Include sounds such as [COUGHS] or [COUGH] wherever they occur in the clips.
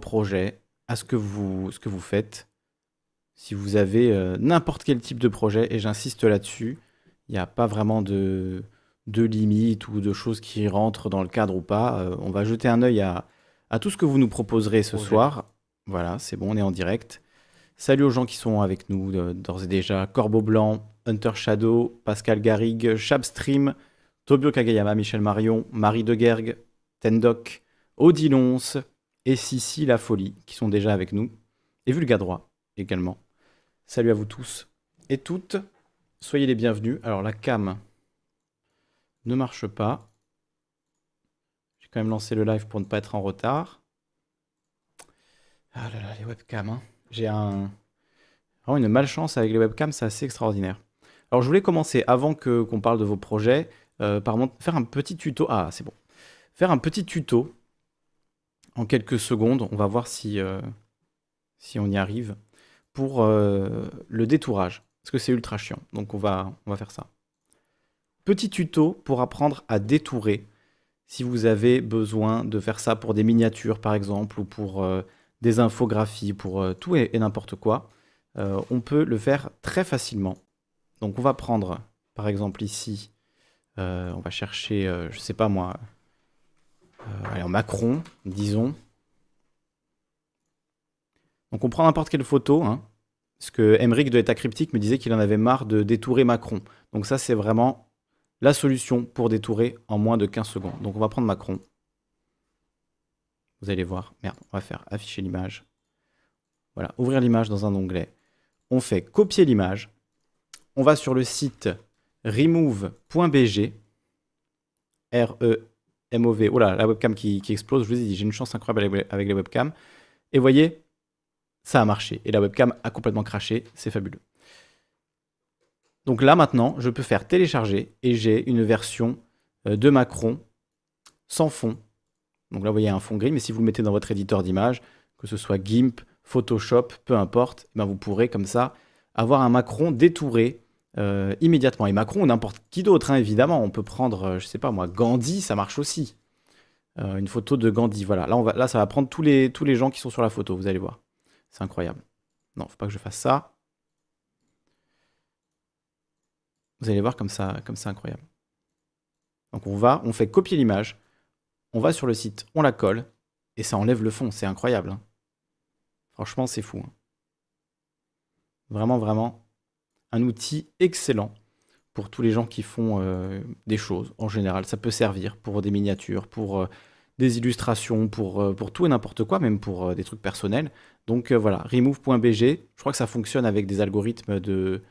projet, à ce que vous, ce que vous faites. Si vous avez euh, n'importe quel type de projet, et j'insiste là-dessus, il n'y a pas vraiment de, de limites ou de choses qui rentrent dans le cadre ou pas. Euh, on va jeter un œil à, à tout ce que vous nous proposerez ce soir. Voilà, c'est bon, on est en direct. Salut aux gens qui sont avec nous euh, d'ores et déjà. Corbeau Blanc, Hunter Shadow, Pascal Garrigue, Shabstream, Tobio Kagayama, Michel Marion, Marie Degergue, Tendoc, Odilons et Sissi La Folie qui sont déjà avec nous. Et Vulgadroit également. Salut à vous tous et toutes. Soyez les bienvenus. Alors la cam ne marche pas. J'ai quand même lancé le live pour ne pas être en retard. Ah là là, les webcams. Hein. J'ai un... vraiment une malchance avec les webcams, c'est assez extraordinaire. Alors je voulais commencer, avant que qu'on parle de vos projets, euh, par faire un petit tuto. Ah, c'est bon. Faire un petit tuto en quelques secondes. On va voir si, euh, si on y arrive. Pour euh, le détourage. Parce que c'est ultra chiant. Donc on va, on va faire ça. Petit tuto pour apprendre à détourer. Si vous avez besoin de faire ça pour des miniatures par exemple ou pour euh, des infographies, pour tout et, n'importe quoi, on peut le faire très facilement. Donc on va prendre par exemple ici, on va chercher, je sais pas moi, alors Macron, disons. Donc on prend n'importe quelle photo, hein, parce que Emmerich de l'état cryptique me disait qu'il en avait marre de détourer Macron. Donc ça c'est vraiment la solution pour détourer en moins de 15 secondes. Donc on va prendre Macron. Vous allez voir. Merde, on va faire afficher l'image. Voilà, ouvrir l'image dans un onglet. On fait copier l'image. On va sur le site remove.bg. R-E-M-O-V. Oh là, la webcam qui, explose. Je vous ai dit, j'ai une chance incroyable avec les webcams. Et voyez, ça a marché. Et la webcam a complètement craché, c'est fabuleux. Donc là maintenant, je peux faire télécharger et j'ai une version euh, de Macron sans fond. Donc là, vous voyez un fond gris, mais si vous le mettez dans votre éditeur d'image, que ce soit GIMP, Photoshop, peu importe, eh ben vous pourrez comme ça avoir un Macron détouré euh, immédiatement. Et Macron ou n'importe qui d'autre, hein, évidemment. On peut prendre, euh, je sais pas moi, Gandhi, ça marche aussi. une photo de Gandhi, voilà. Là, on va, là, ça va prendre tous les, tous les gens qui sont sur la photo, vous allez voir. C'est incroyable. Non, faut pas que je fasse ça. Vous allez voir comme ça, comme c'est incroyable. Donc on va, on fait copier l'image, on va sur le site, on la colle, et ça enlève le fond. C'est incroyable. Hein. Franchement, c'est fou. Hein. Vraiment, vraiment, un outil excellent pour tous les gens qui font euh, des choses. En général, ça peut servir pour des miniatures, pour euh, des illustrations, pour, euh, pour tout et n'importe quoi, même pour des trucs personnels. Donc voilà, remove.bg, je crois que ça fonctionne avec des algorithmes de,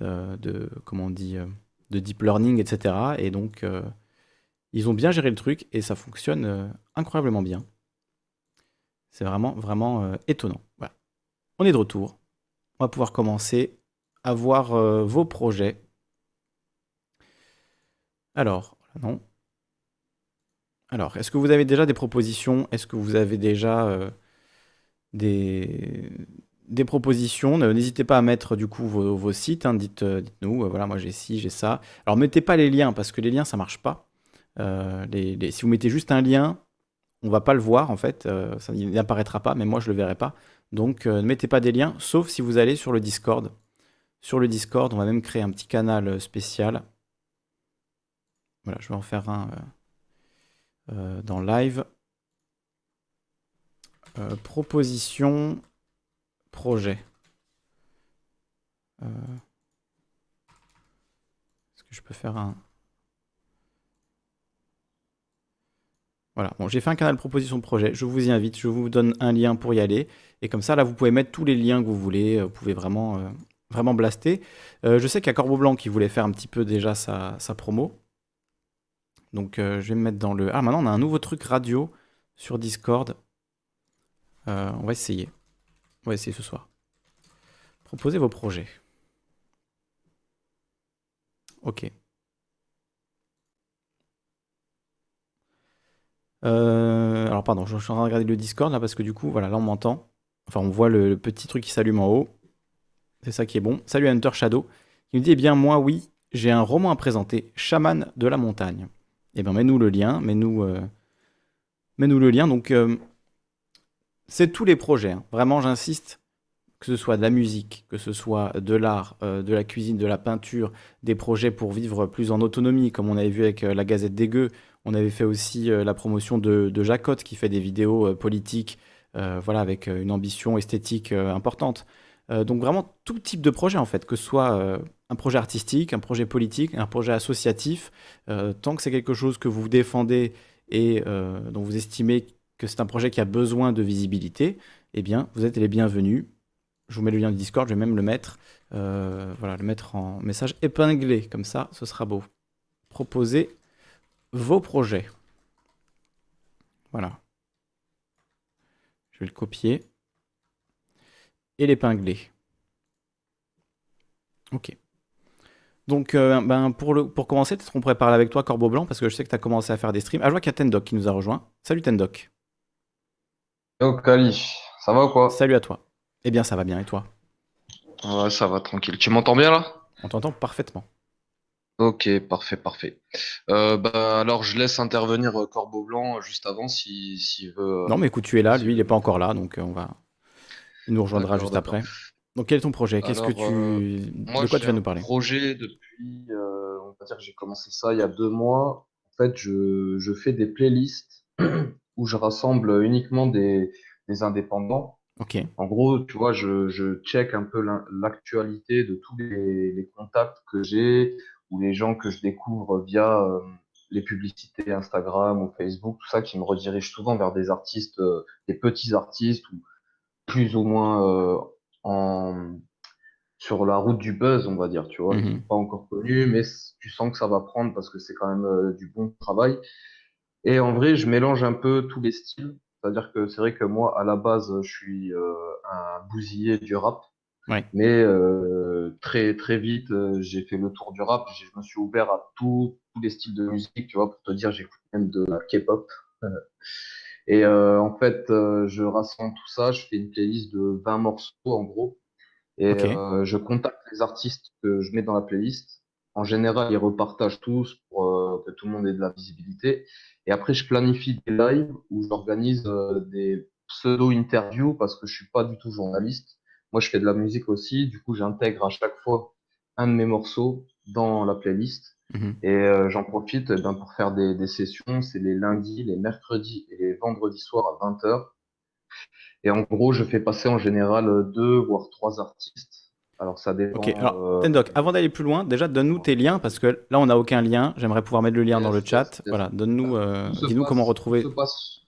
de comment on dit, de deep learning, etc. Et donc, ils ont bien géré le truc et ça fonctionne incroyablement bien. C'est vraiment, vraiment étonnant. Voilà. On est de retour. On va pouvoir commencer à voir vos projets. Alors, non. Alors, est-ce que vous avez déjà des propositions? Est-ce que vous avez déjà des, des propositions? N'hésitez pas à mettre du coup vos, sites. Hein. Dites, euh, euh, voilà, moi j'ai ci, j'ai ça. Alors mettez pas les liens parce que les liens ça marche pas. Euh, si vous mettez juste un lien, on va pas le voir en fait. ça n'apparaîtra pas, mais moi je le verrai pas. Donc ne mettez pas des liens, sauf si vous allez sur le Discord. Sur le Discord, on va même créer un petit canal spécial. Voilà, je vais en faire un dans live. Euh, proposition, projet. Euh, est-ce que je peux faire un... Voilà, bon, j'ai fait un canal proposition projet, je vous y invite, je vous donne un lien pour y aller, et comme ça, là, vous pouvez mettre tous les liens que vous voulez, vous pouvez vraiment, euh, vraiment blaster. je sais qu'il y a Corbeau Blanc qui voulait faire un petit peu déjà sa, promo, donc je vais me mettre dans le... Ah, maintenant, on a un nouveau truc radio sur Discord, euh, on va essayer. On va essayer ce soir. Proposez vos projets. Ok. Euh, alors pardon, je suis en train de regarder le Discord là parce que du coup, voilà, là on m'entend. Enfin, on voit le, petit truc qui s'allume en haut. C'est ça qui est bon. Salut Hunter Shadow. Il me dit, eh bien moi, oui, j'ai un roman à présenter, Chaman de la montagne. Eh bien, mets-nous le lien, mets-nous euh, -nous le lien. Donc, c'est tous les projets. hein. Vraiment, j'insiste, que ce soit de la musique, que ce soit de l'art, euh, de la cuisine, de la peinture, des projets pour vivre plus en autonomie, comme on avait vu avec euh, la Gazette des Gueux. On avait fait aussi euh, la promotion de, de Jacotte, qui fait des vidéos euh, politiques, euh, voilà, avec euh, une ambition esthétique euh, importante. Euh, donc vraiment tout type de projet en fait, que ce soit euh, un projet artistique, un projet politique, un projet associatif, euh, tant que c'est quelque chose que vous défendez et dont vous estimez que c'est un projet qui a besoin de visibilité, eh bien vous êtes les bienvenus. Je vous mets le lien du Discord, je vais même le mettre, voilà, le mettre en message épinglé, comme ça, ce sera beau. Proposez vos projets. Voilà. Je vais le copier et l'épingler. Ok. Donc, euh, ben, pour, le, pour commencer, peut-être qu'on pourrait parler avec toi, Corbeau Blanc, parce que je sais que tu as commencé à faire des streams. Ah, je vois qu'il y a Tendoc qui nous a rejoint. Salut Tendoc. Yo, Kali, ça va ou quoi? Salut à toi. Eh bien, ça va bien, et toi? Ouais, ça va tranquille. Tu m'entends bien là? On t'entend parfaitement. Ok, parfait, parfait. Euh, bah alors je laisse intervenir euh, Corbeau Blanc juste avant si s'il veut. Non, mais écoute, tu es là, lui, s'il il n'est pas encore là, donc on va... il nous rejoindra juste après. Donc, quel est ton projet? Qu'est-ce que Alors euh, tu... De quoi tu vas nous parler? projet depuis, euh, on va dire que j'ai commencé ça il y a deux mois. En fait, je je fais des playlists [CLEARS THROAT] où je rassemble uniquement des des indépendants. Ok. En gros, tu vois, je, je check un peu l'actualité de tous les, les contacts que j'ai ou les gens que je découvre via euh, les publicités Instagram ou Facebook, tout ça qui me redirige souvent vers des artistes, euh, des petits artistes ou plus ou moins euh, en, sur la route du buzz, on va dire, tu vois. Mhm. pas encore connus, mais tu sens que ça va prendre parce que c'est quand même euh, du bon travail. Et en vrai, je mélange un peu tous les styles. C'est-à-dire que c'est vrai que moi, à la base, je suis euh, un bousillé du rap. Ouais. Mais euh, très très vite, j'ai fait le tour du rap. Je me suis ouvert à tout- tous les styles de musique, tu vois, pour te dire, j'écoute même de la K-pop. Et euh, en fait, euh, je rassemble tout ça. Je fais une playlist de 20 morceaux en gros. Et euh, je contacte les artistes que je mets dans la playlist. En général, ils repartagent tous pour que tout le monde ait de la visibilité. Et après, je planifie des lives où j'organise des pseudo-interviews parce que je suis pas du tout journaliste. Moi, je fais de la musique aussi. Du coup, j'intègre à chaque fois un de mes morceaux dans la playlist. Mhm. Et euh, j'en profite eh ben, pour faire des, des sessions. C'est les lundis, les mercredis et les vendredis soirs à 20h. Et en gros, je fais passer en général euh, deux voire trois artistes. Alors ça Ok, dépend. alors, Euh... Tendoc, avant d'aller plus loin, déjà donne-nous tes liens, parce que là on n'a aucun lien. J'aimerais pouvoir mettre le lien dans le chat. yes, yes. Voilà, donne-nous, euh, dis-nous comment passe, tout se retrouver. passe,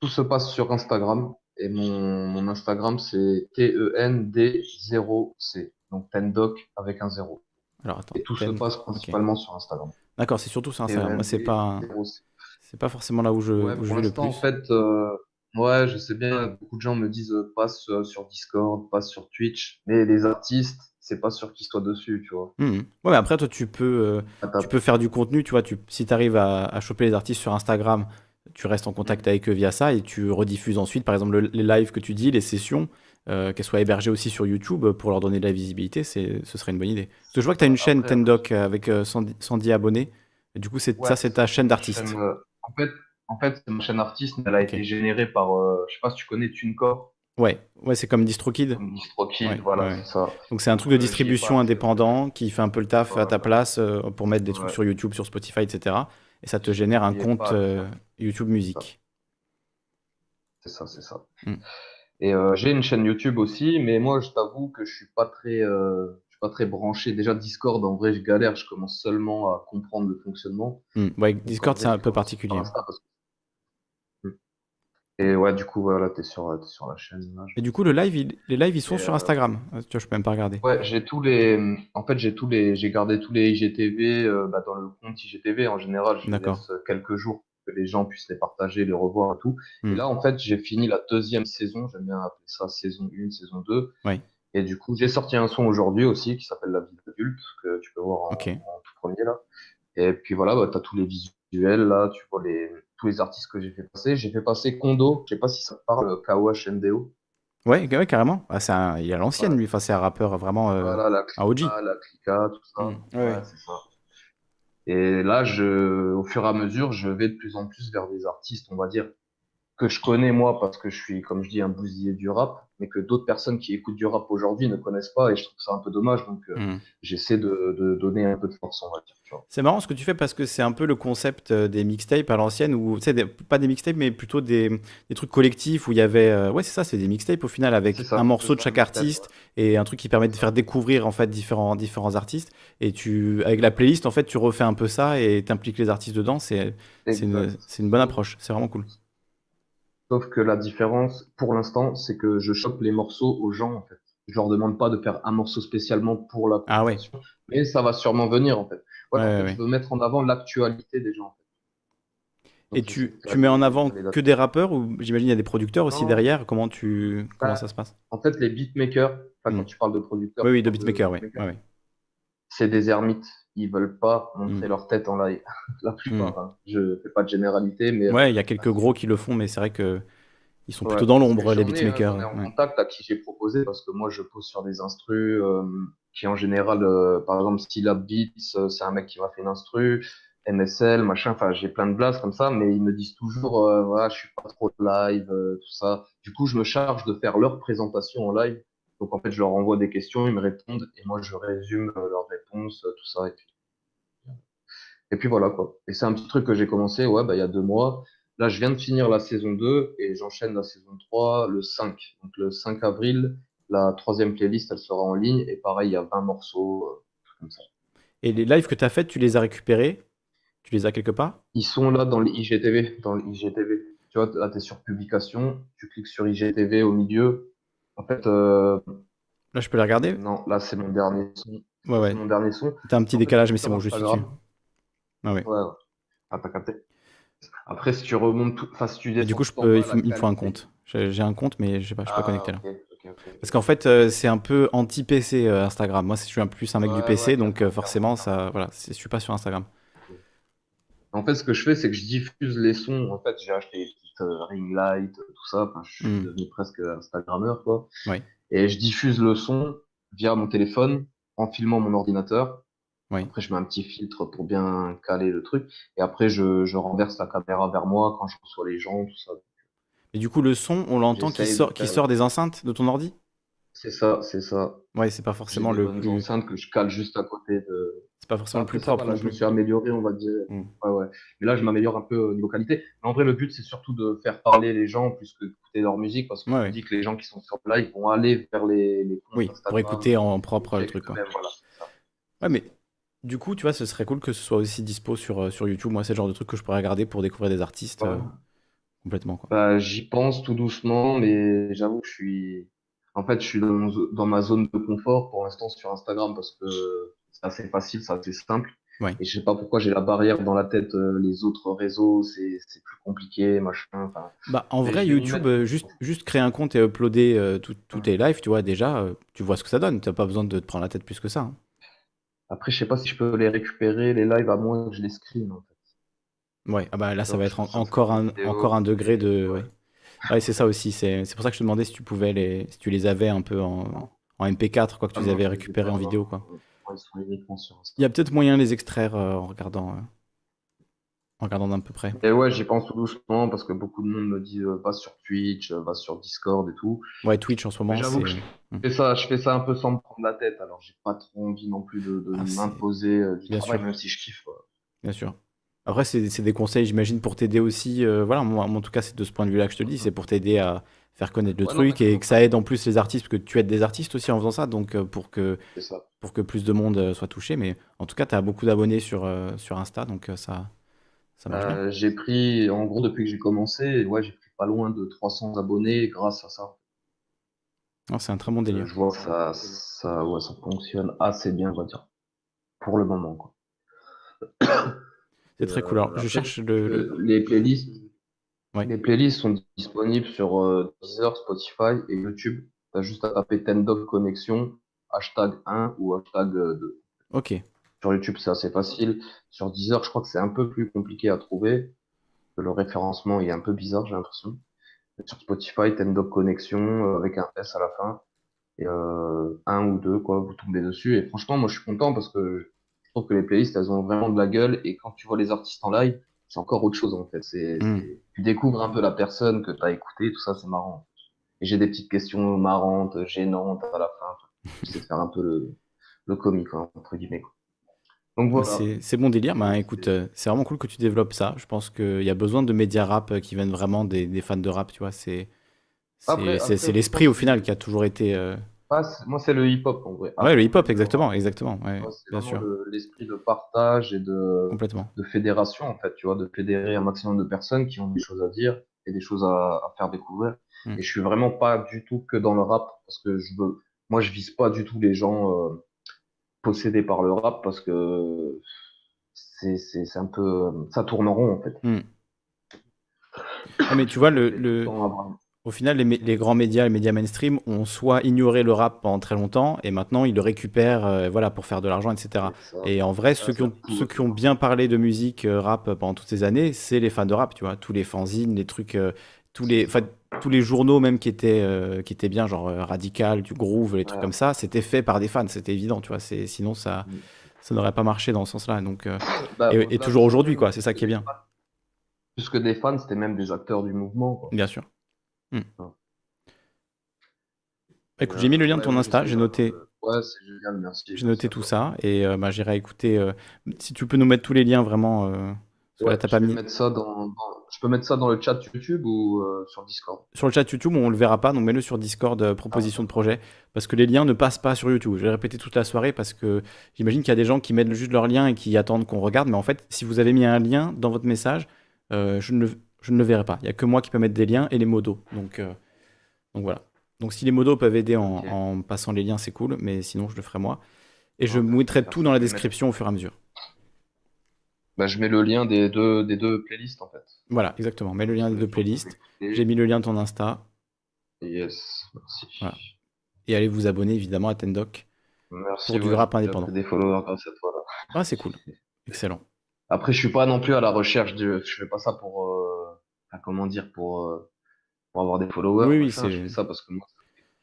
tout se passe sur Instagram. Et mon, mon Instagram, c'est T-E-N-D-0-C. Donc Tendoc avec un zéro. Alors attends, Et tout se Ten. passe principalement sur Instagram. D'accord, c'est surtout sur Instagram. Moi, c'est pas, T-E-N-D-0-C. c'est pas forcément là où je, Ouais, où je pour vais le l'instant, en plus. fait, euh, ouais, je sais bien, beaucoup de gens me disent euh, passe euh, sur Discord, passe sur Twitch, mais les artistes, c'est pas sûr qu'ils soient dessus, tu vois. Ouais, mais après, toi, tu peux, euh, Ah, tu peux faire du contenu, tu vois. Tu, si tu arrives à, à choper les artistes sur Instagram, tu restes en contact avec eux via ça et tu rediffuses ensuite, par exemple, le- les lives que tu dis, les sessions, euh, qu'elles soient hébergées aussi sur YouTube pour leur donner de la visibilité, ce serait une bonne idée. Parce que je vois que tu as une chaîne Après, Tendoc avec euh, 110, 110 abonnés. Et du coup, c'est, ouais, ça, c'est ta chaîne d'artiste. euh, en fait, en fait, ma chaîne artiste, elle a été générée par, euh, je sais pas si tu connais TuneCore, Ouais, ouais, c'est comme DistroKid. comme DistroKid, Ouais, voilà, ouais. c'est ça. Donc c'est un truc de euh, distribution pas indépendant qui fait un peu le taf à ta place euh, pour mettre des trucs sur YouTube, sur Spotify, etc. Et ça te génère un compte pas euh. YouTube Musique. c'est ça, c'est ça. Hmm. Et euh, j'ai une chaîne YouTube aussi, mais moi, je t'avoue que je suis pas très, euh, je suis pas très branché. Déjà, Discord, en vrai, je galère. Je commence seulement à comprendre le fonctionnement. Hmm. Ouais, Discord, c'est un peu particulier. Hmm. Et ouais, du coup, voilà, t'es sur, t'es sur la chaîne. là, je- Et du coup, le live, il- les lives, ils sont Et, sur euh, Instagram. Tu vois, je peux même pas regarder. ouais, j'ai tous les, en fait, j'ai tous les, j'ai gardé tous les IGTV, euh, bah, dans le compte IGTV. En général, je laisse quelques jours que les gens puissent les partager, les revoir et tout. Et Hmm. là, en fait, j'ai fini la deuxième saison. J'aime bien appeler ça saison 1, saison 2. Ouais, Et du coup, j'ai sorti un son aujourd'hui aussi qui s'appelle La vie d'adulte, que tu peux voir en, tout premier là. Et puis voilà, bah, tu as tous les visuels là, tu vois les, tous les artistes que j'ai fait passer. J'ai fait passer Kondo, je sais pas si ça te parle, KOH MDO. Ouais, ouais, carrément. Ah, un- Il est à l'ancienne, lui. Enfin, c'est un rappeur vraiment euh, Voilà, la un OG. Clica, la Clica, tout ça. Ouais, ouais. c'est ça. Et là, je, au fur et à mesure, je vais de plus en plus vers des artistes, on va dire, que je connais moi parce que je suis, comme je dis, un bousillé du rap, mais que d'autres personnes qui écoutent du rap aujourd'hui ne connaissent pas et je trouve ça un peu dommage. Donc euh, Hmm. j'essaie de, de donner un peu de force, on va dire. C'est marrant ce que tu fais parce que c'est un peu le concept euh, des mixtapes à l'ancienne, ou tu sais, des- pas des mixtapes, mais plutôt des, des trucs collectifs où il y avait. euh, ouais, c'est ça, c'est des mixtapes au final avec ça, un morceau de chaque artiste et un truc qui permet de faire découvrir en fait différents, différents artistes. Et tu, avec la playlist, en fait, tu refais un peu ça et t'impliques les artistes dedans. C'est une, une bonne approche, c'est vraiment cool. Sauf que la différence, pour l'instant, c'est que je chope les morceaux aux gens, en fait. Je leur demande pas de faire un morceau spécialement pour la Ah ouais, mais ça va sûrement venir, en fait. Ouais, ouais, en ouais. fait, ouais. je veux mettre en avant l'actualité des gens, en fait. Et Donc, tu, tu mets en avant que des rappeurs ou j'imagine il y a des producteurs aussi Non, derrière? Comment tu, comment bah, ça se passe? en fait, les beatmakers, enfin, Hmm. quand tu parles de producteurs, Oui, oui, de beatmakers, ouais. c'est des ermites. Ils veulent pas montrer Hmm. leur tête en live. [LAUGHS] La plupart, hein. Je fais pas de généralité, mais Ouais, il y a quelques gros qui le font, mais c'est vrai que ils sont Ouais, plutôt dans l'ombre, les beatmakers. j'en ai en ouais. contact à qui j'ai proposé parce que moi je pose sur des instrus euh, qui en général, euh, par exemple Stylab Beats, euh, c'est un mec qui m'a fait une instru, MSL, machin, enfin j'ai plein de blasts comme ça, mais ils me disent toujours, euh, voilà, je suis pas trop live, euh, tout ça. Du coup, je me charge de faire leur présentation en live. Donc en fait, je leur envoie des questions, ils me répondent et moi je résume euh, leurs réponses, euh, tout ça. Et puis, et puis voilà quoi. Et c'est un petit truc que j'ai commencé, ouais, bah, il y a deux mois. Là, je viens de finir la saison 2 et j'enchaîne la saison 3 le 5. Donc le 5 avril, la troisième playlist, elle sera en ligne. Et pareil, il y a 20 morceaux, euh, comme ça. Et les lives que tu as fait, tu les as récupérés? Tu les as quelque part? Ils sont là dans l'IGTV, dans l'IGTV. Tu vois, là, tu es sur publication, tu cliques sur IGTV au milieu. En fait, euh, Là, je peux les regarder? non, là, c'est mon dernier son. Ouais, C'est ouais. mon dernier son. T'as un petit En fait, décalage, mais c'est bon, je suis dessus. Ah ouais. Ouais, ouais. Ah, t'as capté. Après, si tu remontes tout, enfin, si tu Et du coup, je peux, il faut, la il me faut un compte. J'ai un compte, mais je sais pas, je suis pas Ah, connecté là. Parce qu'en fait, euh, c'est un peu anti-PC euh, Instagram. Moi, je suis un plus un mec du PC, ouais, donc euh, forcément, ça, voilà, je suis pas sur Instagram. En fait, ce que je fais, c'est que je diffuse les sons. En fait, j'ai acheté ring light, euh, tout ça. Enfin, je suis Hmm. devenu presque Instagrammeur, quoi. Ouais, Et je diffuse le son via mon téléphone en filmant mon ordinateur. ouais. Après, je mets un petit filtre pour bien caler le truc. Et après, je, je renverse la caméra vers moi quand je reçois les gens, tout ça. Et du coup, le son, on l'entend qui sort, qui sort des enceintes de ton ordi? C'est ça, c'est ça. Ouais, c'est pas forcément le plus, enceintes que je cale juste à côté de. c'est pas forcément le plus propre là, je me suis amélioré, on va dire. Hmm. Ouais, ouais. Mais là, je m'améliore un peu au niveau qualité. Mais en vrai, le but, c'est surtout de faire parler les gens plus que d'écouter leur musique parce que Ouais, dis que les gens qui sont sur live vont aller vers les, Oui, pour écouter en propre le truc, quoi. voilà. Ouais, mais du coup, tu vois, ce serait cool que ce soit aussi dispo sur, euh, sur YouTube. Moi, c'est le genre de truc que je pourrais regarder pour découvrir des artistes euh, complètement, quoi. Bah, j'y pense tout doucement, mais j'avoue que je suis, en fait, je suis dans, ma zone de confort pour l'instant sur Instagram parce que c'est assez facile, c'est assez simple. Ouais. Et je sais pas pourquoi j'ai la barrière dans la tête, euh, les autres réseaux, c'est, plus compliqué, machin. Enfin, Bah, en vrai, YouTube, euh, juste, juste créer un compte et uploader euh, tout- tous tes lives, tu vois, déjà, tu vois ce que ça donne. T'as pas besoin de te prendre la tête plus que ça. hein. Après, je sais pas si je peux les récupérer, les lives, à moins que je les screen, en fait. Ouais, ah bah là, ça Donc, va être en- encore un, vidéo. encore un degré de. Ouais. Ouais, Ouais, c'est ça aussi. C'est pour ça que je te demandais si tu pouvais les, si tu les avais un peu en, en MP4, quoi, que tu Ah les non, avais récupérés en vidéo, quoi. Insta. Il y a peut-être moyen de les extraire euh, en regardant, euh, en regardant d'un peu près. Et ouais, j'y pense tout doucement parce que beaucoup de monde me dit euh, va sur Twitch, euh, va sur Discord et tout. Ouais, Twitch en ce moment, j'avoue je fais ça, je fais ça un peu sans me prendre la tête. Alors, j'ai pas trop envie non plus de, de Ah, m'imposer euh, du Bien travail, sûr. même si je kiffe. quoi. Bien sûr. Après, c'est des conseils, j'imagine, pour t'aider aussi. euh, voilà, moi, en tout cas, c'est de ce point de vue-là que je te le dis, c'est pour t'aider à faire connaître le Ouais, truc et que ça aide en plus les artistes, parce que tu aides des artistes aussi en faisant ça, donc euh, pour que, pour que plus de monde euh, soit touché. Mais en tout cas, tu as beaucoup d'abonnés sur, euh, sur Insta, donc euh, ça, ça marche. Euh, j'ai pris, en gros, depuis que j'ai commencé, ouais, j'ai pris pas loin de 300 abonnés grâce à ça. Non, c'est un très bon délire. je vois que ça, ça, ouais, ça fonctionne assez bien, on va dire. Pour le moment, quoi. C'est très cool. euh, Alors, je après, cherche le. euh, les playlists, Ouais. les playlists sont disponibles sur euh, Deezer, Spotify et YouTube. T'as juste à taper Tendog Connexion, hashtag 1 ou hashtag euh, 2. Ok. Sur YouTube, c'est assez facile. Sur Deezer, je crois que c'est un peu plus compliqué à trouver. Le référencement est un peu bizarre, j'ai l'impression. Sur Spotify, Tendog Connexion euh, avec un S à la fin. Et euh, un ou deux, quoi, vous tombez dessus. Et franchement, moi, je suis content parce que je trouve que les playlists, elles ont vraiment de la gueule. Et quand tu vois les artistes en live, c'est encore autre chose en fait. C'est, c'est- tu découvres un peu la personne que tu as écouté, tout ça, c'est marrant. Et j'ai des petites questions marrantes, gênantes à la fin. J'essaie de faire un peu le, le comique, quoi, entre guillemets. quoi. Donc voilà. C'est bon délire. Ben, écoute, euh, c'est vraiment cool que tu développes ça. Je pense qu'il y a besoin de médias rap euh, qui viennent vraiment des, des fans de rap, tu vois. C'est l'esprit au final qui a toujours été. euh, Ah, moi, c'est le hip-hop en vrai. Ouais, le hip-hop, Après, exactement, exactement. Ouais, moi, c'est bien sûr, le- l'esprit de partage et de, complètement. de fédération, en fait, tu vois, de fédérer un maximum de personnes qui ont des choses à dire et des choses à, à faire découvrir. Mm. Et je suis vraiment pas du tout que dans le rap, parce que je veux, moi, je vise pas du tout les gens euh, possédés par le rap, parce que c'est, un peu, ça tourne en rond, en fait. Ah, mais tu vois, le, au final, les, grands médias, les médias mainstream ont soit ignoré le rap pendant très longtemps et maintenant ils le récupèrent euh, voilà, pour faire de l'argent, etc. Et en vrai, ceux qui, ont, tout, ceux qui ont bien parlé de musique euh, rap pendant toutes ces années, c'est les fans de rap, tu vois. Tous les fanzines, les trucs, euh, tous, les, tous les journaux même qui étaient, qui étaient bien, genre Radical, du Groove, les trucs Ouais. comme ça, c'était fait par des fans, c'était évident, tu vois. Sinon, ça, Mm. ça n'aurait pas marché dans ce sens-là. Donc, [COUGHS] Bah, et, toujours aujourd'hui, quoi. C'est ça qui est bien, Plus que des fans, c'était même des acteurs du mouvement, quoi. bien sûr. Mm. Ouais. Écoute, j'ai mis le lien de ton Insta, j'ai noté. euh, Ouais, c'est génial, merci. J'ai noté tout ça et euh, bah, j'irai écouter. euh, si tu peux nous mettre tous les liens vraiment. euh, parce que là, Ouais, t'as je pas vais mis. mettre ça dans, dans- je peux mettre ça dans le chat YouTube ou euh, sur Discord? Sur le chat YouTube, on le verra pas, donc mets-le sur Discord, euh, proposition de projet, parce que les liens ne passent pas sur YouTube. Je vais répéter toute la soirée parce que j'imagine qu'il y a des gens qui mettent juste leur lien et qui attendent qu'on regarde, mais en fait, si vous avez mis un lien dans votre message, euh, je, ne, le- je ne le verrai pas. Il y a que moi qui peux mettre des liens et les modos. Donc, euh, donc voilà. Donc si les modos peuvent aider en, passant les liens, c'est cool, mais sinon je le ferai moi. Et je mettrai tout dans la description au fur et à mesure. Bah, je mets le lien des deux, des deux playlists en fait. Voilà, exactement. Mets le lien des deux playlists. J'ai mis le lien de ton Insta. Yes, merci. Voilà. Et allez vous abonner évidemment à Tendoc. Merci. Pour du ouais, rap indépendant. Des followers grâce à toi là. Ah, c'est cool. [LAUGHS] Excellent. Après, je suis pas non plus à la recherche de. Je fais pas ça pour. Comment dire pour euh, pour avoir des followers. Oui, oui, c'est- Je fais ça parce que moi,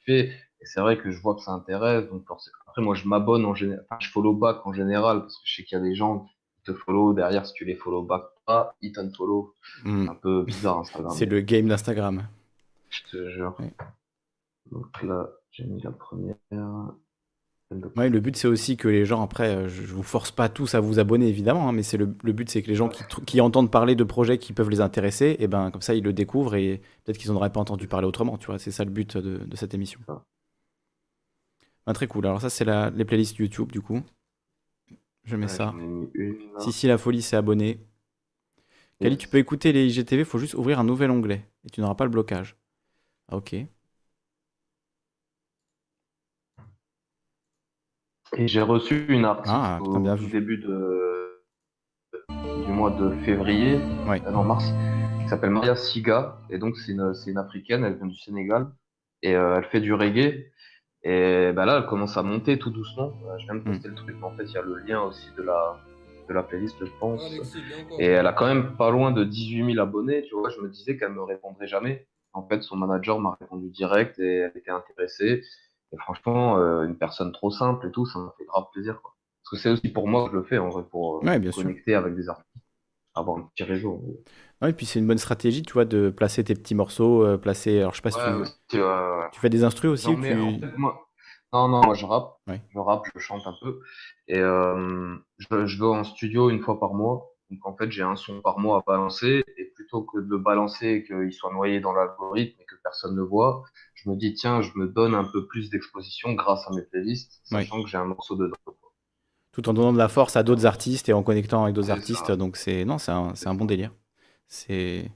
fait. Et c'est vrai que je vois que ça intéresse. Donc. Après, moi, je m'abonne en général. Enfin, je follow back en général parce que je sais qu'il y a des gens qui te follow derrière si tu les follow back pas, ils t'unfollow. Hmm. C'est un peu bizarre Instagram. C'est le game d'Instagram. Je te jure. Donc là, j'ai mis la première. Ouais, le but c'est aussi que les gens, après, euh, je vous force pas tous à vous abonner évidemment, hein, mais c'est le, le but c'est que les gens qui, entendent parler de projets qui peuvent les intéresser, et ben comme ça ils le découvrent et peut-être qu'ils n'en auraient pas entendu parler autrement, tu vois, c'est ça le but de, de cette émission. Ah, très cool, alors ça c'est la- les playlists YouTube du coup. Je mets Ouais, ça. Si si la folie c'est abonné. Kali, tu peux écouter les IGTV, faut juste ouvrir un nouvel onglet et tu n'auras pas le blocage. Ah, ok. Et j'ai reçu une artiste Ah, au bien début de, du mois de février, Ouais. euh, non mars, qui s'appelle Maria Siga. Et donc, c'est une, c'est une africaine, elle vient du Sénégal. Et euh, elle fait du reggae. Et bah là, elle commence à monter tout doucement. Euh, je viens de Hmm. poster le truc, mais en fait, il y a le lien aussi de la, de la playlist, je pense. Et elle a quand même pas loin de 18 000 abonnés, tu vois. Je me disais qu'elle me répondrait jamais. En fait, son manager m'a répondu direct et elle était intéressée. Et franchement, euh, une personne trop simple et tout, ça m'a fait grave plaisir, quoi. Parce que c'est aussi pour moi que je le fais, en vrai, pour euh, Ouais, bien sûr. connecter avec des artistes, avoir un petit réseau. gros. Ouais, et puis c'est une bonne stratégie, tu vois, de placer tes petits morceaux, euh, placer. Alors je sais pas si Ouais, tu, fais des instrus aussi Non, ou tu. en fait, moi... Non, non, moi je rappe. Je rappe, je chante un peu. Et je, je vais en studio une fois par mois. Donc en fait, j'ai un son par mois à balancer. Et plutôt que de le balancer et qu'il soit noyé dans l'algorithme et que personne ne voit, je me dis, tiens, je me donne un peu plus d'exposition grâce à mes playlists, sachant que j'ai un morceau dedans. tout en donnant de la force à d'autres artistes et en connectant avec d'autres artistes. ça. Donc c'est non, c'est un, c'est un bon délire. C'est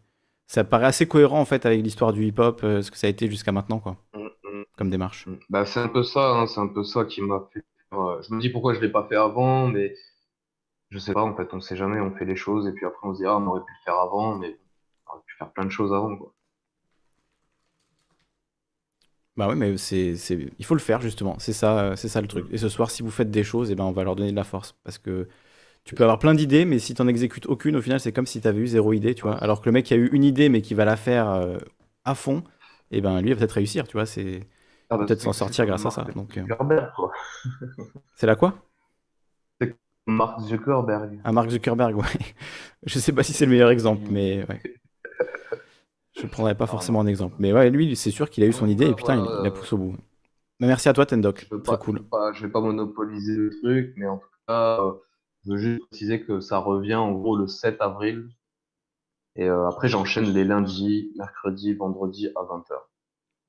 ça paraît assez cohérent en fait avec l'histoire du hip-hop, euh, ce que ça a été jusqu'à maintenant quoi, Mm, mm. comme démarche. Bah, c'est un peu ça, hein, c'est un peu ça qui m'a fait. euh, je me dis pourquoi je l'ai pas fait avant, mais je sais pas, en fait, on sait jamais, on fait les choses et puis après on se dit, ah, on aurait pu le faire avant, mais on aurait pu faire plein de choses avant, quoi. Bah oui, mais c'est c'est il faut le faire justement. C'est ça, c'est ça le truc. Et ce soir, si vous faites des choses, et ben on va leur donner de la force parce que tu peux avoir plein d'idées, mais si t'en exécutes aucune, au final, c'est comme si t'avais eu zéro idée, tu vois. Alors que le mec qui a eu une idée mais qui va la faire euh, à fond, et ben lui va peut-être réussir, tu vois. C'est Ah, bah, peut-être c'est- s'en c'est sortir grâce à ça. Donc euh, Zuckerberg, quoi. [LAUGHS] c'est là quoi? Mark Zuckerberg. À Mark Zuckerberg, ouais. [LAUGHS] Je sais pas si c'est le meilleur exemple, mais ouais. Je prendrais pas forcément un exemple. Mais ouais, lui, c'est sûr qu'il a eu son idée et putain, il, la pousse au bout. Mais merci à toi, Tendok. Très cool. Je vais, pas, monopoliser le truc, mais en tout cas, euh, je veux juste préciser que ça revient en gros le 7 avril. Et euh, après, j'enchaîne les lundis, mercredis, vendredis à 20h.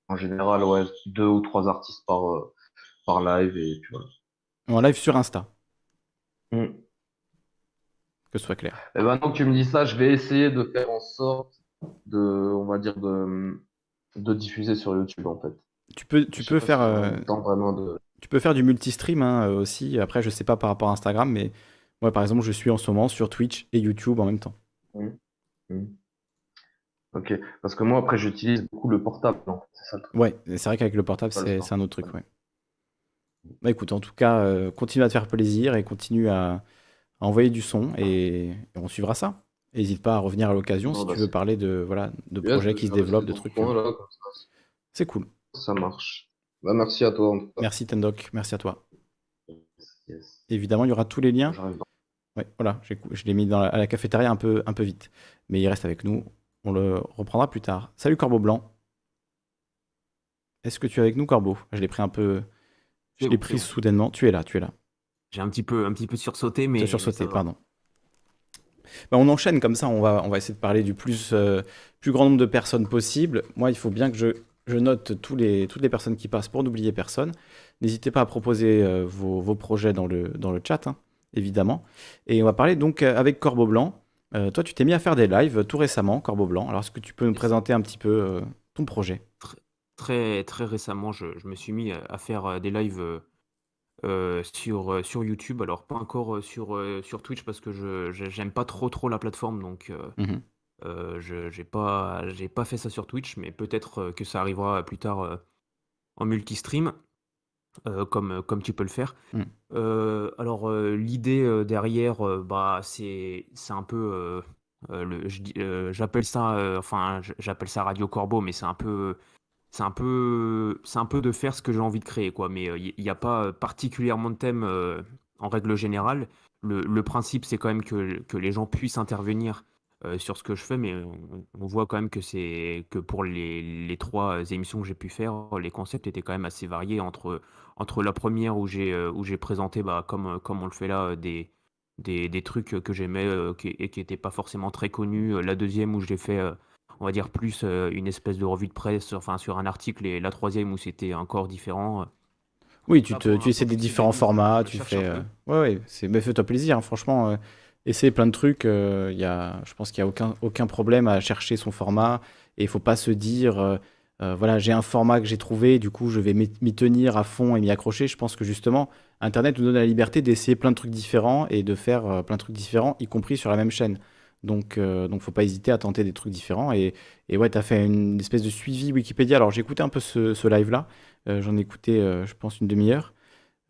En général, ouais, deux ou trois artistes par, euh, par live et tu vois. En live sur Insta. Hmm. Que ce soit clair. Et maintenant que tu me dis ça, je vais essayer de faire en sorte de, on va dire, de, de diffuser sur YouTube en fait. Tu peux, tu peux faire. Euh, vraiment de... Tu peux faire du multistream hein, aussi. Après, je sais pas par rapport à Instagram, mais moi, par exemple, je suis en ce moment sur Twitch et YouTube en même temps. Ok, parce que moi, après, j'utilise beaucoup le portable. C'est ça Ouais, c'est vrai qu'avec le portable, c'est un autre truc. Ouais. Bah écoute, en tout cas, euh, continue à te faire plaisir et continue à, envoyer du son et, on suivra ça. N'hésite pas à revenir à l'occasion si bah, tu veux parler de, voilà, de projets qui se développent, de trucs. C'est cool. Ça marche. Bah, merci à toi. Merci Tendok, merci à toi. Évidemment, il y aura tous les liens. Ouais, voilà, je l'ai mis dans à la cafétéria un peu, un peu vite. Mais il reste avec nous. On le reprendra plus tard. Salut Corbeau Blanc. Est-ce que tu es avec nous, Corbeau? Je l'ai pris un peu. Je l'ai pris soudainement. Tu es là, tu es là. J'ai un petit peu, un petit peu sursauté, mais. sursauté, pardon. Bah, on enchaîne comme ça. On va, on va essayer de parler du plus, euh, plus grand nombre de personnes possible. Moi, il faut bien que je, je note tous les, toutes les personnes qui passent pour n'oublier personne. N'hésitez pas à proposer euh, vos, vos, projets dans le, dans le chat, hein, évidemment. Et on va parler donc euh, avec Corbeau Blanc euh, toi, tu t'es mis à faire des lives tout récemment, Corbeau Blanc. Alors, est-ce que tu peux nous présenter un petit peu ton projet? Très, très récemment, je, me suis mis à faire des lives sur, sur YouTube. Alors, pas encore sur, sur Twitch parce que je j'aime pas trop trop la plateforme. Donc, mmh je j'ai pas, fait ça sur Twitch, mais peut-être que ça arrivera plus tard en multistream. Euh, comme, euh, comme tu peux le faire. Euh, alors, l'idée, derrière, bah, c'est un peu, le j'appelle ça, enfin, j'appelle ça Radio Corbeau, mais c'est un peu c'est un peu c'est un peu de faire ce que j'ai envie de créer, quoi. Mais, il n'y a pas, particulièrement de thème, en règle générale. Le principe, c'est quand même que que les gens puissent intervenir euh, sur ce que je fais, mais on, voit quand même que c'est que pour les, les trois émissions que j'ai pu faire, les concepts étaient quand même assez variés entre, entre la première où j'ai euh, où j'ai présenté, bah, comme, comme on le fait là, des, des, des trucs que j'aimais euh, qui, et qui n'étaient pas forcément très connus. La deuxième où j'ai fait, on va dire, plus une espèce de revue de presse enfin, sur un article, et la troisième où c'était encore différent. Oui, tu, te, tu essaies des différents formats, tu fais. Ouais, ouais, c'est, mais fais-toi plaisir, hein, franchement essayer plein de trucs. Euh, y a, je pense qu'il n'y a aucun, aucun problème à chercher son format. Et il faut pas se dire, euh, euh, voilà, j'ai un format que j'ai trouvé, du coup, je vais m'y tenir à fond et m'y accrocher. Je pense que justement, Internet nous donne la liberté d'essayer plein de trucs différents et de faire plein de trucs différents, y compris sur la même chaîne. Donc, donc faut pas hésiter à tenter des trucs différents. Et, et ouais, tu as fait une espèce de suivi Wikipédia. Alors, j'ai écouté un peu ce, ce live-là. J'en ai écouté, je pense, une demi-heure.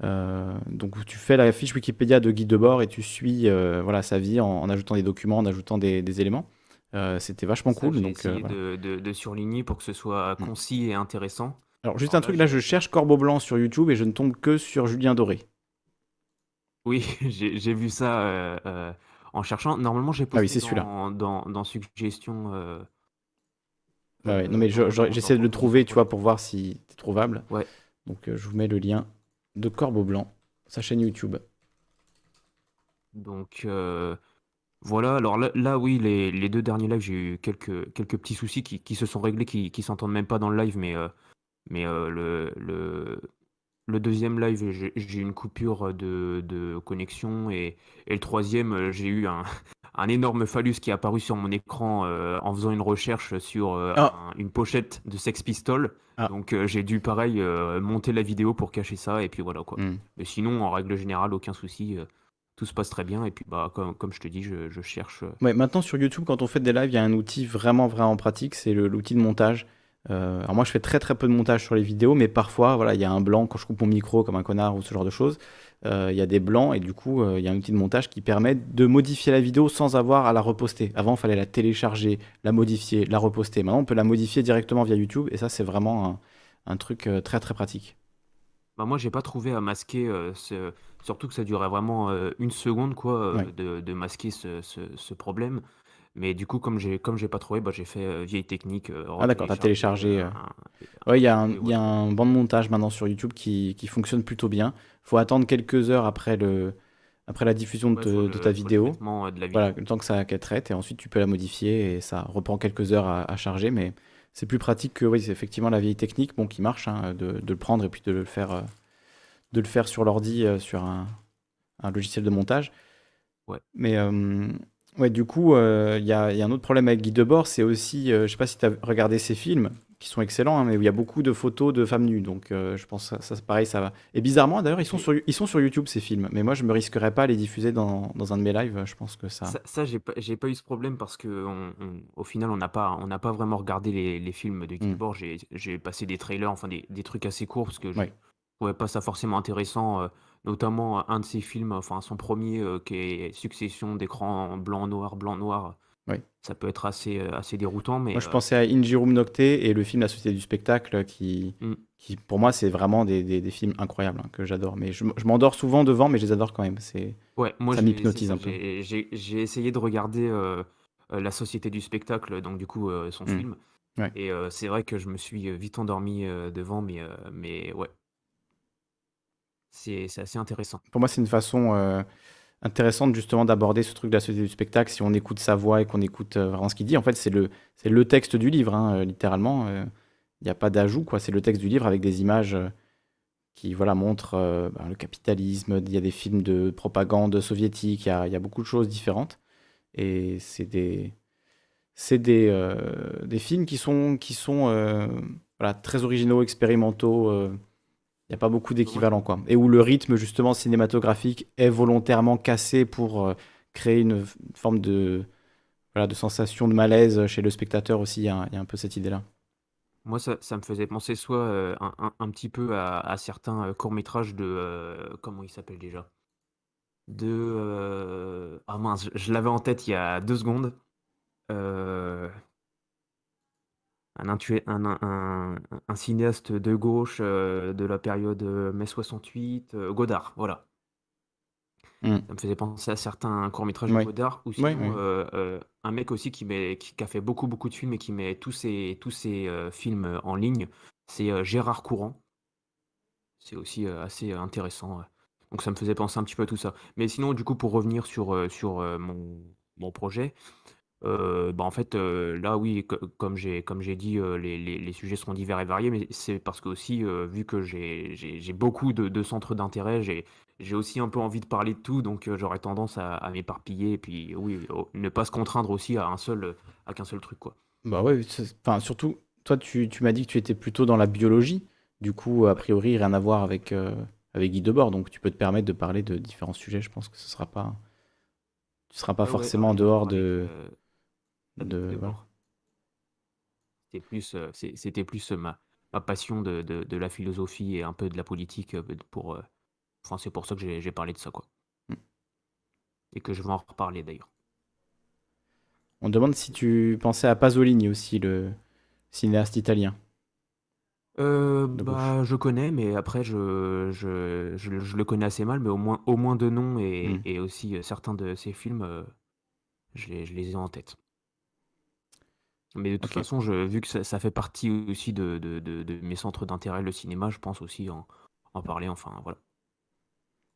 Euh, donc tu fais la fiche Wikipédia de guide de bord et tu suis euh, voilà, sa vie en, ajoutant des documents, en ajoutant des, éléments. Euh, c'était vachement cool. Donc, de, de, surligner pour que ce soit mm. concis et intéressant. Alors juste un truc, là je cherche Corbeau Blanc sur YouTube et je ne tombe que sur Julien Doré. Oui, [LAUGHS] j'ai vu ça en cherchant. Normalement j'ai pas ah dans, dans, dans, suggestion. Ah non mais j'essaie de le trouver, tu vois, pour voir si c'est trouvable. Ouais. Donc je vous mets le lien de Corbeau Blanc, sa chaîne YouTube. Donc euh, voilà, alors là, oui, les, deux derniers lives, j'ai eu quelques, quelques petits soucis qui, se sont réglés, qui, qui s'entendent même pas dans le live, mais, euh, mais euh, le, le, le, deuxième live, j'ai eu une coupure de, connexion, et, et, le troisième, j'ai eu un, [LAUGHS] un énorme phallus qui est apparu sur mon écran euh, en faisant une recherche sur euh, ah. une pochette de Sex Pistol. Ah. Donc euh, j'ai dû pareil monter la vidéo pour cacher ça et puis voilà quoi. Hmm. Mais sinon en règle générale aucun souci, tout se passe très bien et puis bah comme, comme je te dis je, cherche. Ouais, maintenant sur YouTube quand on fait des lives il y a un outil vraiment vraiment pratique c'est l'outil de montage. Alors moi je fais très très peu de montage sur les vidéos mais parfois voilà il y a un blanc quand je coupe mon micro comme un connard ou ce genre de choses. Euh, il y a des blancs et du coup euh, il y a un outil de montage qui permet de modifier la vidéo sans avoir à la reposter. Avant il fallait la télécharger, la modifier, la reposter. Maintenant on peut la modifier directement via YouTube et ça c'est vraiment un, truc euh, très très pratique. Bah, moi, j'ai pas trouvé à masquer, ce surtout que ça durait vraiment, une seconde quoi, de de masquer ce ce ce problème. Mais du coup, comme j'ai comme j'ai pas trouvé, bah, j'ai fait, vieille technique, Ah d'accord, tu téléchargé, ouais, il y a un il y a un banc de montage maintenant sur YouTube qui qui fonctionne plutôt bien. Faut attendre quelques heures après le après la diffusion de de ta vidéo. Voilà, le temps que ça qu'elle traite et ensuite tu peux la modifier et ça reprend quelques heures à à charger mais c'est plus pratique que oui, c'est effectivement la vieille technique bon, qui marche, hein, de, de, le prendre et puis de le faire, euh, de le faire sur l'ordi, euh, sur un, un, logiciel de montage. Ouais. Mais euh, ouais, du coup, il y a, y, a, un autre problème avec Guy Debord, c'est aussi, je sais pas si tu as regardé ses films, qui sont excellents, hein, mais où il y a beaucoup de photos de femmes nues. Donc euh, je pense que ça, pareil, ça va. Et bizarrement, d'ailleurs, ils, sont sur, ils sont sur YouTube, ces films. Mais moi, je me risquerais pas à les diffuser dans, dans un de mes lives. Je pense que ça. Ça, ça j'ai pas, pas eu ce problème parce que au final, on n'a pas, on pas vraiment regardé les, les films de Guy mm. J'ai passé des trailers, enfin des, des, trucs assez courts parce que je ne trouvais pas ça forcément intéressant. Euh, notamment un de ses films, enfin son premier, euh, qui est Succession d'écran blanc-noir, blanc-noir. Oui. Ça peut être assez, euh, assez déroutant, mais Moi, je euh, pensais à Injirum Nocte et le film La Société du Spectacle, qui, mm. qui pour moi, c'est vraiment des, des, films incroyables hein, que j'adore. Mais je, je m'endors souvent devant, mais je les adore quand même. C'est, ouais, moi, ça m'hypnotise un peu. J'ai essayé de regarder euh, La Société du Spectacle, donc du coup, son mm. film. Et c'est vrai que je me suis vite endormi devant, mais, mais ouais. C'est assez intéressant. Pour moi, c'est une façon intéressante justement d'aborder ce truc de la société du spectacle. Si on écoute sa voix et qu'on écoute euh, vraiment ce qu'il dit, en fait, c'est le, le texte du livre, hein, euh, littéralement. Euh, il n'y a pas d'ajout, quoi. C'est le texte du livre avec des images qui voilà, montrent ben, le capitalisme. Il y a des films de propagande soviétique, il y a, beaucoup de choses différentes. Et c'est des, des, des films qui sont, qui sont voilà, très originaux, expérimentaux n'y a pas beaucoup d'équivalents, quoi. Et où le rythme, justement, cinématographique est volontairement cassé pour euh, créer une forme de, voilà, de sensation de malaise chez le spectateur aussi. Il y, a, un peu cette idée-là. Moi, ça, me faisait penser soit euh, un, un, petit peu à, certains euh, courts-métrages de. comment il s'appelle déjà? De. ah mince, je l'avais en tête il y a deux secondes un, un, un, cinéaste de gauche euh, de la période euh, mai 68, euh, Godard, voilà. Hmm. Ça me faisait penser à certains courts-métrages de Godard, ou sinon un mec aussi qui, met, qui, a fait beaucoup beaucoup de films et qui met tous ses, tous ses films en ligne, c'est Gérard Courant. C'est aussi assez intéressant. Donc ça me faisait penser un petit peu à tout ça. Mais sinon, du coup, pour revenir sur, sur mon, mon projet, euh, bah, en fait, euh, là, oui, comme j'ai comme j'ai dit, euh, les les sujets sont divers et variés, mais c'est parce que aussi vu que j'ai j'ai beaucoup de centres d'intérêt, j'ai j'ai aussi un peu envie de parler de tout, donc j'aurais tendance à m'éparpiller et puis, oui, ne pas se contraindre aussi à un seul, à qu'un seul truc, quoi. Bah, ouais, enfin, surtout, toi, tu tu m'as dit que tu étais plutôt dans la biologie. Du coup, a priori, rien à voir avec, avec Guy Debord, donc tu peux te permettre de parler de différents sujets. Je pense que ce sera pas tu seras pas forcément en dehors de de, C'était plus, euh, c'était plus euh, ma, ma passion de, de, la philosophie et un peu de la politique euh, pour, enfin, c'est pour ça que j'ai parlé de ça, quoi. Mm. Et que je vais en reparler d'ailleurs. On demande si tu pensais à Pasolini aussi, le cinéaste italien. bah, je connais, mais après, je, je, je, le connais assez mal, mais au moins, au moins de noms et, mm. et aussi certains de ses films, je, les, je les ai en tête. Mais de toute façon, je, vu que ça, fait partie aussi de, de, mes centres d'intérêt, le cinéma, je pense aussi en, en parler. Enfin, voilà.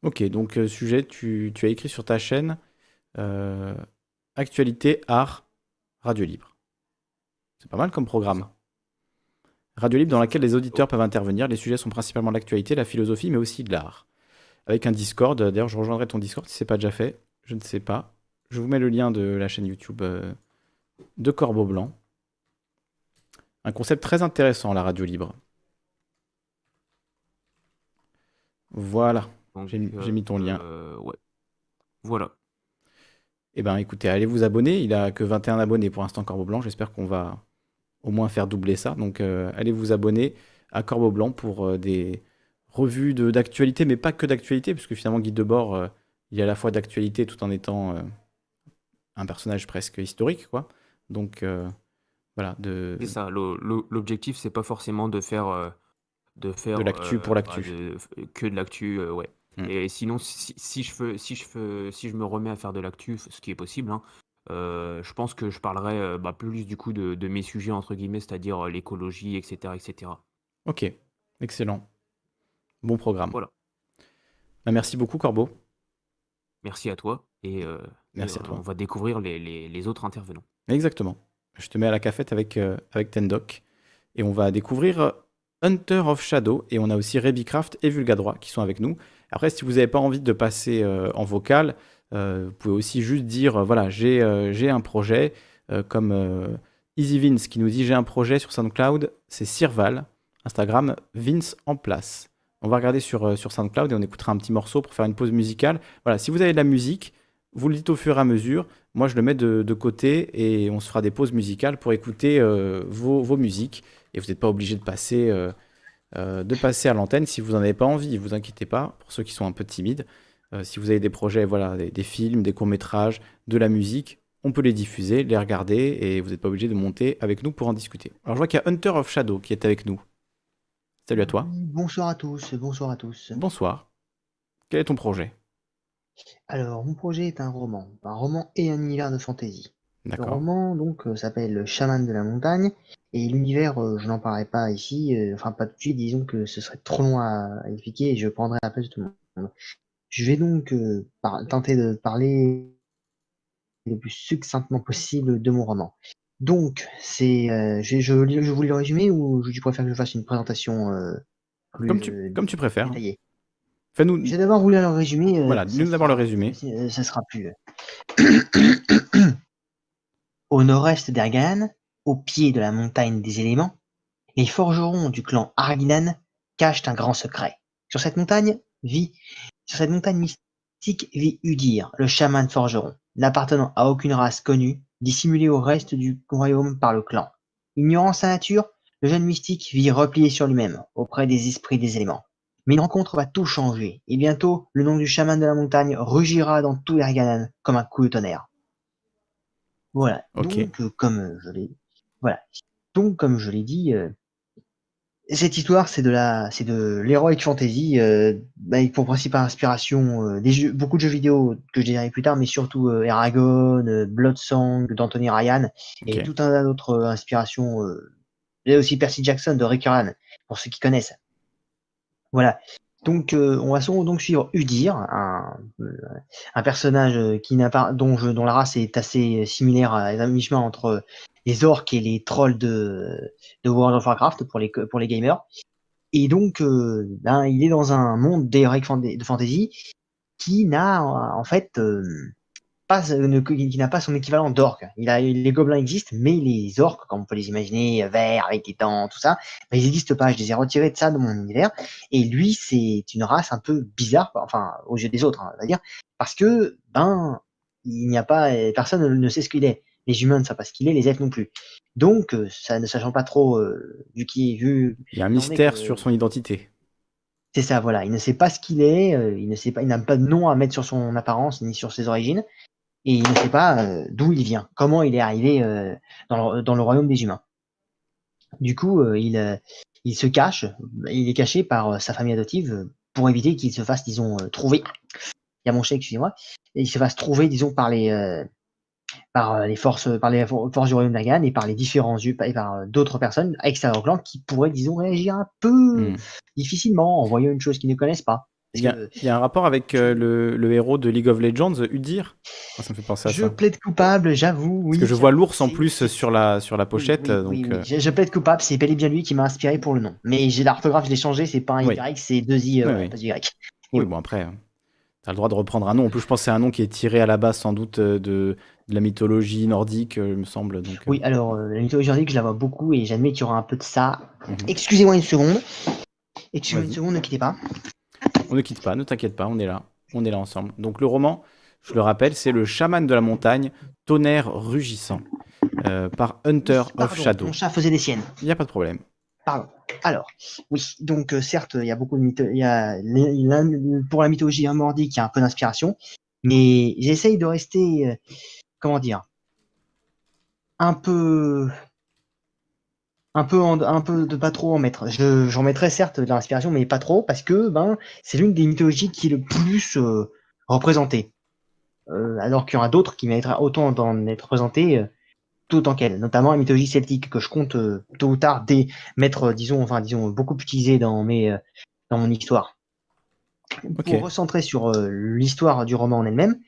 Ok, donc euh, sujet, tu, tu, as écrit sur ta chaîne euh, Actualité, art, radio libre. C'est pas mal comme programme. Radio libre dans laquelle les auditeurs peuvent intervenir. Les sujets sont principalement l'actualité, la philosophie, mais aussi de l'art. Avec un Discord. D'ailleurs, je rejoindrai ton Discord si c'est pas déjà fait. Je ne sais pas. Je vous mets le lien de la chaîne YouTube euh, de Corbeau Blanc. Un concept très intéressant, la radio libre. Voilà. J'ai mis ton lien. Euh, ouais. Voilà. Eh bien, écoutez, allez vous abonner. Il a que 21 abonnés pour l'instant, Corbeau Blanc. J'espère qu'on va au moins faire doubler ça. Donc, euh, allez vous abonner à Corbeau Blanc pour euh, des revues d'actualité, mais pas que d'actualité, puisque finalement, Guy Debord, il est à la fois d'actualité tout en étant un personnage presque historique, quoi. Donc, voilà, de... C'est ça, l'objectif, c'est pas forcément de faire, euh, de faire De l'actu pour bah, l'actu. que de l'actu, ouais. Mmh. Et sinon, si, si je fais, si je fais, si je me remets à faire de l'actu, ce qui est possible, hein, je pense que je parlerai bah, plus du coup de, de, mes sujets entre guillemets, c'est-à-dire l'écologie, etc., etc. Ok, excellent. Bon programme. Voilà. Bah, merci beaucoup, Corbeau. Merci à toi. Et, merci à toi. on va découvrir les, les, les, autres intervenants. Exactement. Je te mets à la cafette avec, avec Tendoc. Et on va découvrir Hunter of Shadow. Et on a aussi Rebicraft et Vulgadroit qui sont avec nous. Après, si vous n'avez pas envie de passer en vocal, vous pouvez aussi juste dire voilà, j'ai un projet, comme Easy Vince qui nous dit j'ai un projet sur SoundCloud, c'est Sirval, Instagram Vince en place. On va regarder sur, euh, sur SoundCloud et on écoutera un petit morceau pour faire une pause musicale. Voilà, si vous avez de la musique, vous le dites au fur et à mesure. Moi, je le mets de, côté et on se fera des pauses musicales pour écouter euh, vos, musiques. Et vous n'êtes pas obligé de passer, euh, de passer à l'antenne si vous n'en avez pas envie. Ne vous inquiétez pas, pour ceux qui sont un peu timides. si vous avez des projets, voilà, des, films, des courts-métrages, de la musique, on peut les diffuser, les regarder et vous n'êtes pas obligé de monter avec nous pour en discuter. Alors, je vois qu'il y a Hunter of Shadow qui est avec nous. Salut à toi. Bonsoir à tous, bonsoir à tous. Bonsoir. Quel est ton projet? Alors, mon projet est un roman, un roman et un univers de fantasy. Le roman donc euh, s'appelle Le Chaman de la montagne et l'univers, euh, je n'en parlerai pas ici, euh, enfin pas tout de suite, disons que ce serait trop long à, expliquer et je prendrai la place de tout le monde. Je vais donc tenter de parler le plus succinctement possible de mon roman. Donc, c'est, euh, je, je, je voulais le résumer ou je préfère que je fasse une présentation euh, plus comme tu, comme tu préfères. détaillée? Fais-nous. J'ai d'abord voulu le résumer. Euh, voilà, nous d'abord le résumé. Ça sera plus. [COUGHS] au nord-est d'Ergan, au pied de la montagne des éléments, les forgerons du clan Arginan cachent un grand secret. Sur cette montagne vit, sur cette montagne mystique vit Udir, le chaman forgeron, n'appartenant à aucune race connue dissimulé au reste du royaume par le clan. Ignorant sa nature, le jeune mystique vit replié sur lui-même, auprès des esprits des éléments. Mais une rencontre va tout changer, et bientôt le nom du chaman de la montagne rugira dans tout Erganan comme un coup de tonnerre. Voilà. Donc, euh, comme je l'ai, voilà. Donc, comme je l'ai dit, euh, cette histoire, c'est de la, c'est de l'heroic fantasy, euh, bah, pour principale inspiration des jeux, beaucoup de jeux vidéo que je dirai plus tard, mais surtout Eragon, Bloodsong d'Anthony Ryan et tout un tas d'autres inspirations. et aussi Percy Jackson de Rick Ryan, pour ceux qui connaissent. Voilà. Donc, on va donc suivre Udir, un, personnage qui n'a pas, dont, la race est assez similaire à un mi-chemin entre les orques et les trolls de, de World of Warcraft pour les, gamers. Et donc, euh, ben, il est dans un monde d'heroic de fantasy qui n'a en fait euh, pas, qui n'a pas son équivalent. Il a, les gobelins existent, mais les orques, comme on peut les imaginer, verts avec des dents, tout ça, ben, ils n'existent pas. Je les ai retirés de ça de mon univers. Et lui, c'est une race un peu bizarre, enfin, aux yeux des autres, hein, on va dire, parce que ben, il n'y a pas, personne ne sait ce qu'il est les humains ne savent pas ce qu'il est, les elfes non plus. Donc, euh, ça ne sachant pas trop euh, vu qui est vu. Il y a un mystère sur son identité. C'est ça, voilà. Il ne sait pas ce qu'il est, euh, il ne sait pas, il n'a pas de nom à mettre sur son apparence ni sur ses origines, et il ne sait pas d'où il vient, comment il est arrivé dans le, dans, le, royaume des humains. Du coup, il, il se cache, il est caché par sa famille adoptive pour éviter qu'il se fasse, disons, trouver. Il y a mon chèque, excusez-moi. Il se fasse trouver, disons, par les, par euh, les forces, par les forces du royaume d'Agan et par les différents et par euh, d'autres personnes extérieures au clan qui pourraient, disons, réagir un peu hmm. difficilement en voyant une chose qu'ils ne connaissent pas. Il y, a, un rapport avec euh, le, héros de League of Legends, Udir Ça me fait penser à je ça. Je plaide coupable, j'avoue. Oui, Parce que je vois l'ours en plus sur la, sur la pochette. donc, je, plaide coupable, c'est bel et bien lui qui m'a inspiré pour le nom. Mais j'ai l'orthographe, je l'ai changé, c'est pas un Y, c'est deux I, pas Y. oui, bon après, hein. tu as le droit de reprendre un nom. En plus, je pense que c'est un nom qui est tiré à la base sans doute de, de la mythologie nordique, euh, il me semble. Donc, oui, euh. alors euh, la mythologie nordique, je la vois beaucoup et j'admets qu'il y aura un peu de ça. Mhm. Excusez-moi une seconde. Excusez-moi une seconde, ne quittez pas. On ne quitte pas, ne t'inquiète pas, on est là. On est là ensemble. Donc le roman, je le rappelle, c'est Le chaman de la montagne, tonnerre rugissant, par Hunter of Shadow. Mon chat faisait des siennes. Il n'y a pas de problème. Pardon. Alors, oui, donc certes, il y a beaucoup de mythologie. Pour la mythologie nordique, il y a un peu d'inspiration, mais j'essaye de rester comment dire, un peu un peu, un peu de pas trop en mettre. Je, j'en mettrais certes de l'inspiration, mais pas trop, parce que ben, c'est l'une des mythologies qui est le plus euh, représentée. Euh, alors qu'il y en a d'autres qui mériteraient autant d'en être représentées tout autant qu'elle, notamment la mythologie celtique que je compte tôt ou tard des mettre, disons, enfin, disons, beaucoup utilisé dans mes, dans mon histoire. Pour recentrer sur l'histoire du roman en elle-même,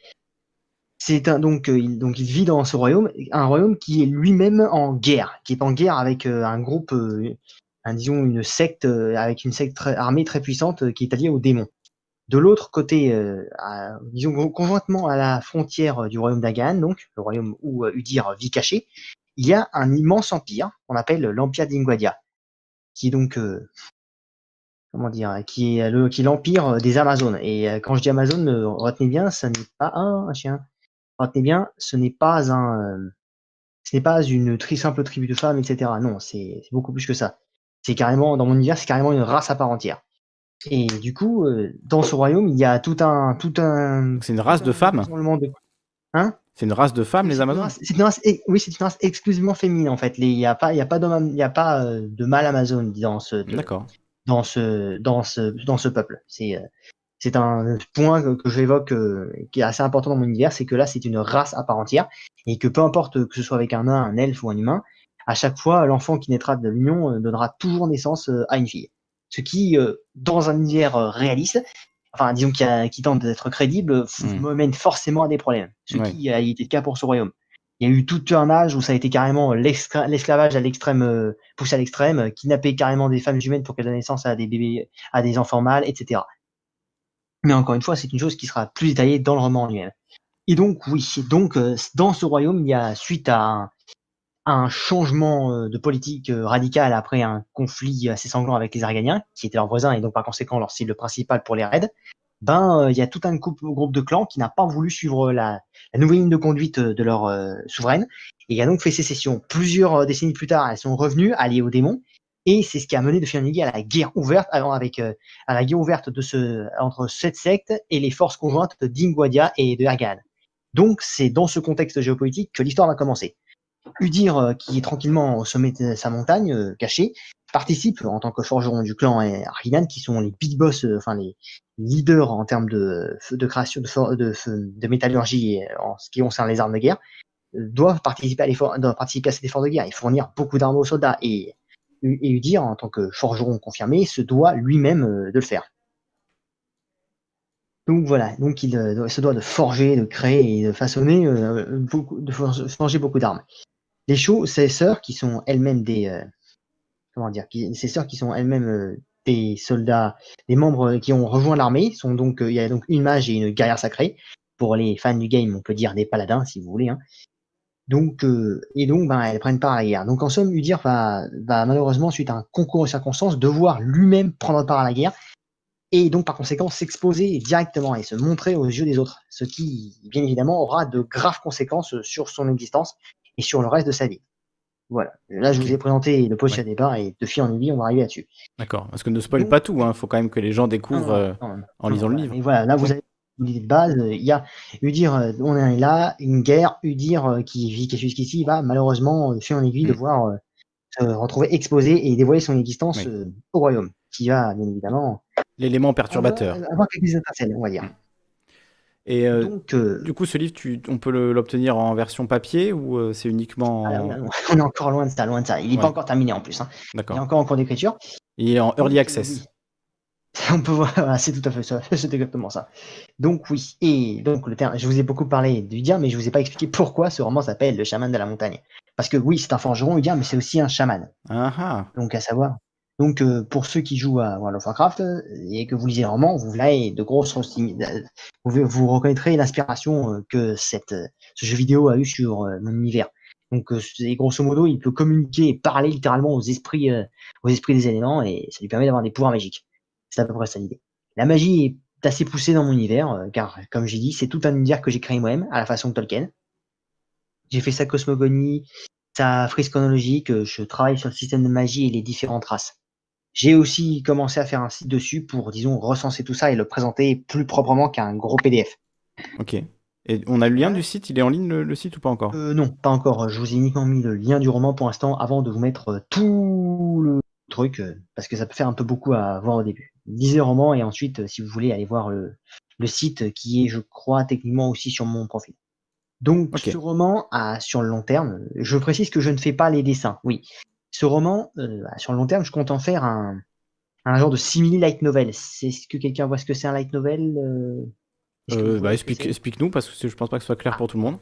c'est un, donc, euh, il, donc il vit dans ce royaume, un royaume qui est lui-même en guerre, qui est en guerre avec euh, un groupe, euh, un, disons une secte, avec une secte armée très puissante qui est alliée aux démons. De l'autre côté, disons conjointement à la frontière du royaume d'Agan, donc le royaume où Udir vit caché, il y a un immense empire qu'on appelle l'empire d'Ingwadia, qui est donc comment dire, qui est le, qui l'empire des Amazones. Et quand je dis Amazon, retenez bien, ça n'est pas un chien, retenez bien, ce n'est pas un, euh, ce n'est pas une tri simple tribu de femmes, etc. Non, c'est beaucoup plus que ça. C'est carrément, dans mon univers, c'est carrément une race à part entière. Et du coup, euh, dans ce royaume, il y a tout un, tout un. C'est une race de femmes. Hein? C'est une race de femmes, les Amazones? C'est une race, oui, c'est une race exclusivement féminine en fait. Il n'y a pas, y a pas il y a pas euh, de mâle Amazon dans ce. D'accord. Dans ce, dans ce, dans ce peuple. C'est c'est un point que, j'évoque euh, qui est assez important dans mon univers, c'est que là c'est une race à part entière et que peu importe que ce soit avec un nain, un elfe ou un humain, à chaque fois l'enfant qui naîtra de l'union euh, donnera toujours naissance euh, à une fille. Ce qui, dans un univers réaliste, enfin disons qui, qui tente d'être crédible, hmm. me mène forcément à des problèmes. Ce qui a été le cas pour ce royaume. Il y a eu tout un âge où ça a été carrément l'esclavage à l'extrême, poussé à l'extrême, kidnapper carrément des femmes humaines pour qu'elles donnent naissance à des bébés, à des enfants mâles, etc. Mais encore une fois, c'est une chose qui sera plus détaillée dans le roman lui-même. Et donc, oui, donc euh, dans ce royaume, il y a suite à un, un changement euh, de politique euh, radical après un conflit assez sanglant avec les Arganiens, qui étaient leurs voisins et donc par conséquent leur cible principale pour les raids, ben il y a tout un groupe de clans qui n'a pas voulu suivre la, la, nouvelle ligne de conduite de leur souveraine et a donc fait sécession. Plusieurs décennies plus tard, elles sont revenues alliées aux démons et c'est ce qui a mené de Fionigi à la guerre ouverte, avec euh, à la guerre ouverte de ce, entre cette secte et les forces conjointes d'Ingwadia et de Ergan. Donc c'est dans ce contexte géopolitique que l'histoire va commencer. Udir, euh, qui est tranquillement au sommet de sa montagne, euh, cachée, participe en tant que forgeron du clan et qui sont les big boss, enfin les leaders en termes de, de création de, de, de métallurgie en ce qui concerne les armes de guerre, doivent participer à, doivent participer à cet effort de guerre et fournir beaucoup d'armes aux soldats. Et et Udir, en tant que forgeron confirmé, se doit lui-même euh, de le faire. Donc voilà, donc il euh, se doit de forger, de créer et de façonner euh, beaucoup, de forger beaucoup d'armes. Les chauds, ses sœurs qui sont elles-mêmes des, comment dire, ces sœurs qui sont elles-mêmes des soldats, des membres qui ont rejoint l'armée, sont donc, il y a donc une mage et une guerrière sacrée. Pour les fans du game, on peut dire des paladins si vous voulez. Hein. Donc, euh, et donc, ben, elles prennent part à la guerre. Donc, en somme, Udir va, va malheureusement, suite à un concours de circonstances, devoir lui-même prendre part à la guerre et donc, par conséquent, s'exposer directement et se montrer aux yeux des autres, ce qui, bien évidemment, aura de graves conséquences sur son existence et sur le reste de sa vie. Voilà. Là, je vous ai présenté le post ouais. départ et de fil en aiguille, on va arriver là-dessus. D'accord. Parce que ne spoil pas tout. Il hein. faut quand même que les gens découvrent euh, en lisant le livre. Et voilà. Là, vous avez de base, il y a Udir, euh, on est là, une guerre, Udir euh, qui vit quelque chose qu'ici va malheureusement, euh, fait en aiguille, mm. devoir se retrouver exposé et dévoiler son existence au royaume, qui va bien évidemment. L'élément perturbateur. Avoir quelques étincelles, on va dire. Et Donc, du coup, ce livre, tu, on peut l'obtenir en version papier ou c'est uniquement. Ah, on est encore loin de ça, loin de ça. Il n'est pas encore terminé en plus. Hein. Il est encore en cours d'écriture. Il est en early access. On peut voir, [LAUGHS] c'est tout à fait ça, [LAUGHS] c'est exactement ça. Donc oui, et donc le terme, je vous ai beaucoup parlé d'Udir, mais je vous ai pas expliqué pourquoi ce roman s'appelle Le chaman de la montagne. Parce que oui, c'est un forgeron Udir, mais c'est aussi un chaman. Ah ah. Donc à savoir. Donc euh, pour ceux qui jouent à World of Warcraft et que vous lisez le roman, vous verrez de grosses vous, vous reconnaîtrez l'inspiration euh, que cette, ce jeu vidéo a eu sur euh, mon univers. Donc grosso modo, il peut communiquer et parler littéralement aux esprits, aux esprits des éléments et ça lui permet d'avoir des pouvoirs magiques. C'est à peu près ça l'idée. La magie est assez poussée dans mon univers, euh, car comme j'ai dit, c'est tout un univers que j'ai créé moi-même, à la façon de Tolkien. J'ai fait sa cosmogonie, sa frise chronologique, euh, je travaille sur le système de magie et les différentes races. J'ai aussi commencé à faire un site dessus pour, disons, recenser tout ça et le présenter plus proprement qu'un gros PDF. Ok. Et on a le lien du site, il est en ligne le, site ou pas encore? Euh, Non, pas encore. Je vous ai uniquement mis le lien du roman pour l'instant avant de vous mettre tout le truc, euh, parce que ça peut faire un peu beaucoup à voir au début. Lisez le roman et ensuite, si vous voulez, aller voir le, site qui est, je crois, techniquement aussi sur mon profil. Donc, ce roman, a, sur le long terme, je précise que je ne fais pas les dessins. Oui, ce roman, sur le long terme, je compte en faire un, un genre de simili light novel. C'est ce que quelqu'un voit ce que c'est un light novel euh, bah, explique, nous parce que je pense pas que ce soit clair pour tout le monde.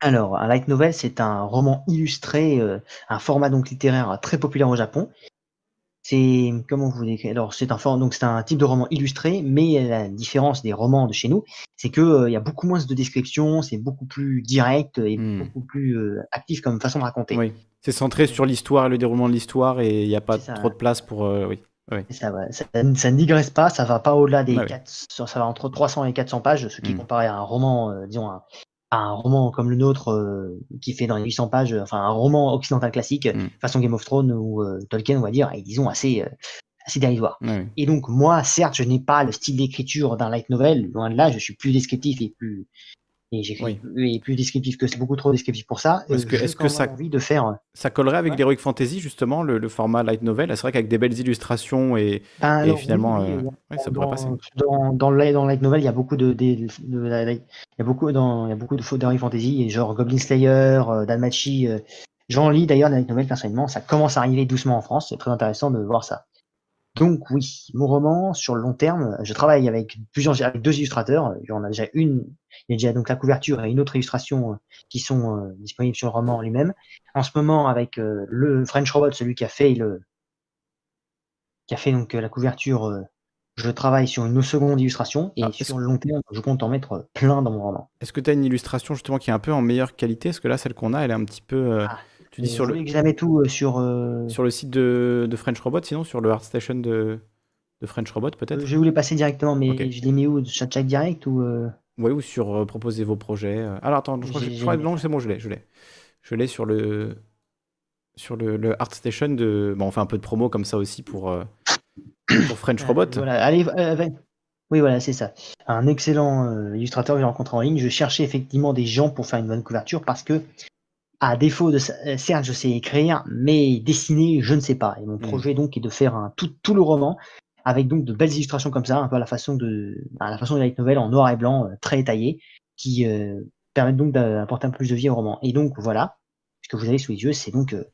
Alors, un light novel, c'est un roman illustré, euh, un format donc littéraire très populaire au Japon. C'est comment vous décrire Alors, c'est un donc c'est un type de roman illustré, mais la différence des romans de chez nous, c'est que euh, il y a beaucoup moins de descriptions, c'est beaucoup plus direct et hmm. beaucoup plus actif comme façon de raconter. Oui, c'est centré sur l'histoire, le déroulement de l'histoire, et il n'y a pas trop de place pour. oui. Ça, ça, ça, ne digresse pas, ça va pas au-delà des 400, ça va entre 300 et 400 pages, ce qui mmh. comparé à un roman, euh, disons, à, un roman comme le nôtre euh, qui fait dans les 800 pages, enfin un roman occidental classique, mmh. façon Game of Thrones ou euh, Tolkien, on va dire, et disons assez, assez dérisoire. Et donc moi, certes, je n'ai pas le style d'écriture d'un light novel, loin de là, je suis plus descriptif et plus et j'ai fait plus descriptif que c'est beaucoup trop descriptif pour ça. Est-ce que, est-ce que ça, envie de faire... Euh, ça collerait avec l'heroic fantasy justement le, format light novel? C'est vrai qu'avec des belles illustrations et, ben, finalement, euh, ça pourrait passer. Dans, dans, le, dans light novel, il y a beaucoup de, il y a beaucoup dans, il y a beaucoup de d'heroic fantasy, genre Goblin Slayer, euh, Danmachi. J'en lis d'ailleurs des light novels personnellement. Ça commence à arriver doucement en France. C'est très intéressant de voir ça. Donc oui, mon roman sur le long terme, je travaille avec plusieurs, avec deux illustrateurs. Il y en a déjà une, il y a déjà donc la couverture et une autre illustration euh, qui sont euh, disponibles sur le roman lui-même. En ce moment, avec euh, le French Robot, celui qui a fait le, qui a fait donc la couverture, je travaille sur une seconde illustration et ah, sur le long terme, je compte en mettre plein dans mon roman. Est-ce que tu as une illustration justement qui est un peu en meilleure qualité? Parce que là, celle qu'on a, elle est un petit peu. Ah. Tu dis sur le. Tout euh, sur. Euh, sur le site de, French Robot, sinon sur le ArtStation de, de French Robot, peut-être Je voulais passer directement, mais je l'ai mis où? Chat Chat Direct ou. Euh? Oui, ou sur proposer vos projets. Alors attends, je crois que non, c'est bon, je l'ai, je l'ai. Je l'ai sur le sur le, le ArtStation de. Bon, on fait un peu de promo comme ça aussi pour, pour French Robot. Voilà, allez, oui, voilà, c'est ça. Un excellent illustrateur que j'ai rencontré en ligne. Je cherchais effectivement des gens pour faire une bonne couverture parce que à défaut de euh, certes je sais écrire, mais dessiner je ne sais pas. Et mon mmh. projet donc est de faire un, tout, tout le roman avec donc de belles illustrations comme ça, un peu à la façon de à la façon de light novel en noir et blanc, euh, très détaillé, qui euh, permettent donc d'apporter un peu plus de vie au roman. Et donc voilà, ce que vous avez sous les yeux, c'est donc euh,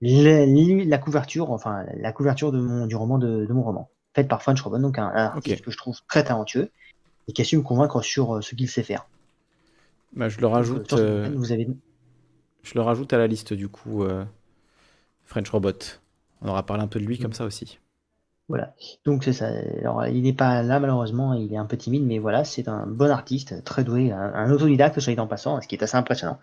la, couverture, enfin la couverture de mon, du roman de, de mon roman, faite par French Robin, donc un, artiste que je trouve très talentueux et qui a su me convaincre sur ce qu'il sait faire. Bah, je le rajoute. vous avez je le rajoute à la liste du coup, euh, French Robot. On aura parlé un peu de lui comme ça aussi. Voilà, donc c'est ça. Alors, il n'est pas là malheureusement, il est un peu timide, mais voilà, c'est un bon artiste, très doué, un, autodidacte, soit dit en passant, ce qui est assez impressionnant.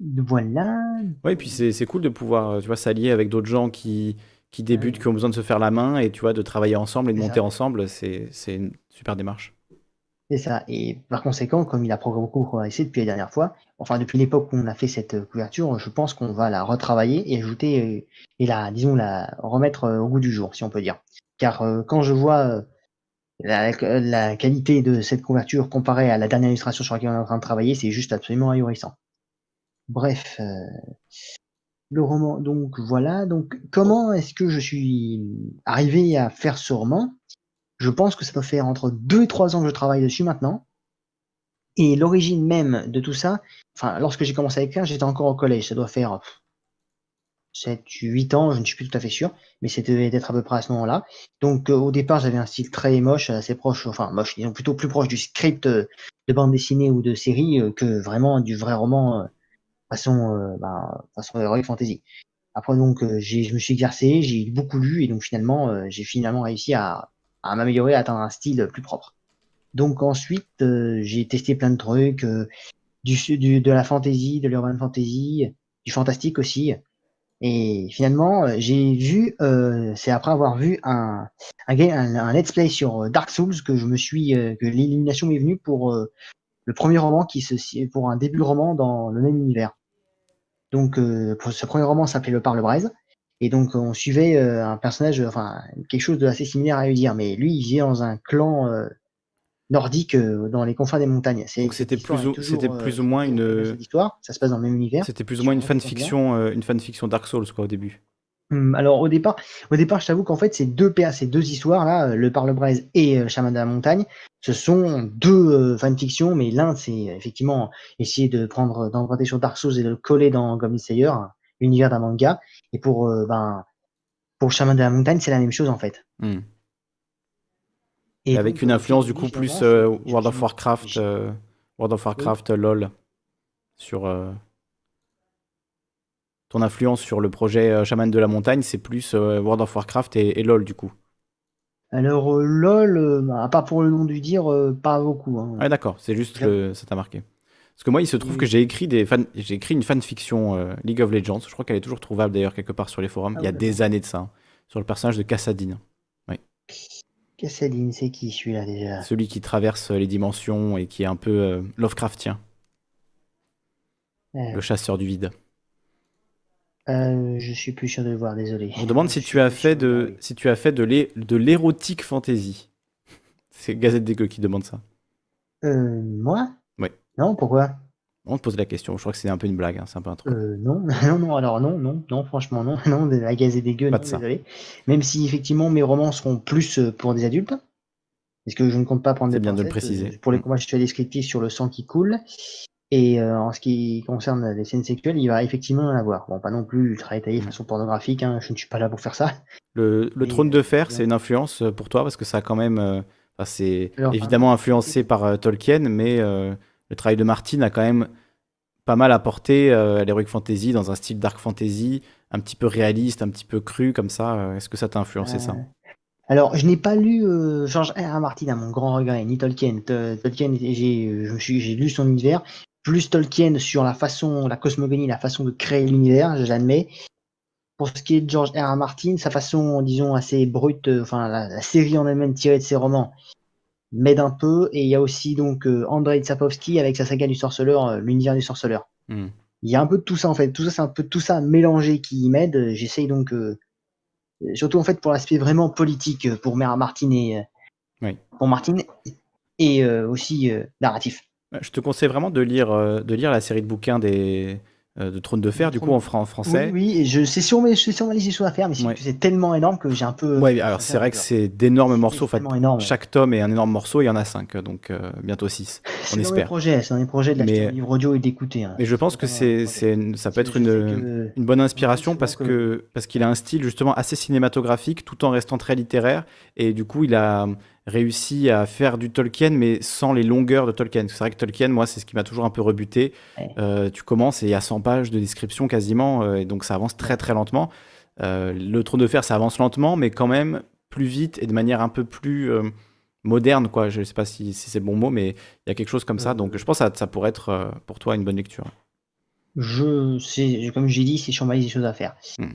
Voilà. Oui, et puis c'est cool de pouvoir, tu vois, s'allier avec d'autres gens qui, qui débutent, qui ont besoin de se faire la main, et tu vois, de travailler ensemble et de monter ensemble, c'est une super démarche. Ça. Et par conséquent, comme il a beaucoup progressé depuis la dernière fois, enfin depuis l'époque où on a fait cette euh, couverture, je pense qu'on va la retravailler et ajouter euh, et la, disons, la remettre euh, au goût du jour, si on peut dire. Car quand je vois la, qualité de cette couverture comparée à la dernière illustration sur laquelle on est en train de travailler, c'est juste absolument ahurissant. Bref, le roman. Donc voilà. Donc comment est-ce que je suis arrivé à faire ce roman? Je pense que ça peut faire entre 2 et 3 ans que je travaille dessus maintenant. Et l'origine même de tout ça, enfin, lorsque j'ai commencé à écrire, j'étais encore au collège. Ça doit faire 7, 8 ans, je ne suis plus tout à fait sûr, mais c'était d'être à peu près à ce moment-là. Donc, euh, au départ, j'avais un style très moche, assez proche, enfin, moche, disons plutôt plus proche du script euh, de bande dessinée ou de série euh, que vraiment du vrai roman façon, bah, façon heroic fantasy. Après, donc, je me suis exercé, j'ai beaucoup lu, et donc finalement, j'ai finalement réussi à à m'améliorer, à atteindre un style plus propre. Donc ensuite, euh, j'ai testé plein de trucs, euh, du, du, de la fantasy, de l'urban fantasy, du fantastique aussi. Et finalement, euh, j'ai vu, c'est après avoir vu un, un, un, let's play sur Dark Souls que je me suis, que l'illumination m'est venue pour le premier roman qui se, pour un début de roman dans le même univers. Donc, pour ce premier roman s'appelait Le Parle-Braise. Et donc, on suivait euh, un personnage, enfin, quelque chose de assez similaire à Udir, mais lui, il vivait dans un clan euh, nordique dans les confins des montagnes. Donc c'était plus, ou, c'était plus ou moins une histoire. Ça se passe dans le même univers. C'était plus ou moins une fanfiction, une fanfiction Dark Souls quoi au début. Hum, alors au départ, au départ, je t'avoue qu'en fait ces deux ces deux histoires là, le Parle-Braise et Chaman de la montagne, ce sont deux fanfictions, mais l'un c'est effectivement essayer de prendre d'emprunter sur Dark Souls et de le coller dans Goblin Slayer, l'univers d'un manga. Et pour ben pour le Chaman de la montagne, c'est la même chose en fait. Et avec une influence du coup plus World of Warcraft, World of Warcraft, LOL sur ton influence sur le projet euh, Chaman de la montagne, c'est plus euh, World of Warcraft et, LOL du coup Alors euh, LOL, à part pour le nom du dire, pas beaucoup. Hein. Ah d'accord, c'est juste que ça t'a marqué. Parce que moi, il se trouve que j'ai écrit, des fan... j'ai écrit une fanfiction League of Legends. Je crois qu'elle est toujours trouvable d'ailleurs quelque part sur les forums. Ah il y a des années de ça. Hein, sur le personnage de Cassadine. Oui. Cassadine, c'est qui celui-là déjà? Celui qui traverse les dimensions et qui est un peu Lovecraftien. Le chasseur du vide. Euh, je suis plus sûr de le voir, désolé. On demande si tu, as fait de, si tu as fait de l'érotique fantasy. [LAUGHS] C'est Gazette des qui demande ça. Euh, moi? Non, pourquoi? On te pose la question. Je crois que c'est un peu une blague. Hein, c'est un peu un truc. Euh, non, [LAUGHS] non, non. Alors non, non, non. Franchement, non, [LAUGHS] non. De la Gazette des non, désolé. Même si effectivement mes romans seront plus euh, pour des adultes. Parce que je ne compte pas prendre des bien de le préciser. Pour les mm. combats, je suis descriptif sur le sang qui coule. Et euh, en ce qui concerne les scènes sexuelles, il va effectivement en avoir. Bon, pas non plus ultra détaillé de façon pornographique, hein, je ne suis pas là pour faire ça. Le, trône de fer, c'est une influence euh, pour toi parce que ça a quand même. Euh, c'est évidemment influencé par Tolkien, mais le travail de Martin a quand même pas mal apporté à l'heroic fantasy dans un style dark fantasy, un petit peu réaliste, un petit peu cru comme ça. Est-ce que ça t'a influencé ça? Alors, je n'ai pas lu George R. Martin à mon grand regret, ni Tolkien. Tolkien, j'ai lu son univers plus Tolkien sur la façon, la cosmogonie, la façon de créer l'univers, j'admets. Pour ce qui est de George R. R. Martin, sa façon, disons, assez brute, euh, enfin, la, série en elle-même tirée de ses romans m'aide un peu. Et il y a aussi donc euh, Andrei Tsapowski avec sa saga du sorceleur, euh, l'univers du sorceleur. Hmm. Il y a un peu de tout ça en fait. Tout ça, c'est un peu tout ça mélangé qui m'aide. J'essaye donc, surtout en fait pour l'aspect vraiment politique pour Mère Martin et pour Martin et aussi narratif. Je te conseille vraiment de lire, euh, de lire la série de bouquins des, euh, de Trône de Fer, du coup en, français. Oui, oui je, c'est sur, sur ma liste à faire, mais c'est tellement énorme que j'ai un peu. Oui, alors c'est vrai que c'est d'énormes morceaux. Chaque tome est un énorme morceau, il y en a cinq, donc euh, bientôt six, [LAUGHS] on espère. C'est dans les projets de l'acheter un livre audio et d'écouter. Hein. Mais je pense que c'est, ça peut être une, une bonne inspiration parce, que, parce qu'il a un style justement assez cinématographique tout en restant très littéraire, et du coup il a réussi à faire du Tolkien, mais sans les longueurs de Tolkien. C'est vrai que Tolkien, moi, c'est ce qui m'a toujours un peu rebuté. Euh, tu commences et il y a 100 pages de description quasiment, euh, et donc ça avance très très lentement. Euh, le Trône de Fer, ça avance lentement, mais quand même plus vite et de manière un peu plus moderne, quoi. Je ne sais pas si, c'est le bon mot, mais il y a quelque chose comme ça. Donc je pense que ça, pourrait être pour toi une bonne lecture. Je, comme j'ai dit, c'est ma des choses à faire. Hmm.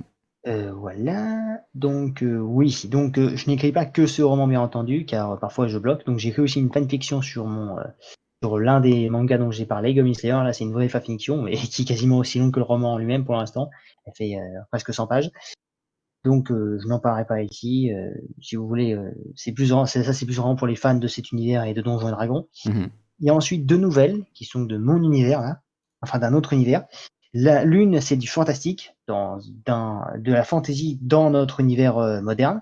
Euh, voilà, donc euh, oui, donc euh, je n'écris pas que ce roman bien entendu, car parfois je bloque. Donc j'ai fait aussi une fanfiction sur mon sur l'un des mangas dont j'ai parlé, Goblin Slayer. Là, c'est une vraie fanfiction, mais [LAUGHS] qui est quasiment aussi longue que le roman en lui-même pour l'instant. Elle fait presque 100 pages. Donc je n'en parlerai pas ici. si vous voulez, c'est plus ça, c'est plus vraiment pour les fans de cet univers et de Donjons et Dragons. Mmh Il y a ensuite deux nouvelles qui sont de mon univers là, enfin d'un autre univers. L'une, c'est du fantastique, dans, de la fantaisie dans notre univers euh, moderne.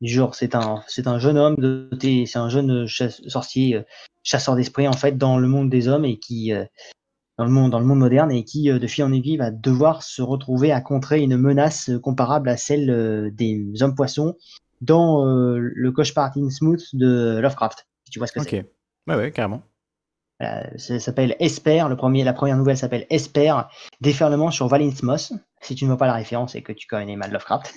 Genre, c'est un, jeune homme c'est un jeune sorcier, euh, chasseur d'esprit en fait dans le monde des hommes et qui, euh, dans le monde, moderne et qui, de fil en aiguille, va devoir se retrouver à contrer une menace comparable à celle des hommes poissons dans le cauchemar Smooth de Lovecraft. Si tu vois ce que c'est. Ouais, ouais, carrément. Ça s'appelle Esper. Le premier, la première nouvelle s'appelle Esper, déferlement sur Valinsmos. Si tu ne vois pas la référence et que tu connais mal Lovecraft.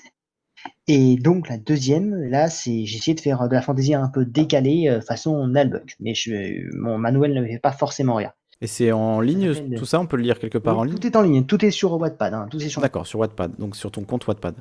Et donc la deuxième, là, c'est j'ai essayé de faire de la fantaisie un peu décalée euh, façon Nalbuck, mais je, mon ma nouvelle ne fait pas forcément rien. Et c'est en ligne, tout ça, on peut le lire quelque part en ligne. Tout est en ligne, tout est sur Wattpad. Hein, tout est sur... D'accord, sur Wattpad, donc sur ton compte Wattpad.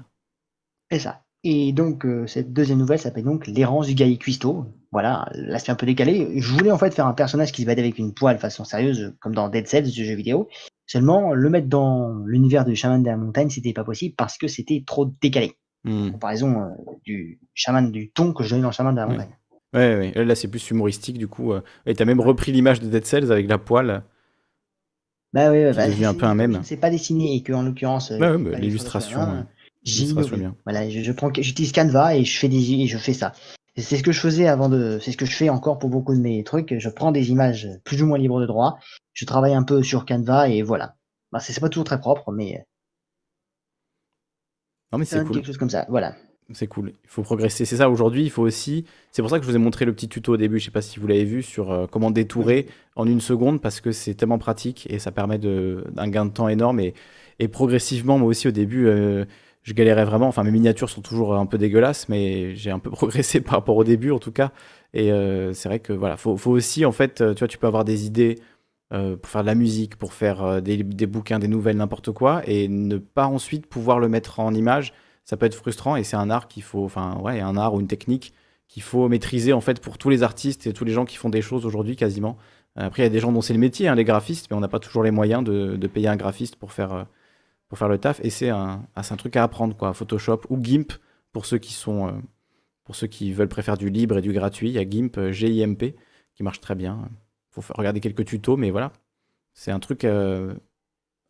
C'est ça. Et donc, euh, cette deuxième nouvelle s'appelle donc L'errance du Gaï Cuisto. Voilà, là c'est un peu décalé. Je voulais en fait faire un personnage qui se battait avec une poêle façon sérieuse, comme dans Dead Cells, ce jeu vidéo. Seulement, le mettre dans l'univers du chaman de la montagne, c'était pas possible parce que c'était trop décalé. Hmm. En comparaison euh, du chaman du ton que je donnais dans le chaman de la montagne. Ouais, ouais. Là, c'est plus humoristique, du coup. euh. Et t'as même repris l'image de Dead Cells avec la poêle. Bah oui, Qui devient un peu un mème. C'est pas dessiné et que en l'occurrence. Ouais, ouais, pas l'illustration, ouais. hein. Voilà, je, j'utilise Canva et je fais des, et je fais ça. C'est ce que je faisais avant de, c'est ce que je fais encore pour beaucoup de mes trucs. Je prends des images plus ou moins libres de droit. Je travaille un peu sur Canva et voilà. Bah, c'est pas toujours très propre, mais Non, mais c'est cool. quelque chose comme ça. Voilà. C'est cool. Il faut progresser. C'est ça, aujourd'hui, il faut aussi. C'est pour ça que je vous ai montré le petit tuto au début. Je sais pas si vous l'avez vu sur euh, comment détourer en une seconde parce que c'est tellement pratique et ça permet d'un gain de temps énorme. Et, et progressivement, moi aussi, au début, euh, je galérais vraiment. Enfin, mes miniatures sont toujours un peu dégueulasses, mais j'ai un peu [LAUGHS] progressé par rapport au début, en tout cas. Et euh, c'est vrai que voilà, faut, faut aussi, en fait, euh, tu vois, tu peux avoir des idées euh, pour faire de la musique, pour faire euh, des, bouquins, des nouvelles, n'importe quoi, et ne pas ensuite pouvoir le mettre en image ça peut être frustrant et c'est un art qu'il faut, enfin ouais, un art ou une technique qu'il faut maîtriser en fait pour tous les artistes et tous les gens qui font des choses aujourd'hui quasiment. Euh, Après, il y a des gens dont c'est le métier, hein, les graphistes, mais on n'a pas toujours les moyens de, payer un graphiste pour faire, euh, pour faire le taf. Et c'est un, ah, un truc à apprendre, quoi. Photoshop ou GIMP pour ceux qui sont, euh, pour ceux qui veulent préférer du libre et du gratuit. Il y a GIMP, euh, G-I-M-P, qui marche très bien. Faut regarder quelques tutos, mais voilà. C'est un truc euh,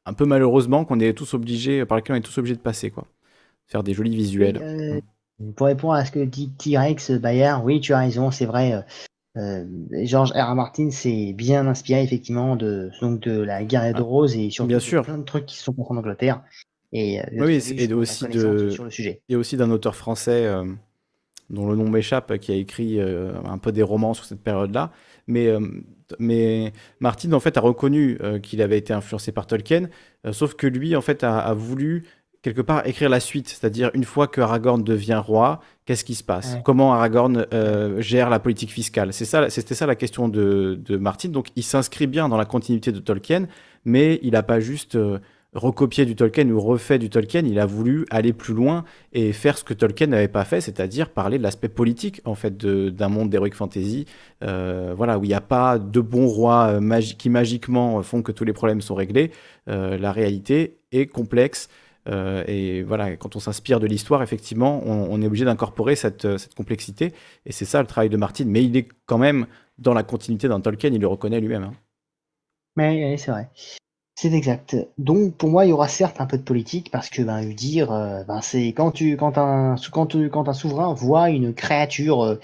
un peu malheureusement qu'on est tous obligés, par lequel on est tous obligés de passer, quoi. Faire des jolis visuels. Pour répondre à ce que dit T-Rex Bayard, oui, tu as raison, c'est vrai. Euh, euh, George R. R. Martin s'est bien inspiré effectivement de, donc de la guerre de Rose et surtout Ah, bien de sûr. plein de trucs qui se sont passés en Angleterre. Et, euh, Oui, et aussi de- sur le sujet. et aussi d'un auteur français euh, dont le nom m'échappe, qui a écrit euh, un peu des romans sur cette période-là. Mais, euh, mais Martin, en fait, a reconnu qu'il avait été influencé par Tolkien, sauf que lui, en fait, a, a voulu quelque part écrire la suite, c'est-à-dire une fois que Aragorn devient roi, qu'est-ce qui se passe Ouais. Comment Aragorn euh, gère la politique fiscale C'est ça, c'était ça la question de, de Martin. Donc, il s'inscrit bien dans la continuité de Tolkien, mais il n'a pas juste euh, recopié du Tolkien ou refait du Tolkien. Il a voulu aller plus loin et faire ce que Tolkien n'avait pas fait, c'est-à-dire parler de l'aspect politique en fait d'un monde d'heroic fantasy, euh, voilà où il n'y a pas de bons rois magi- qui magiquement font que tous les problèmes sont réglés. La réalité est complexe. Euh, et voilà, quand on s'inspire de l'histoire, effectivement, on, est obligé d'incorporer cette, euh, cette complexité. Et c'est ça le travail de Martin. Mais il est quand même dans la continuité d'un Tolkien, il le reconnaît lui-même. hein. Mais oui, c'est vrai. C'est exact. Donc pour moi, il y aura certes un peu de politique parce que ben, dire, euh, ben, c'est quand quand un quand, un souverain voit une créature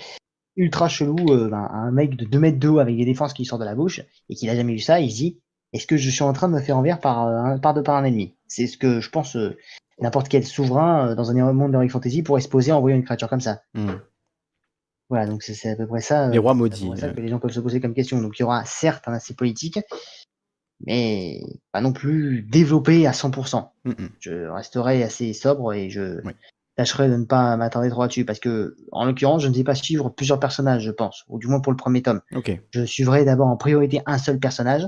ultra chelou, ben, un mec de 2 mètres de haut avec des défenses qui sortent de la bouche et qu'il a jamais vu ça, il se dit est-ce que je suis en train de me faire envers par euh, un, par de par un ennemi C'est ce que je pense euh, n'importe quel souverain euh, dans un monde d'Heroic Fantasy pourrait se poser en voyant une créature comme ça. Hmm. Voilà, donc c'est c'est à peu près ça. Les rois c'est maudits. près ça que les gens peuvent se poser comme question. Donc il y aura certes un aspect politique, mais pas non plus développé à 100%. hmm, hmm. Je resterai assez sobre et je Oui. tâcherai de ne pas m'attarder trop là-dessus parce que, en l'occurrence, je ne vais pas suivre plusieurs personnages, je pense, ou du moins pour le premier tome. Ok. Je suivrai d'abord en priorité un seul personnage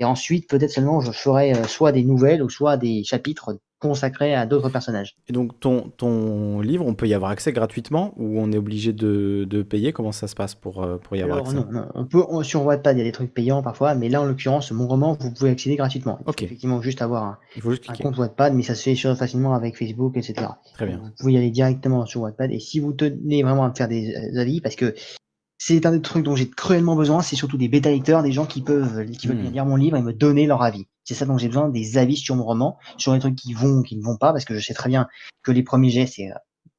et ensuite peut-être seulement je ferai euh, soit des nouvelles ou soit des chapitres consacrés à d'autres personnages. Et donc ton, ton livre, on peut y avoir accès gratuitement ou on est obligé de, de payer? Comment ça se passe pour, euh, pour y avoir Alors accès? non, non, on peut on, sur Wattpad il y a des trucs payants parfois, mais là en l'occurrence mon roman vous pouvez accéder gratuitement. Il faut effectivement juste avoir un, Il faut juste un compte Wattpad, mais ça se fait facilement avec Facebook, etc. Très bien. Vous pouvez y aller directement sur Wattpad et si vous tenez vraiment à me faire des euh, avis, parce que c'est un des trucs dont j'ai cruellement besoin, c'est surtout des bêta lecteurs, des gens qui peuvent qui veulent Hmm. bien lire mon livre et me donner leur avis. C'est ça dont j'ai besoin, des avis sur mon roman, sur les trucs qui vont ou qui ne vont pas, parce que je sais très bien que les premiers jets c'est euh,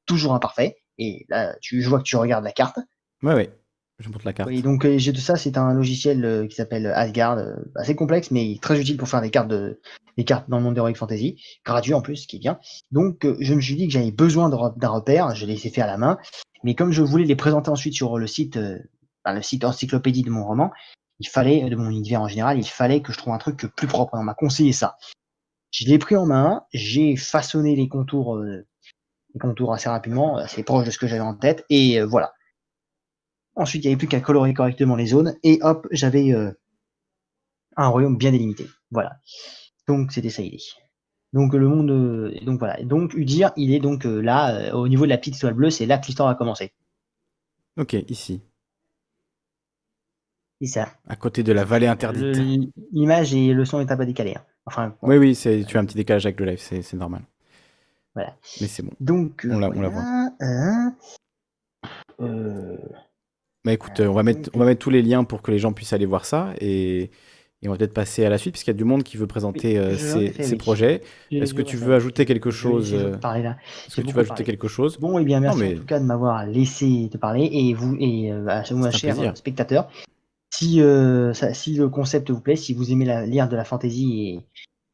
toujours imparfait. Et là, tu, je vois que tu regardes la carte. Ouais, ouais. Je montre la carte. Et donc euh, j'ai de ça, c'est un logiciel euh, qui s'appelle Asgard, euh, assez complexe mais très utile pour faire des cartes de des cartes dans le monde d'Heroic Fantasy, gratuit en plus, ce qui est bien. Donc euh, je me suis dit que j'avais besoin d'un repère, je les ai fait à la main, mais comme je voulais les présenter ensuite sur le site, euh, enfin, le site encyclopédie de mon roman, il fallait, de mon univers en général, il fallait que je trouve un truc plus propre. On m'a conseillé ça. Je l'ai pris en main, j'ai façonné les contours, euh, les contours assez rapidement, assez proche de ce que j'avais en tête, et euh, voilà. Ensuite, il n'y avait plus qu'à colorer correctement les zones, et hop, j'avais euh, un royaume bien délimité. Voilà. Donc, c'était ça l'idée. Donc, le monde. euh, donc, voilà. Donc, Udir, il est donc euh, là, au niveau de la petite étoile bleue, c'est là que l'histoire va commencer. Ok, ici. C'est ça. À côté de la vallée interdite. L'image et le son est un peu décalé. hein. Enfin, Oui, oui, c'est, tu as un petit décalage avec le live, c'est, normal. Voilà. Mais c'est bon. donc. On la- on la voilà, hein. Euh, Bah écoute, on va mettre, on va mettre tous les liens pour que les gens puissent aller voir ça et, et on va peut-être passer à la suite puisqu'il y a du monde qui veut présenter euh, je ses, oui. projets. Je- Est-ce que je tu veux ajouter quelque chose euh. Est-ce que tu veux ajouter quelque chose? Bon, et bien merci mais- en tout cas de m'avoir laissé te parler et vous et euh, à vous, chers euh, spectateurs. Si, euh, ça- si le concept vous plaît, si vous aimez la, lire de la fantasy et,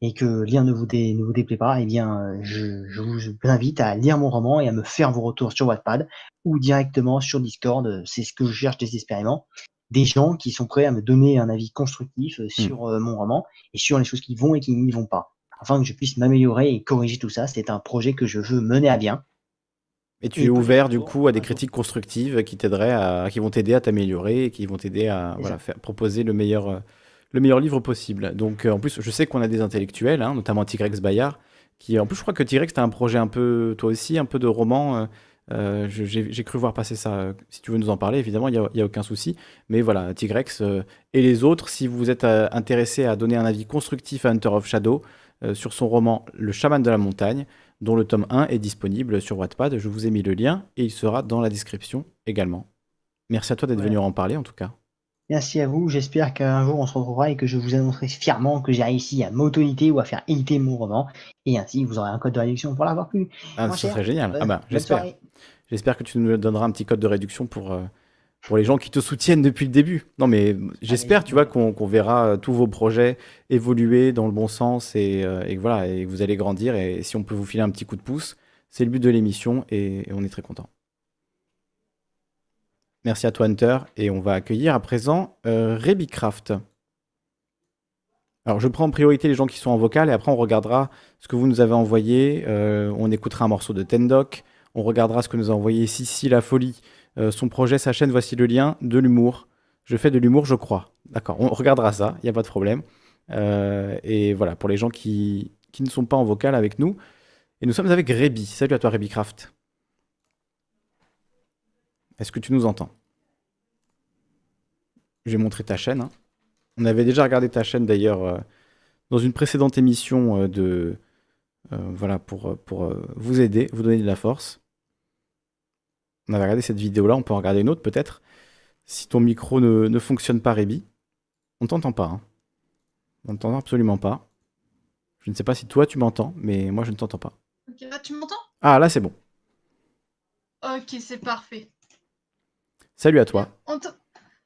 et que lire ne vous, dé- ne vous déplaît pas, eh bien, euh, je, je vous invite à lire mon roman et à me faire vos retours sur Wattpad ou directement sur Discord. C'est ce que je cherche désespérément. Des gens qui sont prêts à me donner un avis constructif euh, sur euh, mon roman et sur les choses qui vont et qui n'y vont pas, afin que je puisse m'améliorer et corriger tout ça. C'est un projet que je veux mener à bien. Et tu Et es ouvert du coup à des critiques constructives qui t'aideraient à, qui vont t'aider à t'améliorer et qui vont t'aider à voilà, faire, proposer le meilleur, euh, le meilleur livre possible. Donc euh, en plus, je sais qu'on a des intellectuels, hein, notamment Tigrex Bayard, qui en plus je crois que Tigrex, tu as un projet un peu, toi aussi, un peu de roman. euh, euh, J'ai cru voir passer ça. Si tu veux nous en parler, évidemment, il n'y a, il y a aucun souci. Mais voilà, Tigrex et les autres, si vous êtes intéressés à donner un avis constructif à Hunter of Shadow sur son roman Le chaman de la montagne, dont le tome 1 est disponible sur Wattpad. Je vous ai mis le lien et il sera dans la description également. Merci à toi d'être Ouais. venu en parler en tout cas. Merci à vous. J'espère qu'un jour on se retrouvera et que je vous annoncerai fièrement que j'ai réussi à m'auto-éditer ou à faire éditer mon roman. Et ainsi, vous aurez un code de réduction pour l'avoir plus. Ah, cher. serait génial. Bonne- Ah bah, j'espère. J'espère que tu nous donneras un petit code de réduction pour, euh, pour les gens qui te soutiennent depuis le début. Non, mais j'espère, tu vois, qu'on qu'on verra euh, tous vos projets évoluer dans le bon sens et, euh, et que voilà, et vous allez grandir. Et si on peut vous filer un petit coup de pouce, c'est le but de l'émission et, et on est très content. Merci à toi, Hunter. Et on va accueillir à présent euh, Rebicraft. Alors, je prends en priorité les gens qui sont en vocal et après, on regardera ce que vous nous avez envoyé. Euh, on écoutera un morceau de Tendoc. On regardera ce que nous a envoyé Sissi La Folie. Euh, son projet, sa chaîne, voici le lien, de l'humour. Je fais de l'humour, je crois. D'accord, on regardera ça, il n'y a pas de problème. Euh, et voilà, pour les gens qui, ne sont pas en vocal avec nous. Et nous sommes avec Rébi. Salut à toi, Rébicraft. Est-ce que tu nous entends? Je vais montrer ta chaîne. hein. On avait déjà regardé ta chaîne d'ailleurs euh, dans une précédente émission euh, de. euh, voilà, pour, pour vous aider, vous donner de la force. On avait regardé cette vidéo-là, on peut en regarder une autre peut-être. Si ton micro ne, ne fonctionne pas, Rébi, on t'entend pas. hein. On ne t'entend absolument pas. Je ne sais pas si toi tu m'entends, mais moi je ne t'entends pas. Ok, là, tu m'entends? Ah, là c'est bon. Ok, c'est parfait. Salut à toi. En, te-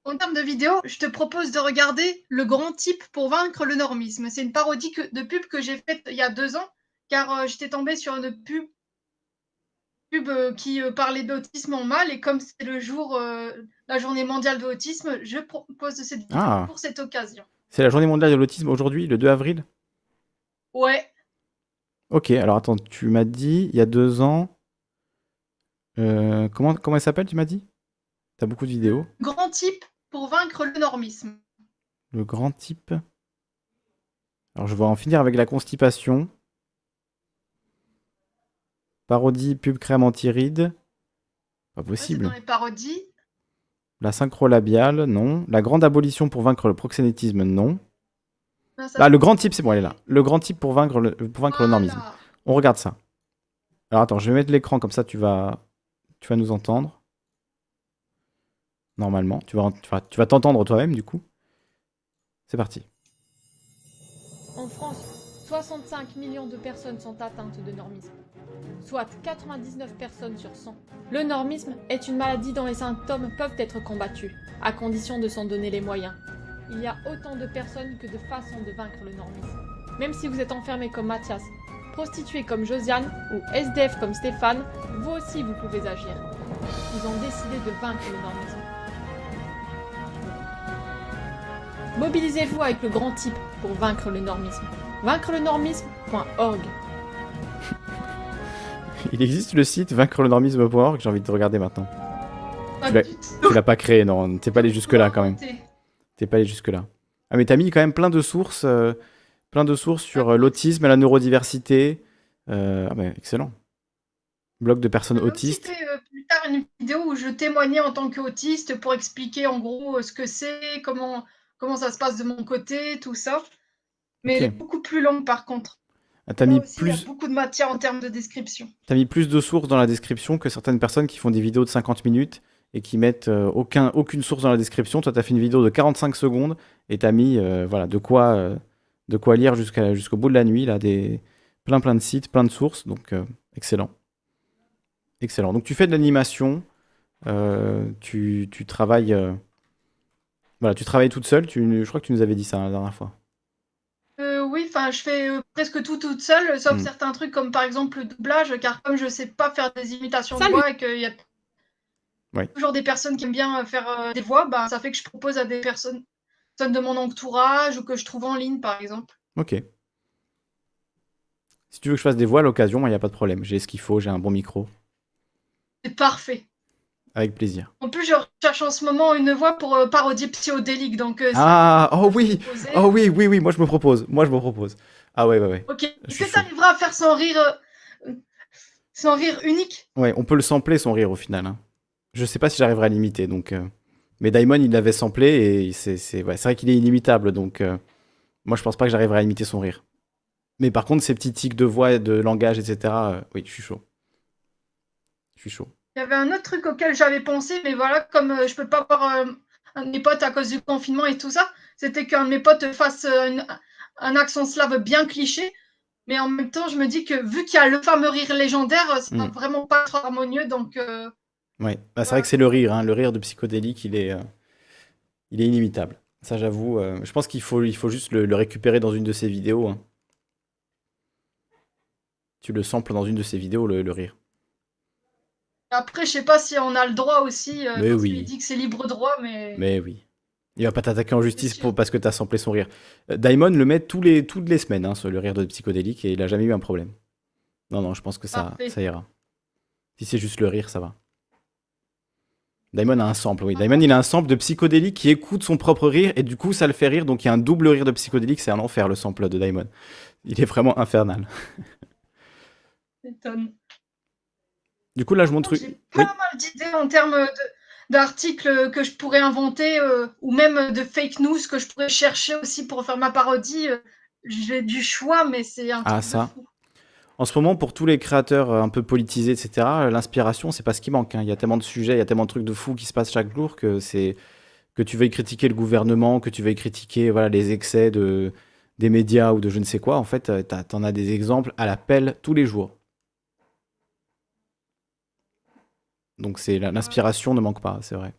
en termes de vidéo, je te propose de regarder Le Grand Type pour vaincre le normisme. C'est une parodie que- de pub que j'ai faite il y a deux ans, car euh, j'étais tombée sur une pub, pub euh, qui euh, parlait d'autisme en mal, et comme c'est le jour, la journée mondiale de l'autisme, je propose de cette vidéo Ah. pour cette occasion. C'est la journée mondiale de l'autisme aujourd'hui, le 2 avril? Ouais, Ok, alors attends, tu m'as dit il y a deux ans. Comment, comment elle s'appelle, tu m'as dit? T'as beaucoup de vidéos? Grand Type pour vaincre le normisme. Le grand type? Alors je vais en finir avec la constipation. Parodie, pub crème anti-rides. Pas Ouais, possible. dans les parodies. La synchrolabiale, non. La grande abolition pour vaincre le proxénétisme, non. Là, ça- Ah, le grand type, c'est bon, elle est là. Le grand type pour vaincre le, pour vaincre le normisme. On regarde ça. Alors attends, je vais mettre l'écran comme ça, tu vas, tu vas nous entendre. Normalement, tu vas, t'entendre toi-même du coup. C'est parti. En France, 65 millions de personnes sont atteintes de normisme, soit 99 personnes sur 100. Le normisme est une maladie dont les symptômes peuvent être combattus, à condition de s'en donner les moyens. Il y a autant de personnes que de façons de vaincre le normisme. Même si vous êtes enfermé comme Mathias, prostitué comme Josiane ou SDF comme Stéphane, vous aussi vous pouvez agir. Ils ont décidé de vaincre le normisme. Mobilisez-vous avec le grand type pour vaincre le normisme. Vaincre le normisme.org. [LAUGHS] Il existe le site vaincre-le-normisme.org, j'ai envie de te regarder maintenant. Tu l'as pas créé, non, t'es pas allé jusque-là quand même. T'es pas allé jusque-là. Ah mais t'as mis quand même plein de sources, euh, plein de sources sur euh, l'autisme et la neurodiversité. Euh, ah bah, excellent. Blog de personnes autistes. fait euh, plus tard une vidéo où je témoignais en tant qu'autiste pour expliquer en gros euh, ce que c'est, comment, comment ça se passe de mon côté, tout ça. Mais Ok. elle est beaucoup plus longue par contre. Ah, t'as Là mis aussi, Il y a plus, beaucoup de matière en termes de description. T'as mis plus de sources dans la description que certaines personnes qui font des vidéos de 50 minutes et qui mettent euh, aucun, aucune source dans la description. Toi, tu as fait une vidéo de 45 secondes et tu as mis euh, voilà, de, quoi, euh, de quoi lire jusqu'au bout de la nuit, là, des, plein plein de sites, plein de sources. Donc, excellent. Excellent. Donc, tu fais de l'animation, tu, tu travailles. Voilà, tu travailles toute seule. Tu, je crois que tu nous avais dit ça la dernière fois. Euh, oui, enfin, je fais euh, presque tout toute seule, sauf Mm. certains trucs comme par exemple le doublage, car comme je sais pas faire des imitations Salut. de voix et qu'il y a Ouais. toujours des personnes qui aiment bien euh, faire euh, des voix, bah, ça fait que je propose à des personnes, personnes de mon entourage ou que je trouve en ligne, par exemple. Ok. Si tu veux que je fasse des voix à l'occasion, il n'y a pas de problème. J'ai ce qu'il faut, j'ai un bon micro. C'est parfait. Avec plaisir. En plus, je recherche en ce moment une voix pour euh, parodier Psychodélique, donc euh, Ah, oh oui, oh oui, oui, oui, moi je me propose. Moi je me propose. Ah ouais, ouais, ouais. Ok, est-ce que tu arriveras à faire son rire, euh, son rire unique? Ouais, on peut le sampler son rire au final. hein. Je sais pas si j'arriverai à l'imiter, donc. euh, Mais Daimon, il l'avait samplé et c'est ouais, vrai qu'il est inimitable, donc moi je pense pas que j'arriverai à imiter son rire. Mais par contre, ces petits tics de voix, de langage, etc. oui, je suis chaud. Je suis chaud. Il y avait un autre truc auquel j'avais pensé, mais voilà, comme euh, je peux pas voir euh, un de mes potes à cause du confinement et tout ça, c'était qu'un de mes potes fasse euh, une- un accent slave bien cliché. Mais en même temps, je me dis que vu qu'il y a le fameux rire légendaire, euh, ça va Mm. vraiment pas être harmonieux. Donc, euh, Ouais, bah, c'est vrai que c'est le rire, hein, le rire de psychodélique, il est, euh, il est inimitable. Ça, j'avoue. euh, je pense qu'il faut, il faut juste le, le récupérer dans une de ses vidéos. hein. Tu le samples dans une de ses vidéos, le, le rire. Après, je sais pas si on a le droit aussi. euh, Mais parce oui. qu'il dit que c'est libre droit, mais. Mais oui. Il va pas t'attaquer en justice pour, parce que t'as samplé son rire. Euh, Daimon le met tous les, toutes les semaines, hein, sur le rire de psychodélique, et il a jamais eu un problème. Non, non, je pense que ça, Parfait. ça ira. Si c'est juste le rire, ça va. Daimon a un sample, oui. Daimon, il a un sample de psychodélique qui écoute son propre rire, et du coup, ça le fait rire, donc il y a un double rire de psychodélique, c'est un enfer, le sample de Daimon. Il est vraiment infernal. [LAUGHS] Du coup, là, je montre... J'ai pas Oui. mal d'idées en termes d'articles que je pourrais inventer euh, ou même de fake news que je pourrais chercher aussi pour faire ma parodie. euh, J'ai du choix, mais c'est un Ah, truc de ça. fou. En ce moment, pour tous les créateurs euh, un peu politisés, etc., l'inspiration, c'est pas ce qui manque. hein. Il y a tellement de sujets, il y a tellement de trucs de fous qui se passent chaque jour que c'est que tu veuilles critiquer le gouvernement, que tu veuilles critiquer voilà les excès de des médias ou de je ne sais quoi. En fait, t'en as des exemples à la pelle tous les jours. Donc c'est l'inspiration ne manque pas, c'est vrai.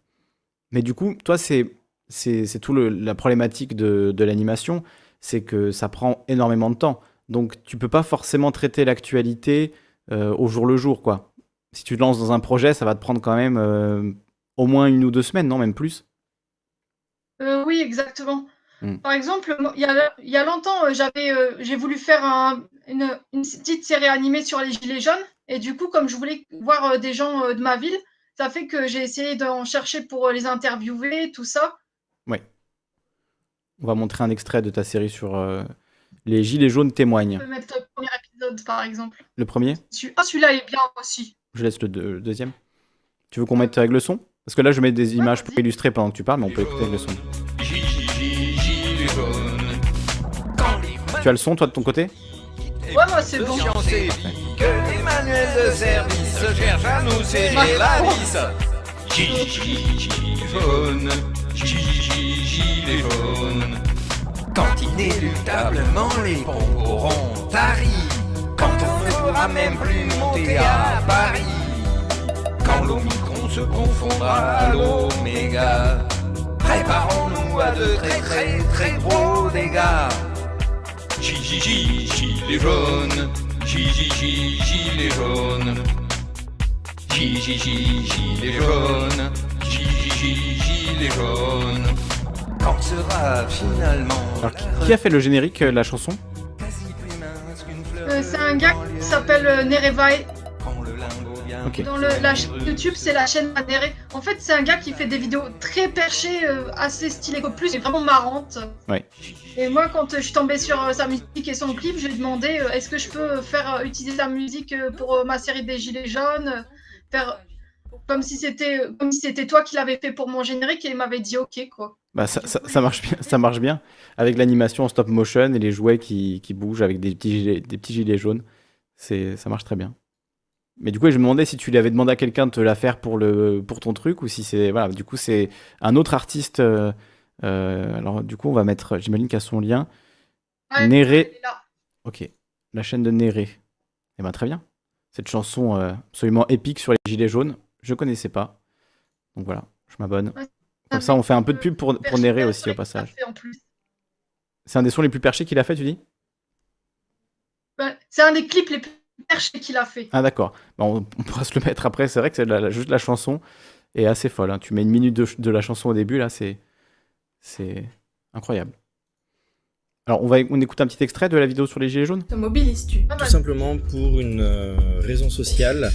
Mais du coup, toi, c'est c'est tout le- la problématique de, de l'animation, c'est que ça prend énormément de temps. Donc tu peux pas forcément traiter l'actualité euh, au jour le jour, quoi. Si tu te lances dans un projet, ça va te prendre quand même euh, au moins une ou deux semaines, non, même plus. Euh, oui, exactement. Mm. Par exemple, il y a, il y a longtemps, j'avais, j'ai voulu faire un- une, une petite série animée sur les Gilets jaunes. Et du coup, comme je voulais voir euh, des gens euh, de ma ville, ça fait que j'ai essayé d'en chercher pour euh, les interviewer, tout ça. On va montrer un extrait de ta série sur euh, les gilets jaunes témoignent. Je peux mettre le premier épisode, par exemple. Le premier? Ah, celui-là est bien aussi. Je laisse le, deux- le deuxième. Tu veux qu'on mette avec le son? Parce que là, je mets des images pour illustrer pendant que tu parles, mais on peut écouter avec le son. Tu as le son, toi, de ton côté? Moi, c'est bon. Que les manuels de service cherchent à nous serrer la vis. Gigi jaune, Gigi gilet jaune. Quand inéluctablement les pompes auront tari, quand on ne pourra même plus monter à Paris, quand l'Omicron se confondra à l'Oméga, préparons-nous à de très très très gros dégâts. Gigi gilet jaune, Gigi gilet jaune. Gigi gilet jaune, Gigi gilet jaune. Quand sera finalement Alors, qui, a fait le générique, euh, la chanson? Euh, c'est un gars qui s'appelle euh, le Dans le, la chaîne YouTube, c'est la chaîne Nere. En fait, c'est un gars qui fait des vidéos très perchées, euh, assez stylées. Plus, c'est vraiment marrante. Ouais. Et moi, quand euh, je suis tombée sur euh, sa musique et son clip, je lui ai demandé est-ce que je peux faire utiliser sa musique pour ma série des Gilets jaunes Faire comme si c'était comme si c'était toi qui l'avais fait pour mon générique et il m'avait dit ok quoi. Bah, ça, ça- ça marche bien, ça marche bien. Avec l'animation en stop motion et les jouets qui, qui bougent avec des petits gilets, des petits gilets jaunes. C'est, ça marche très bien. Mais du coup, je me demandais si tu lui avais demandé à quelqu'un de te la faire pour, le, pour ton truc ou si c'est. Voilà, du coup, c'est un autre artiste. euh, euh, alors, du coup, on va mettre. J'imagine qu'il y a son lien. Ouais, Néré. Ok. La chaîne de Néré. Eh ben, très bien. Cette chanson euh, absolument épique sur les gilets jaunes, je connaissais pas. Donc voilà, je m'abonne. Ouais, Comme ça, on fait un peu de pub pour, pour Néré aussi au passage. C'est un des sons les plus perchés qu'il a fait, tu dis? Ouais, C'est un des clips les plus qu'il a fait. Ah d'accord. Bon, on, on pourra se le mettre après. C'est vrai que c'est la- la- juste la chanson est assez folle. hein. Tu mets une minute de, de la chanson au début, là, c'est c'est incroyable. Alors, on va on écoute un petit extrait de la vidéo sur les gilets jaunes? Te mobilises-tu Tout simplement pour une euh, raison sociale,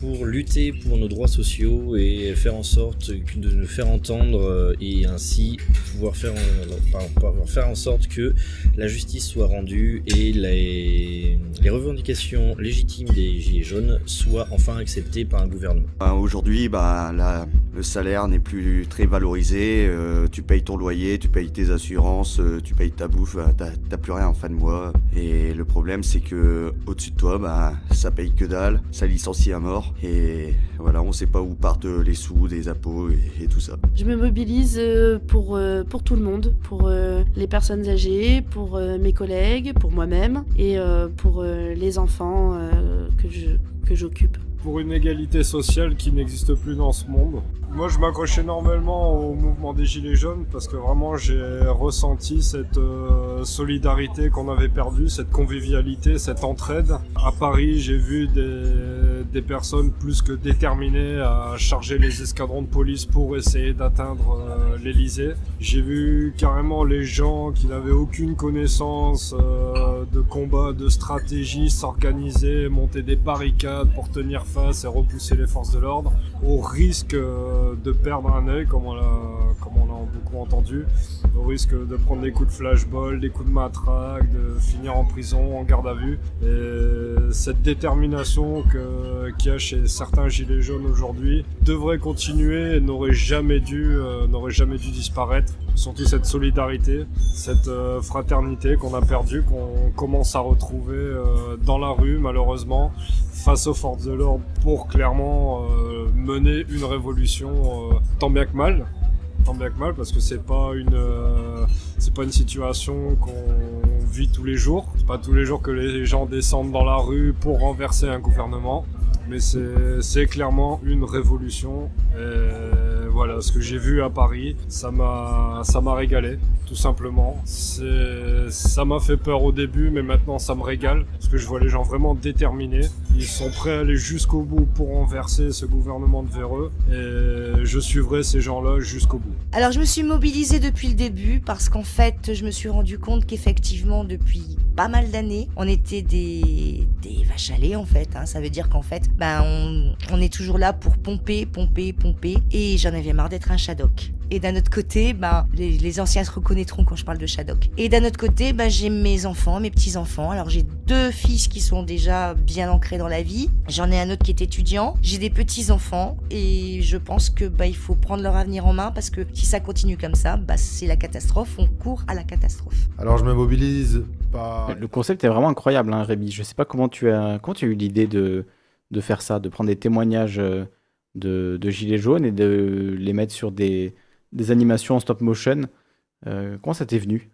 pour lutter pour nos droits sociaux et faire en sorte de nous faire entendre euh, et ainsi pouvoir faire, en- pardon, pouvoir faire en sorte que la justice soit rendue et les, les revendications légitimes des Gilets jaunes soient enfin acceptées par un gouvernement. Ben, Aujourd'hui, bah, le salaire n'est plus très valorisé. euh, tu payes ton loyer, tu payes tes assurances, euh, tu payes ta bouffe, euh, t'as plus rien en fin de mois. Et le problème, c'est que au-dessus de toi, bah, ça paye que dalle, ça licencie à mort. Et voilà, on sait pas où partent les sous, des impôts et, tout ça. Je me mobilise euh, pour, euh, pour tout le monde, pour euh, les personnes âgées, pour euh, mes collègues, pour moi-même et euh, pour euh, les enfants euh, que que j'occupe. Pour une égalité sociale qui n'existe plus dans ce monde. Moi, je m'accroche énormément au mouvement des Gilets jaunes parce que vraiment, j'ai ressenti cette euh, solidarité qu'on avait perdue, cette convivialité, cette entraide. À Paris, j'ai vu des, des personnes plus que déterminées à charger les escadrons de police pour essayer d'atteindre euh, l'Elysée. J'ai vu carrément les gens qui n'avaient aucune connaissance euh, de combat, de stratégie s'organiser, monter des barricades pour tenir face et repousser les forces de l'ordre, au risque euh, de perdre un œil, comme on l'a beaucoup entendu, au risque de prendre des coups de flashball, des coups de matraque, de finir en prison, en garde à vue. Et cette détermination qu'il y a chez certains gilets jaunes aujourd'hui devrait continuer et n'aurait jamais dû euh, jamais dû disparaître. Surtout cette solidarité, cette euh, fraternité qu'on a perdue, qu'on commence à retrouver euh, dans la rue malheureusement face aux forces de l'ordre pour clairement euh, mener une révolution euh, tant bien que mal. Tant bien que mal parce que c'est pas une euh, pas une situation qu'on vit tous les jours. C'est pas tous les jours que les gens descendent dans la rue pour renverser un gouvernement. Mais c'est clairement une révolution voilà ce que j'ai vu à Paris ça m'a ça m'a régalé tout simplement ça m'a fait peur au début mais maintenant ça me régale parce que je vois les gens vraiment déterminés ils sont prêts à aller jusqu'au bout pour renverser ce gouvernement de véreux et je suivrai ces gens-là jusqu'au bout Alors je me suis mobilisée depuis le début parce qu'en fait je me suis rendu compte qu'effectivement depuis pas mal d'années on était des, des vaches à lait en fait. hein. Ça veut dire qu'en fait ben, on, on est toujours là pour pomper, pomper, pomper et j'en avais marre d'être un Shadok. Et d'un autre côté, ben, les, les anciens se reconnaîtront quand je parle de Shadok. Et d'un autre côté, ben, j'ai mes enfants, mes petits-enfants. Alors j'ai deux fils qui sont déjà bien ancrés dans la vie. J'en ai un autre qui est étudiant. J'ai des petits-enfants et je pense que ben, il faut prendre leur avenir en main parce que si ça continue comme ça, ben, c'est la catastrophe. On court à la catastrophe. Alors je me mobilise pas. Le concept est vraiment incroyable, hein, Rémi. Je sais pas comment tu as, comment tu as eu l'idée de, de faire ça, de prendre des témoignages euh, de, de gilets jaunes et de les mettre sur des, des animations en stop motion. Euh, comment ça t'est venu?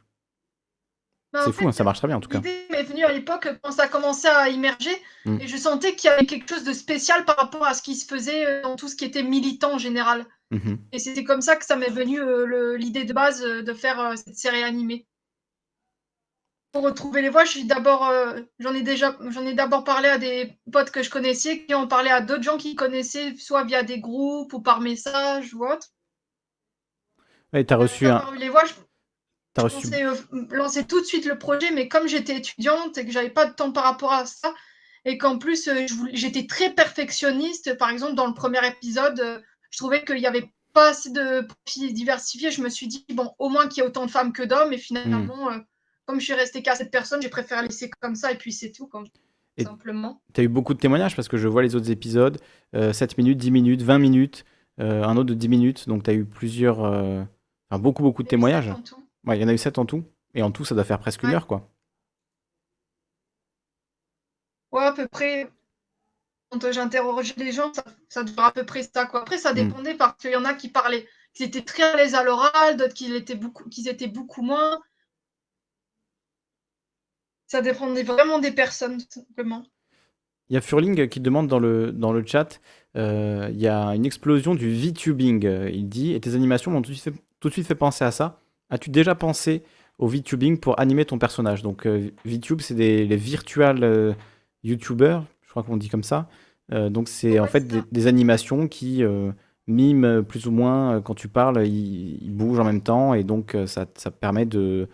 Bah, C'est fou, fait, hein, ça marche très bien en tout cas. L'idée m'est venue à l'époque quand ça commençait à immerger Mm. et je sentais qu'il y avait quelque chose de spécial par rapport à ce qui se faisait euh, dans tout ce qui était militant en général. Mhm. Et c'était comme ça que ça m'est venu euh, l'idée de base euh, de faire euh, cette série animée. Pour retrouver les voix, je suis d'abord, euh, j'en ai déjà, j'en ai d'abord parlé à des potes que je connaissais, qui ont parlé à d'autres gens qui connaissaient, soit via des groupes ou par message ou autre. Ouais, t'as reçu un, Avoir eu les voix, je, t'as je reçu. pensais euh, lancer tout de suite le projet, mais comme j'étais étudiante et que j'avais pas de temps par rapport à ça, et qu'en plus euh, j'étais très perfectionniste, par exemple dans le premier épisode, euh, je trouvais qu'il n'y avait pas assez de profils diversifiés. Je me suis dit, bon, au moins qu'il y ait autant de femmes que d'hommes, et finalement, euh, comme je suis restée qu'à cette personne, j'ai préféré laisser comme ça, et puis c'est tout, comme, Et- simplement. T'as eu beaucoup de témoignages parce que je vois les autres épisodes, euh, 7 minutes, 10 minutes, 20 minutes, euh, un autre de 10 minutes, donc t'as eu plusieurs, euh, enfin beaucoup beaucoup de témoignages. Ouais, il y en a eu 7 en tout, et en tout ça doit faire presque une heure quoi. Ouais, à peu près. quand j'interrogeais les gens, ça, ça durait à peu près ça. Quoi. Après, ça Mm. dépendait parce qu'il y en a qui parlaient, qui étaient très à l'aise à l'oral, d'autres qui étaient beaucoup, qui étaient beaucoup moins. Ça dépendait vraiment des personnes, tout simplement. Il y a Furling qui demande dans le, dans le chat, euh, il y a une explosion du VTubing. Il dit, et tes animations m'ont tout, de suite fait- tout de suite fait penser à ça. As-tu déjà pensé au VTubing pour animer ton personnage? Donc euh, VTube, c'est des les virtual euh, YouTubers, je crois qu'on dit comme ça. Euh, donc c'est en fait des, des animations qui euh, miment plus ou moins quand tu parles, ils, ils bougent en même temps et donc ça, ça permet de,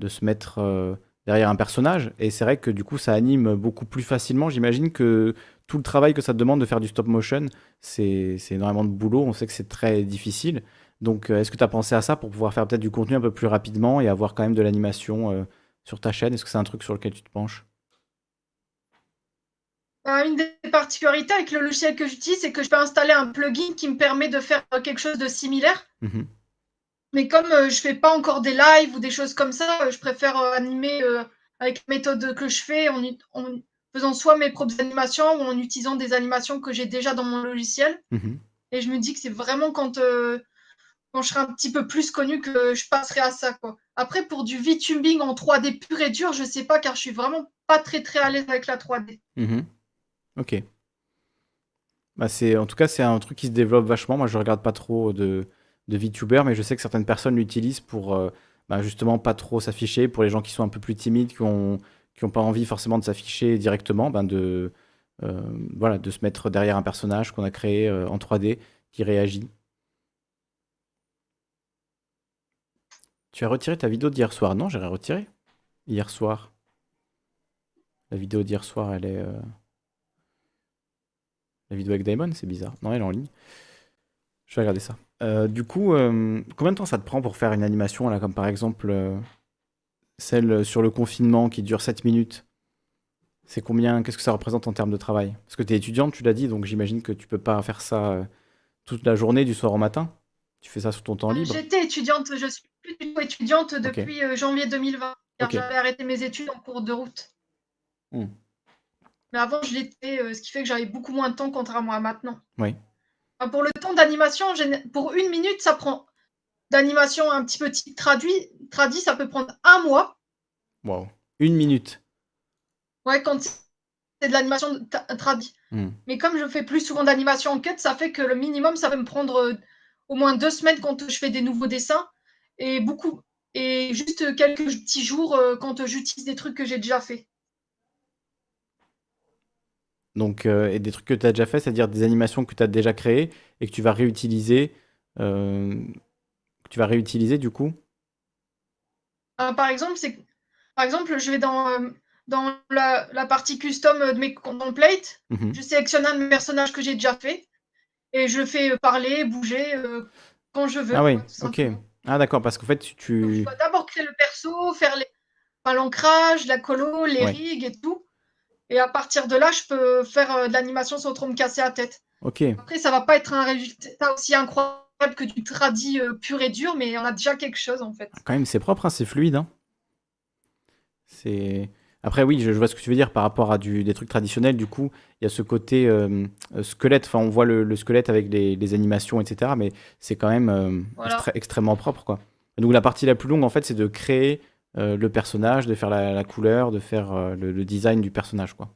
de se mettre derrière un personnage. Et c'est vrai que du coup, ça anime beaucoup plus facilement. J'imagine que tout le travail que ça te demande de faire du stop motion, c'est c'est énormément de boulot. On sait que c'est très difficile. Donc, euh, est-ce que tu as pensé à ça pour pouvoir faire peut-être du contenu un peu plus rapidement et avoir quand même de l'animation euh, sur ta chaîne? Est-ce que c'est un truc sur lequel tu te penches? Euh, une des particularités avec le logiciel que j'utilise, c'est que je peux installer un plugin qui me permet de faire quelque chose de similaire. Mhm. Mais comme euh, je fais pas encore des lives ou des choses comme ça, euh, je préfère euh, animer avec la méthode que je fais en, faisant soit mes propres animations ou en utilisant des animations que j'ai déjà dans mon logiciel. Mhm. Et je me dis que c'est vraiment quand, euh, quand je serai un petit peu plus connu que je passerai à ça. Quoi. Après, pour du VTubing en 3D pur et dur, je sais pas car je suis vraiment pas très très à l'aise avec la 3D. Mhm. Ok. Bah c'est, en tout cas, c'est un truc qui se développe vachement. Moi, je regarde pas trop de, de VTubers, mais je sais que certaines personnes l'utilisent pour euh, bah, justement pas trop s'afficher. Pour les gens qui sont un peu plus timides, qui ont, qui pas envie forcément de s'afficher directement, ben de, euh, voilà, de se mettre derrière un personnage qu'on a créé euh, en 3D qui réagit. Tu as retiré ta vidéo d'hier soir? Non, j'ai retiré. Hier soir. La vidéo d'hier soir, elle est. La vidéo avec Daemon, c'est bizarre. Non, elle est en ligne. Je vais regarder ça. Euh, du coup, euh, combien de temps ça te prend pour faire une animation, là, comme par exemple euh, celle sur le confinement qui dure 7 minutes? C'est combien? Qu'est-ce que ça représente en termes de travail? Parce que tu es étudiante, tu l'as dit, donc j'imagine que tu peux pas faire ça toute la journée, du soir au matin. Tu fais ça sur ton temps libre. J'étais étudiante, je suis plus du tout étudiante depuis janvier 2020, car Ok. j'avais arrêté mes études en cours de route. Hmm. Mais avant, je l'étais, ce qui fait que j'avais beaucoup moins de temps contrairement à maintenant. Oui. Enfin, pour le temps d'animation, pour une minute, ça prend d'animation un petit peu type traduit, traduit, ça peut prendre un mois. Wow. Une minute. Ouais, quand c'est de l'animation traduit. Hmm. Mais comme je fais plus souvent d'animation en quête, ça fait que le minimum, ça va me prendre euh, au moins deux semaines quand je fais des nouveaux dessins et beaucoup et juste quelques petits jours euh, quand j'utilise des trucs que j'ai déjà fait. Donc, euh, et des trucs que tu as déjà fait, c'est-à-dire des animations que tu as déjà créées et que tu vas réutiliser. euh, que tu vas réutiliser du coup? Euh, par exemple, c'est par exemple, je vais dans dans la, la partie custom de mes templates, Mhm. je sélectionne un personnages que j'ai déjà fait et je fais parler, bouger quand je veux. Ah oui, quoi, ok. Ah d'accord, parce qu'en fait, tu... tu- dois d'abord créer le perso, faire les... enfin, l'ancrage, la colo, les Ouais. rigs et tout. Et à partir de là, je peux faire euh, de l'animation sans trop me casser la tête. Ok. Après, ça va pas être un résultat aussi incroyable que du tradi euh, pur et dur, mais on a déjà quelque chose en fait. Quand même, c'est propre, hein, c'est fluide. hein. C'est... Après, oui, je, vois ce que tu veux dire par rapport à du, des trucs traditionnels. Du coup, il y a ce côté euh, euh, squelette. Enfin, on voit le, le squelette avec les, les animations, etc. Mais c'est quand même euh, Voilà. extré- extrêmement propre, quoi. Donc, la partie la plus longue, en fait, c'est de créer euh, le personnage, de faire la, la couleur, de faire euh, le, le design du personnage, quoi.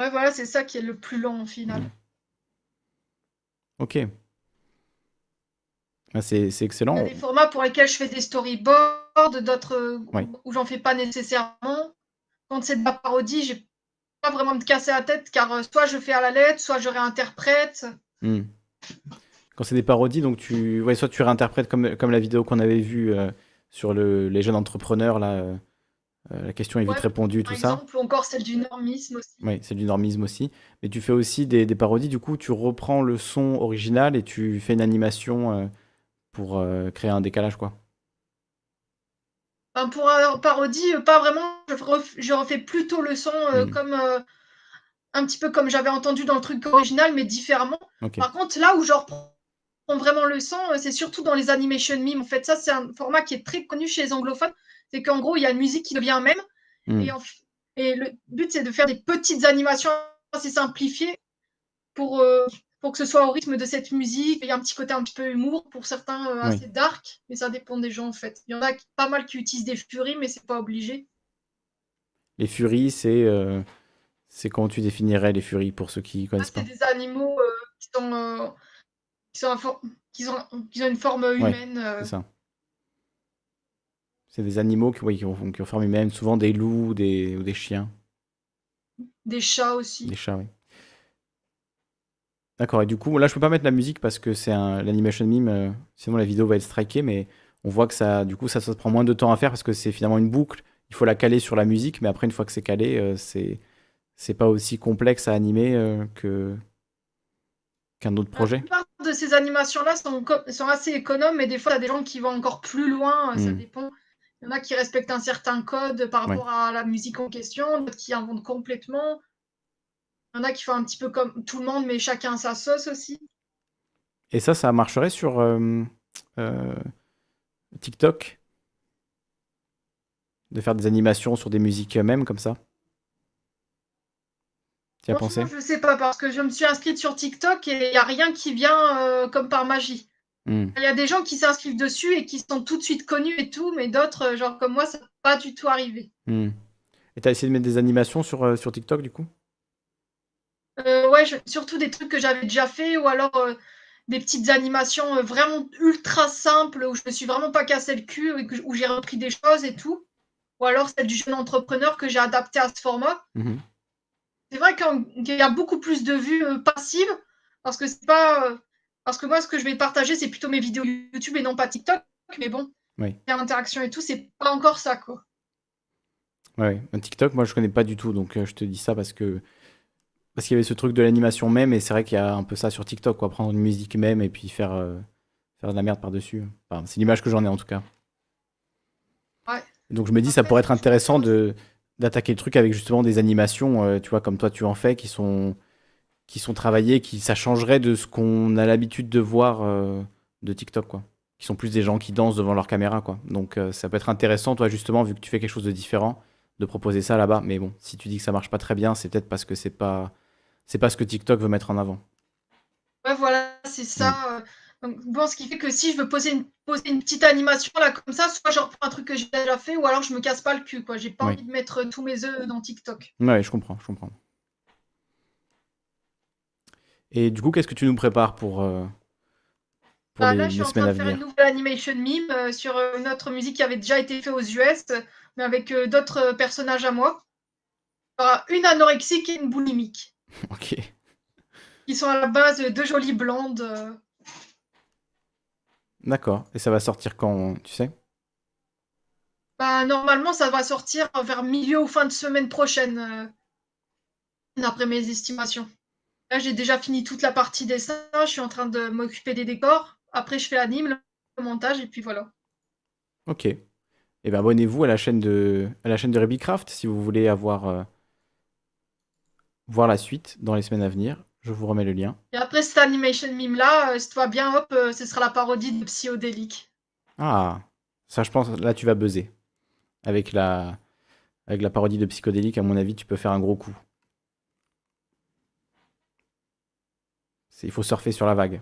Ouais, voilà, c'est ça qui est le plus long au final. Ok. Ah, c'est c'est excellent. Il y a des formats pour lesquels je fais des storyboards, d'autres euh, Ouais. où j'en fais pas nécessairement. Quand c'est de la parodie, j'ai pas vraiment me casser la tête car soit je fais à la lettre, soit je réinterprète. Hmm. Quand c'est des parodies, donc tu, ouais, soit tu réinterprètes comme, comme la vidéo qu'on avait vue euh, sur le, les jeunes entrepreneurs, là, euh, euh, la question est vite Ouais, répondue, tout ça. exemple, ou encore celle du normisme aussi. Oui, c'est du normisme aussi. Mais tu fais aussi des, des parodies, du coup, tu reprends le son original et tu fais une animation euh, pour créer un décalage, quoi. Enfin, pour parodie, pas vraiment. Je, ref- je refais plutôt le son euh, Mm. comme un petit peu comme j'avais entendu dans le truc original, mais différemment. Par contre, là où je reprends vraiment le son, euh, c'est surtout dans les animation memes. En fait, ça, c'est un format qui est très connu chez les anglophones. C'est qu'en gros, il y a une musique qui devient un mème. Mm. Et, en f- et le but, c'est de faire des petites animations assez simplifié pour, euh, pour que ce soit au rythme de cette musique. Il y a un petit côté un petit peu humour pour certains euh, Oui. assez dark, mais ça dépend des gens en fait. Il y en a qui- pas mal qui utilisent des furies, mais c'est pas obligé. Les furies, c'est euh, c'est comment tu définirais les furies pour ceux qui connaissent pas C'est des animaux qui sont euh, qui sont, infor- qui ont, une forme humaine. euh, c'est ça. C'est des animaux qui, oui, qui, ont, qui ont forme humaine, souvent des loups des, ou des chiens, des chats aussi. des chats, oui. D'accord, et du coup, là, je peux pas mettre la musique parce que c'est un l'animation meme, euh, sinon la vidéo va être strikée, mais on voit que ça, du coup, ça, ça prend moins de temps à faire parce que c'est finalement une boucle. Il faut la caler sur la musique, mais après, une fois que c'est calé, euh, c'est c'est pas aussi complexe à animer euh, que qu'un autre projet. La plupart de ces animations-là sont, sont assez économes, mais des fois, il y a des gens qui vont encore plus loin. euh, Ça Mm. dépend. Il y en a qui respectent un certain code par Ouais. rapport à la musique en question, d'autres qui inventent complètement. Il y en a qui font un petit peu comme tout le monde, mais chacun sa sauce aussi. Et ça, ça marcherait sur euh, euh, TikTok? De faire des animations sur des musiques mêmes comme ça? Tu as pensé? Je sais pas, parce que je me suis inscrite sur TikTok et il n'y a rien qui vient euh, comme par magie. Hmm. Il y a des gens qui s'inscrivent dessus et qui sont tout de suite connus et tout, mais d'autres, euh, genre comme moi, ça n'est pas du tout arrivé. Hmm. Et t'as essayé de mettre des animations sur, euh, sur TikTok du coup? Euh, ouais, je- surtout des trucs que j'avais déjà fait ou alors des petites animations vraiment ultra simples où je me suis vraiment pas cassé le cul et que- où j'ai repris des choses et tout. Ou alors celle du jeune entrepreneur que j'ai adapté à ce format. Mhm. C'est vrai qu'il y a beaucoup plus de vues euh, passives parce que c'est pas euh, parce que moi ce que je vais partager c'est plutôt mes vidéos YouTube et non pas TikTok. Mais bon, Oui. il y a interaction et tout, c'est pas encore ça quoi. Ouais, TikTok, moi je connais pas du tout, donc euh, je te dis ça parce que parce qu'il y avait ce truc de l'animation même, et c'est vrai qu'il y a un peu ça sur TikTok, quoi, prendre une musique même et puis faire euh, faire de la merde par-dessus. Enfin, c'est l'image que j'en ai en tout cas. Ouais. Donc je me dis ça pourrait être intéressant de d'attaquer le truc avec justement des animations, euh, tu vois, comme toi tu en fais, qui sont qui sont travaillées, qui ça changerait de ce qu'on a l'habitude de voir euh, de TikTok, quoi. Qui sont plus des gens qui dansent devant leur caméra, quoi. Donc euh, ça peut être intéressant, toi justement, vu que tu fais quelque chose de différent, de proposer ça là-bas. Mais bon, si tu dis que ça marche pas très bien, c'est peut-être parce que c'est pas c'est pas ce que TikTok veut mettre en avant. Ouais, voilà, c'est ça. euh, Donc, bon, ce qui fait que si je veux poser une, poser une petite animation là comme ça, soit je reprends un truc que j'ai déjà fait, ou alors je me casse pas le cul, quoi. J'ai pas Oui. envie de mettre tous mes œufs dans TikTok. Ouais, je comprends, je comprends. Et du coup, qu'est-ce que tu nous prépares pour, euh, pour les, là, je suis en train de faire une nouvelle animation meme euh, sur euh, une autre musique qui avait déjà été faite aux US, euh, mais avec euh, d'autres euh, personnages à moi. Il y aura une anorexique et une boulimique, [LAUGHS] Ok. qui sont à la base euh, deux jolies blondes. D'accord. Et ça va sortir quand, tu sais? Bah, normalement, ça va sortir vers milieu ou fin de semaine prochaine, euh, d'après mes estimations. Là, j'ai déjà fini toute la partie dessin, je suis en train de m'occuper des décors. Après, je fais l'anime, le montage, et puis voilà. Ok. Et ben abonnez-vous à la chaîne de à la chaîne de Rebicraft si vous voulez avoir euh, voir la suite dans les semaines à venir. Je vous remets le lien. Et après cette animation meme là, euh, si va bien, hop, euh, ce sera la parodie de Psyodélique. Ah, ça je pense là tu vas buzzer. Avec la avec la parodie de Psychodélique, à mon avis, tu peux faire un gros coup. Il faut surfer sur la vague.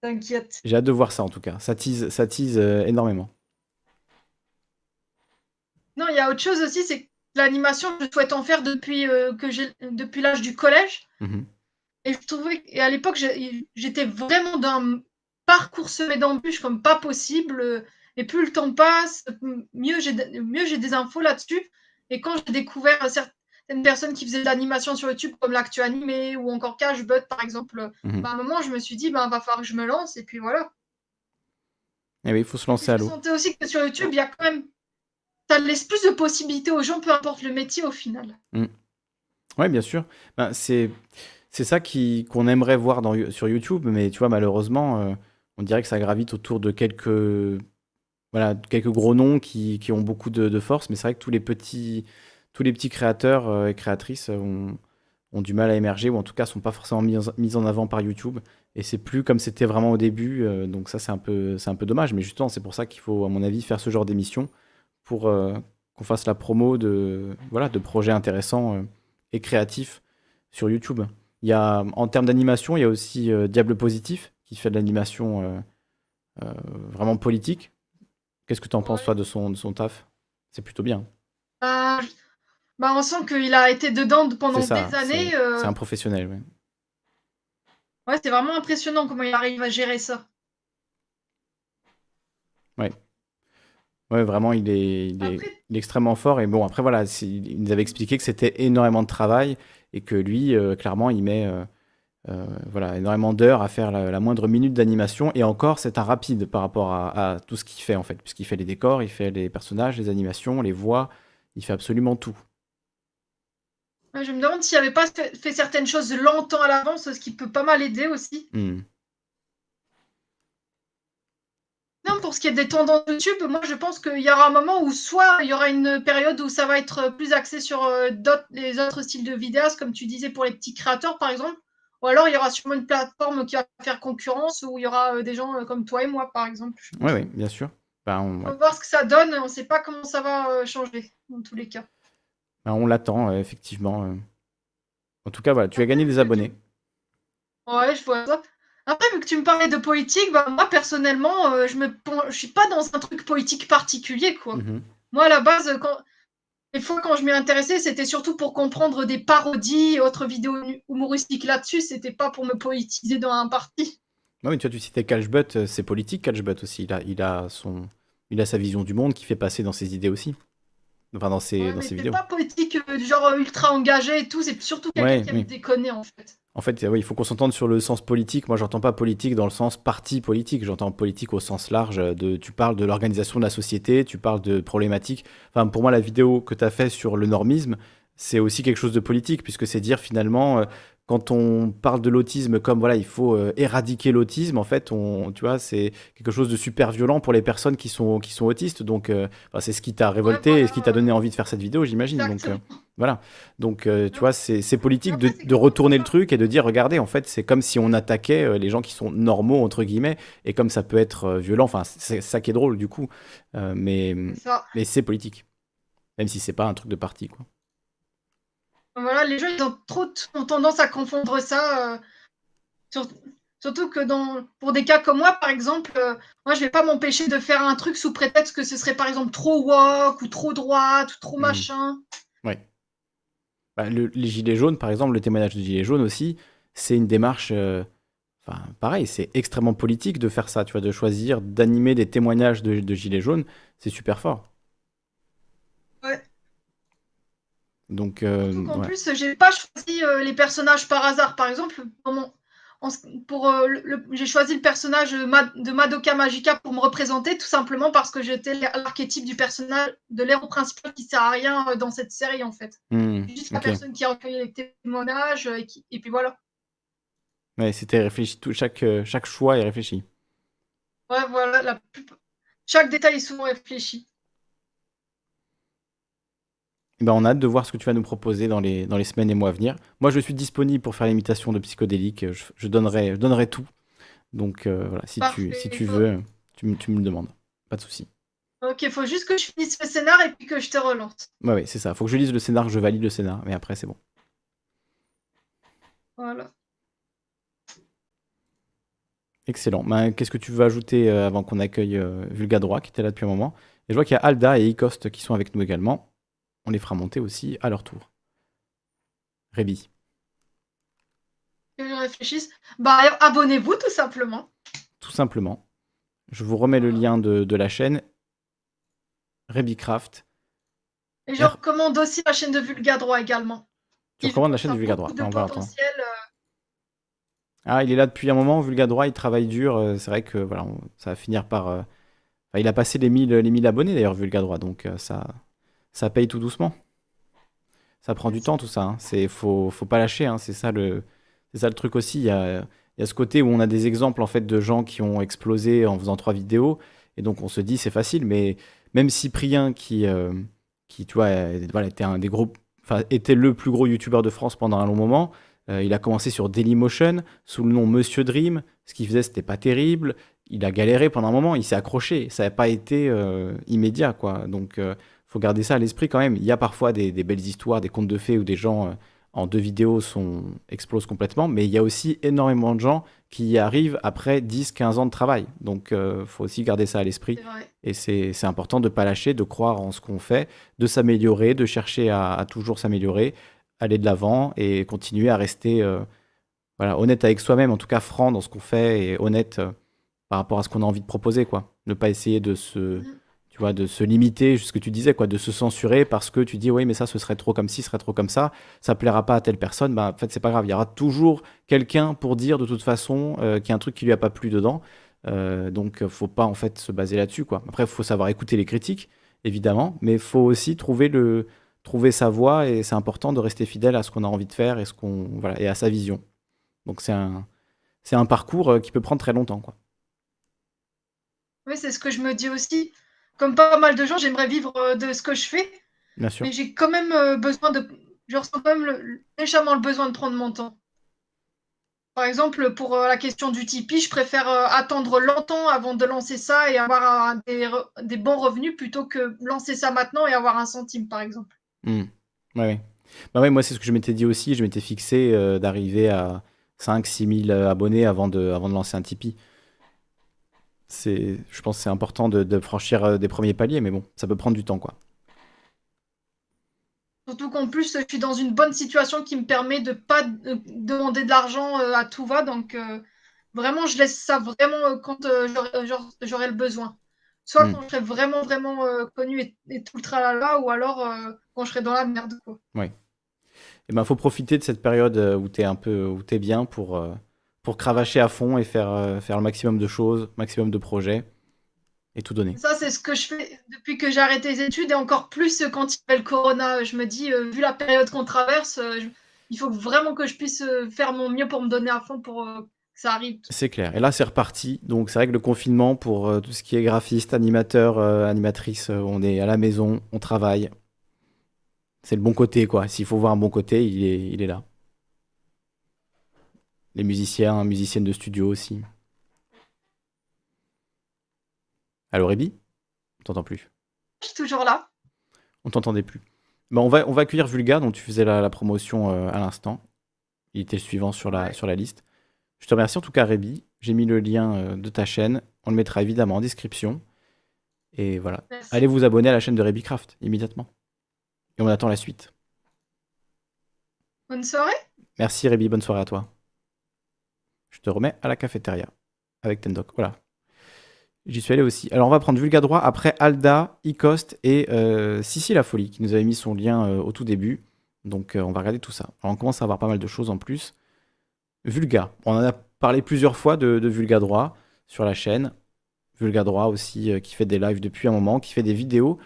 T'inquiète. J'ai hâte de voir ça en tout cas. Ça tease, ça tease euh, énormément. Non, il y a autre chose aussi, c'est que l'animation, je souhaite en faire depuis euh, que j'ai depuis l'âge du collège. Mhm. Et je trouvais et à l'époque, j'étais vraiment d'un parcours semé d'embûches comme pas possible. Et plus le temps passe, mieux j'ai mieux j'ai des infos là-dessus. Et quand j'ai découvert certaines personnes qui faisaient de l'animation sur YouTube, comme l'actu animé ou encore Cashbot par exemple, Mhm. bah, à un moment, je me suis dit, bah, va falloir que je me lance. Et puis voilà. Eh oui, il faut se lancer à Je l'eau. sentais aussi que sur YouTube, il y a quand même. Ça laisse plus de possibilités aux gens, peu importe le métier au final. Oui, bien sûr. Ben, c'est ça qu'on aimerait voir sur YouTube, mais tu vois, malheureusement, euh, on dirait que ça gravite autour de quelques voilà quelques gros noms qui, ont beaucoup de, force, mais c'est vrai que tous les petits tous les petits créateurs euh, et créatrices ont, ont du mal à émerger ou en tout cas sont pas forcément mis en, avant par YouTube. Et c'est plus comme c'était vraiment au début, euh, donc ça c'est un peu dommage. Mais justement, c'est pour ça qu'il faut, à mon avis, faire ce genre d'émission pour euh, qu'on fasse la promo de voilà de projets intéressants. euh, et créatif sur YouTube. Il y a, en termes d'animation, il y a aussi euh, Diable Positif qui fait de l'animation vraiment politique. Qu'est-ce que tu en penses, toi, de son, de son taf? C'est plutôt bien. Bah, bah, on sent qu'il a été dedans pendant ça, des années. c'est euh, un professionnel. ouais. Ouais, c'est vraiment impressionnant comment il arrive à gérer ça. Ouais. Ouais, vraiment, il est, il est, il est extrêmement fort. Et bon, après, voilà, il nous avait expliqué que c'était énormément de travail et que lui, euh, clairement, il met euh, euh, voilà, énormément d'heures à faire la, la moindre minute d'animation. Et encore, c'est un rapide par rapport à, à tout ce qu'il fait, en fait. Puisqu'il fait les décors, il fait les personnages, les animations, les voix, il fait absolument tout. Je me demande s'il n'avait pas fait, fait certaines choses longtemps à l'avance, ce qui peut pas mal aider aussi. Hmm. Pour ce qui est des tendances YouTube, moi je pense qu'il y aura un moment où soit il y aura une période où ça va être plus axé sur euh, les autres styles de vidéastes, comme tu disais pour les petits créateurs par exemple, ou alors il y aura sûrement une plateforme qui va faire concurrence où il y aura euh, des gens euh, comme toi et moi par exemple. Oui, oui, bien sûr. Ben, on, va voir ce que ça donne, on ne sait pas comment ça va changer dans tous les cas. Ben, on l'attend, effectivement. En tout cas, voilà, tu as gagné des abonnés. Ouais, je vois ça. Après, vu que tu me parlais de politique, bah, moi personnellement, euh, je je suis pas dans un truc politique particulier, quoi. Mhm. Moi, à la base, quand... des fois, quand je m'y intéressais, c'était surtout pour comprendre des parodies et autres vidéos humoristiques là-dessus. C'était pas pour me politiser dans un parti. Non, mais tu vois, tu citais Catchbutt, euh, c'est politique, Catchbutt aussi. Il a, il a son, il a sa vision du monde qui fait passer dans ses idées aussi. Enfin, dans ses, Ouais, dans mais ses c'est vidéos. pas politique, euh, du genre ultra engagé et tout. C'est surtout quelqu'un Ouais, qui aime oui. déconner, en fait. En fait, il faut qu'on s'entende sur le sens politique. Moi, j'entends pas politique dans le sens parti politique. J'entends politique au sens large. tu parles de l'organisation de la société, tu parles de problématiques. Enfin, pour moi, la vidéo que tu as fait sur le normisme, c'est aussi quelque chose de politique, puisque c'est dire finalement, euh, quand on parle de l'autisme comme voilà, il faut euh, éradiquer l'autisme, en fait, tu vois, c'est quelque chose de super violent pour les personnes qui sont, qui sont autistes. Donc, euh, c'est ce qui t'a révolté et ce qui t'a donné envie de faire cette vidéo, j'imagine. Voilà. Donc, euh, tu vois, c'est politique de, de retourner le truc et de dire, regardez, en fait, c'est comme si on attaquait euh, les gens qui sont normaux, entre guillemets, et comme ça peut être euh, violent. Enfin, c'est ça qui est drôle, du coup. Mais mais c'est politique. Même si c'est pas un truc de parti, quoi. Voilà, les gens, ils ont trop ont tendance à confondre ça. sur- Surtout que dans, pour des cas comme moi, par exemple, moi, je vais pas m'empêcher de faire un truc sous prétexte que ce serait, par exemple, trop woke ou trop droite ou trop Mhm. machin. Bah, le- les Gilets jaunes, par exemple, le témoignage de Gilets jaunes aussi, c'est une démarche. euh, Enfin, pareil, c'est extrêmement politique de faire ça, tu vois, de choisir d'animer des témoignages de, de Gilets jaunes, c'est super fort. Ouais. Donc, euh, En ouais. plus, j'ai pas choisi euh, les personnages par hasard. Par exemple, dans mon- pour, euh, j'ai choisi le personnage de Ma- de Madoka Magica pour me représenter, tout simplement parce que j'étais l'archétype du personnage, de l'héros principal qui sert à rien euh, dans cette série, en fait. Hmm, Juste la personne qui a recueilli les témoignages, euh, et, qui- et puis voilà. Ouais, c'était réfléchi, tout, chaque, chaque choix est réfléchi. Ouais, voilà, la plus- chaque détail est souvent réfléchi. Ben, on a hâte de voir ce que tu vas nous proposer dans les, dans les semaines et mois à venir. Moi, je suis disponible pour faire l'imitation de psychodélique. Je, je donnerai, je donnerai tout. Donc, euh, voilà, si tu, si il veux, tu, me- tu me le demandes. Pas de souci. Ok, il faut juste que je finisse le scénar et puis que je te relance. Ouais, ouais, c'est ça. Faut que je lise le scénar, je valide le scénar. Mais après, c'est bon. Voilà. Excellent. Ben, Qu'est-ce que tu veux ajouter euh, avant qu'on accueille euh, Vulga Droit qui était là depuis un moment? Et je vois qu'il y a Alda et Icost qui sont avec nous également. On les fera monter aussi à leur tour. Rébi. Que je réfléchisse. Bah, abonnez-vous tout simplement. Tout simplement. Je vous remets le lien de, de la chaîne. Rebicraft. Et je recommande aussi la chaîne de Vulga Droit également. Tu recommandes la chaîne de Vulga Droit. De On va attendre. euh, Ah, il est là depuis un moment, Vulga Droit, il travaille dur. euh, C'est vrai que voilà, on- ça va finir par. euh, enfin, il a passé les 1000, les 1000 abonnés d'ailleurs, Vulga Droit, donc euh, ça, ça paye tout doucement. Ça prend du temps tout ça. Hein. C'est faut, faut pas lâcher. hein, C'est ça le, c'est ça le truc aussi. Il y a, y a ce côté où on a des exemples en fait de gens qui ont explosé en faisant trois vidéos, et donc on se dit c'est facile. Mais même Cyprien qui, euh, qui tu vois, voilà, était un des gros, était le plus gros youtubeur de France pendant un long moment. Euh, il a commencé sur Dailymotion sous le nom Monsieur Dream. Ce qu'il faisait, c'était pas terrible. Il a galéré pendant un moment, il s'est accroché. Ça n'a pas été euh, immédiat, quoi. Donc, euh, faut garder ça à l'esprit quand même. Il y a parfois des, des belles histoires, des contes de fées où des gens euh, en deux vidéos sont, explosent complètement, mais il y a aussi énormément de gens qui y arrivent après 10-15 ans de travail. Donc, il faut aussi garder ça à l'esprit. Et c'est important de ne pas lâcher, de croire en ce qu'on fait, de s'améliorer, de chercher à, à toujours s'améliorer, aller de l'avant et continuer à rester euh, voilà, honnête avec soi-même, en tout cas franc dans ce qu'on fait et honnête euh, par rapport à ce qu'on a envie de proposer. Quoi. Ne pas essayer de se, de se limiter, ce que tu disais, quoi, de se censurer parce que tu dis oui, mais ça, ce serait trop comme ci, ce serait trop comme ça, ça plaira pas à telle personne. Bah, en fait, c'est pas grave. Il y aura toujours quelqu'un pour dire de toute façon euh, qu'il y a un truc qui lui a pas plu dedans. Euh, donc, faut pas en fait se baser là-dessus. Quoi. Après, faut savoir écouter les critiques, évidemment, mais faut aussi trouver, le, trouver sa voie et c'est important de rester fidèle à ce qu'on a envie de faire et, ce qu'on, voilà, et à sa vision. Donc, c'est un, c'est un parcours euh, qui peut prendre très longtemps. Quoi. Oui, c'est ce que je me dis aussi. Comme pas mal de gens, j'aimerais vivre euh, de ce que je fais, Bien sûr. mais j'ai quand même euh, besoin de. Je ressens quand même le- légèrement le besoin de prendre mon temps. Par exemple, pour euh, la question du Tipeee, je préfère attendre longtemps avant de lancer ça et avoir un- des, re- des bons revenus plutôt que lancer ça maintenant et avoir un centime, par exemple. Hmm. Ouais, ouais. Bah ouais, moi, c'est ce que je m'étais dit aussi. Je m'étais fixé euh, d'arriver à 5-6 000 abonnés avant de, avant de lancer un Tipeee. C'est, je pense que c'est important de, de franchir euh, des premiers paliers, mais bon, ça peut prendre du temps, quoi. Surtout qu'en plus, je suis dans une bonne situation qui me permet de pas euh, demander de l'argent euh, à tout va. Donc, euh, vraiment, je laisse ça vraiment quand j'aurai le besoin. Soit Hmm. quand je serai vraiment, vraiment euh, connu et, et tout le tralala, ou alors euh, quand je serai dans la merde, quoi. Ouais. Et ben, faut profiter de cette période où t'es un peu, où t'es bien pour, pour cravacher à fond et faire, euh, faire le maximum de choses, maximum de projets et tout donner. Ça, c'est ce que je fais depuis que j'ai arrêté les études et encore plus quand il y avait le corona. Je me dis, euh, vu la période qu'on traverse, euh, je- il faut vraiment que je puisse faire mon mieux pour me donner à fond pour que ça arrive. C'est clair. Et là, c'est reparti. Donc, c'est vrai que le confinement, pour tout ce qui est graphiste, animateur, animatrice, on est à la maison, on travaille. C'est le bon côté, quoi. S'il faut voir un bon côté, il est, il est là. Les musiciens, musiciennes de studio aussi. Allô, Rébi? On t'entend plus. Je suis toujours là. On t'entendait plus. Bah, on va, on va accueillir Vulga, dont tu faisais la, la promotion euh, à l'instant. Il était le suivant sur la, sur la liste. Je te remercie en tout cas, Rébi. J'ai mis le lien euh, de ta chaîne. On le mettra évidemment en description. Et voilà. Merci. Allez vous abonner à la chaîne de Rébi Craft immédiatement. Et on attend la suite. Bonne soirée. Merci Rébi, bonne soirée à toi. Je te remets à la cafétéria avec Tendok. Voilà. J'y suis allé aussi. Alors on va prendre Vulga Droit après Alda, Icost et euh, Sissi la Folie qui nous avait mis son lien euh, au tout début. Donc euh, on va regarder tout ça. Alors on commence à avoir pas mal de choses en plus. Vulga. On en a parlé plusieurs fois de, de Vulga Droit sur la chaîne. Vulga Droit aussi qui fait des lives depuis un moment, qui fait des vidéos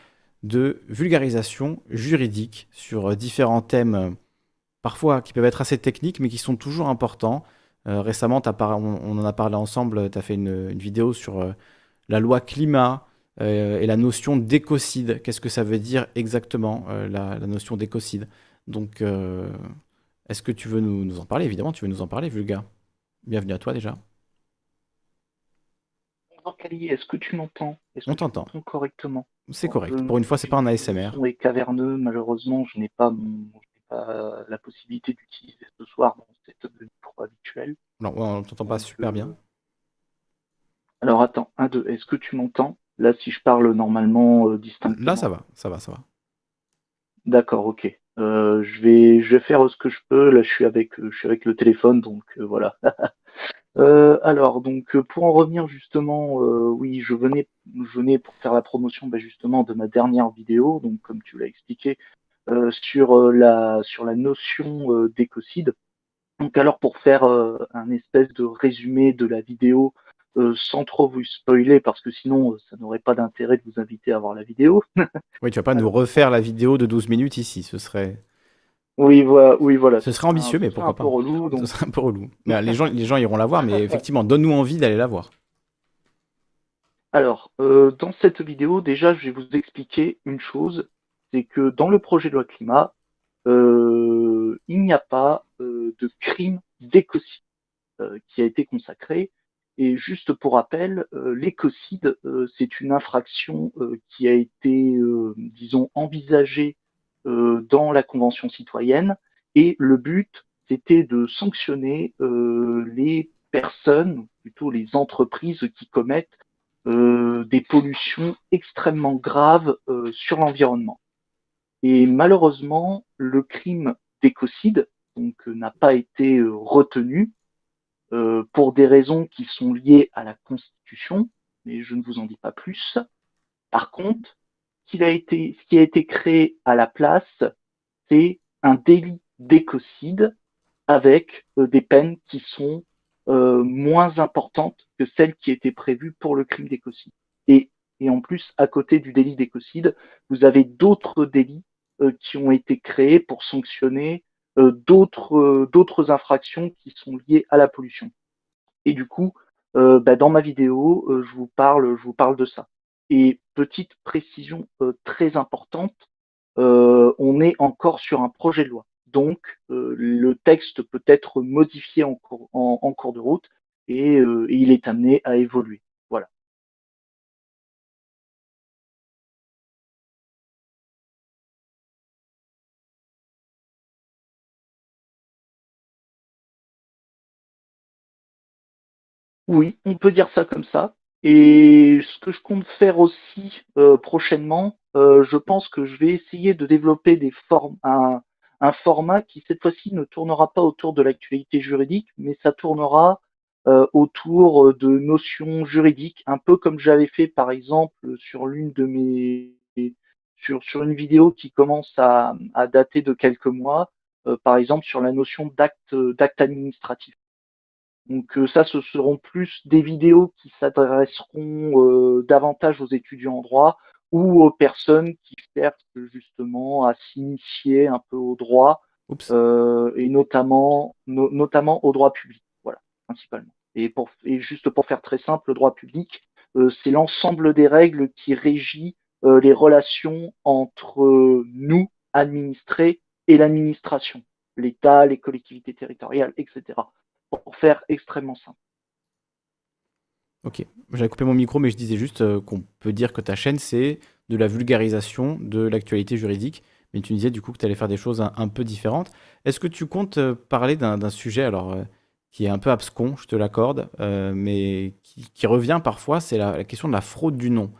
de vulgarisation juridique sur différents thèmes, parfois qui peuvent être assez techniques, mais qui sont toujours importants. Euh, récemment, par- on, on en a parlé ensemble, tu as fait une, une vidéo sur euh, la loi climat euh, et la notion d'écocide. Qu'est-ce que ça veut dire exactement, la, la notion d'écocide? Donc, est-ce que tu veux nous, nous en parler? Évidemment, tu veux nous en parler, Vulga. Bienvenue à toi déjà. Bonjour Kali, est-ce que tu m'entends? Est-ce On t'entend. correctement? C'est correct. Pour une fois, c'est pas un ASMR. est caverneux, malheureusement, je n'ai pas, mon- pas la possibilité d'utiliser ce soir mon setup de micro habituel. Non, on t'entend pas Donc, super euh, bien. Alors attends, un, deux, est-ce que tu m'entends? Là, si je parle normalement euh, distinctement. Là, ça va, ça va, ça va. D'accord, ok. Euh, je vais, je vais faire ce que je peux. Là, je suis avec, euh, je suis avec le téléphone, donc euh, voilà. [LAUGHS] Euh, alors, donc, euh, pour en revenir justement, euh, oui, je venais, je venais pour faire la promotion, bah, justement, de ma dernière vidéo, donc comme tu l'as expliqué, euh, sur euh, la, sur la notion euh, d'écocide. Donc, alors, pour faire euh, un espèce de résumé de la vidéo, euh, sans trop vous spoiler, parce que sinon, euh, ça n'aurait pas d'intérêt de vous inviter à voir la vidéo. [LAUGHS] Oui, tu vas pas nous refaire la vidéo de 12 minutes ici, ce serait... Oui, voilà, oui, voilà. Ce serait ambitieux, mais pourquoi pas relou, donc- Ce serait un peu relou. Mais, [LAUGHS] euh, les, gens, les gens iront la voir, mais effectivement, donne-nous envie d'aller la voir. Alors, euh, dans cette vidéo, déjà, je vais vous expliquer une chose, c'est que dans le projet de loi climat, euh, il n'y a pas euh, de crime d'écocide euh, qui a été consacré. Et juste pour rappel, euh, l'écocide, euh, c'est une infraction euh, qui a été, disons, envisagée dans la Convention citoyenne et le but, c'était de sanctionner les personnes, plutôt les entreprises qui commettent des pollutions extrêmement graves sur l'environnement. Et malheureusement, le crime d'écocide donc euh, n'a pas été euh, retenu euh, pour des raisons qui sont liées à la Constitution, mais je ne vous en dis pas plus. Par contre, ce qui a été, ce qui a été créé à la place, c'est un délit d'écocide avec euh, des peines qui sont euh, moins importantes que celles qui étaient prévues pour le crime d'écocide. Et, et en plus, à côté du délit d'écocide, vous avez d'autres délits qui ont été créés pour sanctionner euh, d'autres euh, d'autres infractions qui sont liées à la pollution. Et du coup, euh, bah, dans ma vidéo, euh, je vous parle, de ça. Et petite précision euh, très importante, euh, on est encore sur un projet de loi. Donc, euh, le texte peut être modifié en cours, de route euh, et il est amené à évoluer. Oui, on peut dire ça comme ça. Et ce que je compte faire aussi euh, prochainement, euh, je pense que je vais essayer de développer un, format qui cette fois-ci ne tournera pas autour de l'actualité juridique, mais ça tournera euh, autour de notions juridiques, un peu comme j'avais fait par exemple sur l'une de mes sur, une vidéo qui commence à, dater de quelques mois, par exemple sur la notion d'acte administratif. Donc euh, ça, ce seront plus des vidéos qui s'adresseront euh, davantage aux étudiants en droit ou aux personnes qui cherchent justement à s'initier un peu au droit euh, et notamment no- notamment au droit public. Voilà, principalement. Et pour et juste pour faire très simple, le droit public, euh, c'est l'ensemble des règles qui régit euh, les relations entre nous administrés et l'administration, l'État, les collectivités territoriales, etc pour faire extrêmement simple. Ok, j'avais coupé mon micro, mais je disais juste euh, qu'on peut dire que ta chaîne, c'est de la vulgarisation de l'actualité juridique. Mais tu me disais du coup que tu allais faire des choses un, peu différentes. Est-ce que tu comptes euh, parler d'un sujet alors, euh, qui est un peu abscon, je te l'accorde, mais qui, revient parfois, c'est la, la question de la fraude du nom,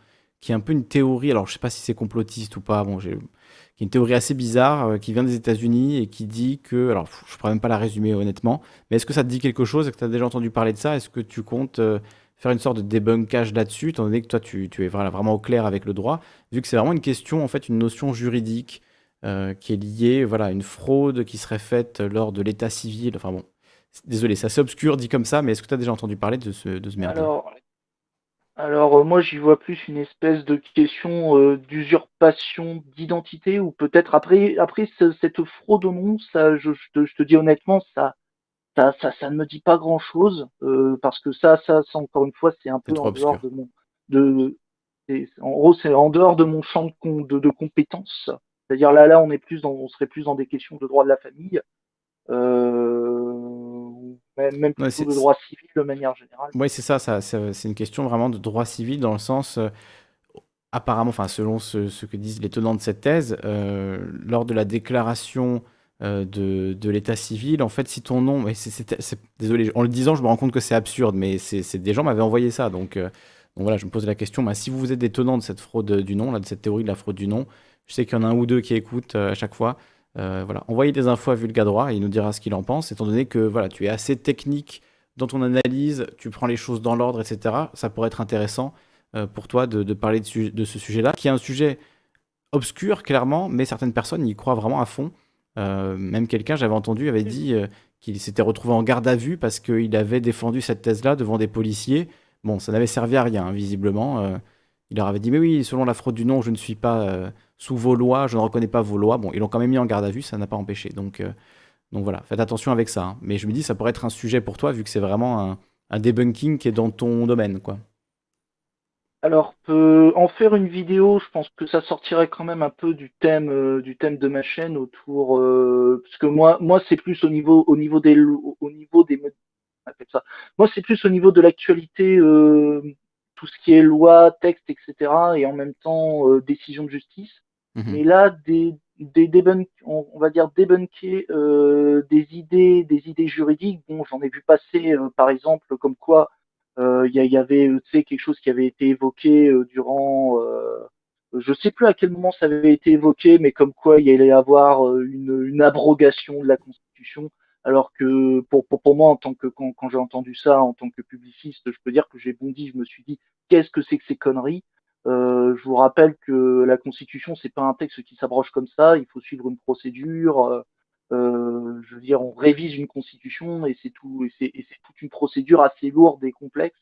qui est un peu une théorie, alors je sais pas si c'est complotiste ou pas, bon, j'ai une théorie assez bizarre euh, qui vient des États-Unis et qui dit que, alors je ne pourrais même pas la résumer honnêtement, mais est-ce que ça te dit quelque chose? Est-ce que tu as déjà entendu parler de ça? Est-ce que tu comptes euh, faire une sorte de débunkage là-dessus, étant donné que toi tu, tu es vraiment au clair avec le droit, vu que c'est vraiment une question, en fait, une notion juridique euh, qui est liée voilà, à une fraude qui serait faite lors de l'état civil. Enfin bon, désolé, c'est assez obscur dit comme ça, mais est-ce que tu as déjà entendu parler de ce, de ce? Alors, alors euh, moi j'y vois plus une espèce de question euh, d'usurpation d'identité ou peut-être après après ce- cette fraude au nom, ça je, je te, je te dis honnêtement ça ça, ça ça ne me dit pas grand-chose euh, parce que ça ça, ça, encore une fois c'est un peu trop en dehors obscur. de mon de c'est- en gros c'est en dehors de mon champ de, com- de, de compétences. C'est-à-dire là là on est plus dans on serait plus dans des questions de droit de la famille euh, même, même Ouais, plutôt c'est de droit civil de manière générale. ouais, c'est ça, ça, c'est une question vraiment de droit civil dans le sens, euh, apparemment, enfin selon ce, ce que disent les tenants de cette thèse, euh, lors de la déclaration euh, de, de l'état civil, en fait, si ton nom, mais c'est, désolé, en le disant, je me rends compte que c'est absurde, mais c'est, des gens m'avaient envoyé ça, donc, euh, donc voilà, je me pose la question, bah, si vous êtes des tenants de cette fraude du nom, là, de cette théorie de la fraude du nom, je sais qu'il y en a un ou deux qui écoutent à chaque fois. Euh, voilà, envoyez des infos à Vulgadroit et il nous dira ce qu'il en pense, étant donné que voilà, tu es assez technique dans ton analyse, tu prends les choses dans l'ordre, etc. Ça pourrait être intéressant euh, pour toi de, parler de, ce sujet-là, qui est un sujet obscur, clairement, mais certaines personnes y croient vraiment à fond. Euh, même quelqu'un, j'avais entendu, avait dit qu'il s'était retrouvé en garde à vue parce qu'il avait défendu cette thèse-là devant des policiers. Bon, ça n'avait servi à rien, hein, visiblement. Il leur avait dit, mais oui, selon la fraude du nom, je ne suis pas sous vos lois, je ne reconnais pas vos lois. Bon, ils l'ont quand même mis en garde à vue, ça n'a pas empêché. Donc, euh, voilà, faites attention avec ça. hein. Mais je me dis, ça pourrait être un sujet pour toi, vu que c'est vraiment un, un debunking qui est dans ton domaine, quoi. Alors, en faire une vidéo, je pense que ça sortirait quand même un peu du thème, euh, de ma chaîne autour, euh, parce que moi, moi, c'est plus au niveau, au niveau des, au niveau des, ça. Moi, c'est plus au niveau de l'actualité, tout ce qui est loi, texte, etc., et en même temps décision de justice. Mhm. Mais là, des, des débunk- on, on va dire débunker euh, des idées, des idées juridiques. Bon, j'en ai vu passer, euh, par exemple, comme quoi euh, il y, a- il y avait, euh, tu sais, quelque chose qui avait été évoqué euh, durant, euh, je sais plus à quel moment ça avait été évoqué, mais comme quoi il allait y avoir euh, une, une abrogation de la Constitution. Alors que pour, pour, pour moi, en tant que quand, quand j'ai entendu ça en tant que publiciste, je peux dire que j'ai bondi, je me suis dit qu'est-ce que c'est que ces conneries? Euh, je vous rappelle que la Constitution, c'est pas un texte qui s'abroge comme ça. Il faut suivre une procédure. euh, je veux dire, on révise une Constitution et c'est tout. Et c'est toute une procédure assez lourde et complexe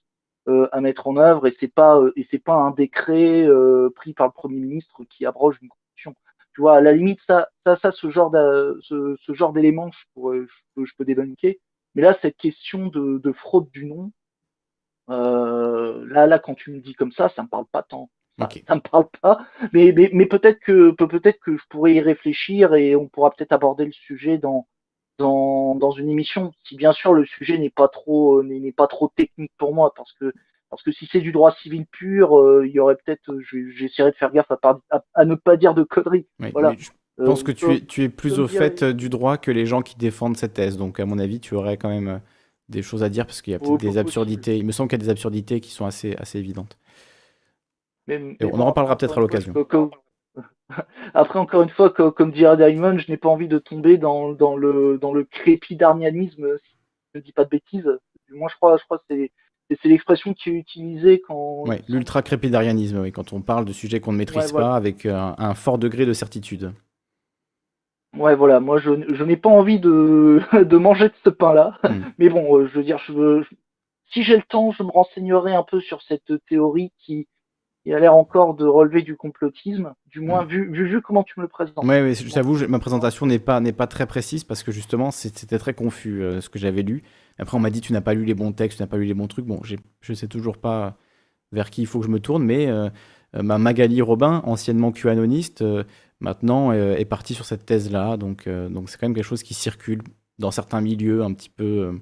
euh, à mettre en œuvre. Et c'est pas euh, et c'est pas un décret euh, pris par le Premier ministre qui abroge une Constitution. Tu vois, à la limite, ça, ça, ça, ce genre d'a- ce, ce genre d'éléments, je, je je peux débunker. Mais là, cette question de, de fraude du nom, euh, là, là, quand tu me dis comme ça, ça me parle pas tant. Ça, ça me parle pas. Mais, mais, mais peut-être que peut- peut-être que je pourrais y réfléchir et on pourra peut-être aborder le sujet dans dans dans une émission. Si bien sûr le sujet n'est pas trop euh, n'est pas trop technique pour moi, parce que parce que si c'est du droit civil pur, euh, il y aurait peut-être, je- j'essaierai de faire gaffe à, par- à, à ne pas dire de conneries. Oui, voilà. mais je pense que tu es, tu es plus au fait du droit que les gens qui défendent cette thèse. Donc, à mon avis, tu aurais quand même des choses à dire parce qu'il y a peut-être Oh, des possible. absurdités. Il me semble qu'il y a des absurdités qui sont assez, assez évidentes. Mais- on en reparlera peut-être à l'occasion. [LAUGHS] Après, encore une fois, co- comme, dirait Diamond, je n'ai pas envie de tomber dans, dans le, dans le crépidarnianisme, si je ne dis pas de bêtises. Moins, je crois, je crois que c'est, l'expression qui est utilisée quand. Ouais, l'ultra-crépidarianisme, oui, quand on parle de sujets qu'on ne maîtrise Ouais, voilà. pas avec euh, un, un fort degré de certitude. Ouais, voilà, moi, je, je n'ai pas envie de, [LAUGHS] de manger de ce pain-là. Hmm. [LAUGHS] Mais bon, euh, je veux dire, je veux, je- si j'ai le temps, je me renseignerai un peu sur cette théorie qui, qui a l'air encore de relever du complotisme, du moins vu, vu, vu comment tu me le présentes. Je t'avoue, je- ma présentation n'est pas, n'est pas très précise parce que justement, c'était très confus euh, ce que j'avais lu. Après, on m'a dit tu n'as pas lu les bons textes, tu n'as pas lu les bons trucs. Bon, j'ai- je sais toujours pas vers qui il faut que je me tourne, mais euh, euh, ma Magali Robin, anciennement QAnoniste, euh, maintenant euh, est partie sur cette thèse-là. Donc, euh, donc c'est quand même quelque chose qui circule dans certains milieux un petit peu, euh, un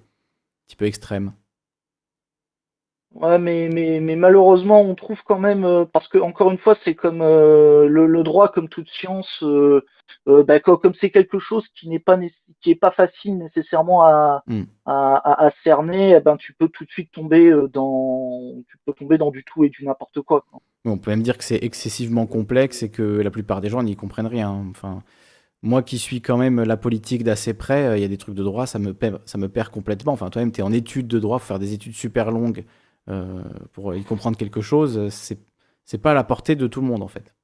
petit peu extrêmes. Ouais, mais, mais, mais malheureusement, on trouve quand même, euh, parce que encore une fois, c'est comme euh, le, le droit, comme toute science, euh, bah, co- comme c'est quelque chose qui n'est pas qui est pas facile nécessairement à, Mm. à, à, à cerner, eh ben tu peux tout de suite tomber dans, tu peux tomber dans du tout et du n'importe quoi. On peut même dire que c'est excessivement complexe et que la plupart des gens n'y comprennent rien. Enfin, moi qui suis quand même la politique d'assez près, il y a des trucs de droit, ça me perd, ça me perd complètement. Enfin, toi-même, tu es en études de droit, faut faire des études super longues pour y comprendre quelque chose. C'est, c'est pas à la portée de tout le monde, en fait.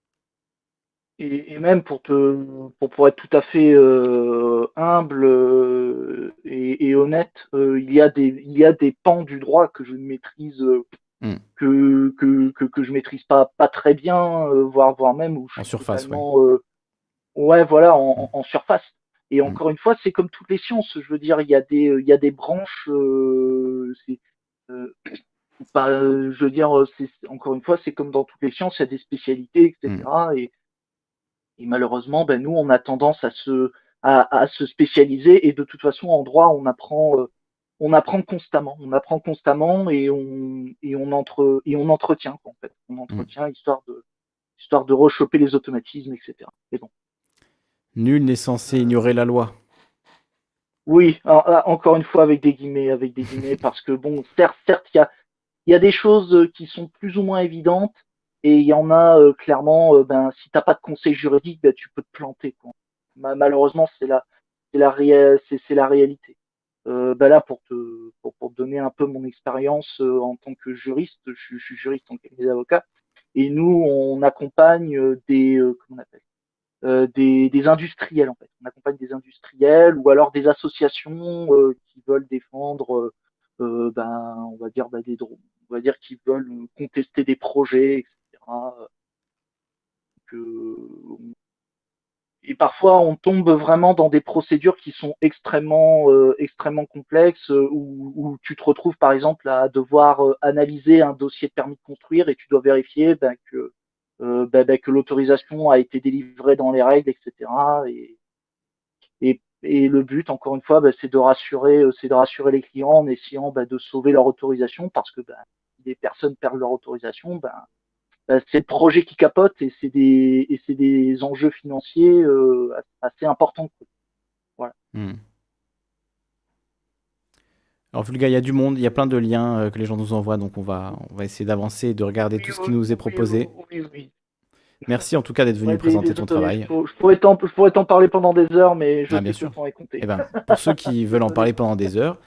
Et, et même pour te, pour, pour être tout à fait euh, humble euh, et, et honnête, euh, il y a des, il y a des pans du droit que je ne maîtrise, euh, Mm. que, que, que, que je maîtrise pas, pas très bien, euh, voire, voire même où je En suis surface, ouais. euh, ouais, voilà, en, surface. Et encore une fois, c'est comme toutes les sciences. Je veux dire, il y a des, il y a des branches. euh, c'est, pas, euh, je veux dire, euh, encore une fois, c'est comme dans toutes les sciences, il y a des spécialités, etc. Et, et malheureusement, ben, nous, on a tendance à se, à, à se spécialiser. Et de toute façon, en droit, on apprend, euh, on apprend constamment. On apprend constamment et on, et on entre, et on entretient, en fait. On entretient histoire de, histoire de rechoper les automatismes, etc. Et bon. Nul n'est censé ignorer la loi. Oui, alors encore une fois avec des guillemets, avec des guillemets, parce que bon, certes, certes, il y a, il y a des choses euh, qui sont plus ou moins évidentes, et il y en a euh, clairement, euh, ben, si t'as pas de conseil juridique, ben, tu peux te planter. Quoi. Ma- malheureusement, c'est la, c'est la, c'est, c'est la réalité. Euh, ben là, pour te, pour, pour te donner un peu mon expérience euh, en tant que juriste, je, suis- je suis juriste en cabinet d'avocat, et nous, on accompagne euh, des, comment on appelle des, des industriels en fait. On accompagne des industriels ou alors des associations qui veulent défendre, ben, on va dire, ben, des droits, on va dire qui veulent contester des projets, etc. Et parfois on tombe vraiment dans des procédures qui sont extrêmement euh, extrêmement complexes euh, où, tu te retrouves par exemple à devoir euh, analyser un dossier de permis de construire et tu dois vérifier ben, que ben, ben, que l'autorisation a été délivrée dans les règles, etc. Et, et, le but, encore une fois, ben, c'est de rassurer, euh, c'est de rassurer les clients en essayant ben, de sauver leur autorisation, parce que si des personnes perdent leur autorisation, bah, c'est le projet qui capote et c'est des, et c'est des enjeux financiers euh, assez importants. Voilà. Hmm. Alors Vulga, il y a du monde, il y a plein de liens euh, que les gens nous envoient, donc on va, on va essayer d'avancer et de regarder tout ce qui nous est proposé. Oui, oui. Merci en tout cas d'être venu Ouais, présenter ton travail. Je, pourrais t'en, parler pendant des heures, mais je Ah, bien sûr. est compté. Eh ben, pour ceux qui veulent en [LAUGHS] parler pendant des heures,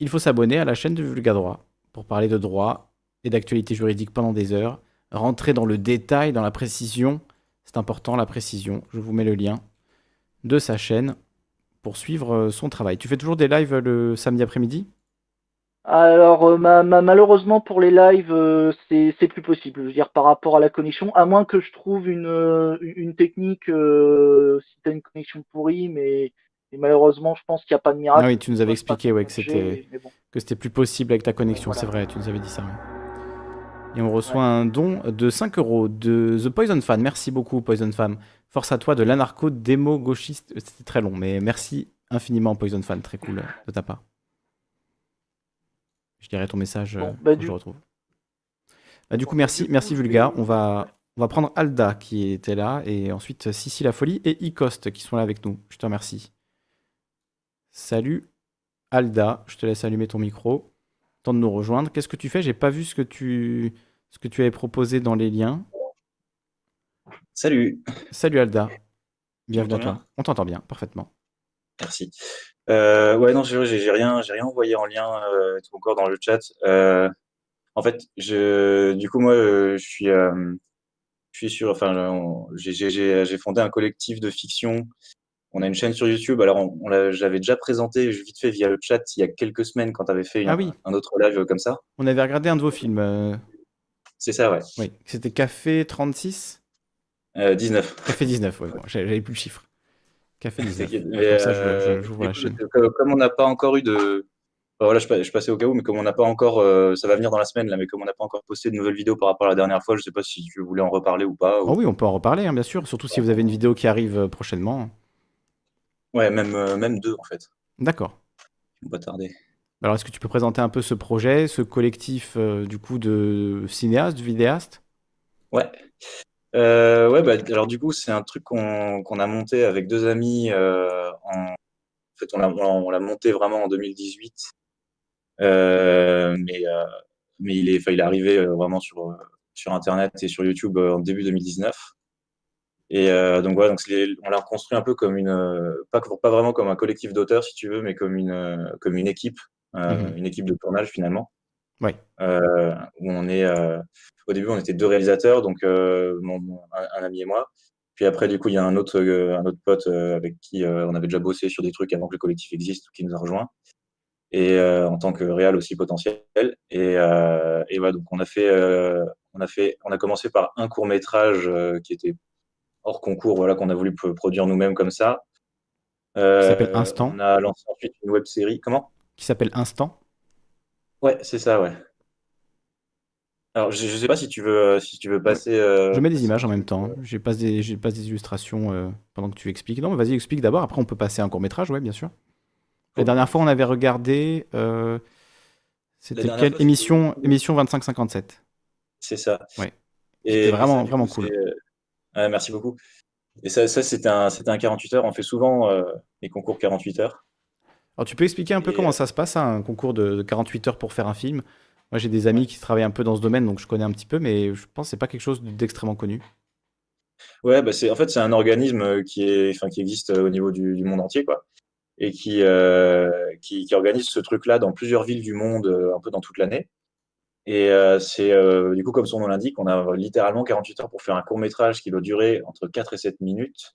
il faut s'abonner à la chaîne de Vulga Droit pour parler de droit et d'actualité juridique pendant des heures. Rentrer dans le détail, dans la précision. C'est important, la précision. Je vous mets le lien de sa chaîne pour suivre euh, son travail. Tu fais toujours des lives le samedi après-midi? Alors, euh, ma- ma- malheureusement pour les lives, euh, c'est plus possible. Je veux dire, par rapport à la connexion, à moins que je trouve une, euh, une technique, euh, si tu as une connexion pourrie, mais, mais malheureusement, je pense qu'il n'y a pas de miracle. Ah oui, tu nous avais expliqué ouais, que c'était j'ai- mais bon. que c'était plus possible avec ta connexion, Voilà. c'est vrai, tu nous avais dit ça. ouais. Et on reçoit un don de 5 euros de The Poison Fan. Merci beaucoup, Poison Fan. Force à toi de l'anarcho démo gauchiste. C'était très long, mais merci infiniment, Poison Fan. Très cool de ta part. Je dirai ton message euh, Bon, bah, quand du- je le retrouve. Bah, du coup, merci, merci Vulga. On va, on va prendre Alda qui était là, et ensuite Sissi la Folie et Icost qui sont là avec nous. Je te remercie. Salut Alda, je te laisse allumer ton micro. Temps de nous rejoindre. Qu'est-ce que tu fais? J'ai pas vu ce que tu, ce que tu avais proposé dans les liens. Salut. Salut Alda. Bienvenue à toi. On t'entend bien, parfaitement. Merci. Euh, ouais, non, c'est vrai, j'ai rien, j'ai rien envoyé en lien euh, tout encore dans le chat. Euh, en fait, je, du coup, moi, je suis, je suis sur, enfin, j'ai- fondé un collectif de fiction. On a une chaîne sur YouTube. Alors, on, on j'avais déjà présenté vite fait via le chat il y a quelques semaines quand tu avais fait Ah un, oui. un autre live comme ça. On avait regardé un de vos films. C'est ça, ouais. Oui, c'était Café 36 Euh, 19. Café 19, ouais, bon, j'avais plus le chiffre. Café 19. T'inquiète. Comme Mais, ça, je- euh. Comme, on n'a pas encore eu de. voilà, je, pa- je passais au cas où, mais comme on n'a pas encore. euh, ça va venir dans la semaine, là, mais comme on n'a pas encore posté de nouvelles vidéos par rapport à la dernière fois, je sais pas si tu voulais en reparler ou pas. ou- Oh oui, on peut en reparler, hein, bien sûr. Surtout si vous avez une vidéo qui arrive euh, prochainement. Ouais, même, euh, même deux, en fait. D'accord. Vont pas tarder. Alors, est-ce que tu peux présenter un peu ce projet, ce collectif euh, du coup de cinéastes, de vidéastes Ouais. Euh, ouais, bah, alors du coup, c'est un truc qu'on a monté avec deux amis. euh, en... en fait, on l'a on l'a monté vraiment en 2018. Euh, mais, euh, mais il est, il est arrivé euh, vraiment sur, sur Internet et sur YouTube en début 2019. Et euh, donc voilà, donc les- on l'a reconstruit un peu comme une, pas, pas vraiment comme un collectif d'auteurs si tu veux, mais comme une, comme une équipe, Mhm. une équipe de tournage finalement Ouais. euh, où on est euh, au début on était deux réalisateurs donc euh, mon, un, un ami et moi puis après du coup il y a un autre un autre pote avec qui on avait déjà bossé sur des trucs avant que le collectif existe qui nous a rejoint et euh, en tant que réal aussi potentiel et, euh, et voilà donc on a fait euh, on a fait on a commencé par un court métrage qui était hors concours voilà qu'on a voulu produire nous-mêmes comme ça Qui s'appelle Instant. on a lancé ensuite une web série comment? Qui s'appelle Instant. Ouais, c'est ça, ouais. Alors, je, je sais pas si tu veux, si tu veux passer. euh, Je mets des images en même temps. Je passe des, je passe des illustrations euh, pendant que tu expliques. Non, mais vas-y, explique d'abord. Après, on peut passer à un court métrage, ouais, bien sûr. La dernière fois, on avait regardé. euh, C'était quelle fois, émission Émission 2557. C'est ça. Ouais. C'était vraiment, ça, vraiment coup, cool. c'est, ouais, merci beaucoup. Et ça, ça c'était un, c'était un 48 heures. On fait souvent les concours 48 heures. Alors, tu peux expliquer un peu Et, comment euh, ça se passe, hein, un concours de, de 48 heures pour faire un film? Moi, j'ai des amis qui travaillent un peu dans ce domaine, donc je connais un petit peu, mais je pense que c'est pas quelque chose d'extrêmement connu. Ouais, bah c'est, en fait, c'est un organisme euh, qui est, enfin, qui existe euh, au niveau du, du monde entier, quoi. Et qui, euh, qui, qui organise ce truc-là dans plusieurs villes du monde, un peu dans toute l'année. Et euh, c'est, euh, du coup, comme son nom l'indique, on a littéralement 48 heures pour faire un court-métrage qui doit durer entre 4 et 7 minutes.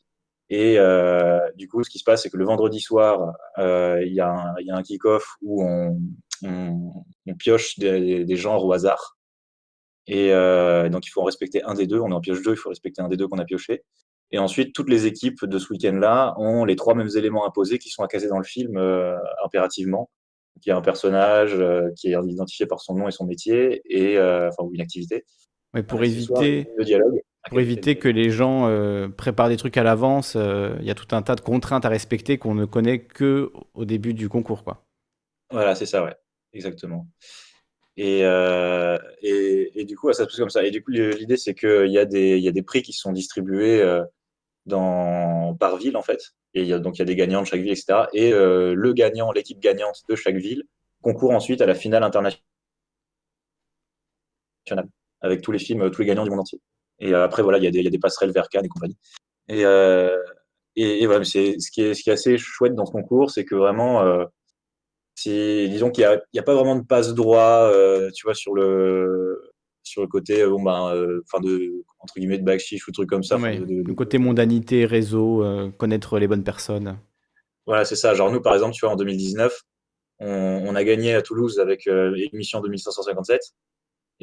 Et euh, du coup, ce qui se passe, c'est que le vendredi soir, euh, il y a un, il y a un kick-off où on, on, on pioche des, des genres au hasard. Et euh, donc, il faut en respecter un des deux. On en pioche deux, il faut respecter un des deux qu'on a pioché. Et ensuite, toutes les équipes de ce week-end-là ont les trois mêmes éléments imposés qui sont à caser dans le film euh, impérativement. Il y a un personnage euh, qui est identifié par son nom et son métier, et, euh, enfin, ou une activité. Ouais, pour éviter, le dialogue. Pour éviter que les gens euh, préparent des trucs à l'avance, euh, il y a tout un tas de contraintes à respecter qu'on ne connaît que au début du concours, quoi. Voilà, c'est ça, ouais, exactement. Et, euh, et, et du coup, ça se passe comme ça. Et du coup, l'idée, c'est qu'il y, a des- y a des prix qui sont distribués dans, par ville, en fait. Et il y a, donc, il y a des gagnants de chaque ville, etc. Et le gagnant, l'équipe gagnante de chaque ville, concourt ensuite à la finale internationale avec tous les films, tous les gagnants du monde entier. Et euh, après, voilà, il y, a des- il y a des passerelles vers Cannes et compagnie. Et, euh, et, et voilà, c'est ce qui est, ce qui est assez chouette dans ce concours, c'est que vraiment, euh, disons qu'il n'y a, pas vraiment de passe droit, euh, tu vois, sur le, sur le côté, bon, ben, euh, de, entre guillemets, de backchiche ou trucs comme ça. Ouais, de- de- Le côté mondanité, réseau, connaître les bonnes personnes. Voilà, c'est ça. Genre, nous, par exemple, tu vois, en 2019, on, on a gagné à Toulouse avec l'émission 2557.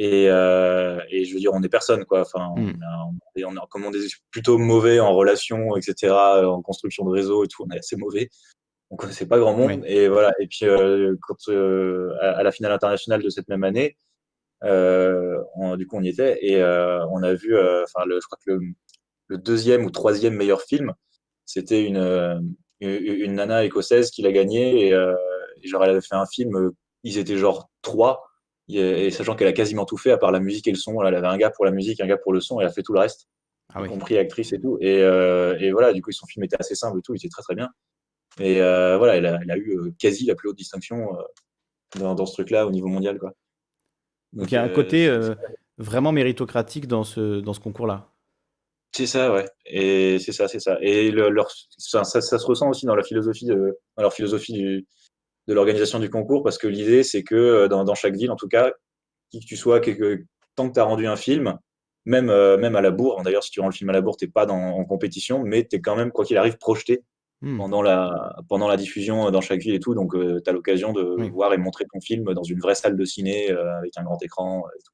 Et, euh, et je veux dire, on est personne, quoi. Enfin, on, Mm. a- on est, on comme on est plutôt mauvais en relations, etc., en construction de réseau et tout, on est assez mauvais. On connaissait pas grand monde. Et voilà. Et puis, euh, quand, euh, à, à la finale internationale de cette même année, euh, on- du coup, on y était et euh, on a vu, euh, enfin, je crois que le, le deuxième ou troisième meilleur film, c'était une, euh, une, une nana écossaise qui l'a gagné et, euh, et genre elle avait fait un film, euh, ils étaient genre trois et, sachant qu'elle a quasiment tout fait à part la musique et le son, elle avait un gars pour la musique, un gars pour le son, et elle a fait tout le reste, Ah y oui. compris actrice et tout. Et, euh, et voilà, du coup son film était assez simple et tout, il était très très bien. Et euh, voilà, elle a, elle a eu euh, quasi la plus haute distinction dans, dans ce truc-là au niveau mondial, quoi. Donc il y a un côté vraiment méritocratique dans ce, dans ce concours-là. C'est ça, ouais. Et c'est ça, c'est ça. Et le- leur, ça, ça, ça se ressent aussi dans la philosophie dans leur philosophie du, de l'organisation du concours, parce que l'idée, c'est que euh, dans, dans chaque ville, en tout cas, qui que tu sois, que, que- tant que tu as rendu un film, même, euh, même à la bourre, hein, d'ailleurs, si tu rends le film à la bourre, tu pas dans, en compétition, mais tu es quand même, quoi qu'il arrive, projeté Hmm. pendant, la, pendant la diffusion euh, dans chaque ville et tout. Donc, tu as l'occasion de voir et montrer ton film dans une vraie salle de ciné euh, avec un grand écran et tout.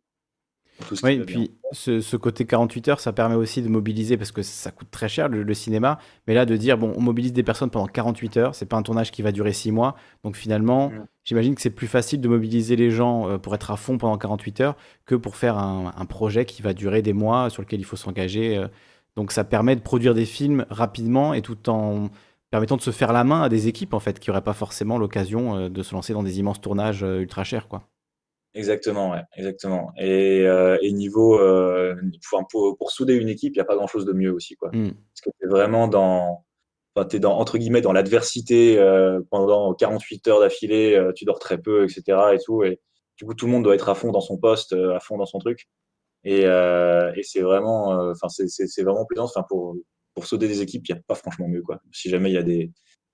Tout ce qui Oui, et puis ce, ce côté 48 heures, ça permet aussi de mobiliser, parce que ça coûte très cher le, le cinéma, mais là de dire, bon, on mobilise des personnes pendant 48 heures, c'est pas un tournage qui va durer 6 mois, donc finalement, Mm. j'imagine que c'est plus facile de mobiliser les gens euh, pour être à fond pendant 48 heures que pour faire un, un projet qui va durer des mois, sur lequel il faut s'engager. euh. donc ça permet de produire des films rapidement et tout en permettant de se faire la main à des équipes, en fait, qui n'auraient pas forcément l'occasion euh, de se lancer dans des immenses tournages ultra chers, quoi. Exactement, ouais, exactement. Et, euh, et niveau, euh, pour, pour souder une équipe, il n'y a pas grand-chose de mieux aussi, quoi. Mm. Parce que tu es vraiment dans, enfin, dans, entre guillemets, dans l'adversité euh, pendant 48 heures d'affilée, tu dors très peu, etc. Et tout. Et du coup, tout le monde doit être à fond dans son poste, à fond dans son truc. Et, et c'est vraiment, enfin, c'est, vraiment plaisant. Enfin, pour, pour souder des équipes, il n'y a pas franchement mieux, quoi. Si jamais il y a des,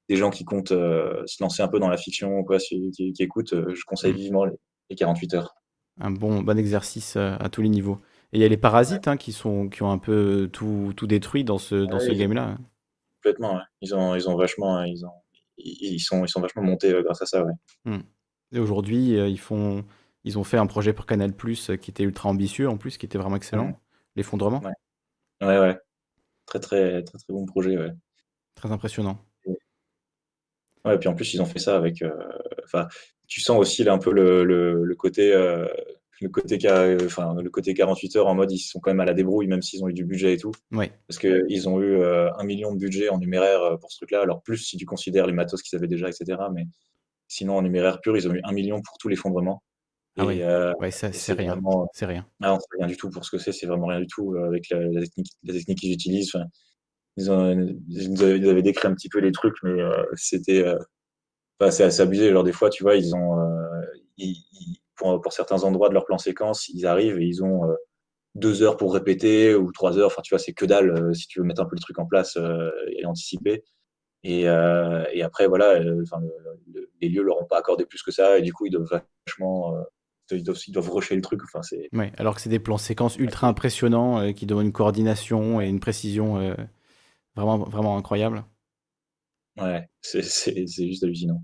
des gens qui comptent se lancer un peu dans la fiction, quoi, qui, qui écoutent, je conseille Mm. vivement les, les 48 heures. un bon, bon exercice euh, à tous les niveaux. Et il y a les parasites hein, qui, sont, qui ont un peu tout, tout détruit dans ce, dans Ouais, ce game-là. Complètement, ouais. Ils ont, ils ont vachement, hein, ils ont, ils sont, ils sont vachement montés euh, grâce à ça, ouais. Hmm. Et aujourd'hui, euh, ils, font, ils ont fait un projet pour Canal Plus qui était ultra ambitieux en plus, qui était vraiment excellent. Mhm. L'effondrement, Ouais, ouais, ouais. Très, très, très, très bon projet, ouais. très impressionnant. Ouais, puis en plus, ils ont fait ça avec. euh, tu sens aussi là un peu le, le, le côté, euh, le côté, ca- enfin, le côté 48 heures en mode ils sont quand même à la débrouille, même s'ils ont eu du budget et tout. Parce qu'ils ont eu euh, un million de budget en numéraire euh, pour ce truc-là. Alors, plus si tu considères les matos qu'ils avaient déjà, etc. Mais sinon, en numéraire pur, ils ont eu un million pour tout l'effondrement. Ah oui. euh, Ouais, c'est rien. C'est rien. Ah c'est rien du tout pour ce que c'est, c'est vraiment rien du tout euh, avec la, la technique, la technique qu'ils utilisent. Ils, ont, ils, avaient, ils décrit un petit peu les trucs, mais euh, c'était. Enfin, c'est assez abusé. Genre, des fois, tu vois, ils ont. euh, pour, certains endroits de leur plan séquence, ils arrivent et ils ont euh, deux heures pour répéter ou trois heures. Enfin, tu vois, c'est que dalle euh, si tu veux mettre un peu le truc en place et anticiper. Et, après, voilà, les lieux leur ont pas accordé plus que ça et du coup, ils doivent vachement. ils doivent, ils doivent rusher le truc. Alors que c'est des plans séquences ultra impressionnants qui demandent une coordination et une précision vraiment, vraiment incroyable. Ouais, c'est c'est- c'est juste hallucinant.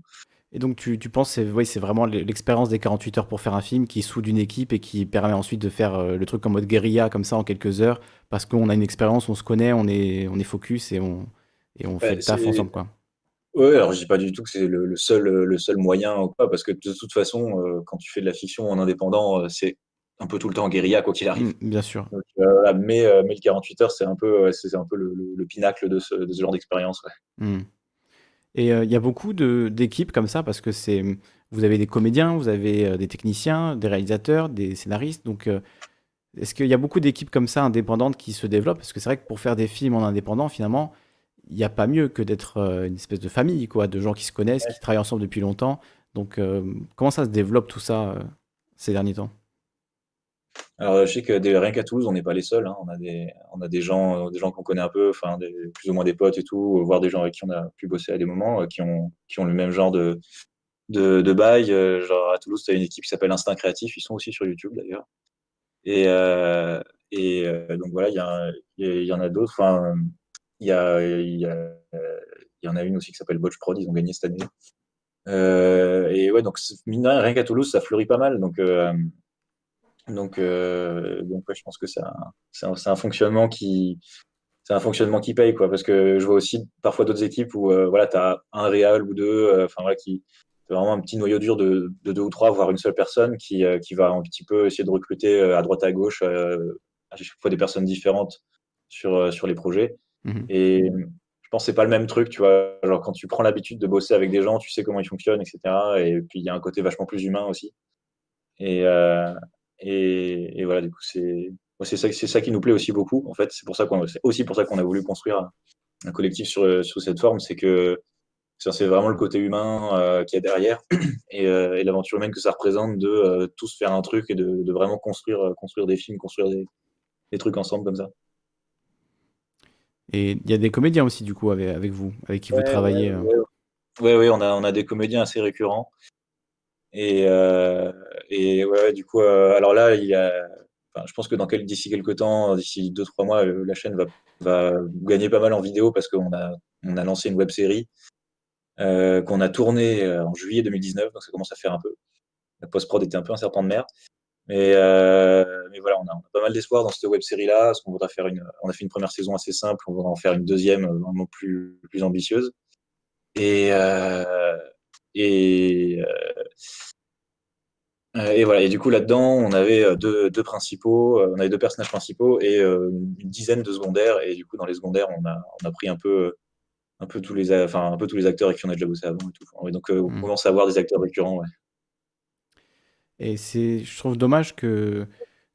Et donc, tu, tu penses, c'est oui, c'est vraiment l'e- l'expérience des 48 heures pour faire un film qui soude une équipe et qui permet ensuite de faire euh, le truc en mode guérilla, comme ça, en quelques heures, parce qu'on a une expérience, on se connaît, on est, on est focus et on, et on fait le taf c'est- ensemble, quoi. Ouais, alors je dis pas du tout que c'est le, le seul, le seul moyen ou quoi, parce que de toute façon, euh, quand tu fais de la fiction en indépendant, euh, c'est un peu tout le temps guérilla, quoi qu'il arrive. Mm, bien sûr. Donc, euh, voilà, mais, euh, mais le 48 heures, c'est un peu, ouais, c'est un peu le, le- le pinacle de ce, de ce genre d'expérience. ouais. Hmm. Et euh, il y a beaucoup d'équipes comme ça parce que c'est vous avez des comédiens, vous avez euh, des techniciens, des réalisateurs, des scénaristes. Donc, euh, est-ce qu'il y a beaucoup d'équipes comme ça indépendantes qui se développent? Parce que c'est vrai que pour faire des films en indépendant, finalement, il n'y a pas mieux que d'être une espèce de famille, quoi, de gens qui se connaissent, qui travaillent ensemble depuis longtemps. Donc, euh, comment ça se développe tout ça ces derniers temps? Alors, je sais que des- rien qu'à Toulouse, on n'est pas les seuls. hein. On a des, gens, euh, des gens qu'on connaît un peu, enfin, plus ou moins des potes et tout, voire des gens avec qui on a pu bosser à des moments, euh, qui ont, le même genre de, bail. Euh, Genre, à Toulouse, tu as une équipe qui s'appelle Instinct Créatif. Ils sont aussi sur YouTube, d'ailleurs. Et, euh, euh, donc, voilà, il y, en a d'autres. Enfin, il y euh, en a une aussi qui s'appelle Botch Prod. Ils ont gagné cette année. Euh, et ouais, donc, mine rien, qu'à Toulouse, ça fleurit pas mal. Donc, euh, donc, euh, donc ouais, je pense que c'est un, fonctionnement qui, c'est un fonctionnement qui paye, quoi. Parce que je vois aussi parfois d'autres équipes où, euh, voilà, tu as un réal ou deux, euh, enfin, voilà, qui, vraiment un petit noyau dur de, de deux ou trois, voire une seule personne qui, qui va un petit peu essayer de recruter à droite à gauche, à chaque fois des personnes différentes sur, sur les projets. Mhm. Et je pense que c'est pas le même truc, tu vois. Genre, quand tu prends l'habitude de bosser avec des gens, tu sais comment ils fonctionnent, etc. Et puis, il y a un côté vachement plus humain aussi. Et, euh, et, et voilà, du coup, c'est ça, ça qui nous plaît aussi beaucoup. En fait, c'est pour ça qu'on, c'est aussi pour ça qu'on a voulu construire un, collectif sur, sur cette forme, c'est que c'est vraiment le côté humain euh, qu'il y a derrière [CLEARS THROAT] et, euh, et l'aventure humaine que ça représente de euh, tous faire un truc et de, de vraiment construire, euh, construire des films, construire des, des trucs ensemble comme ça. Et il y a des comédiens aussi, du coup, avec, avec vous, avec qui vous travaillez. euh. ouais, ouais, ouais, on a, on a des comédiens assez récurrents. Et, euh, et ouais, du coup, euh, alors là, il y a, enfin, je pense que dans quel, d'ici quelques temps, d'ici deux, trois mois, la chaîne va, va gagner pas mal en vidéo parce qu'on a, on a lancé une web série euh, qu'on a tournée en juillet 2019, donc ça commence à faire un peu. La post-prod était un peu un serpent de mer. Mais, euh, mais voilà, on a, pas mal d'espoir dans cette web série-là, parce qu'on voudrait faire une, on a fait une première saison assez simple, on voudrait en faire une deuxième vraiment plus, plus ambitieuse. Et, euh, et, euh, et voilà. Et du coup, là-dedans, on avait euh, deux, deux principaux, euh, on avait deux personnages principaux et euh, une dizaine de secondaires. Et du coup, dans les secondaires, on a, on a pris un peu, un peu tous les, enfin, un peu tous les acteurs avec qui on a déjà bossé avant et tout. Et donc, euh, on Mm. commence à avoir des acteurs récurrents, ouais. Et c'est, je trouve dommage que,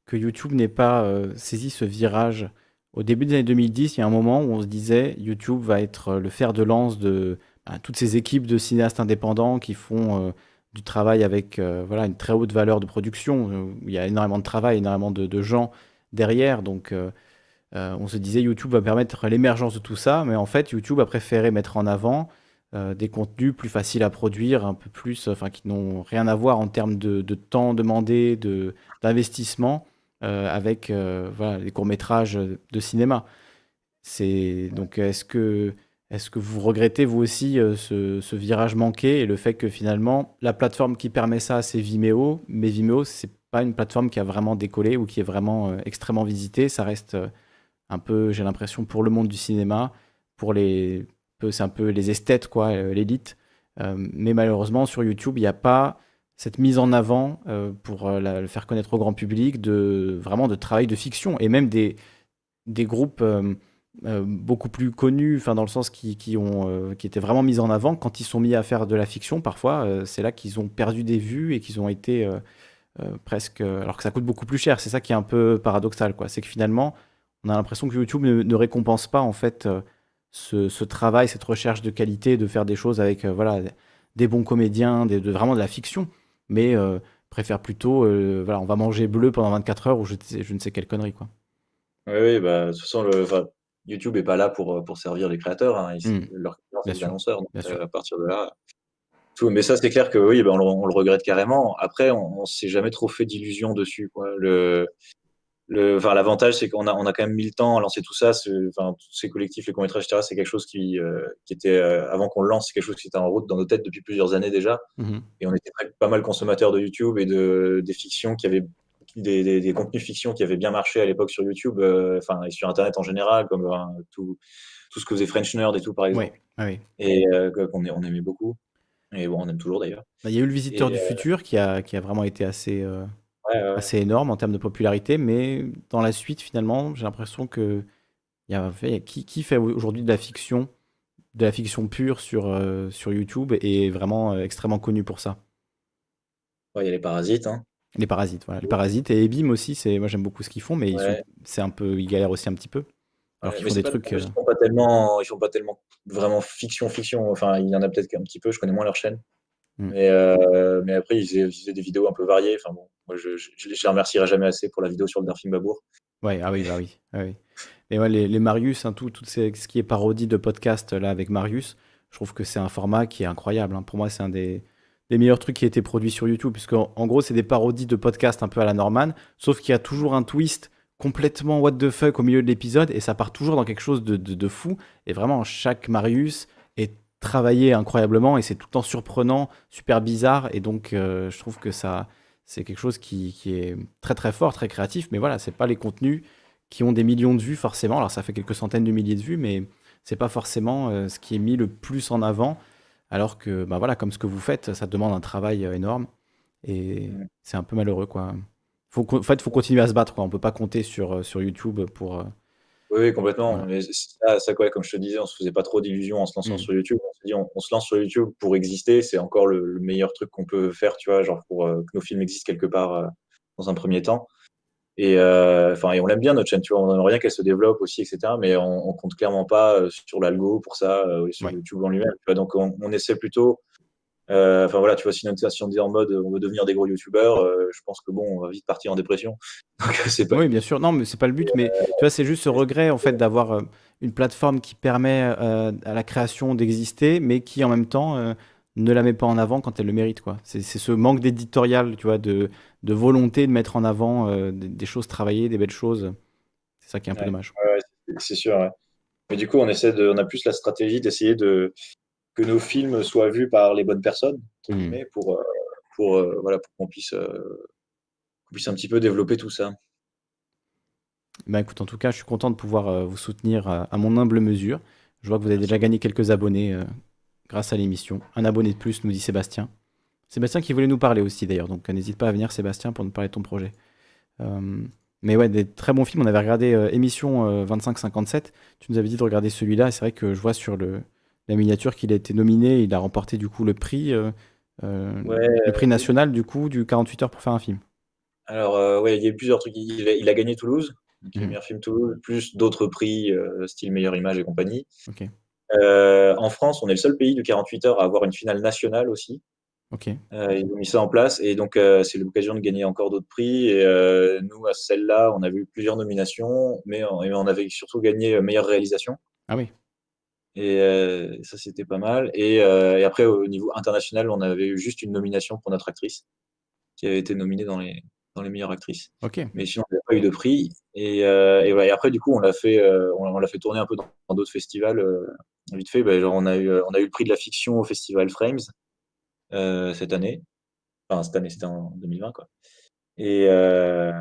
que YouTube n'ait pas euh, saisi ce virage. Au début des années 2010, il y a un moment où on se disait YouTube va être euh, le fer de lance de toutes ces équipes de cinéastes indépendants qui font euh, du travail avec euh, voilà, une très haute valeur de production, euh, il y a énormément de travail, énormément de, de gens derrière. Donc on se disait YouTube va permettre l'émergence de tout ça, mais en fait YouTube a préféré mettre en avant des contenus plus faciles à produire, un peu plus, enfin qui n'ont rien à voir en termes de, de temps demandé, de d'investissement euh, avec voilà, les courts-métrages de cinéma. C'est donc est-ce que est-ce que vous regrettez vous aussi euh, ce, virage manqué et le fait que finalement la plateforme qui permet ça c'est Vimeo, mais Vimeo c'est pas une plateforme qui a vraiment décollé ou qui est vraiment euh, extrêmement visitée, ça reste euh, un peu j'ai l'impression pour le monde du cinéma, pour les c'est un peu les esthètes quoi, l'élite. Mais malheureusement sur YouTube il n'y a pas cette mise en avant pour le faire connaître au grand public de vraiment de travail de fiction et même des des groupes euh, beaucoup plus connus, enfin dans le sens qui, qui ont euh, qui étaient vraiment mis en avant quand ils sont mis à faire de la fiction. Parfois, euh, c'est là qu'ils ont perdu des vues et qu'ils ont été euh, presque, alors que ça coûte beaucoup plus cher. C'est ça qui est un peu paradoxal, quoi. C'est que finalement, on a l'impression que YouTube ne, récompense pas en fait ce, travail, cette recherche de qualité, de faire des choses avec voilà des bons comédiens, vraiment de la fiction, mais préfère plutôt voilà on va manger bleu pendant 24 heures ou je, ne sais quelle connerie quoi. Oui, oui, bah, de toute façon, le, YouTube est pas là pour, pour servir les créateurs. Hein. Ils- Mm. Leur client, Bien c'est les sûr, annonceurs. Donc, euh, à partir de là. Tout. Mais ça, c'est clair que oui, ben, on, le, on le regrette carrément. Après, on, on s'est jamais trop fait d'illusions dessus. Quoi. Le, le, enfin, l'avantage, c'est qu'on a, on a quand même mis le temps à lancer tout ça. Enfin, tous ces collectifs, les courts-métrages, etc., c'est quelque chose qui, euh, qui était, euh, avant qu'on le lance, c'est quelque chose qui était en route dans nos têtes depuis plusieurs années déjà. Mhm. Et on était pas mal consommateurs de YouTube et de, des fictions qui avaient des, des, des contenus fiction qui avaient bien marché à l'époque sur YouTube, euh, enfin et sur Internet en général, comme euh, tout, tout ce que faisait French Nerd et tout par exemple. Oui, oui. Et euh, qu'on on aimait beaucoup. Et bon, on aime toujours d'ailleurs. Bah, Il y a eu le Visiteur Et, du futur qui a, qui a vraiment été assez, Ouais, assez énorme en termes de popularité, mais dans la suite, finalement, j'ai l'impression que y a, y a- qui, qui fait aujourd'hui de la fiction de la fiction pure sur, euh, sur YouTube et est vraiment euh, extrêmement connu pour ça? Ouais, il y a les parasites. Hein. Les parasites, voilà. Les parasites et Ebim aussi, c'est moi j'aime beaucoup ce qu'ils font, mais Ouais. c'est un peu, ils galèrent aussi un petit peu. Alors Ouais, qu'ils font des pas- trucs. Ils euh, font pas tellement, ils font pas tellement vraiment fiction, fiction. Enfin, il y en a peut-être qu'un petit peu. Je connais moins leur chaîne. Mm. Mais, euh, mais après, ils faisaient, ils faisaient des vidéos un peu variées. Enfin bon, moi, je, je, je les remercierai jamais assez pour la vidéo sur le Darfing Babour. Ouais, ah oui, bah oui. ah oui. Et ouais, les, les Marius, hein, tout, tout ce qui est parodie de podcast là avec Marius, je trouve que c'est un format qui est incroyable. hein. Pour moi, c'est un des, des meilleurs trucs qui a été produit sur YouTube, puisque en, gros, c'est des parodies de podcast un peu à la Norman, sauf qu'il y a toujours un twist complètement what the fuck au milieu de l'épisode, et ça part toujours dans quelque chose de, de- fou. Et vraiment, chaque Marius est travaillé incroyablement, et c'est tout le temps surprenant, super bizarre, et donc euh, je trouve que ça, c'est quelque chose qui, qui est très très fort, très créatif, mais voilà, c'est pas les contenus qui ont des millions de vues forcément. Alors ça fait quelques centaines de milliers de vues, mais c'est pas forcément euh, ce qui est mis le plus en avant. Alors que, bah voilà, comme ce que vous faites, ça demande un travail euh, énorme et c'est un peu malheureux quoi. Faut, en fait, faut continuer à se battre quoi. On peut pas compter sur, euh, sur YouTube pour. euh, Oui, oui, complètement. Mais c'est- ça, ça, quoi, comme je te disais, on se faisait pas trop d'illusions en se lançant Mm. sur YouTube. On se dit, on, on se lance sur YouTube pour exister. C'est encore le, le meilleur truc qu'on peut faire, tu vois, genre pour euh, que nos films existent quelque part euh, dans un premier temps. Et euh, enfin, et on l'aime bien notre chaîne, tu vois. On aimerait bien qu'elle se développe aussi, etc. Mais on, on compte clairement pas euh, sur l'algo pour ça, euh, sur YouTube en lui-même. Donc on, on essaie plutôt. euh, Enfin voilà, tu vois, si on dit en mode on veut devenir des gros youtubeurs, euh, je pense que bon, on va vite partir en dépression. [LAUGHS] Donc c'est pas. Oui, bien sûr. Non, mais c'est pas le but. Mais tu vois, c'est juste ce regret en fait d'avoir euh, une plateforme qui permet à la création d'exister, mais qui en même temps ne la met pas en avant quand elle le mérite, quoi. C'est ce manque d'éditorial, tu vois, de, de volonté de mettre en avant euh, des, des choses travaillées, des belles choses. C'est ça qui est un peu dommage. ouais, c'est- sûr. ouais. Mais du coup, on essaie de, on a plus la stratégie d'essayer de que nos films soient vus par les bonnes personnes, guillemets, pour, euh, pour euh, voilà, pour qu'on puisse, euh, un petit peu développer tout ça. Bah écoute, en tout cas, je suis content de pouvoir vous soutenir à mon humble mesure. Je vois que vous avez déjà gagné quelques abonnés grâce à l'émission. Un abonné de plus, nous dit Sébastien. Sébastien qui voulait nous parler aussi d'ailleurs, donc n'hésite pas à venir Sébastien pour nous parler de ton projet. Euh, mais ouais, des très bons films. On avait regardé euh, émission euh, 2557. Tu nous avais dit de regarder celui-là. et C'est vrai que je vois sur le, la miniature qu'il a été nominé. Il a remporté du coup le prix, euh, Ouais, le prix national du coup du 48 heures pour faire un film. Alors, ouais, il y a eu plusieurs trucs. Il a, il a gagné Toulouse, donc le Mhm. meilleur film Toulouse, plus d'autres prix, style meilleure image et compagnie. En France, on est le seul pays du 48 heures à avoir une finale nationale aussi. Ok. Euh, ils ont mis ça en place et donc euh, c'est l'occasion de gagner encore d'autres prix. Et euh, nous, à celle-là, on avait eu plusieurs nominations, mais on, et on avait surtout gagné euh, meilleure réalisation. Ah oui. Et ça, c'était pas mal. Et, et après, au niveau international, on avait eu juste une nomination pour notre actrice, qui avait été nominée dans les, dans les meilleures actrices. Ok. Mais sinon, on n'avait pas eu de prix. Et, et, voilà. Et après, du coup, on l'a fait, on, l'a fait tourner un peu dans d'autres festivals. vite fait, ben, genre, on a eu, on a eu le prix de la fiction au festival Frames euh, cette année. Enfin, cette année, c'était en 2020, quoi. Et, euh,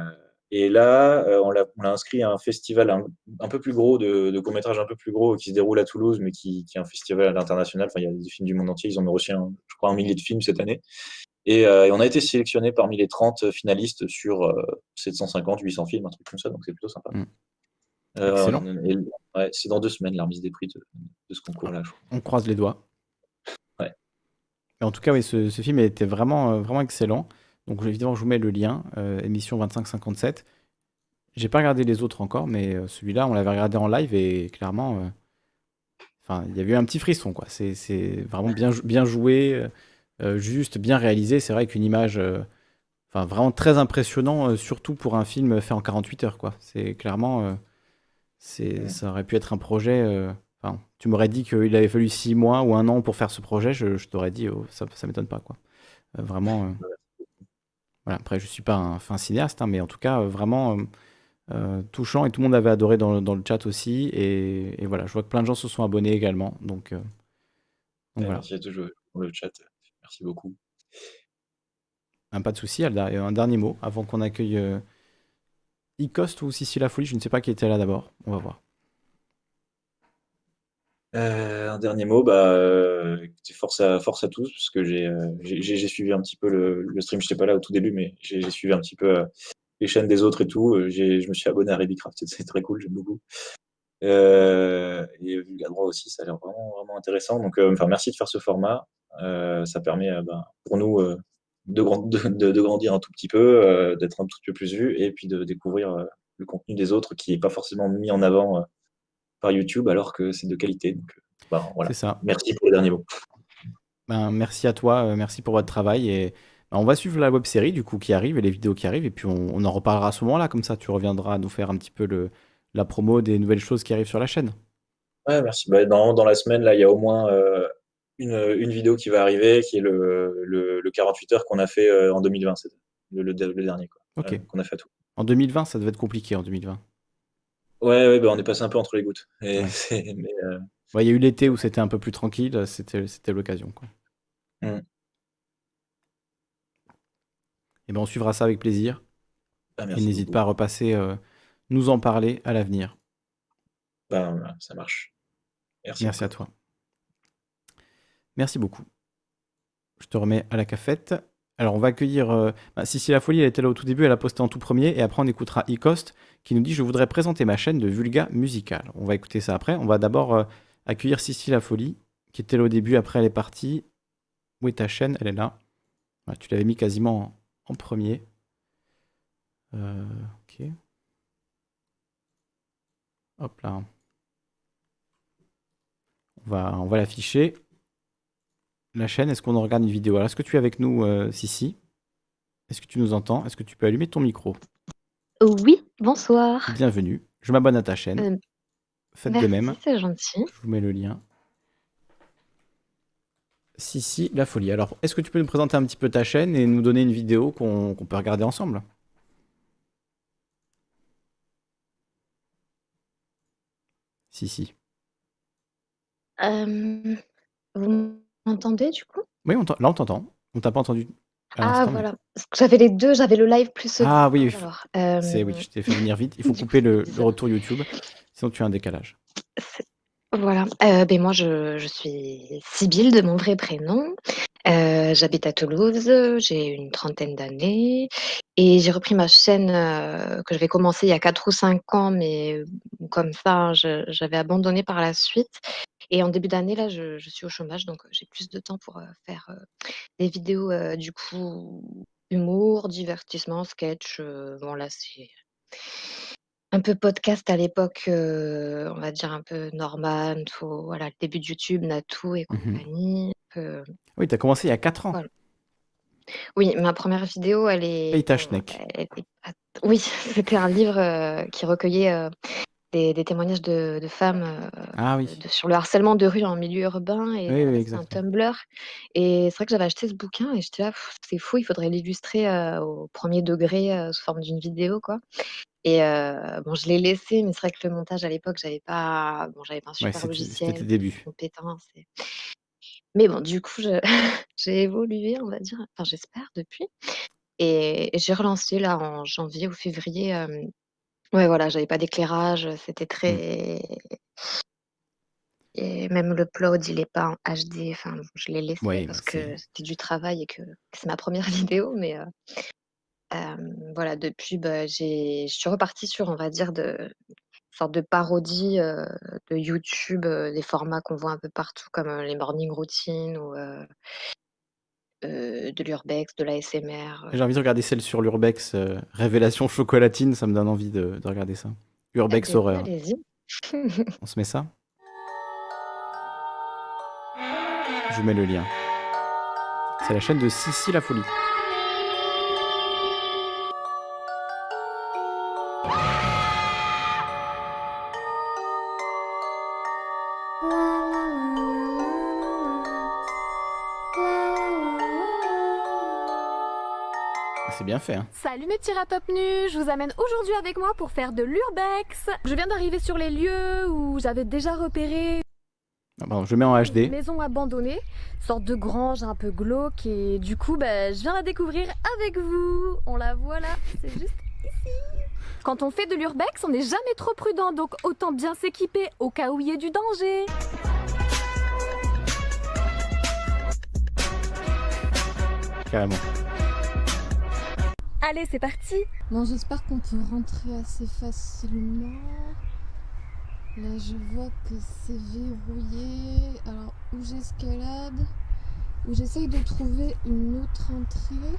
et là, euh, on l'a on l'a inscrit à un festival un, un peu plus gros, de, de court-métrage un peu plus gros, qui se déroule à Toulouse, mais qui, qui est un festival international. Enfin, il y a des films du monde entier. Ils ont reçu, un- je crois, un millier de films cette année. Et, euh, et on a été sélectionné parmi les 30 finalistes sur euh, 750, 800 films, un truc comme ça. Donc, c'est plutôt sympa. Euh, et- ouais, c'est dans deux semaines la remise des prix de, de ce concours-là. je crois. On croise les doigts. Mais en tout cas, oui, ce, ce film était vraiment, euh, vraiment excellent. Donc, évidemment, je vous mets le lien, euh, émission 2557. J'ai pas regardé les autres encore, mais euh, celui-là, on l'avait regardé en live et clairement, euh, enfin, il y avait eu un petit frisson, quoi. C'est vraiment bien, jou- bien joué, euh, juste, bien réalisé. C'est vrai qu'une image, enfin, vraiment très impressionnant, surtout pour un film fait en 48 heures, quoi. C'est clairement, c'est, ça aurait pu être un projet. Enfin, tu m'aurais dit qu'il avait fallu six mois ou un an pour faire ce projet, je, je t'aurais dit, oh, ça, ça m'étonne pas, quoi. Euh, vraiment. euh, Voilà. Après, je suis pas un fin cinéaste, hein, mais en tout cas, euh, vraiment euh, touchant et tout le monde avait adoré dans, le- dans le chat aussi. Et, et voilà, je vois que plein de gens se sont abonnés également. Donc, donc Ouais, voilà. Merci à tous pour le chat. Merci beaucoup. Ah, pas de souci. Alda. Et Un dernier mot avant qu'on accueille Icost ou Sissi la Folie. Je ne sais pas qui était là d'abord. On va voir. Euh, un dernier mot, bah, euh, force à, force à tous, parce que j'ai euh, suivi un petit peu le, le stream, je n'étais pas là au tout début, mais j'ai suivi un petit peu euh, les chaînes des autres et tout. Euh, je me suis abonné à Rebycraft, [LAUGHS] c'est très cool, j'aime beaucoup. Et Vulga Droit aussi, ça a l'air vraiment, vraiment intéressant. Donc, enfin, merci de faire ce format. Ça permet ben, pour nous de, grand- de, de- de grandir un tout petit peu, d'être un tout petit peu plus vu et puis de découvrir le contenu des autres qui n'est pas forcément mis en avant par YouTube alors que c'est de qualité. Donc, euh, ben, voilà. Ça. Merci pour les derniers mots. Ben, merci à toi, euh, merci pour votre travail et ben, on va suivre la web série du coup qui arrive et les vidéos qui arrivent et puis on, on en reparlera à ce moment-là comme ça tu reviendras nous faire un petit peu le, la promo des nouvelles choses qui arrivent sur la chaîne. Ouais, merci. Bah, dans, dans la semaine, là, il y a au moins euh, une, une vidéo qui va arriver, qui est le, le, le 48 heures qu'on a fait euh, en 2020, c'est le, le, dernier, quoi. Ok. Euh, qu'on a fait à tout. En 2020 ça devait être compliqué en 2020. Ouais, ouais, bah, on est passé un peu entre les gouttes. Ouais. [LAUGHS] euh, Ouais, Il y a eu l'été où c'était un peu plus tranquille, c'était l'occasion quoi. Mm. Et ben on suivra ça avec plaisir. bah, Et n'hésite pas à repasser euh, nous en parler à l'avenir. Bah, ça marche. Merci. Merci à toi. Merci beaucoup. Je te remets à la cafette. Alors, on va accueillir. euh, bah, Sissi La Folie, elle était là au tout début, elle a posté en tout premier. Et après, on écoutera Ecost qui nous dit Je voudrais présenter ma chaîne de Vulga Musical. On va écouter ça après. On va d'abord euh, accueillir Sissi La Folie, qui était là au début. Après, elle est partie. Où est ta chaîne? Elle est là. Tu l'avais mis quasiment en, premier. Euh, ok. Hop là. Va, on va l'afficher. La chaîne, est-ce qu'on en regarde une vidéo? Alors, est-ce que tu es avec nous, euh, Sissi? Est-ce que tu nous entends? Est-ce que tu peux allumer ton micro? Oui, bonsoir. Bienvenue. Je m'abonne à ta chaîne. Euh, Faites de même. c'est gentil. Je vous mets le lien. Sissi La Folie. Alors, est-ce que tu peux nous présenter un petit peu ta chaîne et nous donner une vidéo qu'on peut regarder ensemble? Sissi. Euh, vous m'entendez du coup? Oui, on t'en- là, on t'entend. On t'a pas entendu à Ah l'instant, mais- voilà, Parce que j'avais les deux, j'avais le live plus le Ah oui, oui. alors, euh, C'est oui, je t'ai fait venir vite. Il [LAUGHS] faut du couper coup, le, retour YouTube, sinon tu as un décalage. Voilà, euh, ben moi je, je suis Sybille de mon vrai prénom. Euh, j'habite à Toulouse, j'ai une trentaine d'années et j'ai repris ma chaîne euh, que j'avais commencé il y a 4 ou 5 ans, mais comme ça, hein, j'avais abandonné par la suite. Et en début d'année, là, je, je suis au chômage, donc euh, j'ai plus de temps pour euh, faire des vidéos du coup humour, divertissement, sketch. bon là, c'est un peu podcast à l'époque, euh, on va dire un peu Norman, tout, voilà, le début de YouTube, Natou et Mhm. compagnie. Peu- Oui, tu as commencé il y a 4 ans. voilà. Oui, ma première vidéo, elle est. Pas- Oui, [LAUGHS] c'était un livre euh, qui recueillait euh, des, des témoignages de, de femmes euh, Ah oui. de- sur le harcèlement de rue en milieu urbain. Et Oui, oui, c'est un. Tumblr. Et c'est vrai que j'avais acheté ce bouquin et j'étais là, c'est fou, il faudrait l'illustrer au premier degré sous forme d'une vidéo, quoi. Et bon, je l'ai laissé, mais c'est vrai que le montage à l'époque, j'avais pas, bon, j'avais pas un Ouais, super c'était logiciel, débuts. compétence. et- Mais bon, du coup, [LAUGHS] j'ai évolué, on va dire, enfin, j'espère depuis. Et, et j'ai relancé là en janvier ou février. euh, Ouais, voilà, j'avais pas d'éclairage, c'était Mm. très. Et même le upload, il est pas en HD. Enfin, je l'ai laissé Ouais, parce que c'était du travail et que, que c'est ma première [LAUGHS] vidéo. Mais euh, euh, voilà, depuis, bah, je suis repartie sur, on va dire, de sorte de parodie euh, de YouTube, euh, des formats qu'on voit un peu partout, comme euh, les morning routines ou euh, euh, de l'urbex, de l'ASMR. J'ai envie de regarder celle sur l'Urbex, euh, Révélation chocolatine, ça me donne envie de, de regarder ça. Urbex Eh bien, horreur. Allez-y. [LAUGHS] On se met ça? Je vous mets le lien. C'est la chaîne de Sissi la folie. Bien fait, hein. Salut mes petits rats top nus, je vous amène aujourd'hui avec moi pour faire de l'urbex. Je viens d'arriver sur les lieux où j'avais déjà repéré Ah, pardon, je mets en une HD. maison abandonnée, sorte de grange un peu glauque et du coup bah, je viens la découvrir avec vous. On la voit là, c'est juste ici. Quand on fait de l'urbex, on n'est jamais trop prudent donc autant bien s'équiper au cas où il y ait du danger. Carrément. Allez, c'est parti Bon, j'espère qu'on peut rentrer assez facilement. Là, je vois que c'est verrouillé. Alors, où j'escalade? Où j'essaye de trouver une autre entrée?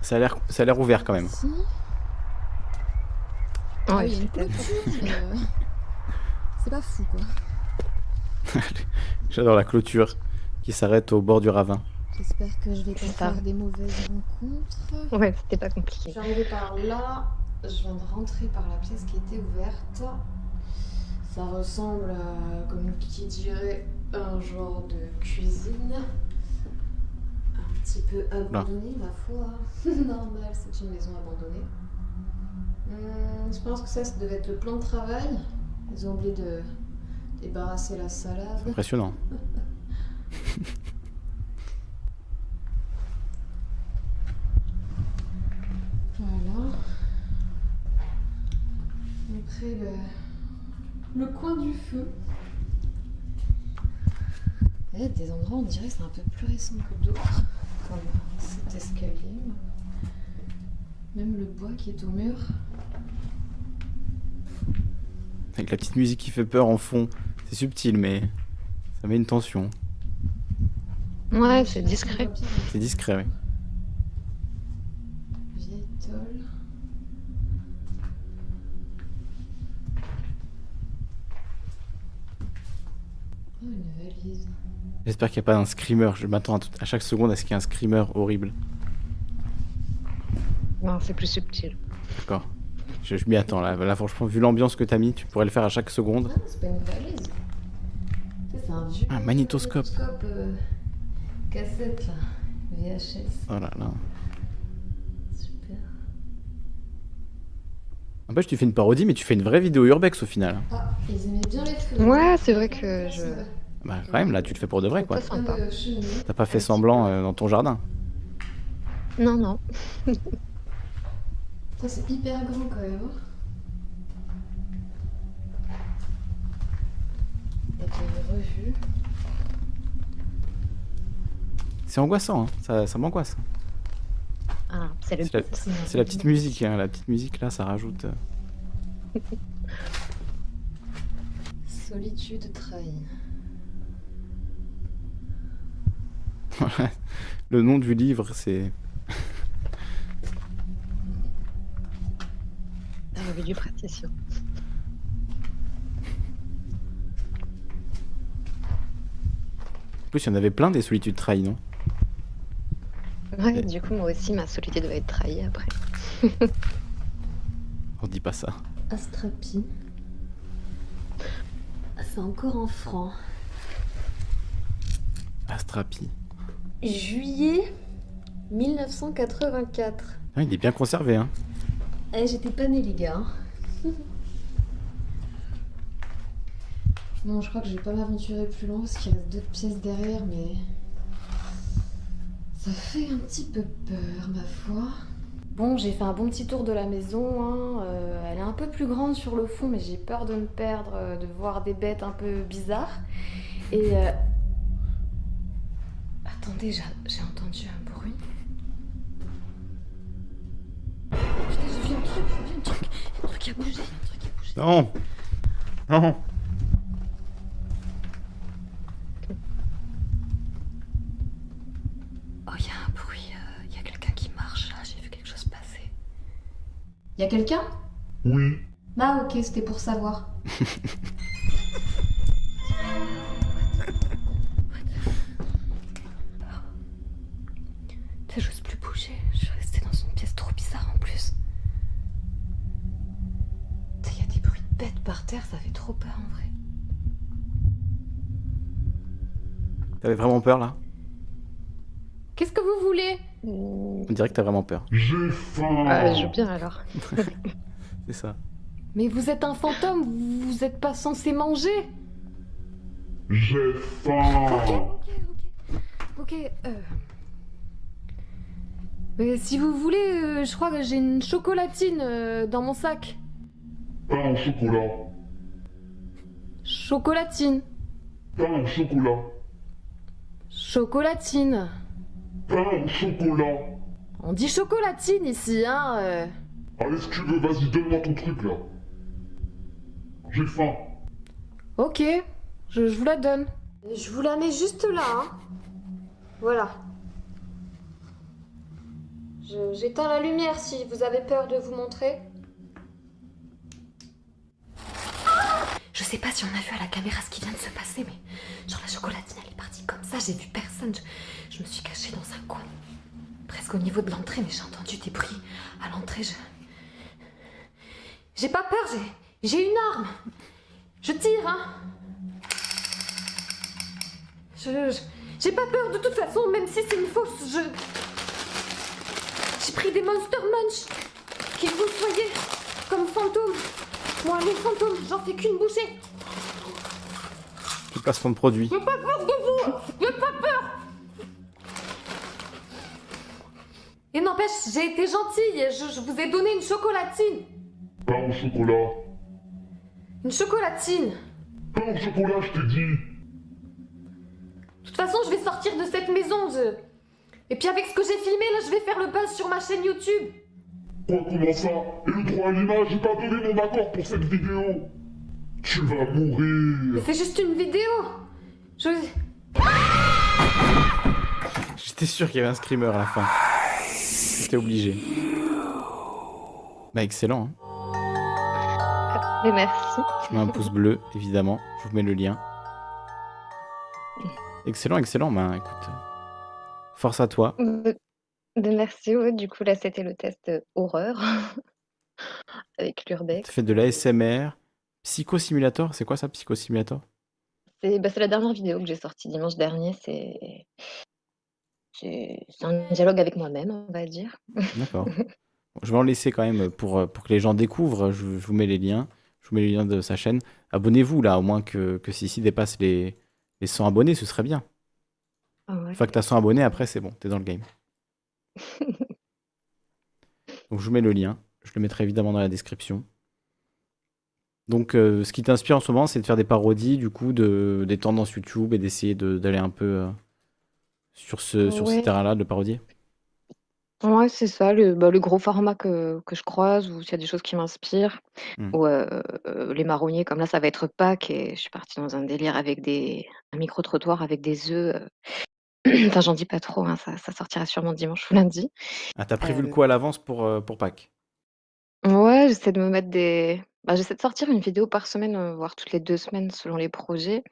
Ça a l'air, ça a l'air ouvert quand même. Ouais, Ah, il y a une clôture, mais, euh, [LAUGHS] C'est pas fou, quoi. J'adore la clôture qui s'arrête au bord du ravin. J'espère que je vais pas faire des mauvaises rencontres. Ouais, c'était pas Je compliqué. suis arrivée par là, je viens de rentrer par la pièce qui était ouverte. Ça ressemble à, comme qui dirait, un genre de cuisine. Un petit peu abandonnée, ma foi. [LAUGHS] Normal, c'est une maison abandonnée. Hmm, je pense que ça, ça devait être le plan de travail. Ils ont oublié de débarrasser la salade. Impressionnant. [LAUGHS] Voilà. Après, le, le coin du feu. Il y a des endroits, on dirait que c'est un peu plus récent que d'autres. Comme cet escalier. Même le bois qui est au mur. Avec la petite musique qui fait peur en fond. C'est subtil, mais ça met une tension. Ouais, c'est discret. C'est discret, oui. Vieille tôle. Oh, une valise. J'espère qu'il n'y a pas un screamer. Je m'attends à, chaque seconde à ce qu'il y ait un screamer horrible. Non, c'est plus subtil. D'accord. Je, je m'y attends là. Là, franchement, vu l'ambiance que t'as mis, tu pourrais le faire à chaque seconde. Ah, c'est pas une valise. C'est un vieux Un magnétoscope. magnétoscope, euh, cassette là. VHS. Oh là là. Super. N'empêche, tu fais une parodie, mais tu fais une vraie vidéo urbex au final. Ah, ils aimaient bien les feux. Ouais, c'est vrai que je. Bah, quand même, là, tu le fais pour de vrai, quoi. Euh. T'as pas fait semblant euh, dans ton jardin. Non, non. [LAUGHS] Ça, c'est hyper grand quand même. hein. Avec les revues. C'est angoissant, hein. ça, ça m'angoisse. Ah, c'est la, la petite musique, hein. la petite musique là, ça rajoute. [LAUGHS] Solitude trahie. [LAUGHS] Voilà. Le nom du livre, c'est. La revue du praticien. En plus, il y en avait plein des solitudes trahies, non? Ouais, du coup, moi aussi, ma solitude va être trahie après. [LAUGHS] On dit pas ça. Astrapi. Ah, C'est encore en francs. Astrapi. Juillet 1984. Ah, il est bien conservé, hein. Eh, j'étais pas née, les gars. [LAUGHS] Bon, je crois que je vais pas m'aventurer plus loin parce qu'il reste d'autres pièces derrière, mais. Ça fait un petit peu peur, ma foi. Bon, j'ai fait un bon petit tour de la maison. hein, euh, elle est un peu plus grande sur le fond, mais j'ai peur de me perdre, euh, de voir des bêtes un peu bizarres. Et. euh, Attendez, j'ai entendu un bruit. Putain, j'ai vu un truc, j'ai vu un truc. Un a un truc qui a bougé. Non Non Oh, il y a un bruit, il y a quelqu'un qui marche là, j'ai vu quelque chose passer. Y a quelqu'un? Oui. Ah, ok, c'était pour savoir. [LAUGHS] J'ose plus bouger, je suis restée dans une pièce trop bizarre en plus. Il y a des bruits de bêtes par terre, ça fait trop peur en vrai. T'avais vraiment peur là? Qu'est-ce que vous voulez? On dirait que t'as vraiment peur. J'ai faim. Ah, je veux bien alors. [LAUGHS] C'est ça. Mais vous êtes un fantôme, vous vous êtes pas censé manger J'ai faim. Ok, euh... Mais si vous voulez, euh, je crois que j'ai une chocolatine euh, dans mon sac. Pain au chocolat. Chocolatine. Pain au chocolat. Chocolatine. Pain au chocolat. On dit chocolatine ici, hein. euh. Allez, si tu veux, vas-y, donne-moi ton truc là. J'ai faim. Ok, je, je vous la donne. Je vous la mets juste là. hein. Voilà. J'éteins la lumière si vous avez peur de vous montrer. Je sais pas si on a vu à la caméra ce qui vient de se passer, mais genre la chocolatine elle est partie comme ça, j'ai vu personne. Je, je me suis cachée dans un coin, presque au niveau de l'entrée, mais j'ai entendu des bruits à l'entrée. Je... J'ai pas peur, j'ai j'ai une arme. Je tire, hein. Je, j'ai pas peur de toute façon, même si c'est une fausse. Je j'ai pris des Monster Munch. Qu'il vous soyez comme fantôme. Moi, les fantômes, j'en fais qu'une bouchée. Tout placement de produit. J'ai pas peur de vous. J'ai pas peur. Et n'empêche, j'ai été gentille. Je, je vous ai donné une chocolatine. Pain au chocolat. Une chocolatine. Pain au chocolat, je t'ai dit. De toute façon, je vais sortir de cette maison. je- Et puis avec ce que j'ai filmé, là, je vais faire le buzz sur ma chaîne YouTube. Quoi, comment ça? Et le droit à l'image, j'ai pas donné mon accord pour cette vidéo. Tu vas mourir. c'est juste une vidéo. Je... J'étais sûr qu'il y avait un screamer à la fin. Obligé. Bah excellent. Hein. Mais merci. Je mets un pouce bleu, évidemment. Je vous mets le lien. Excellent, excellent. Bah écoute, force à toi. De- de merci, ouais. Du coup, là, c'était le test euh, horreur [LAUGHS] avec l'urbex. Tu fais de l'ASMR. Psychosimulator, c'est quoi ça, Psychosimulator? C'est bah, c'est la dernière vidéo que j'ai sortie dimanche dernier. C'est c'est un dialogue avec moi-même, on va dire. D'accord. [LAUGHS] Je vais en laisser quand même pour, euh, pour que les gens découvrent. Je, je vous mets les liens. Je vous mets les liens de sa chaîne. Abonnez-vous là, au moins que, que si ici dépasse les, les 100 abonnés, ce serait bien. Ah ouais. Une fois que tu as 100 abonnés, après c'est bon, t'es dans le game. [LAUGHS] Donc je vous mets le lien. Je le mettrai évidemment dans la description. Donc euh, ce qui t'inspire en ce moment, c'est de faire des parodies du coup de, des tendances YouTube et d'essayer de- d'aller un peu euh, sur ce, sur ce Ouais. terrain-là de parodier? Ouais, c'est ça, le, bah, le gros format que, que je croise, ou s'il y a des choses qui m'inspirent, Hmm. ou euh, euh, les marronniers, comme là, ça va être Pâques, et je suis partie dans un délire avec des, un micro-trottoir avec des œufs. euh. [CLEARS THROAT] Enfin, j'en dis pas trop, hein, ça, ça sortira sûrement dimanche ou lundi. Ah, t'as prévu le Euh, coup à l'avance pour, euh, pour Pâques? Ouais, j'essaie de me mettre des. Bah, j'essaie de sortir une vidéo par semaine, voire toutes les deux semaines selon les projets,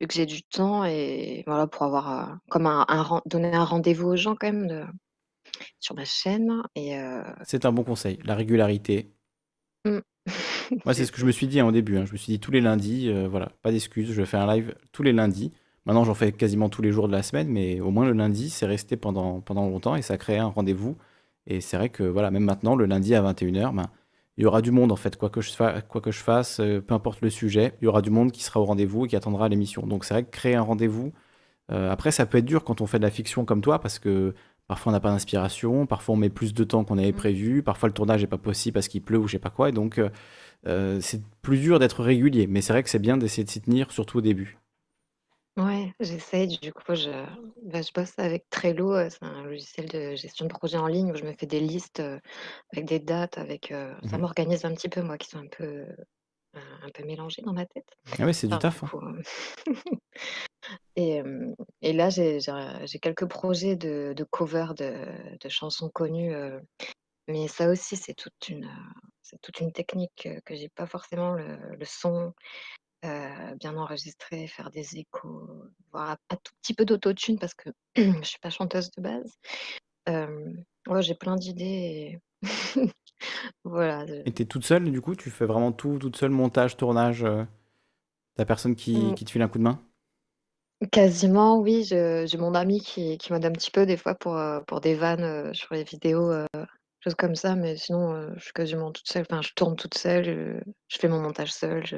vu que j'ai du temps et voilà, pour avoir comme un, un ren- donner un rendez-vous aux gens quand même de- sur ma chaîne. Et C'est un bon conseil, la régularité. mm. Moi, c'est [LAUGHS] ce que je me suis dit hein, au début. hein. Je me suis dit tous les lundis, voilà, pas d'excuses, je fais un live tous les lundis. Maintenant, j'en fais quasiment tous les jours de la semaine, mais au moins le lundi, c'est resté pendant, pendant longtemps et ça crée un rendez-vous. Et c'est vrai que voilà, même maintenant, le lundi à 21h, ben, il y aura du monde en fait, quoi que je, fa- quoi que je fasse, euh, peu importe le sujet, il y aura du monde qui sera au rendez-vous et qui attendra l'émission. Donc c'est vrai que créer un rendez-vous, euh, après, ça peut être dur quand on fait de la fiction comme toi, parce que parfois on n'a pas d'inspiration, parfois on met plus de temps qu'on avait prévu, parfois le tournage n'est pas possible parce qu'il pleut ou je sais pas quoi, et donc euh, euh, c'est plus dur d'être régulier. Mais c'est vrai que c'est bien d'essayer de s'y tenir, surtout au début. Ouais, j'essaye. Du coup, je, bah, je bosse avec Trello. C'est un logiciel de gestion de projet en ligne où je me fais des listes avec des dates, avec ça Mhm. m'organise un petit peu, moi, qui sont un peu, euh, un peu mélangées dans ma tête. Ah ouais, c'est du Enfin, taf. hein. coup, [LAUGHS] et, et là, j'ai j'ai- j'ai quelques projets de, de cover de, de chansons connues. mais ça aussi, c'est toute une, c'est toute une technique euh, que j'ai pas forcément le, le son euh, bien enregistré, faire des échos, voire un, tout petit peu d'autotune parce que [CLEARS THROAT] je suis pas chanteuse de base. Euh, ouais, j'ai plein d'idées. et [LAUGHS] voilà. Et t'es toute seule, du coup, tu fais vraiment tout, toute seule, montage, tournage, euh, t'as personne qui, Mm. qui te file un coup de main? Quasiment, oui. J'ai mon ami qui, qui m'aide un petit peu des fois pour, euh, pour des vannes euh, sur les vidéos, choses comme ça. Mais sinon, euh, je suis quasiment toute seule. Enfin, je tourne toute seule. Je, je fais mon montage seule. Je,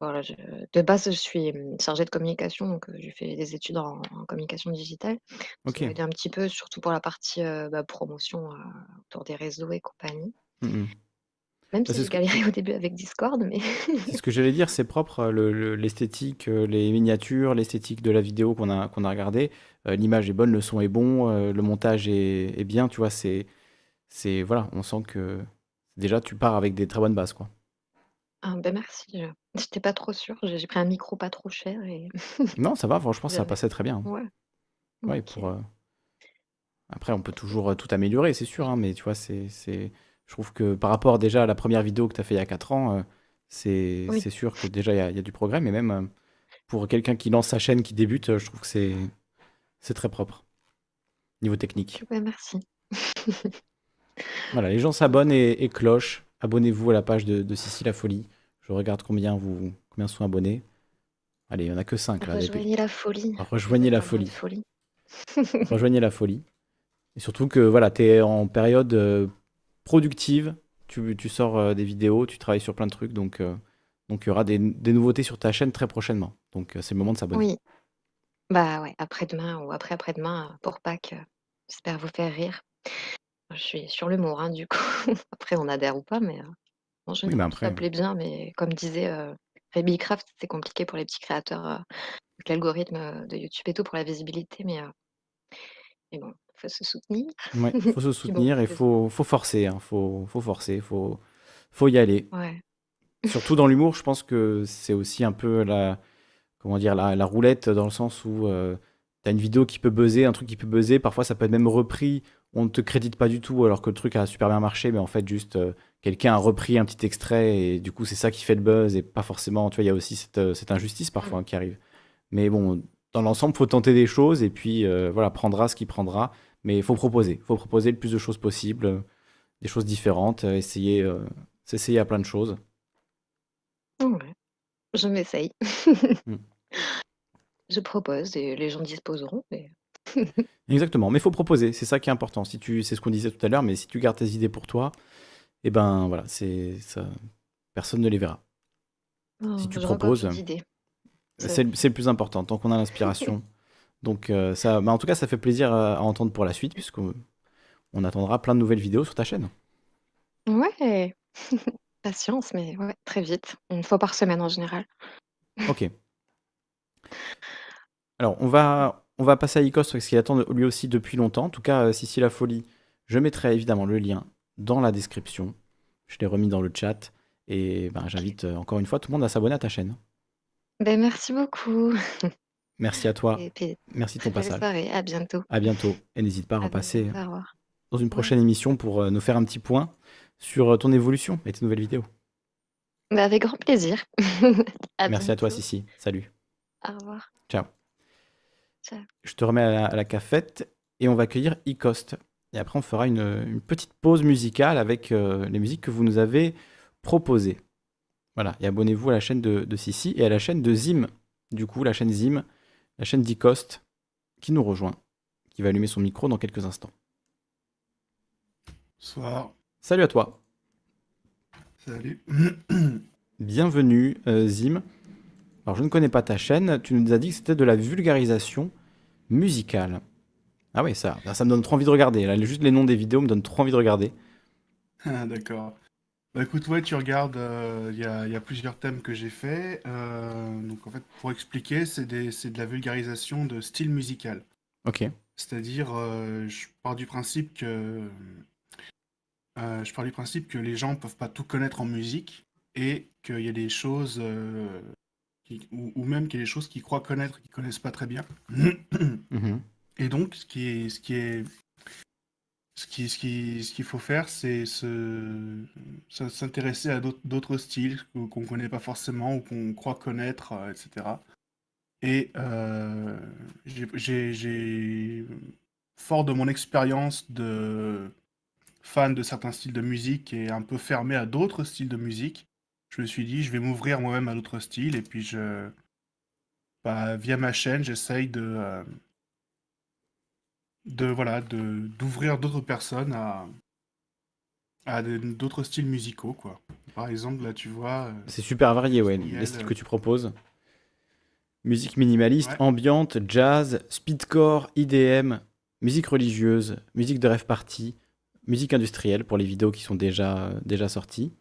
voilà, je- de base, je suis hum, chargée de communication, donc euh, j'ai fait des études en, en communication digitale. Ok. Ça un petit peu, surtout pour la partie euh, bah, promotion euh, autour des réseaux et compagnie. Mhm. Même Bah, si c'est j'ai ce que- galéré au début avec Discord, mais C'est ce que j'allais dire, c'est propre, euh, le- le- l'esthétique, euh, les miniatures, l'esthétique de la vidéo qu'on a, qu'on a regardé. Euh, l'image est bonne, le son est bon, euh, le montage est, est bien, tu vois, c'est, c'est, voilà, on sent que déjà tu pars avec des très bonnes bases, quoi. Ah, ben merci. Je j'étais pas trop sûre. J'ai j'ai pris un micro pas trop cher et [LAUGHS] Non, ça va, franchement, ça j'avais passait très bien. ouais, Ouais, OK. pour, Après, on peut toujours tout améliorer, c'est sûr, hein, mais tu vois, c'est, c'est... je trouve que par rapport déjà à la première vidéo que tu as fait il y a 4 ans, c'est, Oui. c'est sûr que déjà il y a, il y a du progrès, mais même pour quelqu'un qui lance sa chaîne, qui débute, je trouve que c'est, c'est très propre, niveau technique. Ouais, merci. [LAUGHS] Voilà, les gens s'abonnent et, et cloche. Abonnez-vous à la page de, de Sissi la Folie. Je regarde combien vous combien sont abonnés. Allez, il n'y en a que 5 là. Rejoignez la folie. Rejoignez la folie. folie. [LAUGHS] Rejoignez la folie. Et surtout que voilà, tu es en période euh, productive. Tu, tu sors euh, des vidéos, tu travailles sur plein de trucs. Donc euh, donc il y aura des, des nouveautés sur ta chaîne très prochainement. Donc c'est le moment de s'abonner. Oui. Bah ouais, après-demain ou après-après-demain pour Pâques. J'espère vous faire rire. Je suis sur l'humour, hein, du coup. [LAUGHS] Après, on adhère ou pas, mais en Oui, général, mais ça après. plaît bien. Mais comme disait euh, Rémi Craft, c'est compliqué pour les petits créateurs euh, avec l'algorithme euh, de YouTube et tout pour la visibilité. Mais, euh, mais bon, il faut se soutenir. Ouais, faut se [LAUGHS] Puis bon, soutenir et c'est- faut, faut forcer, hein, faut, faut forcer, faut, faut y aller. Ouais. Surtout dans l'humour, je pense que c'est aussi un peu la, comment dire, la, la roulette dans le sens où tu as une vidéo qui peut buzzer, un truc qui peut buzzer, parfois ça peut être même repris, on ne te crédite pas du tout alors que le truc a super bien marché, mais en fait juste euh, quelqu'un a repris un petit extrait et du coup c'est ça qui fait le buzz et pas forcément, tu vois, il y a aussi cette, euh, cette injustice parfois hein, qui arrive. Mais bon, dans l'ensemble, faut tenter des choses et puis euh, voilà, prendra ce qu'il prendra, mais il faut proposer, faut proposer le plus de choses possible, euh, des choses différentes, essayer, s'essayer à plein de choses. Ouais. Je m'essaye. Mm. [LAUGHS] Je propose et les gens disposeront. Mais... [LAUGHS] Exactement, mais il faut proposer, c'est ça qui est important. Si tu, c'est ce qu'on disait tout à l'heure, mais si tu gardes tes idées pour toi, eh ben voilà, c'est ça, personne ne les verra. Oh, Si tu proposes, c'est le c'est le plus important, tant qu'on a l'inspiration. [LAUGHS] Donc euh, ça, bah, en tout cas, ça fait plaisir à, à entendre pour la suite, puisqu'on on attendra plein de nouvelles vidéos sur ta chaîne. Ouais. [LAUGHS] Patience, mais ouais, très vite. Une fois par semaine en général. Ok. Alors, on va, on va passer à Icos parce qu'il attend lui aussi depuis longtemps. En tout cas, euh, Sissi la folie, je mettrai évidemment le lien dans la description. Je l'ai remis dans le chat. Et ben, j'invite euh, encore une fois tout le monde à s'abonner à ta chaîne. Ben, merci beaucoup. [LAUGHS] Merci à toi. Puis, Merci de ton passage. soirée. À bientôt. À bientôt. Et n'hésite pas à À repasser dans une prochaine émission pour euh, nous faire un petit point sur ton évolution et tes nouvelles vidéos. Ben, avec grand plaisir. [LAUGHS] À Merci à toi. Sissi. Salut. Au revoir. Ciao. Je te remets à la, à la cafette et on va accueillir Icost. Et après, on fera une, une petite pause musicale avec euh, les musiques que vous nous avez proposées. Voilà, et abonnez-vous à la chaîne de, de Sissi et à la chaîne de Zim. Du coup, la chaîne Zim, la chaîne d'Icost, qui nous rejoint, qui va allumer son micro dans quelques instants. Bonsoir. Salut à toi. Salut. Bienvenue, euh, Zim. Alors, je ne connais pas ta chaîne. Tu nous as dit que c'était de la vulgarisation musicale. Ah oui, ça, ça me donne trop envie de regarder. Là, juste les noms des vidéos me donnent trop envie de regarder. Ah, D'accord. Bah écoute, ouais, tu regardes, il y a, y a plusieurs thèmes que j'ai fait. euh, donc en fait, pour expliquer, c'est de la vulgarisation de style musical. Ok. C'est-à-dire, euh, je pars du principe que euh, je pars du principe que les gens peuvent pas tout connaître en musique et qu'il y a des choses euh, qui- ou, ou même qu'il y a des choses qu'ils croient connaître qu'ils connaissent pas très bien. Mhm. Et donc, ce qui est, ce qui est, ce qui, ce qui, ce qu'il faut faire, c'est se, se- s'intéresser à d'autres styles qu'on connaît pas forcément ou qu'on croit connaître, euh, etc. Et euh, j'ai- fort de mon expérience de fan de certains styles de musique et un peu fermé à d'autres styles de musique, je me suis dit, je vais m'ouvrir moi-même à d'autres styles et puis je, bah, via ma chaîne, j'essaye de, euh, de voilà, de d'ouvrir d'autres personnes à, à d'autres styles musicaux, quoi. Par exemple, là, tu vois. euh, C'est super varié, ouais, les styles euh, que tu proposes. Musique minimaliste, Ouais. ambiante, jazz, speedcore, IDM, musique religieuse, musique de rêve party, musique industrielle pour les vidéos qui sont déjà, déjà sorties.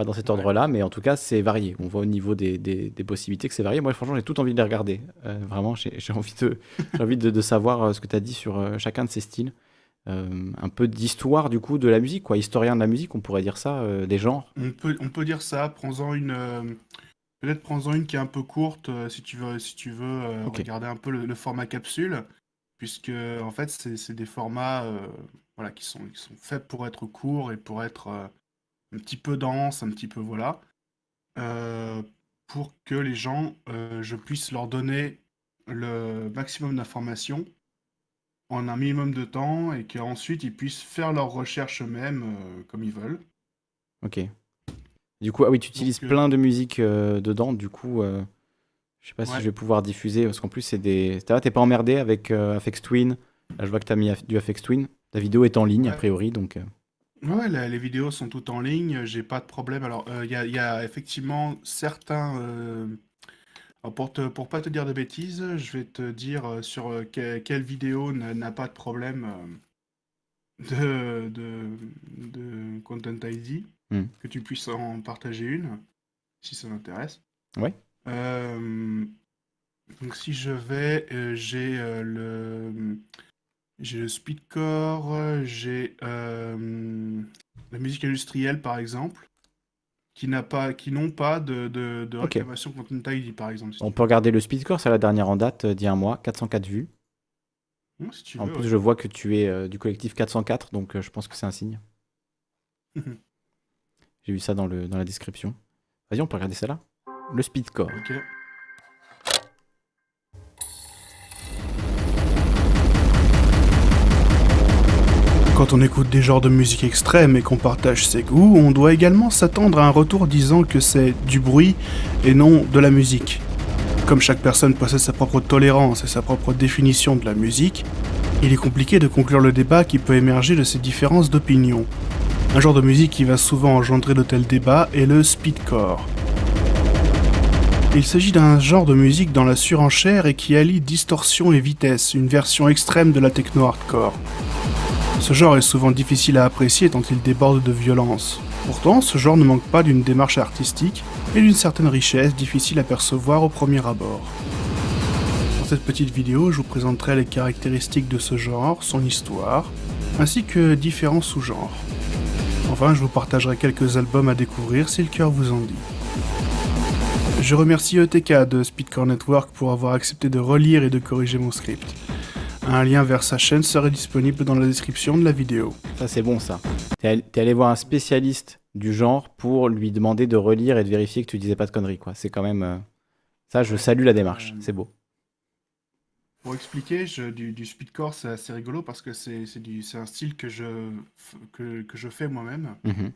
Pas dans cet ordre-là, mais en tout cas, c'est varié. On voit au niveau des, des- des possibilités que c'est varié. Moi, franchement, j'ai tout envie de les regarder. Euh, vraiment, j'ai envie, de, [LAUGHS] envie de, de savoir euh, ce que tu as dit sur euh, chacun de ces styles. euh, un peu d'histoire du coup de la musique, quoi, historien de la musique, on pourrait dire ça, euh, des genres. On peut, on peut dire ça. Prends-en une. Peut-être prends-en une qui est un peu courte si tu veux, si tu veux regarder un peu le, le format capsule, puisque en fait c'est c'est des formats voilà, qui sont, qui sont faits pour être courts et pour être un petit peu dense, un petit peu voilà, euh, pour que les gens, euh, je puisse leur donner le maximum d'informations en un minimum de temps et qu'ensuite ils puissent faire leurs recherches eux-mêmes euh, comme ils veulent. Ok. Du coup, ah oui, tu utilises plein de musique dedans, du coup, je sais pas si je vais pouvoir diffuser, parce qu'en plus, c'est des. T'es pas emmerdé avec Afex Twin. Là, je vois que t'as mis Af- du Afex Twin. La vidéo est en ligne, a priori, donc. Euh, Ouais, la- les vidéos sont toutes en ligne, j'ai pas de problème. Alors, euh, il y a, il y a effectivement certains. euh, alors pour te, pour pas te dire de bêtises, je vais te dire euh, sur euh, que- quelle vidéo n'a n'a pas de problème euh, de, de, de Content ID, Hmm. que tu puisses en partager une, si ça t'intéresse. Ouais. Euh, donc si je vais, euh, j'ai euh, le j'ai le speedcore, j'ai euh, la musique industrielle par exemple, qui n'a pas, qui n'ont pas de, de, de réclamation ID par exemple. si On peut regarder le speedcore, c'est la dernière en date euh, d'il y a un mois, 404 vues. veux. Si tu En plus, ouais. je vois que tu es euh, du collectif 404, donc euh, je pense que c'est un signe. J'ai vu ça dans, le, dans la description. Vas-y, on peut regarder ça là. Le speedcore. Quand on écoute des genres de musique extrême et qu'on partage ses goûts, on doit également s'attendre à un retour disant que c'est du bruit et non de la musique. Comme chaque personne possède sa propre tolérance et sa propre définition de la musique, il est compliqué de conclure le débat qui peut émerger de ces différences d'opinion. Un genre de musique qui va souvent engendrer de tels débats est le speedcore. Il s'agit d'un genre de musique dans la surenchère et qui allie distorsion et vitesse, une version extrême de la techno-hardcore. Ce genre est souvent difficile à apprécier tant il déborde de violence. Pourtant, ce genre ne manque pas d'une démarche artistique et d'une certaine richesse difficile à percevoir au premier abord. Dans cette petite vidéo, je vous présenterai les caractéristiques de ce genre, son histoire, ainsi que différents sous-genres. Enfin, je vous partagerai quelques albums à découvrir si le cœur vous en dit. Je remercie ETK de Speedcore Network pour avoir accepté de relire et de corriger mon script. Un lien vers sa chaîne serait disponible dans la description de la vidéo. Ça, c'est bon, ça. T'es allé, allé voir un spécialiste du genre pour lui demander de relire et de vérifier que tu disais pas de conneries, quoi. C'est quand même. euh, Ça, je salue la démarche. C'est beau. Pour expliquer, je- du, du speedcore, c'est assez rigolo parce que c'est un style que je, f- que, que je fais moi-même. Mhm.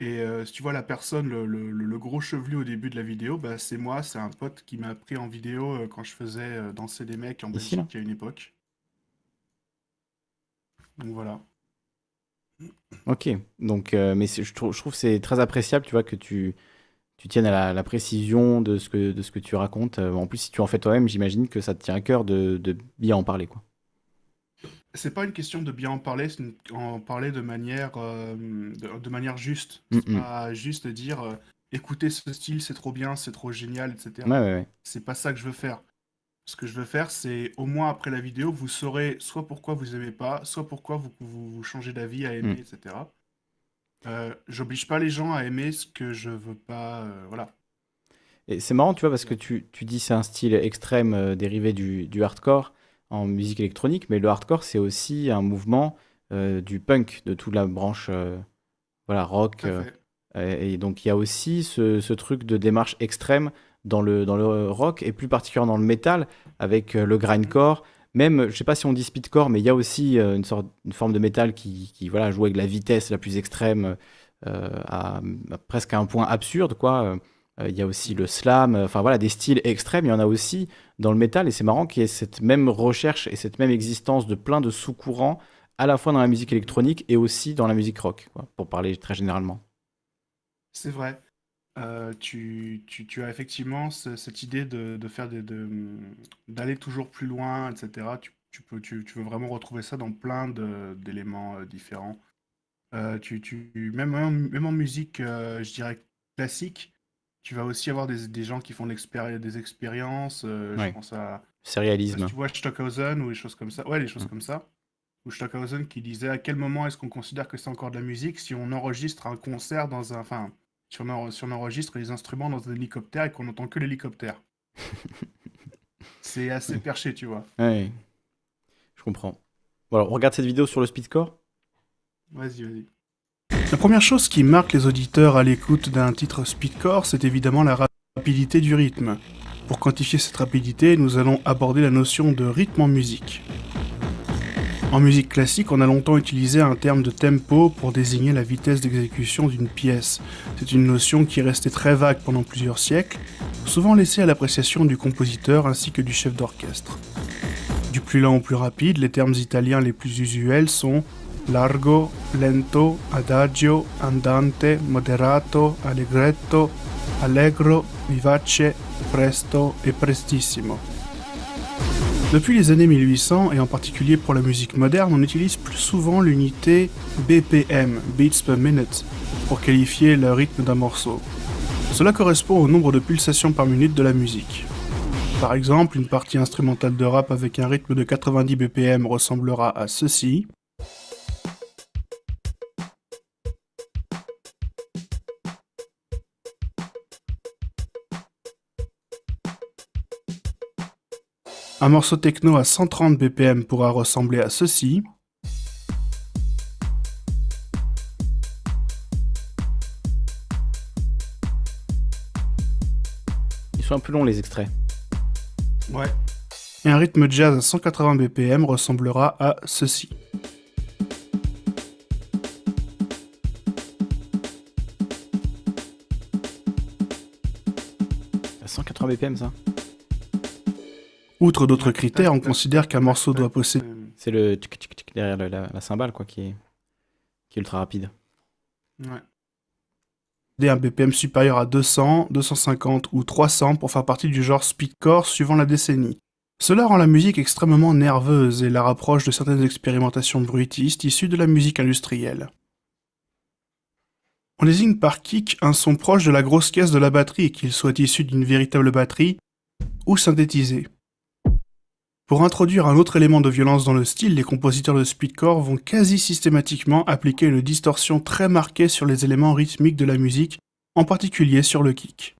Et euh, si tu vois la personne, le, le- le- le gros chevelu au début de la vidéo, bah, c'est moi, c'est un pote qui m'a pris en vidéo euh, quand je faisais euh, danser des mecs en Ici, là Belgique à une époque. Donc voilà. Ok. Donc, euh, mais c'est- je trouve, je trouve que c'est très appréciable, tu vois, que tu, tu tiennes à la, la précision de ce que, de ce que tu racontes. Euh, En plus, si tu en fais toi-même, j'imagine que ça te tient à cœur de, de bien en parler, quoi. C'est pas une question de bien en parler, c'est une- en parler de manière, euh, de, de manière juste. Mm, C'est mm. pas juste dire euh, écoutez ce style, c'est trop bien, c'est trop génial, etc. Ouais, ouais, ouais. C'est pas ça que je veux faire. Ce que je veux faire, c'est au moins après la vidéo, vous saurez soit pourquoi vous aimez pas, soit pourquoi vous, vous, vous changez d'avis à aimer, Mm. etc. Euh, J'oblige pas les gens à aimer ce que je veux pas. voilà. Et c'est marrant, tu vois, parce que tu, tu dis c'est un style extrême dérivé du, du hardcore en musique électronique, mais le hardcore, c'est aussi un mouvement euh, du punk, de toute la branche euh, voilà, rock. Euh, et donc, il y a aussi ce, ce truc de démarche extrême dans le, dans le rock, et plus particulièrement dans le métal, avec le grindcore. Même, je sais pas si on dit speedcore, mais il y a aussi une sorte, une forme de métal qui, qui voilà, joue avec la vitesse la plus extrême, à, à presque à un point absurde, quoi. Euh, Il y a aussi le slam, euh, enfin voilà, des styles extrêmes. Il y en a aussi dans le métal, et c'est marrant qu'il y ait cette même recherche et cette même existence de plein de sous-courants, à la fois dans la musique électronique et aussi dans la musique rock, pour parler très généralement. C'est vrai. Euh, tu, tu- as effectivement ce- cette idée de, de faire d'aller toujours plus loin, etc. Tu, peux, tu, veux vraiment retrouver ça dans plein d'éléments différents. Euh, tu, même, en- même en musique, je dirais classique, tu vas aussi avoir des, des gens qui font des expériences. euh, Ouais. Je pense à Sérialisme. si tu vois Stockhausen ou des choses comme ça. Ouais, les choses Mm. comme ça. ou Stockhausen qui disait à quel moment est-ce qu'on considère que c'est encore de la musique si on enregistre un concert dans un. Enfin, si on, en- si on enregistre les instruments dans un hélicoptère et qu'on n'entend que l'hélicoptère? [LAUGHS] c'est assez perché, tu vois. Ouais. Je comprends. Bon, alors, on regarde cette vidéo sur le speedcore. Vas-y, vas-y. La première chose qui marque les auditeurs à l'écoute d'un titre speedcore, c'est évidemment la rapidité du rythme. Pour quantifier cette rapidité, nous allons aborder la notion de rythme en musique. En musique classique, on a longtemps utilisé un terme de tempo pour désigner la vitesse d'exécution d'une pièce. C'est une notion qui est restée très vague pendant plusieurs siècles, souvent laissée à l'appréciation du compositeur ainsi que du chef d'orchestre. Du plus lent au plus rapide, les termes italiens les plus usuels sont largo, lento, adagio, andante, moderato, allegretto, allegro, vivace, presto et prestissimo. Depuis les années 1800, et en particulier pour la musique moderne, on utilise plus souvent l'unité BPM, beats per minute, pour qualifier le rythme d'un morceau. Cela correspond au nombre de pulsations par minute de la musique. Par exemple, une partie instrumentale de rap avec un rythme de 90 BPM ressemblera à ceci. Un morceau techno à 130 BPM pourra ressembler à ceci. Ils sont un peu longs les extraits. Ouais. Et un rythme jazz à 180 BPM ressemblera à ceci. À 180 BPM ça Outre d'autres critères, on considère qu'un morceau doit posséder C'est le tic tic tic derrière la, la cymbale quoi qui est, qui est ultra rapide. Ouais. un BPM supérieur à 200, 250 ou 300 pour faire partie du genre speedcore suivant la décennie. Cela rend la musique extrêmement nerveuse et la rapproche de certaines expérimentations bruitistes issues de la musique industrielle. On désigne par kick un son proche de la grosse caisse de la batterie, qu'il soit issu d'une véritable batterie ou synthétisé. Pour introduire un autre élément de violence dans le style, les compositeurs de speedcore vont quasi systématiquement appliquer une distorsion très marquée sur les éléments rythmiques de la musique, en particulier sur le kick.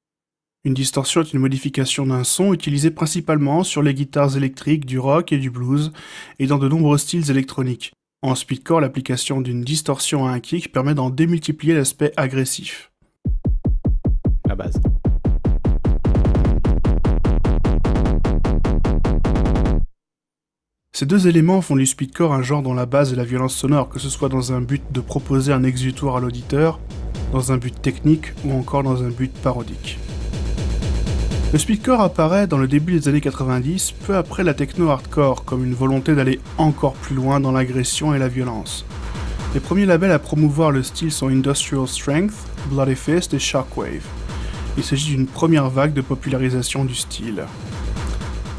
Une distorsion est une modification d'un son utilisé principalement sur les guitares électriques, du rock et du blues, et dans de nombreux styles électroniques. En speedcore, l'application d'une distorsion à un kick permet d'en démultiplier l'aspect agressif. Ces deux éléments font du speedcore un genre dont la base est la violence sonore, que ce soit dans un but de proposer un exutoire à l'auditeur, dans un but technique ou encore dans un but parodique. Le speedcore apparaît dans le début des années 90, peu après la techno hardcore, comme une volonté d'aller encore plus loin dans l'agression et la violence. Les premiers labels à promouvoir le style sont Industrial Strength, Bloody Fist et Shockwave. Il s'agit d'une première vague de popularisation du style.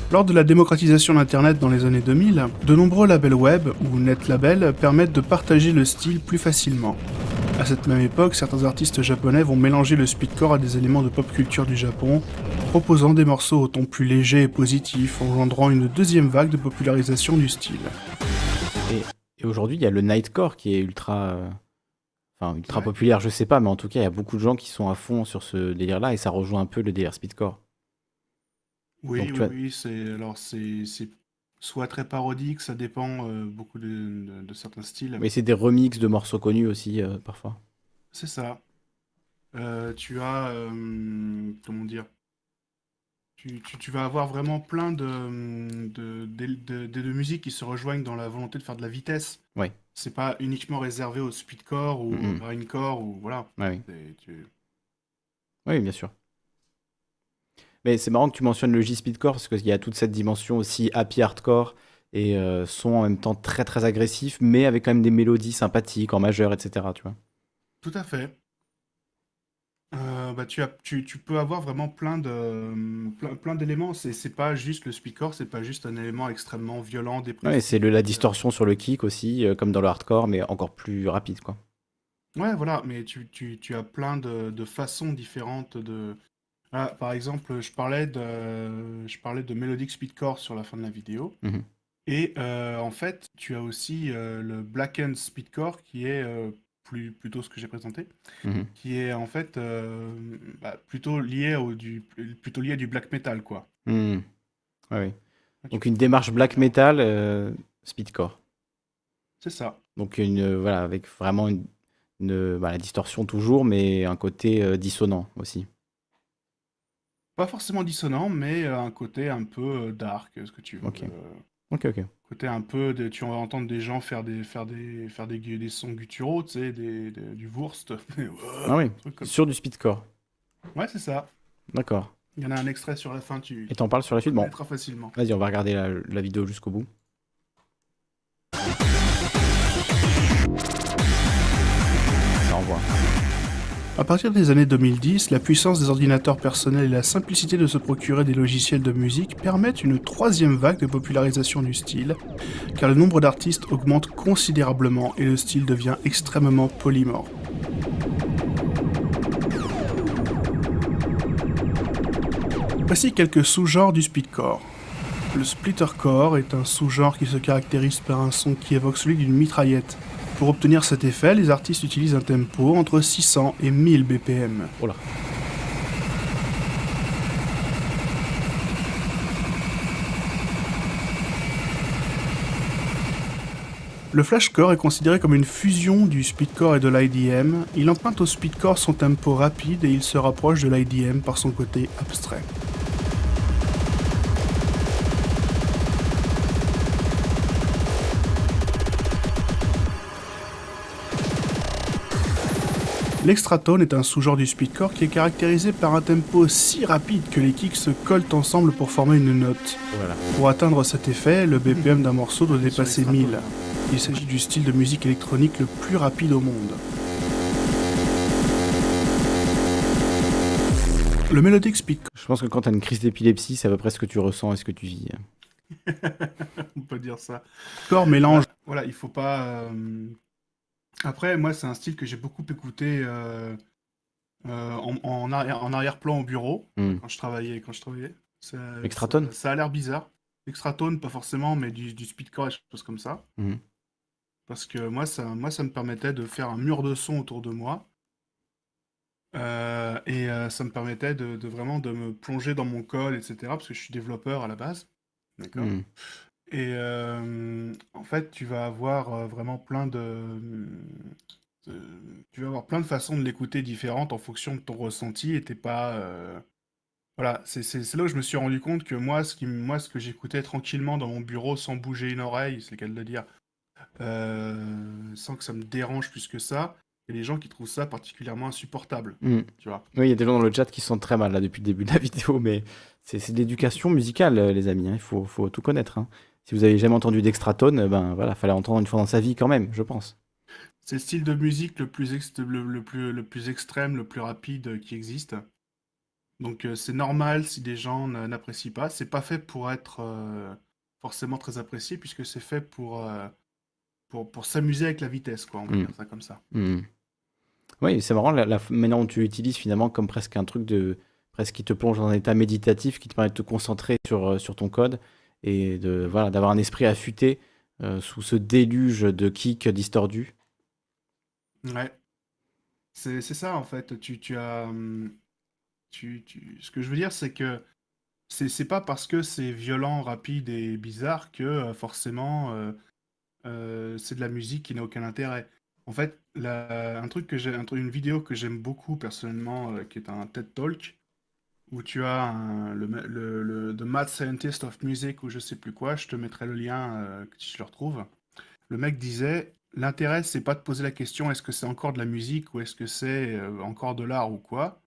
Lors de la démocratisation d'Internet dans les années 2000, de nombreux labels web ou net labels permettent de partager le style plus facilement. À cette même époque, certains artistes japonais vont mélanger le speedcore à des éléments de pop culture du Japon, proposant des morceaux au ton plus léger et positif, engendrant une deuxième vague de popularisation du style. Et, et aujourd'hui, il y a le nightcore qui est ultra, euh, enfin ultra populaire, je sais pas, mais en tout cas, il y a beaucoup de gens qui sont à fond sur ce délire-là et ça rejoint un peu le délire speedcore. Oui, Donc, oui, oui, c'est alors c'est soit très parodique, ça dépend euh, beaucoup de, de- de certains styles. Mais c'est des remixes de morceaux connus aussi euh, parfois. C'est ça. Euh, tu as, comment dire, tu, tu- tu vas avoir vraiment plein de, de, de, musiques qui se rejoignent dans la volonté de faire de la vitesse. Ouais. C'est pas uniquement réservé au speedcore ou Mhm. au grindcore ou voilà. Oui. Tu- Oui, bien sûr. Mais c'est marrant que tu mentionnes le J-Speedcore parce qu'il y a toute cette dimension aussi happy hardcore et euh, son en même temps très très agressif, mais avec quand même des mélodies sympathiques en majeur, etc. Tu vois. Tout à fait. Euh, bah, tu, as, tu, tu peux avoir vraiment plein de plein, plein d'éléments. C'est, c'est pas juste le speaker, c'est pas juste un élément extrêmement violent, dépressif. Ouais, c'est le- la distorsion sur le kick aussi, euh, comme dans le hardcore, mais encore plus rapide, quoi. Ouais, voilà, mais tu, tu, tu as plein de, de façons différentes de. Ah, par exemple, je parlais de, je parlais de Melodic Speedcore sur la fin de la vidéo. Mhm. Et euh, en fait, tu as aussi euh, le Black End Speedcore qui est euh, plus, plutôt ce que j'ai présenté, Mhm. qui est en fait euh, bah, plutôt lié au du plutôt lié à du black metal quoi. Hmm. Ouais, ouais. Donc une démarche black metal, speedcore. C'est ça. Donc une voilà avec vraiment une, une- bah, la distorsion toujours, mais un côté dissonant aussi. Pas forcément dissonant, mais euh, un côté un peu euh, dark, ce que tu veux. Ok. euh, Ok, ok. Côté un peu, de, tu vas entendre des gens faire des faire des faire des, des sons gutturaux, tu sais, des, des- du Wurst. [LAUGHS] Ah oui, comme sur du speedcore. Ouais, c'est ça. D'accord. Il y en a un extrait sur la fin, tu Et t'en parles sur la suite? Bon. facilement. Vas-y, on va regarder la, la vidéo jusqu'au bout. Ça envoie. À partir des années 2010, la puissance des ordinateurs personnels et la simplicité de se procurer des logiciels de musique permettent une troisième vague de popularisation du style, car le nombre d'artistes augmente considérablement et le style devient extrêmement polymorphe. Voici quelques sous-genres du speedcore. Le splittercore est un sous-genre qui se caractérise par un son qui évoque celui d'une mitraillette. Pour obtenir cet effet, les artistes utilisent un tempo entre 600 et 1000 BPM. Oh là. Le flashcore est considéré comme une fusion du speedcore et de l'IDM. Il emprunte au speedcore son tempo rapide et il se rapproche de l'IDM par son côté abstrait. L'extratone est un sous-genre du speedcore qui est caractérisé par un tempo si rapide que les kicks se collent ensemble pour former une note. Voilà. Pour atteindre cet effet, le BPM d'un morceau doit dépasser 1000. Il s'agit du style de musique électronique le plus rapide au monde. Le mélodique speedcore. Je pense que quand tu as une crise d'épilepsie, c'est à peu près ce que tu ressens et ce que tu vis. [LAUGHS] On peut dire ça. Corps mélange. Voilà, il faut pas. euh, Après, moi, c'est un style que j'ai beaucoup écouté euh, euh, en, en arrière- en arrière-plan au bureau Hmm. quand je travaillais. Quand je travaillais. Ça- Extratone ça, ça a l'air bizarre. Extratone, pas forcément, mais du, du speedcore et des choses comme ça. Mhm. Parce que moi ça, moi, ça me permettait de faire un mur de son autour de moi. Euh, et ça me permettait de, de vraiment de me plonger dans mon code, etc. Parce que je suis développeur à la base. D'accord Mhm. Et euh, en fait, tu vas avoir euh, vraiment plein de, de- Tu vas avoir plein de façons de l'écouter différentes en fonction de ton ressenti et t'es pas. euh, Voilà, c'est c'est- c'est là où je me suis rendu compte que moi, ce qui, m- moi, ce que j'écoutais tranquillement dans mon bureau sans bouger une oreille, c'est le cas de le dire, sans que ça me dérange plus que ça, il y a des gens qui trouvent ça particulièrement insupportable. Hmm. Tu vois. Oui, il y a des gens dans le chat qui se sentent très mal là depuis le début de la [LAUGHS] vidéo, mais c'est c'est de l'éducation musicale, les amis. hein. Il faut, faut tout connaître. hein. Si vous avez jamais entendu d'extratone, euh, ben voilà, fallait entendre une fois dans sa vie quand même, je pense. C'est le style de musique le plus, ex- le, le plus, le plus extrême, le plus rapide euh, qui existe. Donc euh, c'est normal si des gens n'apprécient pas. C'est pas fait pour être euh, forcément très apprécié puisque c'est fait pour, euh, pour, pour s'amuser avec la vitesse, quoi. On va Mm. dire ça comme ça. Hmm. Oui, c'est marrant, la, la maintenant tu l'utilises finalement comme presque un truc de. presque qui te plonge dans un état méditatif qui te permet de te concentrer sur, sur ton code et de voilà d'avoir un esprit affûté euh, sous ce déluge de kicks distordus. Ouais. C'est ça en fait. Tu, tu as. hum, Tu, tu... Ce que je veux dire, c'est que c'est pas parce que c'est violent, rapide et bizarre que euh, forcément euh, c'est de la musique qui n'a aucun intérêt. En fait, la- un truc que j'ai, une vidéo que j'aime beaucoup personnellement, qui est un TED Talk, où tu as un- le, le, le- The Mad Scientist of Music ou je sais plus quoi, je te mettrai le lien euh, si je le retrouve. Le mec disait, l'intérêt c'est pas de poser la question est-ce que c'est encore de la musique ou est-ce que c'est euh, encore de l'art ou quoi.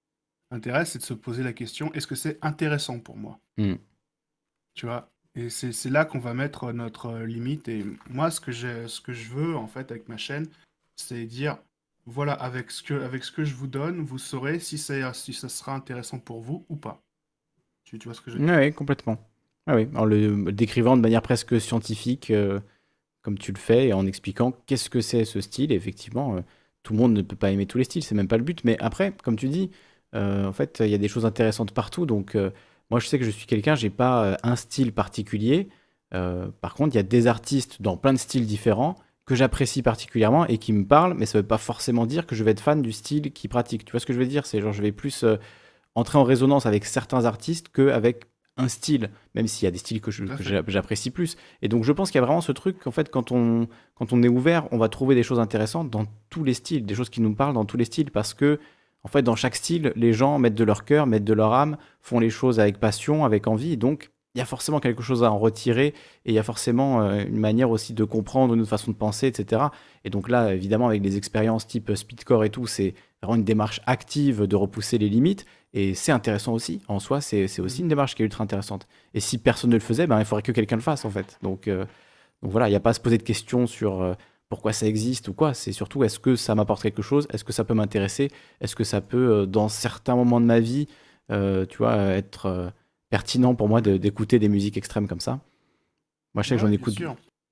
L'intérêt c'est de se poser la question est-ce que c'est intéressant pour moi Hmm. Tu vois Et c'est c'est là qu'on va mettre notre limite. Et moi, ce que j'ai, ce que je veux en fait avec ma chaîne, c'est dire voilà, avec ce que, avec ce que je vous donne, vous saurez si, si ça sera intéressant pour vous ou pas. Tu, vois ce que je veux dire? Oui, complètement. Ah oui, en le décrivant de manière presque scientifique, euh, comme tu le fais, et en expliquant qu'est-ce que c'est ce style. Et effectivement, euh, tout le monde ne peut pas aimer tous les styles, c'est même pas le but. Mais après, comme tu dis, euh, en fait, il y a des choses intéressantes partout. Donc, moi, je sais que je suis quelqu'un, j'ai pas un style particulier. Par contre, il y a des artistes dans plein de styles différents que j'apprécie particulièrement et qui me parlent, mais ça veut pas forcément dire que je vais être fan du style qu'ils pratiquent. Tu vois ce que je veux dire? C'est genre, je vais plus euh, entrer en résonance avec certains artistes qu'avec un style, même s'il y a des styles que j'apprécie plus. Et donc, je pense qu'il y a vraiment ce truc qu'en fait, quand on, quand on est ouvert, on va trouver des choses intéressantes dans tous les styles, des choses qui nous parlent dans tous les styles, parce que, en fait, dans chaque style, les gens mettent de leur cœur, mettent de leur âme, font les choses avec passion, avec envie. Donc, il y a forcément quelque chose à en retirer et il y a forcément euh, une manière aussi de comprendre une autre façon de penser, etc. Et donc là, évidemment, avec des expériences type speedcore et tout, c'est vraiment une démarche active de repousser les limites et c'est intéressant aussi. En soi, c'est aussi une démarche qui est ultra intéressante. Et si personne ne le faisait, ben, il faudrait que quelqu'un le fasse en fait. Donc, euh, donc voilà, il n'y a pas à se poser de questions sur euh, pourquoi ça existe ou quoi. C'est surtout est-ce que ça m'apporte quelque chose? Est-ce que ça peut m'intéresser? Est-ce que ça peut, dans certains moments de ma vie, tu vois, être pertinent pour moi de- d'écouter des musiques extrêmes comme ça Moi, je sais que Ouais, j'en écoute,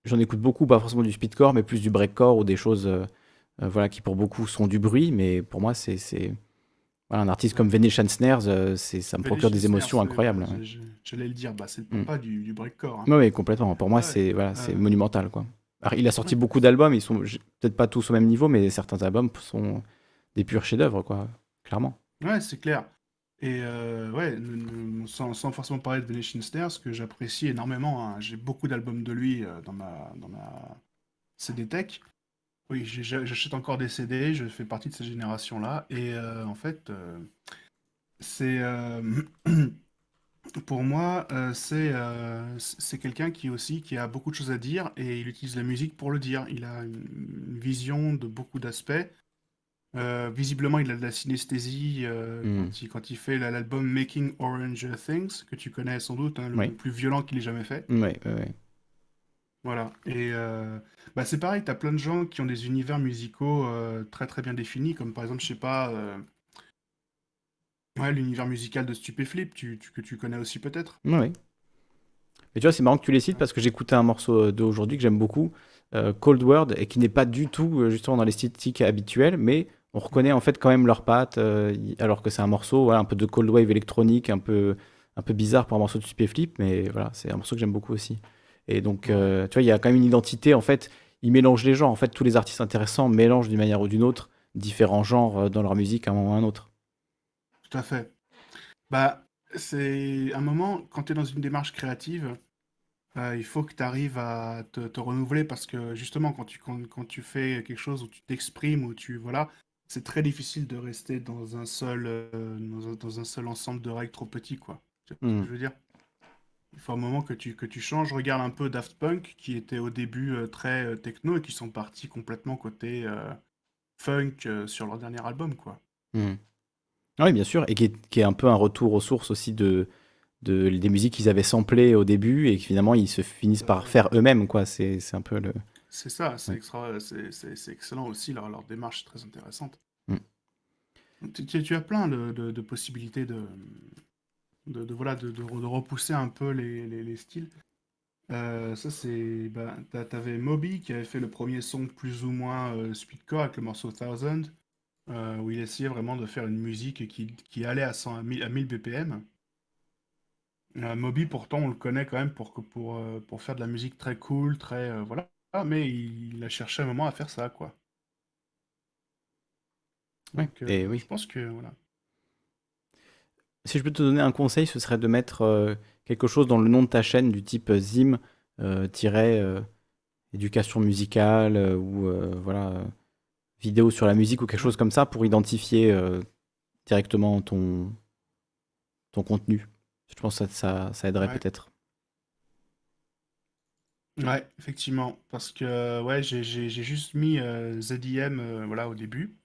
j'en écoute beaucoup, pas forcément du speedcore, mais plus du breakcore ou des choses euh, euh, voilà, qui pour beaucoup sont du bruit. Mais pour moi, c'est. Voilà, un artiste comme Venetian Snares, euh, ça me procure des émotions Snares, incroyables. J'allais le dire, bah, c'est Mm. le papa du, du breakcore. hein. Oui, complètement. Pour moi, Ouais, c'est voilà, c'est euh, monumental, quoi. Alors, il a sorti ouais. beaucoup d'albums, ils sont peut-être pas tous au même niveau, mais certains albums sont des purs chefs-d'œuvre, quoi, clairement. Ouais, c'est clair. Et euh, ouais, sans, forcément parler de Venetian Snares, que j'apprécie énormément. hein. J'ai beaucoup d'albums de lui euh, dans ma, dans ma CD Tech. Oui, j'achète encore des CD, je fais partie de cette génération-là. Et euh, en fait, euh, c'est. [CLEARS THROAT] pour moi, c'est quelqu'un qui aussi qui a beaucoup de choses à dire et il utilise la musique pour le dire. Il a une vision de beaucoup d'aspects. Euh, visiblement, il a de la synesthésie euh, Mm. quand, il, quand il fait la- l'album Making Orange Things, que tu connais sans doute, hein, le Oui. plus violent qu'il ait jamais fait. Oui, oui, oui. Voilà. Et euh, bah, c'est pareil, tu as plein de gens qui ont des univers musicaux très très bien définis, comme par exemple, je sais pas, ouais, l'univers musical de Stupéflip, tu, tu- que tu connais aussi peut-être. Oui. Mais tu vois, c'est marrant que tu les cites parce que j'écoutais un morceau d'aujourd'hui que j'aime beaucoup, Cold World, et qui n'est pas du tout justement dans l'esthétique habituelle, mais on reconnaît en fait quand même leurs pattes, euh, alors que c'est un morceau, voilà, un peu de cold wave électronique, un peu, un peu bizarre pour un morceau de Stupéflip, mais voilà, c'est un morceau que j'aime beaucoup aussi. Et donc, euh, tu vois, il y a quand même une identité, en fait, ils mélangent les genres, en fait, tous les artistes intéressants mélangent d'une manière ou d'une autre différents genres euh, dans leur musique à un moment ou à un autre. Tout à fait. Bah, c'est un moment, quand tu es dans une démarche créative, euh, il faut que tu arrives à te, te renouveler parce que justement, quand tu, quand, quand tu fais quelque chose où tu t'exprimes, où tu. Voilà, c'est très difficile de rester dans un seul, euh, dans un, dans un seul ensemble de règles trop petit, quoi. Que je veux dire? Il faut un moment que tu, que tu changes. Regarde un peu Daft Punk, qui était au début euh, très euh, techno et qui sont partis complètement côté funk sur leur dernier album, quoi. Mhm. Oui, bien sûr, et qui est, qui est un peu un retour aux sources aussi de, de- des musiques qu'ils avaient samplées au début et que finalement ils se finissent par faire eux-mêmes, quoi. C'est un peu le. C'est ça, c'est extra, c'est, excellent aussi, leur, leur démarche est très intéressante. Mm. Tu, tu- as plein de, de- de possibilités de, de, voilà, de, repousser un peu les, les- les styles. Euh, ça, c'est. Bah, t'a- T'avais Moby qui avait fait le premier son plus ou moins euh, speedcore avec le morceau Thousand, euh, où il essayait vraiment de faire une musique qui, qui allait à, 100, à 1000, à 1000 BPM. Moby, pourtant, on le connaît quand même pour, pour, pour faire de la musique très cool, très. euh, voilà. Mais il, a cherché un moment à faire ça, quoi. Ouais, Donc, euh, et oui. Je pense que. Voilà. Si je peux te donner un conseil, ce serait de mettre euh, quelque chose dans le nom de ta chaîne du type euh, Zim euh, éducation musicale ou voilà vidéo sur la musique ou quelque chose comme ça pour identifier directement ton ton contenu. Je pense que ça, ça, ça aiderait Ouais. peut-être. Ouais, effectivement. Parce que ouais, j'ai j'ai- j'ai juste mis euh, ZIM euh, voilà, au début.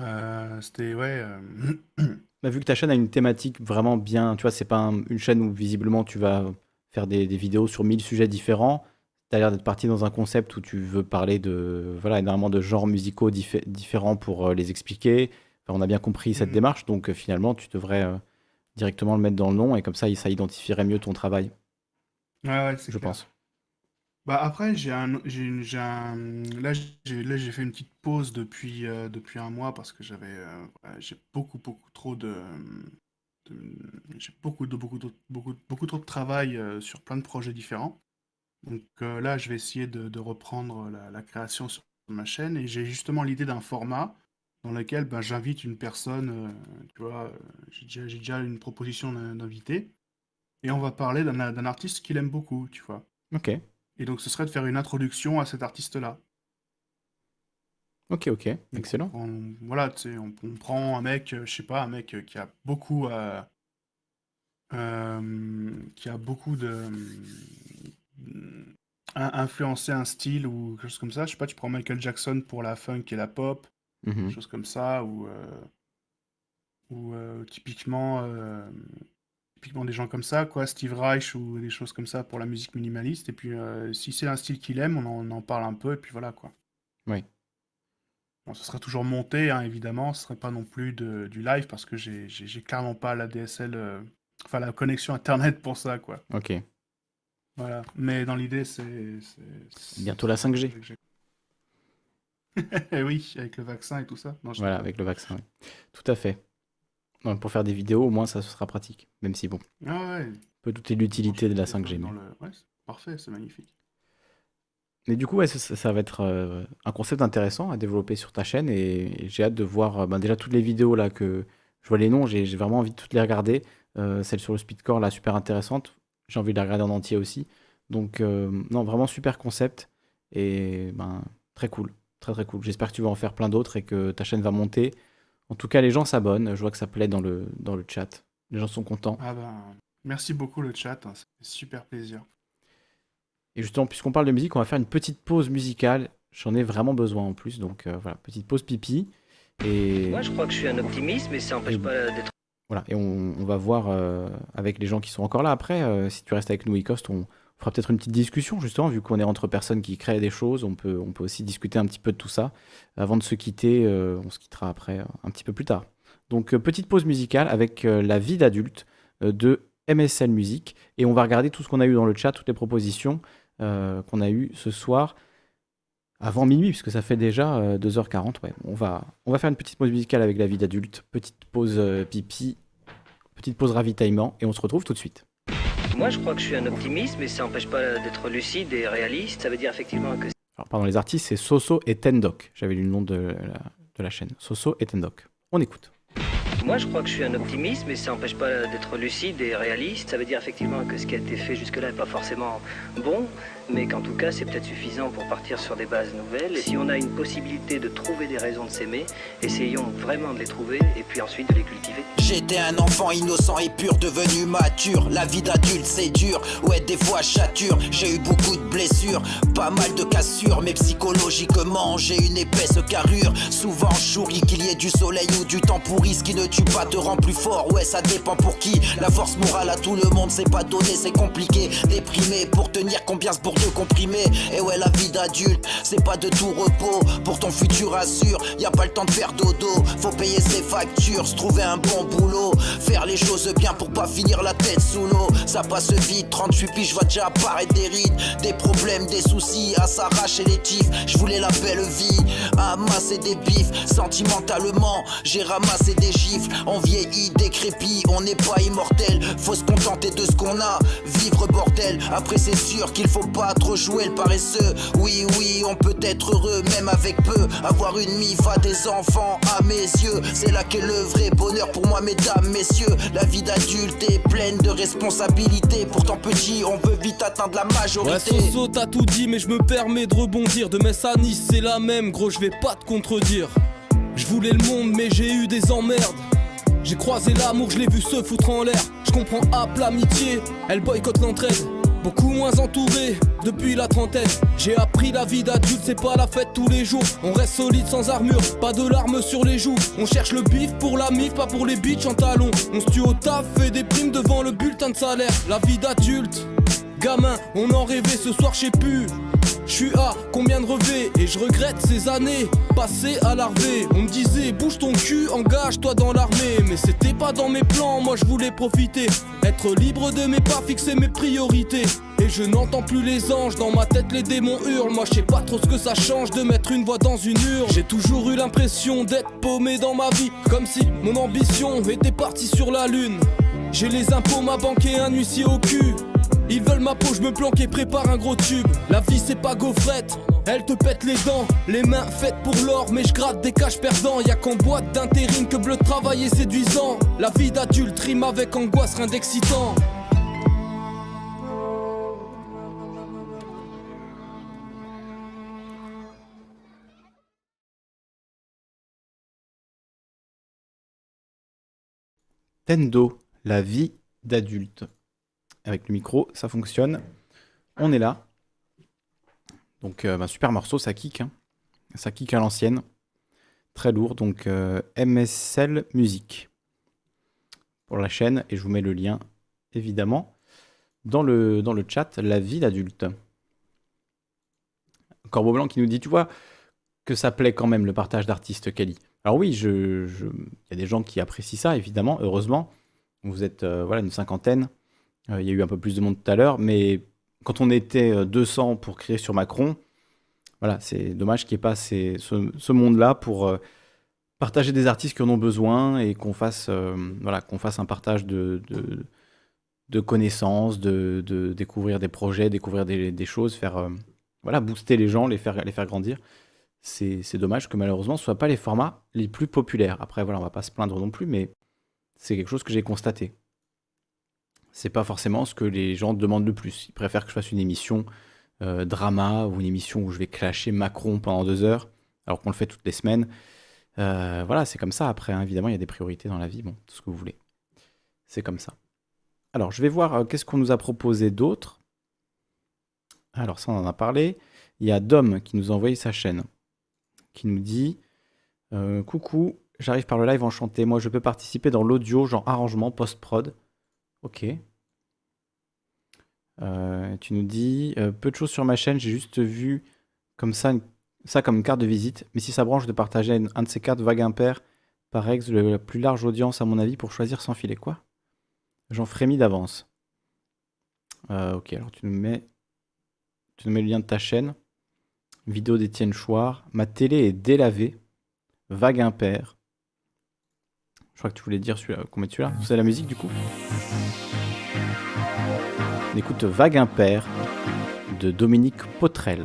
Euh, C'était, ouais. euh, [CLEARS THROAT] Bah, vu que ta chaîne a une thématique vraiment bien, tu vois, c'est pas un- une chaîne où visiblement tu vas faire des, des vidéos sur 1000 sujets différents. Tu as l'air d'être parti dans un concept où tu veux parler de, voilà, énormément de genres musicaux diffé- différents pour euh, les expliquer. Enfin, on a bien compris cette Mhm. démarche, donc euh, finalement tu devrais euh, directement le mettre dans le nom et comme ça, ça identifierait mieux ton travail, Ouais, ouais, c'est je clair. pense. Bah après, j'ai j'ai j'ai là, j'ai, là, j'ai fait une petite pause depuis, euh, depuis un mois parce que j'avais, euh, j'ai beaucoup, beaucoup trop de, j'ai beaucoup de, beaucoup de, beaucoup, beaucoup trop de travail euh, sur plein de projets différents. Donc là, je vais essayer de, de reprendre la, la création sur ma chaîne et j'ai justement l'idée d'un format dans lequel ben, j'invite une personne, tu vois, j'ai déjà, j'ai déjà une proposition d'invité et on va parler d'un d'un artiste qu'il aime beaucoup, tu vois. Ok. Et donc ce serait de faire une introduction à cet artiste-là. Ok, ok. Excellent. On- voilà, tu sais, on, on prend un mec, euh, je sais pas, un mec euh, qui a beaucoup euh, qui a beaucoup de euh, in- influencé un style ou quelque chose comme ça. Je sais pas, tu prends Michael Jackson pour la funk et la pop, Mhm. quelque chose comme ça, ou ou typiquement typiquement des gens comme ça, quoi, Steve Reich ou des choses comme ça pour la musique minimaliste. Et puis euh, si c'est un style qu'il aime, on en, on en parle un peu et puis voilà quoi. Oui. Bon, ce serait toujours monté, hein, évidemment. Ce serait pas non plus de- du live parce que j'ai clairement pas la DSL, euh, enfin la connexion internet pour ça, quoi. Ok. Voilà. Mais dans l'idée, c'est. Bientôt la 5G. [LAUGHS] Eh oui, avec le vaccin et tout ça. Non, Voilà, avec le vaccin. oui. Tout à fait. Non, pour faire des vidéos, au moins, ça sera pratique. Même si, bon, Ah ouais. on peut douter de l'utilité de la 5G. Dans Mais, le... ouais, parfait, c'est magnifique. mais du coup, ouais, ça, va être euh, un concept intéressant à développer sur ta chaîne. Et, et j'ai hâte de voir euh, ben, déjà toutes les vidéos là que je vois les noms. J'ai vraiment envie de toutes les regarder. Euh, celle sur le speedcore, là, super intéressante. J'ai envie de la regarder en entier aussi. Donc, non, vraiment super concept. Et ben, très cool. Très, très cool. J'espère que tu vas en faire plein d'autres et que ta chaîne va monter. En tout cas, les gens s'abonnent. Je vois que ça plaît dans le, dans le chat. Les gens sont contents. Ah ben, merci beaucoup le chat, hein, ça fait super plaisir. Et justement, puisqu'on parle de musique, on va faire une petite pause musicale. J'en ai vraiment besoin en plus. Donc euh, voilà, petite pause pipi. Et Moi, je crois que je suis un optimiste, mais ça n'empêche pas d'être. voilà, et on, on va voir euh, avec les gens qui sont encore là après. euh, si tu restes avec nous, Ecost, on fera peut-être une petite discussion justement, vu qu'on est entre personnes qui créent des choses. On peut, on peut aussi discuter un petit peu de tout ça. Avant de se quitter, euh, on se quittera après, euh, un petit peu plus tard. Donc euh, petite pause musicale avec la vie d'adulte de MSL Music. Et on va regarder tout ce qu'on a eu dans le chat, toutes les propositions qu'on a eues ce soir avant minuit, puisque ça fait déjà euh, 2h40. Ouais, on, va, on va faire une petite pause musicale avec la vie d'adulte, petite pause pipi, petite pause ravitaillement, et on se retrouve tout de suite. Moi, je crois que je suis un optimiste, mais ça n'empêche pas d'être lucide et réaliste. Ça veut dire effectivement que Alors, pardon, les artistes, c'est Soso et Tendok. J'avais lu le nom de la, de la chaîne. Soso et Tendok. On écoute. Moi, je crois que je suis un optimiste, mais ça n'empêche pas d'être lucide et réaliste. Ça veut dire effectivement que ce qui a été fait jusque-là n'est pas forcément bon, mais qu'en tout cas, c'est peut-être suffisant pour partir sur des bases nouvelles. Et si on a une possibilité de trouver des raisons de s'aimer, essayons vraiment de les trouver et puis ensuite de les cultiver. J'étais un enfant innocent et pur, devenu mature. La vie d'adulte, c'est dur. Ouais, des fois, chature. J'ai eu beaucoup de blessures, pas mal de cassures. Mais psychologiquement, j'ai une épaisse carrure. Souvent, je souris qu'il y ait du soleil ou du temps pourri. Ce qui ne tue pas te rend plus fort. Ouais, ça dépend pour qui. La force morale à tout le monde, c'est pas donné, c'est compliqué. Déprimé pour tenir combien ce comprimé. Et ouais, la vie d'adulte, c'est pas de tout repos. Pour ton futur, assure, y a pas le temps de faire dodo. Faut payer ses factures, se trouver un bon boulot. Faire les choses bien pour pas finir la tête sous l'eau. Ça passe vite, 38 piges, vois déjà apparaître des rides. Des problèmes, des soucis, à s'arracher les tifs. Je voulais la belle vie, amasser des bifs. Sentimentalement, j'ai ramassé des gifles. On vieillit, décrépit, on n'est pas immortel. Faut se contenter de ce qu'on a, vivre bordel. Après, c'est sûr qu'il faut pas trop jouer le paresseux. Oui, oui, on peut être heureux, même avec peu. Avoir une mif à des enfants, à mes yeux. C'est là qu'est le vrai bonheur pour moi, mesdames, messieurs. La vie d'adulte est pleine de responsabilités. Pourtant, petit, on veut vite atteindre la majorité. Ouais, Soso, tout dit, mais je me permets de rebondir. De Metz à Nice, c'est la même, gros, je vais pas te contredire. Je voulais le monde, mais j'ai eu des emmerdes. J'ai croisé l'amour, je l'ai vu se foutre en l'air. Je comprends hop l'amitié, elle boycotte l'entraide. Beaucoup moins entouré depuis la trentaine. J'ai appris la vie d'adulte, c'est pas la fête tous les jours. On reste solide sans armure, pas de larmes sur les joues. On cherche le bif pour la mif, pas pour les bitches en talons. On se tue au taf, fait des primes devant le bulletin de salaire. La vie d'adulte, gamin, on en rêvait ce soir, je sais plus. Je suis à combien de revêts et je regrette ces années passées à l'arvée. On me disait bouge ton cul, engage-toi dans l'armée. Mais c'était pas dans mes plans, moi je voulais profiter. Être libre de mes pas, fixer mes priorités. Et je n'entends plus les anges, dans ma tête les démons hurlent. Moi je sais pas trop ce que ça change de mettre une voix dans une urne. J'ai toujours eu l'impression d'être paumé dans ma vie, comme si mon ambition était partie sur la lune. J'ai les impôts, ma banque et un huissier au cul. Ils veulent ma peau, je me planque et prépare un gros tube. La vie c'est pas gaufrette, elle te pète les dents. Les mains faites pour l'or, mais je gratte des caches perdants. Y a qu'en boîte d'intérim que bleu travail est séduisant. La vie d'adulte rime avec angoisse, rien d'excitant. Tendo, la vie d'adulte. Avec le micro, ça fonctionne. On est là. Donc, euh, bah, super morceau, ça kick. hein. Ça kick à l'ancienne. Très lourd. Donc, euh, MSL Musique pour la chaîne. Et je vous mets le lien, évidemment, dans le, dans le chat. La vie d'adulte. Corbeau Blanc qui nous dit Tu vois que ça plaît quand même le partage d'artistes, Kali. Alors, oui, je, je- il y a des gens qui apprécient ça, évidemment, heureusement. Vous êtes euh, voilà, une cinquantaine. Euh, il y a eu un peu plus de monde tout à l'heure, mais quand on était euh, 200 pour créer sur Macron, voilà, c'est dommage qu'il n'y ait pas ce, monde-là pour euh, partager des artistes qui en ont besoin et qu'on fasse, euh, voilà, fasse un partage de, connaissances, de, découvrir des projets, découvrir des, choses, faire, euh, voilà, booster les gens, les faire, les faire grandir. C'est dommage que malheureusement ce ne soient pas les formats les plus populaires. Après, voilà, on va pas se plaindre non plus, mais c'est quelque chose que j'ai constaté. C'est pas forcément ce que les gens demandent le plus. Ils préfèrent que je fasse une émission euh, drama ou une émission où je vais clasher Macron pendant deux heures, alors qu'on le fait toutes les semaines. Euh, voilà, c'est comme ça. Après, hein, évidemment, il y a des priorités dans la vie, bon, tout ce que vous voulez. C'est comme ça. Alors, je vais voir euh, qu'est-ce qu'on nous a proposé d'autre? Alors, ça, on en a parlé. Il y a Dom qui nous a envoyé sa chaîne, qui nous dit Coucou, j'arrive par le live enchanté. Moi, je peux participer dans l'audio, genre arrangement, post-prod. Ok. Euh, tu nous dis euh, peu de choses sur ma chaîne, j'ai juste vu comme ça, comme carte de visite. Mais si ça branche de partager une- un de ces cartes vague impair par ex, la plus large audience à mon avis pour choisir sans filet. Quoi? J'en frémis d'avance. Euh, ok, alors tu nous mets, tu nous mets le lien de ta chaîne. Vidéo d'Étienne Chouard. Ma télé est délavée. Vague impair. Je crois que tu voulais dire celui-là, qu'on mette celui-là. C'est la musique du coup On écoute Vague impair de Dominique Potrel.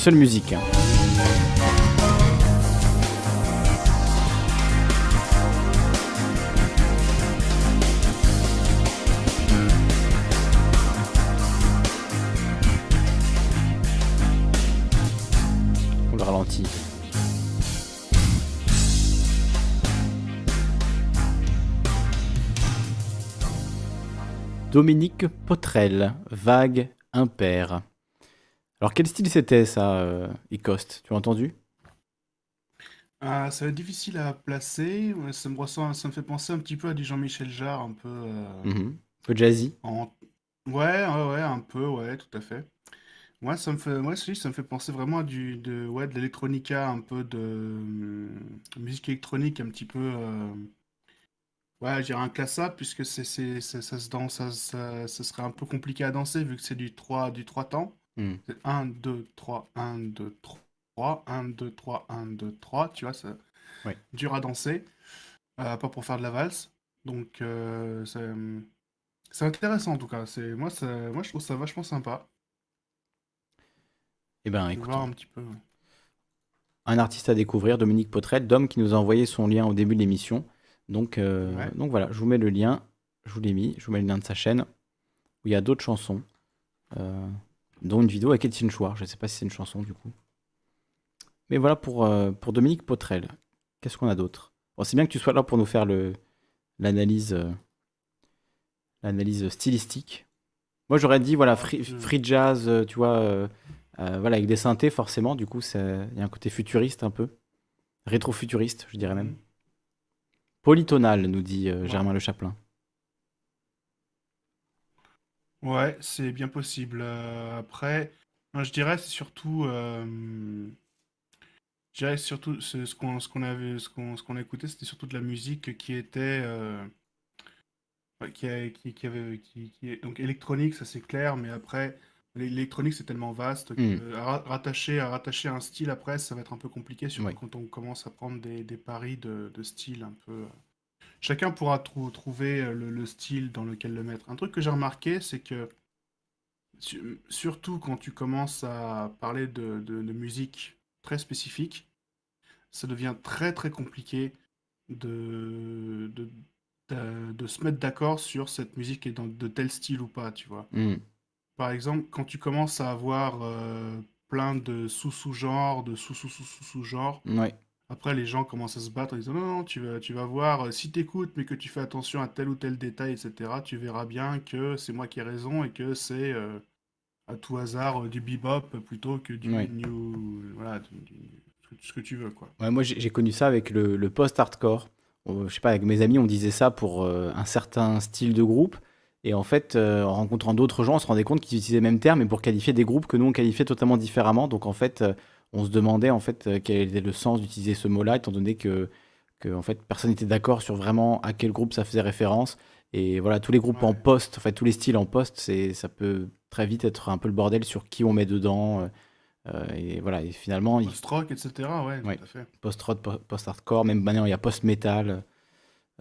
Seule musique. hein. On le ralentit. Dominique Potrel, vague impair. Alors quel style c'était ça, euh, Icoste Tu as entendu? Ah, ça va être difficile à placer. Ça me ressent, ça me fait penser un petit peu à du Jean-Michel Jarre, un peu. euh, Mhm. Un peu jazzy en- Ouais, ouais, ouais, un peu, ouais, tout à fait. Moi, ça me fait, ça me fait penser vraiment à du, de, ouais, de l'électronica, un peu de hum, musique électronique, un petit peu. euh, Ouais, je dirais un classable, puisque c'est, c'est, ça, ça se danse, ça, ça, ça serait un peu compliqué à danser, vu que c'est du 3, du 3 temps. C'est 1, 2, 3, 1, 2, 3, 1, 2, 3, 1, 2, 3, tu vois, c'est Ouais. dur à danser, euh, pas pour faire de la valse. Donc, euh, c'est, c'est intéressant en tout cas. C'est, moi, ça, moi, je trouve ça vachement sympa. Eh ben écoute, un petit peu. ouais. un artiste à découvrir, Dominique Potrel, Dom qui nous a envoyé son lien au début de l'émission. Donc, euh, Ouais. donc voilà, je vous mets le lien, je vous l'ai mis, je vous mets le lien de sa chaîne, où il y a d'autres chansons, euh, dont une vidéo avec Etienne Chouard. Je ne sais pas si c'est une chanson du coup. Mais voilà pour, euh, pour Dominique Potrel. Qu'est-ce qu'on a d'autre? Bon, C'est bien que tu sois là pour nous faire l'analyse euh, l'analyse stylistique. Moi j'aurais dit voilà free, free jazz, euh, tu vois, euh, voilà avec des synthés forcément. Du coup il y a un côté futuriste un peu, rétro-futuriste je dirais même. Polytonal nous dit Germain Le Chaplin. Ouais, c'est bien possible. Euh, après, je dirais c'est surtout, euh, je dirais que surtout ce, ce qu'on ce qu'on avait, ce qu'on ce qu'on a écouté, c'était surtout de la musique qui était, euh, qui, a- qui, qui avait, qui, qui est donc électronique, ça c'est clair, mais après l'électronique c'est tellement vaste que Mm. à ra- rattacher à rattacher un style après, ça va être un peu compliqué, surtout quand on commence à prendre des, des paris de, de style un peu. Chacun pourra trou- trouver euh, le, le style dans lequel le mettre. Un truc que j'ai remarqué, c'est que su- surtout quand tu commences à parler de, de- de musique très spécifique, ça devient très très compliqué de, de, de- de se mettre d'accord sur cette musique est dans de tel style ou pas, tu vois. Mm. Par exemple, quand tu commences à avoir euh, plein de sous-sous-genres, de sous-sous-sous-sous-genres, Ouais. Après les gens commencent à se battre en disant non, non, tu vas, tu vas voir, euh, si t'écoutes mais que tu fais attention à tel ou tel détail, etc., tu verras bien que c'est moi qui ai raison et que c'est euh, à tout hasard euh, du bebop plutôt que du Ouais. new, voilà, du- du- ce que tu veux, quoi. Ouais, moi, j'ai j'ai connu ça avec le, le post-hardcore. Euh, Je sais pas, avec mes amis, on disait ça pour euh, un certain style de groupe. Et en fait, euh, en rencontrant d'autres gens, on se rendait compte qu'ils utilisaient le même terme, mais pour qualifier des groupes que nous, on qualifiait totalement différemment. Donc, en fait, euh, on se demandait en fait euh, quel était le sens d'utiliser ce mot-là, étant donné que, que en fait, personne n'était d'accord sur vraiment à quel groupe ça faisait référence. Et voilà, tous les groupes en post, en fait, tous les styles en post, c'est, ça peut très vite être un peu le bordel sur qui on met dedans. euh, euh, et voilà, et finalement, il- Post-rock, etc., ouais, Ouais. tout à fait. Post-rock, po- post-hardcore, même maintenant il y a post-metal,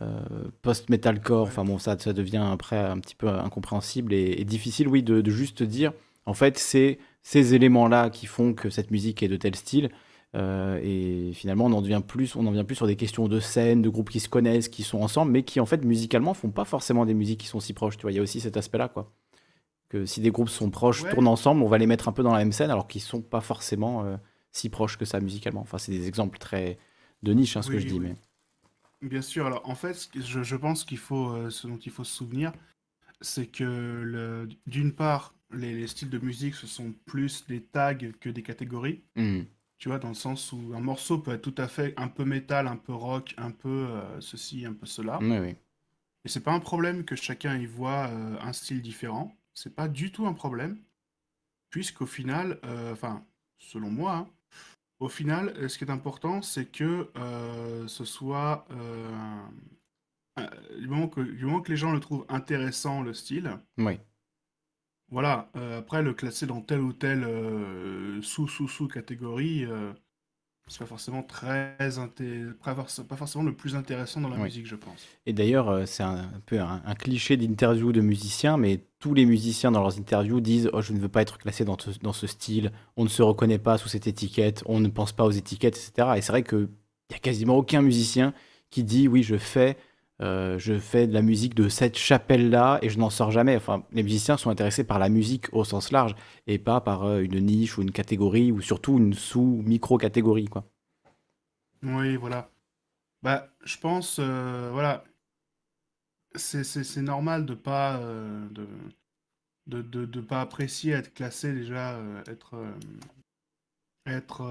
euh, post-metalcore, enfin bon, ça, ça devient après un petit peu incompréhensible et, et difficile, oui, de, de juste dire, en fait, c'est ces éléments-là qui font que cette musique est de tel style, euh, et finalement on en devient plus, on en vient plus sur des questions de scène, de groupes qui se connaissent, qui sont ensemble, mais qui en fait musicalement font pas forcément des musiques qui sont si proches, tu vois, il y a aussi cet aspect-là, quoi. Que si des groupes sont proches, Ouais. tournent ensemble, on va les mettre un peu dans la même scène, alors qu'ils sont pas forcément euh, si proches que ça musicalement. Enfin, c'est des exemples très de niche, hein, ce que Oui, je dis, mais. Bien sûr, alors en fait, je, je pense qu'il faut, euh, ce dont il faut se souvenir, c'est que le- d'une part, les, les styles de musique, ce sont plus des tags que des catégories. Mhm. Tu vois, dans le sens où un morceau peut être tout à fait un peu métal, un peu rock, un peu euh, ceci, un peu cela. Oui, oui. Et c'est pas un problème que chacun y voit euh, un style différent. C'est pas du tout un problème, puisqu'au final, euh, enfin, selon moi, hein, au final, ce qui est important, c'est que euh, ce soit euh, euh, du moment que, du moment que les gens le trouvent intéressant le style. Oui. Voilà. euh, après, le classer dans telle ou telle euh, sous sous sous catégorie, euh, c'est pas forcément très inté- pas forc- pas forcément le plus intéressant dans la musique, je pense. Et d'ailleurs, euh, c'est un, un peu un, un cliché d'interview de musiciens, mais tous les musiciens dans leurs interviews disent Oh, je ne veux pas être classé dans, ce- dans ce style, on ne se reconnaît pas sous cette étiquette, on ne pense pas aux étiquettes, etc. Et c'est vrai qu'il n'y a quasiment aucun musicien qui dit Oui, je fais, euh, je fais de la musique de cette chapelle-là et je n'en sors jamais. Enfin, les musiciens sont intéressés par la musique au sens large et pas par euh, une niche ou une catégorie ou surtout une sous-micro-catégorie. quoi. Oui, voilà. Bah, je pense, euh, voilà. c'est normal de pas euh, de, de, de, pas apprécier être classé déjà, être être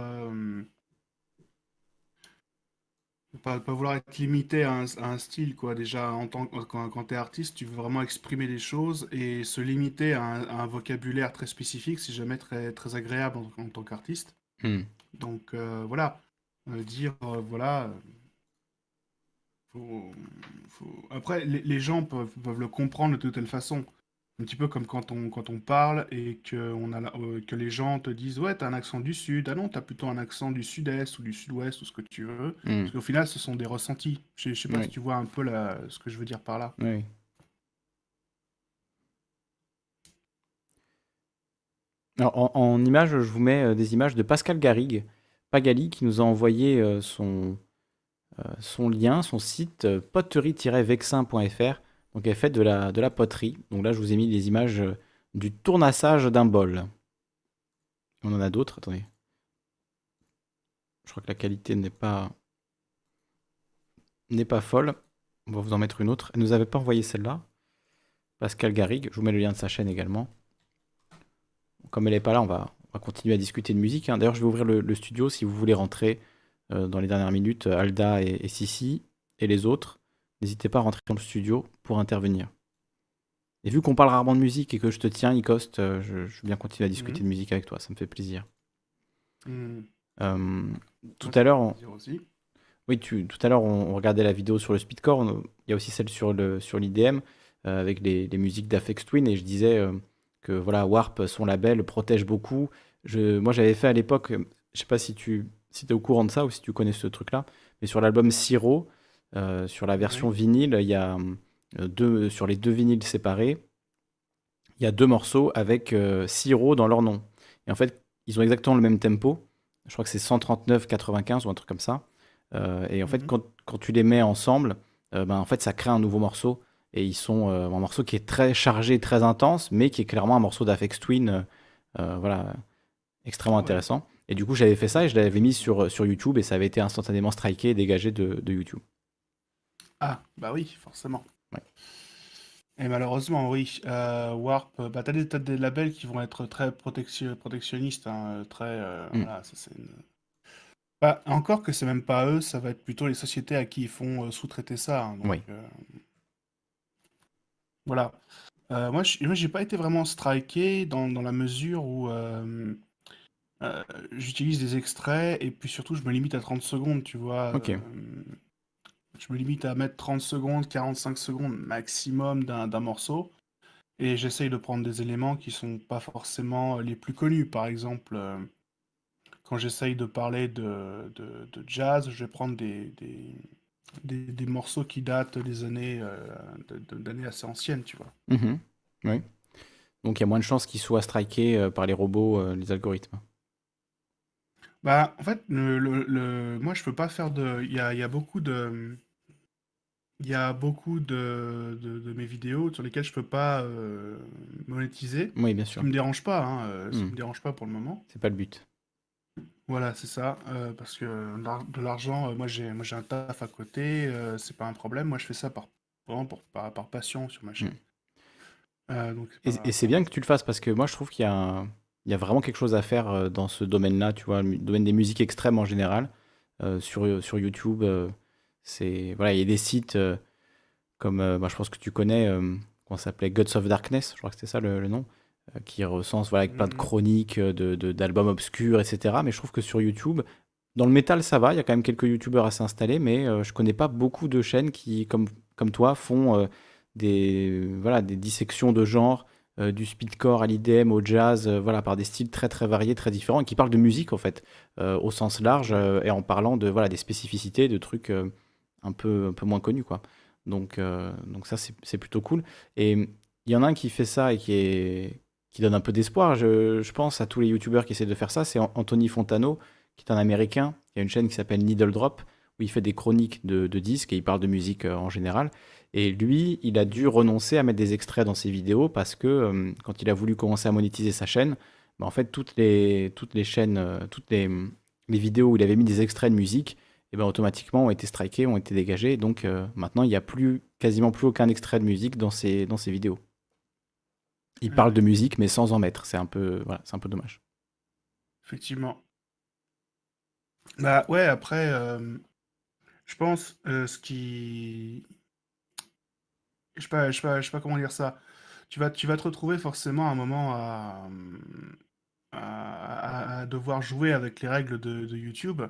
pas, pas vouloir être limité à un, à un style quoi. Déjà en tant quand, quand tu es artiste, tu veux vraiment exprimer des choses et se limiter à un, à un vocabulaire très spécifique, c'est jamais très très agréable en, en tant qu'artiste. Hmm. Donc euh, voilà, Euh, dire euh, voilà. faut- faut- Après, les, les gens peuvent, peuvent le comprendre de toute telle façon. Un petit peu comme quand on, quand on parle et que, on a la- euh, que les gens te disent Ouais, t'as un accent du sud. Ah non, t'as plutôt un accent du sud-est ou du sud-ouest ou ce que tu veux. Mm. Parce qu'au final, ce sont des ressentis. Je, je sais pas Oui. si tu vois un peu la- ce que je veux dire par là. Oui. Alors, en, en image, je vous mets euh, des images de Pascal Garrigue, Pagali, qui nous a envoyé euh, son, euh, son lien, son site euh, poterie-vexin.fr. Donc, elle fait de la, poterie. Donc là, je vous ai mis des images euh, du tournassage d'un bol. On en a d'autres, attendez. Je crois que la qualité n'est pas n'est pas folle. On va vous en mettre une autre. Elle nous avait pas envoyé celle-là. Pascal Garrigue, je vous mets le lien de sa chaîne également. Comme elle n'est pas là, on va, on va continuer à discuter de musique. hein. D'ailleurs, je vais ouvrir le, studio si vous voulez rentrer euh, dans les dernières minutes. Alda et Sissi et les autres, n'hésitez pas à rentrer dans le studio pour intervenir. Et vu qu'on parle rarement de musique et que je te tiens, Icoste, euh, je, je veux bien continuer à discuter Mhm. de musique avec toi, ça me fait plaisir. Euh, tout à l'heure, on- oui, tu, tout à l'heure, on, regardait la vidéo sur le speedcore. on- Il y a aussi celle sur le sur l'IDM euh, avec les, les musiques d'Afex Twin et je disais euh, que voilà, Warp, son label, protège beaucoup. Je, moi, j'avais fait à l'époque, je sais pas si tu si es au courant de ça ou si tu connais ce truc-là, mais sur l'album Siro, euh, sur la version vinyle, il y a euh, deux sur les deux vinyles séparés, il y a deux morceaux avec euh, Siro dans leur nom. Et en fait, ils ont exactement le même tempo. Je crois que c'est 139-95 ou un truc comme ça. Euh, et en fait, Mhm. quand, quand tu les mets ensemble, euh, ben, en fait, ça crée un nouveau morceau. Et ils sont euh, un morceau qui est très chargé, très intense, mais qui est clairement un morceau d'Afex Twin, euh, euh, voilà, extrêmement intéressant. Et du coup, j'avais fait ça et je l'avais mis sur, sur YouTube et ça avait été instantanément striké et dégagé de, de YouTube. Ah, bah oui, forcément. Ouais. Et malheureusement, oui, euh, Warp, euh, bah, t'as des, t'as des labels qui vont être très protection- protectionnistes, hein, très, euh, Mm. voilà, ça, c'est une- Bah, encore que c'est même pas eux, ça va être plutôt les sociétés à qui ils font euh, sous-traiter ça. hein, donc, Oui. euh, Voilà. Euh, moi, je- moi, j'ai pas été vraiment striké dans, dans la mesure où euh, euh, j'utilise des extraits et puis surtout, je me limite à 30 secondes, tu vois. Ok. euh, je me limite à mettre 30 secondes, 45 secondes maximum d'un morceau. Et j'essaye de prendre des éléments qui sont pas forcément les plus connus. Par exemple, euh, quand j'essaye de parler de, de- jazz, je vais prendre des, des, des- morceaux qui datent des années, euh, d'années assez anciennes, tu vois. Mhm. Oui. Donc il y a moins de chances qu'ils soient strikés euh, par les robots, les algorithmes. Bah, en fait, le, le- le- moi, je peux pas faire de. Il y a, il y a beaucoup de. Il y a beaucoup de, de, de mes vidéos sur lesquelles je peux pas euh, monétiser. Oui, bien Ce sûr. qui me dérange pas, hein, euh, ça Hmm. me dérange pas pour le moment. C'est pas le but. Voilà, c'est ça. euh, parce que l'ar- de l'argent, euh, moi j'ai moi j'ai un taf à côté, euh, c'est pas un problème. Moi je fais ça par vraiment pour, par, par passion sur ma chaîne. Euh, donc c'est Et, pas- et c'est bien que tu le fasses parce que moi je trouve qu'il y a, un- il y a vraiment quelque chose à faire euh, dans ce domaine-là, tu vois, le domaine des musiques extrêmes en général. Euh, sur, sur YouTube, euh, c'est voilà, il y a des sites euh, comme, euh, bah, je pense que tu connais, euh, ça s'appelait, Gods of Darkness, je crois que c'était ça le, le nom, euh, qui recense voilà, avec plein de Mhm. chroniques, euh, de, d'albums obscurs, etc. Mais je trouve que sur YouTube, dans le métal, ça va, il y a quand même quelques YouTubeurs assez installés, mais euh, je connais pas beaucoup de chaînes qui, comme, comme toi, font euh, des, voilà, des dissections de genre, euh, du speedcore à l'IDM, au jazz, euh, voilà, par des styles très très variés, très différents, et qui parlent de musique en fait, euh, au sens large, et en parlant de voilà, des spécificités, de trucs un, peu, un peu moins connus. Quoi. Donc, donc ça, c'est plutôt cool. Et il y en a un qui fait ça et qui, est, qui donne un peu d'espoir, je, pense, à tous les youtubeurs qui essaient de faire ça, c'est An- Anthony Fontano, qui est un Américain, qui a une chaîne qui s'appelle Needle Drop, où il fait des chroniques de, disques et il parle de musique en général. Et lui, il a dû renoncer à mettre des extraits dans ses vidéos parce que euh, quand il a voulu commencer à monétiser sa chaîne, bah, en fait, toutes les, toutes les chaînes, euh, toutes les, les vidéos où il avait mis des extraits de musique et ben automatiquement ont été strikés, ont été dégagés. Donc euh, maintenant, il n'y a plus, quasiment plus aucun extrait de musique dans ces, dans ces vidéos. Ils parlent de musique, mais sans en mettre. C'est un peu, voilà, un peu dommage. Effectivement. Bah ouais, après, je pense ce qui. Je sais pas, je sais pas, je sais pas comment dire ça. Tu vas, tu vas te retrouver forcément à un moment à, à, à- à devoir jouer avec les règles de, de YouTube.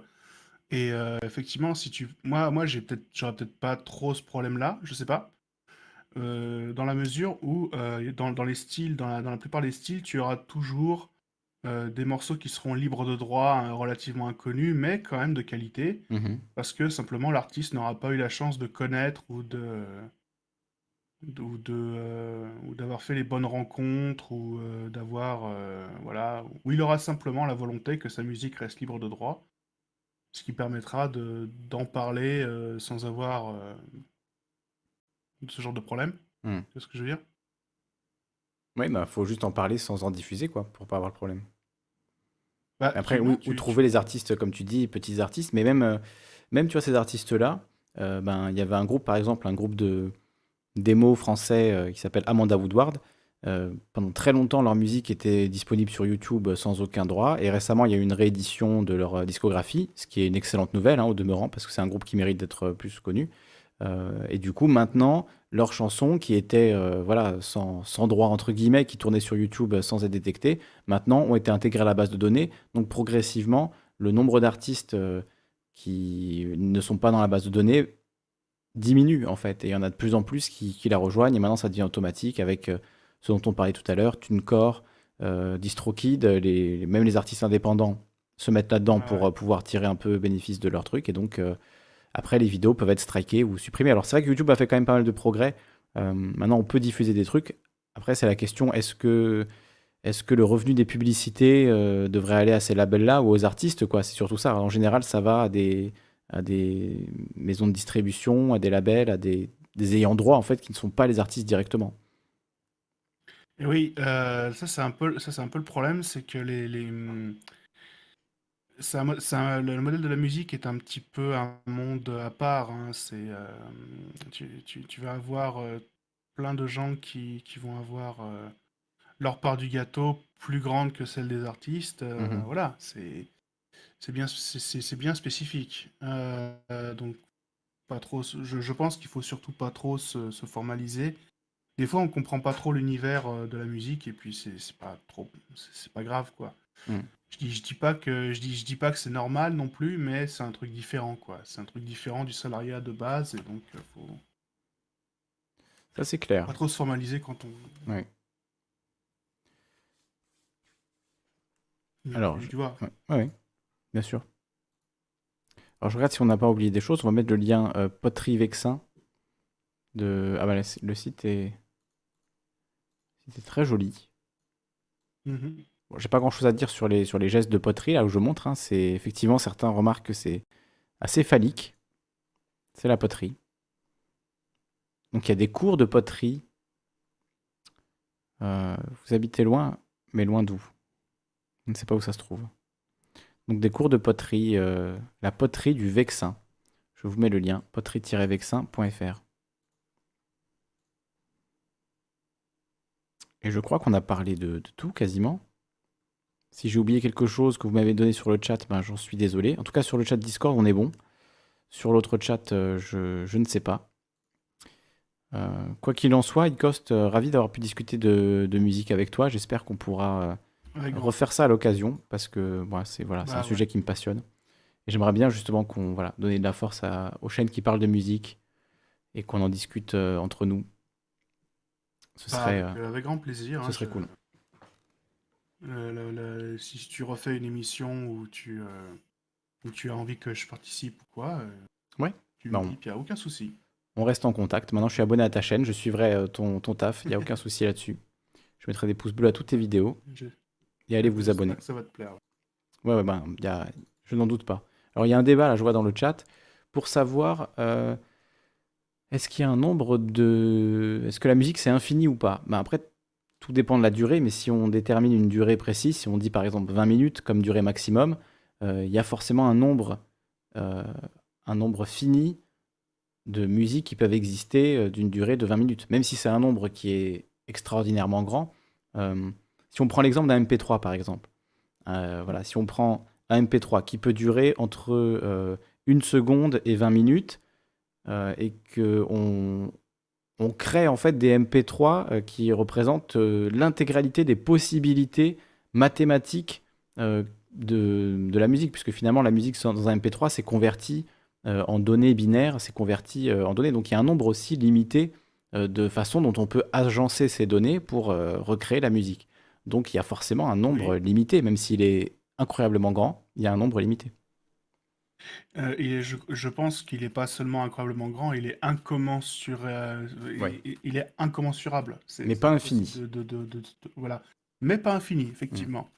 Et euh, effectivement, si tu. Moi, moi j'ai peut-être, j'aurais peut-être pas trop ce problème-là, je sais pas. Euh, dans la mesure où, euh, dans, dans les styles, dans la, dans la plupart des styles, tu auras toujours des morceaux qui seront libres de droit, hein, relativement inconnus, mais quand même de qualité, Mhm. parce que simplement l'artiste n'aura pas eu la chance de connaître ou de ou de euh, ou d'avoir fait les bonnes rencontres ou euh, d'avoir euh, voilà où il aura simplement la volonté que sa musique reste libre de droit, ce qui permettra de d'en parler sans avoir ce genre de problème. Hmm. C'est ce que je veux dire? Oui, bah, faut juste en parler sans en diffuser, quoi, pour pas avoir le problème. Bah, Après, tu où, tu- trouver les artistes, comme tu dis, petits artistes, mais même, même tu vois, ces artistes-là, euh, ben, il y avait un groupe, par exemple, un groupe de démo français euh, qui s'appelle Amanda Woodward. Euh, pendant très longtemps, leur musique était disponible sur YouTube euh, sans aucun droit. Et récemment, il y a eu une réédition de leur discographie, ce qui est une excellente nouvelle, hein, au demeurant, parce que c'est un groupe qui mérite d'être plus connu. Et du coup, maintenant, leurs chansons qui étaient voilà, sans, sans droit, entre guillemets, qui tournaient sur YouTube sans être détectées, maintenant ont été intégrées à la base de données. Donc, progressivement, le nombre d'artistes qui ne sont pas dans la base de données diminue, en fait. Et il y en a de plus en plus qui, qui la rejoignent. Et maintenant, ça devient automatique avec euh, ce dont on parlait tout à l'heure, TuneCore, euh, DistroKid, les, même les artistes indépendants se mettent là-dedans pour euh, pouvoir tirer un peu bénéfice de leur truc. Et donc, euh, après, les vidéos peuvent être strikées ou supprimées. Alors, c'est vrai que YouTube a fait quand même pas mal de progrès. Maintenant, on peut diffuser des trucs. Après, c'est la question est-ce que, est que le revenu des publicités devrait aller à ces labels-là ou aux artistes quoi? C'est surtout ça. En général, ça va à des, à des maisons de distribution, à des labels, à des, des ayants droit, en fait, qui ne sont pas les artistes directement. Et oui, euh, ça c'est un peu, ça c'est un peu le problème, c'est que les, les, un un- le modèle de la musique est un petit peu un monde à part. hein, C'est, euh, tu, tu- tu vas avoir euh, plein de gens qui, qui vont avoir leur part du gâteau plus grande que celle des artistes. Mhm. Voilà, c'est, c'est bien, c'est, bien spécifique. Euh, donc pas trop. Je, je pense qu'il faut surtout pas trop se, se formaliser. Des fois, on comprend pas trop l'univers euh, de la musique et puis c'est pas trop, c'est pas grave quoi. Mm. Je dis, je dis pas que je dis, je dis pas que c'est normal non plus, mais c'est un truc différent quoi. C'est un truc différent du salariat de base et donc euh, faut Ça, c'est clair. pas trop se formaliser quand on. Ouais. Alors, tu je- vois. ouais, bien sûr. Alors, je regarde si on n'a pas oublié des choses. On va mettre le lien euh, Poterie Vexin. De... Ah bah, le le site est... C'était très joli. Mhm. Bon, j'ai pas grand chose à dire sur les, sur les gestes de poterie là où je montre. hein. C'est effectivement certains remarquent que c'est assez phallique. C'est la poterie. Donc il y a des cours de poterie. Euh, vous habitez loin, mais loin d'où? Je ne sais pas où ça se trouve. Donc des cours de poterie, euh, la poterie du Vexin. Je vous mets le lien poterie-vexin.fr. Et je crois qu'on a parlé de, tout quasiment. Si j'ai oublié quelque chose que vous m'avez donné sur le chat, ben, j'en suis désolé. En tout cas, sur le chat Discord, on est bon. Sur l'autre chat, euh, je, ne sais pas. Euh, quoi qu'il en soit, Icost, ravi d'avoir pu discuter de musique avec toi. J'espère qu'on pourra refaire ça à l'occasion parce que c'est voilà, c'est Bah un ouais. sujet qui me passionne. Et j'aimerais bien justement qu'on voilà, donner de la force à- aux chaînes qui parlent de musique et qu'on en discute euh, entre nous. Ce Bah, serait, avec, euh, avec grand plaisir. ce hein, serait je- cool. Si tu refais une émission où tu, euh, où tu as envie que je participe ou quoi, Ouais. tu Bah, me dis, puis il n'y a aucun souci. On reste en contact. Maintenant, je suis abonné à ta chaîne. Je suivrai ton, ton taf. Il n'y a aucun souci là-dessus. Je mettrai des pouces bleus à toutes tes vidéos. Je- Et allez vous abonner. que ça va te plaire. Ouais, ouais, ben, il y a- je n'en doute pas. Alors, il y a un débat, là, je vois dans le chat, pour savoir euh, est-ce qu'il y a un nombre de. Est-ce que la musique, c'est infini ou pas? Ben, Après, tout dépend de la durée, mais si on détermine une durée précise, si on dit par exemple 20 minutes comme durée maximum, euh, il y a forcément un nombre euh, un nombre fini de musiques qui peuvent exister d'une durée de 20 minutes, même si c'est un nombre qui est extraordinairement grand. Si on prend l'exemple d'un MP3 par exemple, euh, voilà, si on prend un MP3 qui peut durer entre euh, une seconde et 20 minutes, euh, et que on, crée en fait des MP3 euh, qui représentent l'intégralité des possibilités mathématiques de, la musique, puisque finalement la musique dans un MP3 c'est converti en données binaires, c'est converti en données. Donc il y a un nombre aussi limité de façons dont on peut agencer ces données pour recréer la musique. Donc il y a forcément un nombre limité, même s'il est incroyablement grand, il y a un nombre limité. Euh, et je, je pense qu'il n'est pas seulement incroyablement grand, il est incommensurable. Ouais. il, il est incommensurable. Mais pas infini. de- de- de- de- de- voilà. Mais pas infini, effectivement.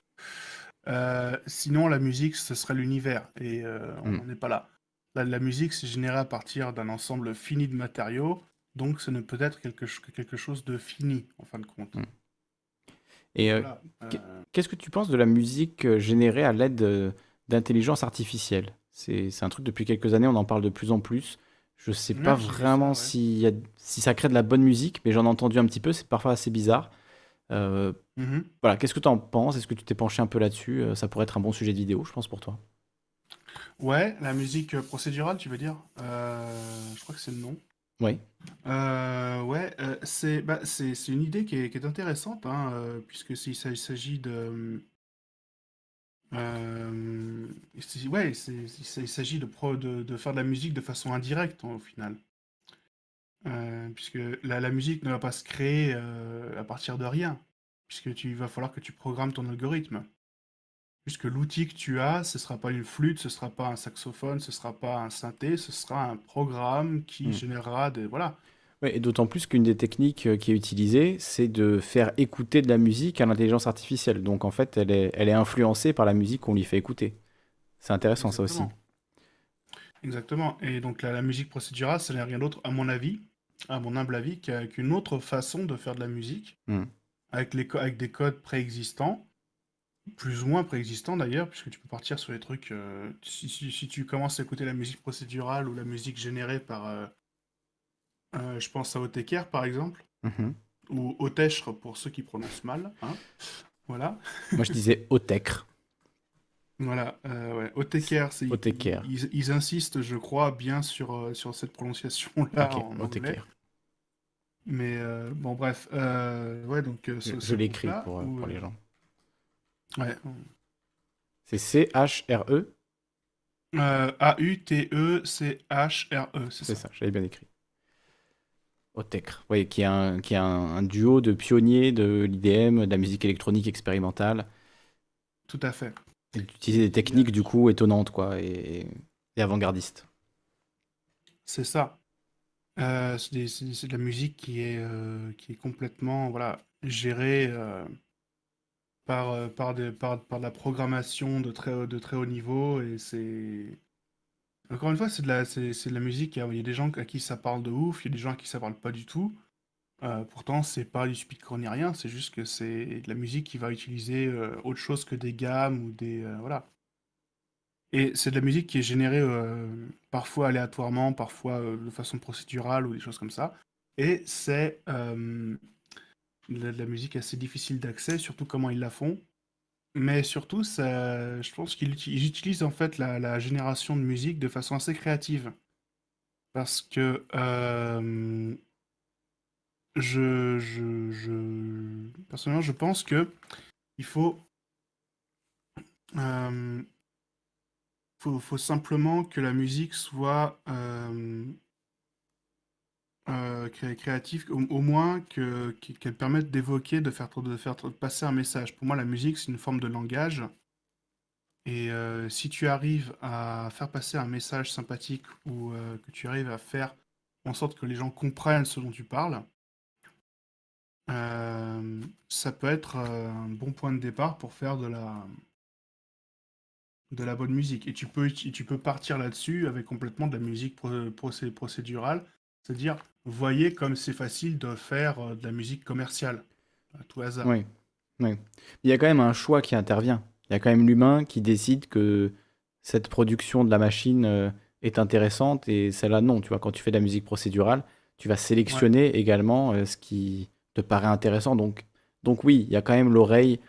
Euh, sinon, la musique, ce serait l'univers, et euh, on Mm. n'en est pas là. La, la musique, c'est généré à partir d'un ensemble fini de matériaux, donc ce ne peut être quelque, quelque chose de fini, en fin de compte. Et euh, Voilà, euh, qu'est-ce que tu penses de la musique euh, générée à l'aide d'intelligence artificielle? C'est un truc depuis quelques années, on en parle de plus en plus. Je sais Ouais, pas ça, vraiment ouais. s'il y a- si ça crée de la bonne musique, mais j'en ai entendu un petit peu, c'est parfois assez bizarre. Euh, Mhm. voilà, qu'est-ce que tu en penses? Est-ce que tu t'es penché un peu là-dessus? Ça pourrait être un bon sujet de vidéo, je pense, pour toi. Ouais, la musique procédurale, tu veux dire? Euh, je crois que c'est le nom. Oui. Euh, ouais, euh, c'est bah, une idée qui est, qui est intéressante, hein, euh, puisque s'il s'a- il s'agit de... ouais, c'est- il s'agit de, de, de faire de la musique de façon indirecte, hein, au final. Puisque la, la musique ne va pas se créer à partir de rien, puisque tu va falloir que tu programmes ton algorithme. Puisque l'outil que tu as, ce sera pas une flûte, ce sera pas un saxophone, ce sera pas un synthé, ce sera un programme qui Hmm. générera des... Voilà. Ouais, et d'autant plus qu'une des techniques euh, qui est utilisée, c'est de faire écouter de la musique à l'intelligence artificielle. Donc en fait, elle est, elle est influencée par la musique qu'on lui fait écouter. C'est intéressant ça aussi. Exactement. Et donc la, la musique procédurale, ce n'est rien d'autre, à mon avis, à mon humble avis, qu'une autre façon de faire de la musique, Hmm. avec, les, co- avec des codes préexistants, plus ou moins préexistants d'ailleurs, puisque tu peux partir sur les trucs... euh, si, si- si tu commences à écouter la musique procédurale ou la musique générée par... euh, euh, je pense à Oteker par exemple, Mhm. ou Otechre pour ceux qui prononcent mal. hein. Voilà. [LAUGHS] Moi je disais Otecre. Voilà, euh, ouais. Oteker, c'est Oteker. ils- ils insistent, je crois, bien sur, euh, sur cette prononciation-là Ok, en Oteker. anglais. Mais euh, bon, bref, euh, ouais, donc euh, ce, Je ce l'écris groupe-là, pour, euh, où, pour les euh, gens. Ouais. C'est C-H-R-E? Euh, A-U-T-E-C-H-R-E, c'est C'est ça. ça, j'avais bien écrit. Otecre, oui, qui est un, qui est un, un duo de pionniers de l'IDM, de la musique électronique expérimentale. Tout à fait. Et d'utiliser des techniques du coup étonnantes quoi, et, et avant-gardistes. C'est ça. Euh, c'est de la musique qui est, euh, qui est complètement voilà, gérée par, euh, par, des- par, par de la programmation de très, de très haut niveau. Et c'est. Encore une fois, c'est de la, de la musique. Il y a- il y a des gens à qui ça parle de ouf, il y a des gens à qui ça parle pas du tout. Euh, pourtant, c'est pas du speedcore ni rien, c'est juste que c'est de la musique qui va utiliser euh, autre chose que des gammes ou des. euh, voilà. Et c'est de la musique qui est générée parfois aléatoirement, parfois de façon procédurale ou des choses comme ça. Et c'est la la musique assez difficile d'accès, surtout comment ils la font. Mais surtout, je pense qu'ils uti- ils utilisent en fait la, génération de musique de façon assez créative. Parce que euh, je, personnellement, je pense que il faut, euh, faut, faut simplement que la musique soit euh, euh, cré- créative, au, moins que, qu'- qu'elle permette d'évoquer, de faire, passer un message. Pour moi, la musique, c'est une forme de langage. Et euh, si tu arrives à faire passer un message sympathique ou euh, que tu arrives à faire en sorte que les gens comprennent ce dont tu parles, euh, ça peut être un bon point de départ pour faire de la, de la bonne musique. Et tu peux, tu peux partir là-dessus avec complètement de la musique pro- procé- procédurale. C'est-à-dire, voyez comme c'est facile de faire euh, de la musique commerciale, à tout hasard. Oui, oui. Il y a quand même un choix qui intervient. Il y a quand même l'humain qui décide que cette production de la machine euh, est intéressante et celle-là non. Tu vois, quand tu fais de la musique procédurale, tu vas sélectionner également euh, ce qui te paraît intéressant. Donc, donc oui, il y a quand même l'oreille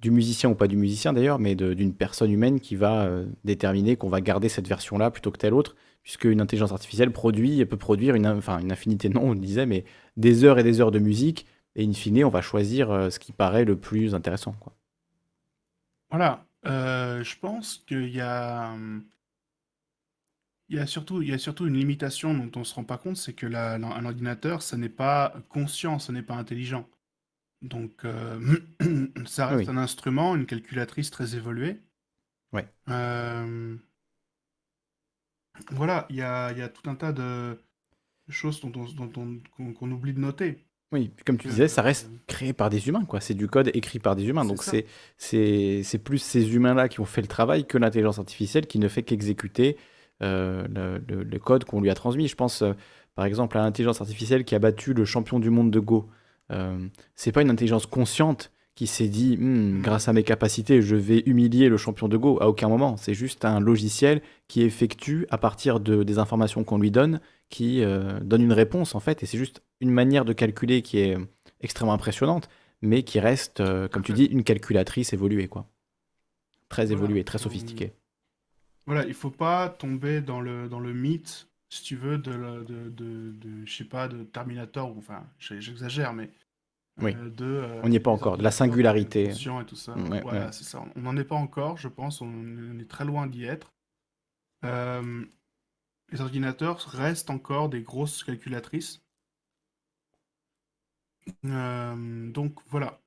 du musicien ou pas du musicien d'ailleurs, mais de- d'une personne humaine qui va déterminer qu'on va garder cette version-là plutôt que telle autre, puisque une intelligence artificielle produit et peut produire une, in- enfin, une infinité, non, on le disait, mais des heures et des heures de musique, et in fine, on va choisir euh, ce qui paraît le plus intéressant. Quoi. Voilà, euh, je pense qu'il y a, il y a surtout, il y a surtout une limitation dont on ne se rend pas compte, c'est que la- la- un ordinateur, ça n'est pas conscient, ce n'est pas intelligent. Donc, euh, [CLEARS THROAT] ça Oui. reste un instrument, une calculatrice très évoluée. Ouais. Euh, voilà, il y a, y a tout un tas de choses dont on- dont on- qu'on qu'on oublie de noter. Oui, comme tu Que- disais, ça reste créé par des humains, quoi. C'est du code écrit par des humains. C'est Donc c'est c'est c'est plus ces humains-là qui ont fait le travail que l'intelligence artificielle qui ne fait qu'exécuter euh, le, le- le code qu'on lui a transmis. Je pense, euh, par exemple, à l'intelligence artificielle qui a battu le champion du monde de Go. Euh, c'est pas une intelligence consciente qui s'est dit, Hmm, grâce à mes capacités, je vais humilier le champion de Go. À aucun moment. C'est juste un logiciel qui effectue à partir de, des informations qu'on lui donne, qui euh, donne une réponse en fait. Et c'est juste une manière de calculer qui est extrêmement impressionnante, mais qui reste, euh, comme tu dis, une calculatrice évoluée, quoi. Très évoluée, très sophistiquée. Voilà, il faut pas tomber dans le, dans le mythe, si tu veux, de, de, de, de- je sais pas, de Terminator, ou enfin, j'exagère, mais Oui. euh, de... euh, On n'y est pas encore, de la singularité. conscients et tout ça. Ouais, voilà, ouais. c'est ça. On n'en est pas encore, je pense, on, on est très loin d'y être. Euh, les ordinateurs restent encore des grosses calculatrices. Euh, donc voilà.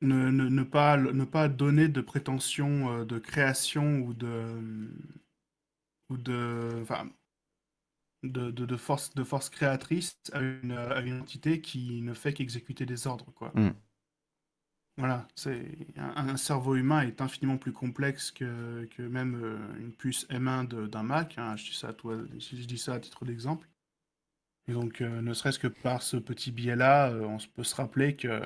Ne, ne- ne pas, ne pas donner de prétention de création ou de, ou de, enfin, de, de, de force, de force créatrice à une, à une entité qui ne fait qu'exécuter des ordres, quoi. Mm. Voilà, c'est un, un cerveau humain est infiniment plus complexe que, que même euh, une puce M1 de- d'un Mac. hein. Je dis ça à toi, je dis ça à titre d'exemple. Et donc, euh, ne serait-ce que par ce petit biais-là, euh, on peut se rappeler que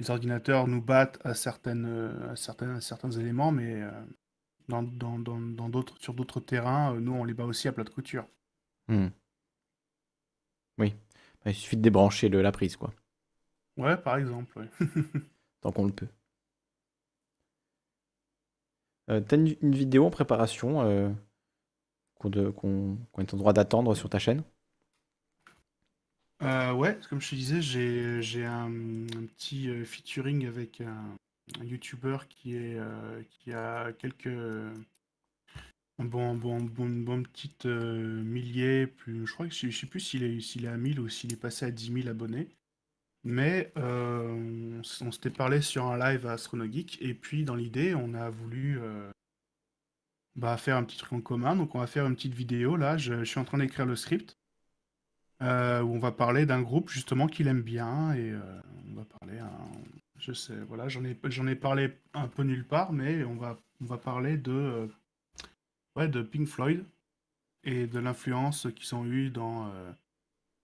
les ordinateurs nous battent à certaines, à certains, à certains éléments, mais dans, dans, dans, sur d'autres terrains, nous, on les bat aussi à plat de couture. Hmm. Oui, Bah, il suffit de débrancher le, la prise, quoi, Ouais, par exemple. ouais. [LAUGHS] tant qu'on le peut. Euh, T'as une, une vidéo en préparation euh, qu'on est en droit d'attendre sur ta chaîne? Euh, ouais, comme je te disais, j'ai un, un petit featuring avec un, un YouTuber qui est qui a quelques bon bon bon bonne petite euh, millier plus je crois que je, sais plus s'il est s'il est à 1000 ou s'il est passé à 10 000 abonnés. Mais euh, on, s'était parlé sur un live à Astronogeek et puis dans l'idée, on a voulu euh, bah, faire un petit truc en commun. Donc on va faire une petite vidéo là. Je, suis en train d'écrire le script où on va parler d'un groupe justement qu'il aime bien et on va parler, je sais, voilà, j'en ai, parlé un peu nulle part, mais on va, parler de, ouais, de Pink Floyd et de l'influence qu'ils ont eu dans euh,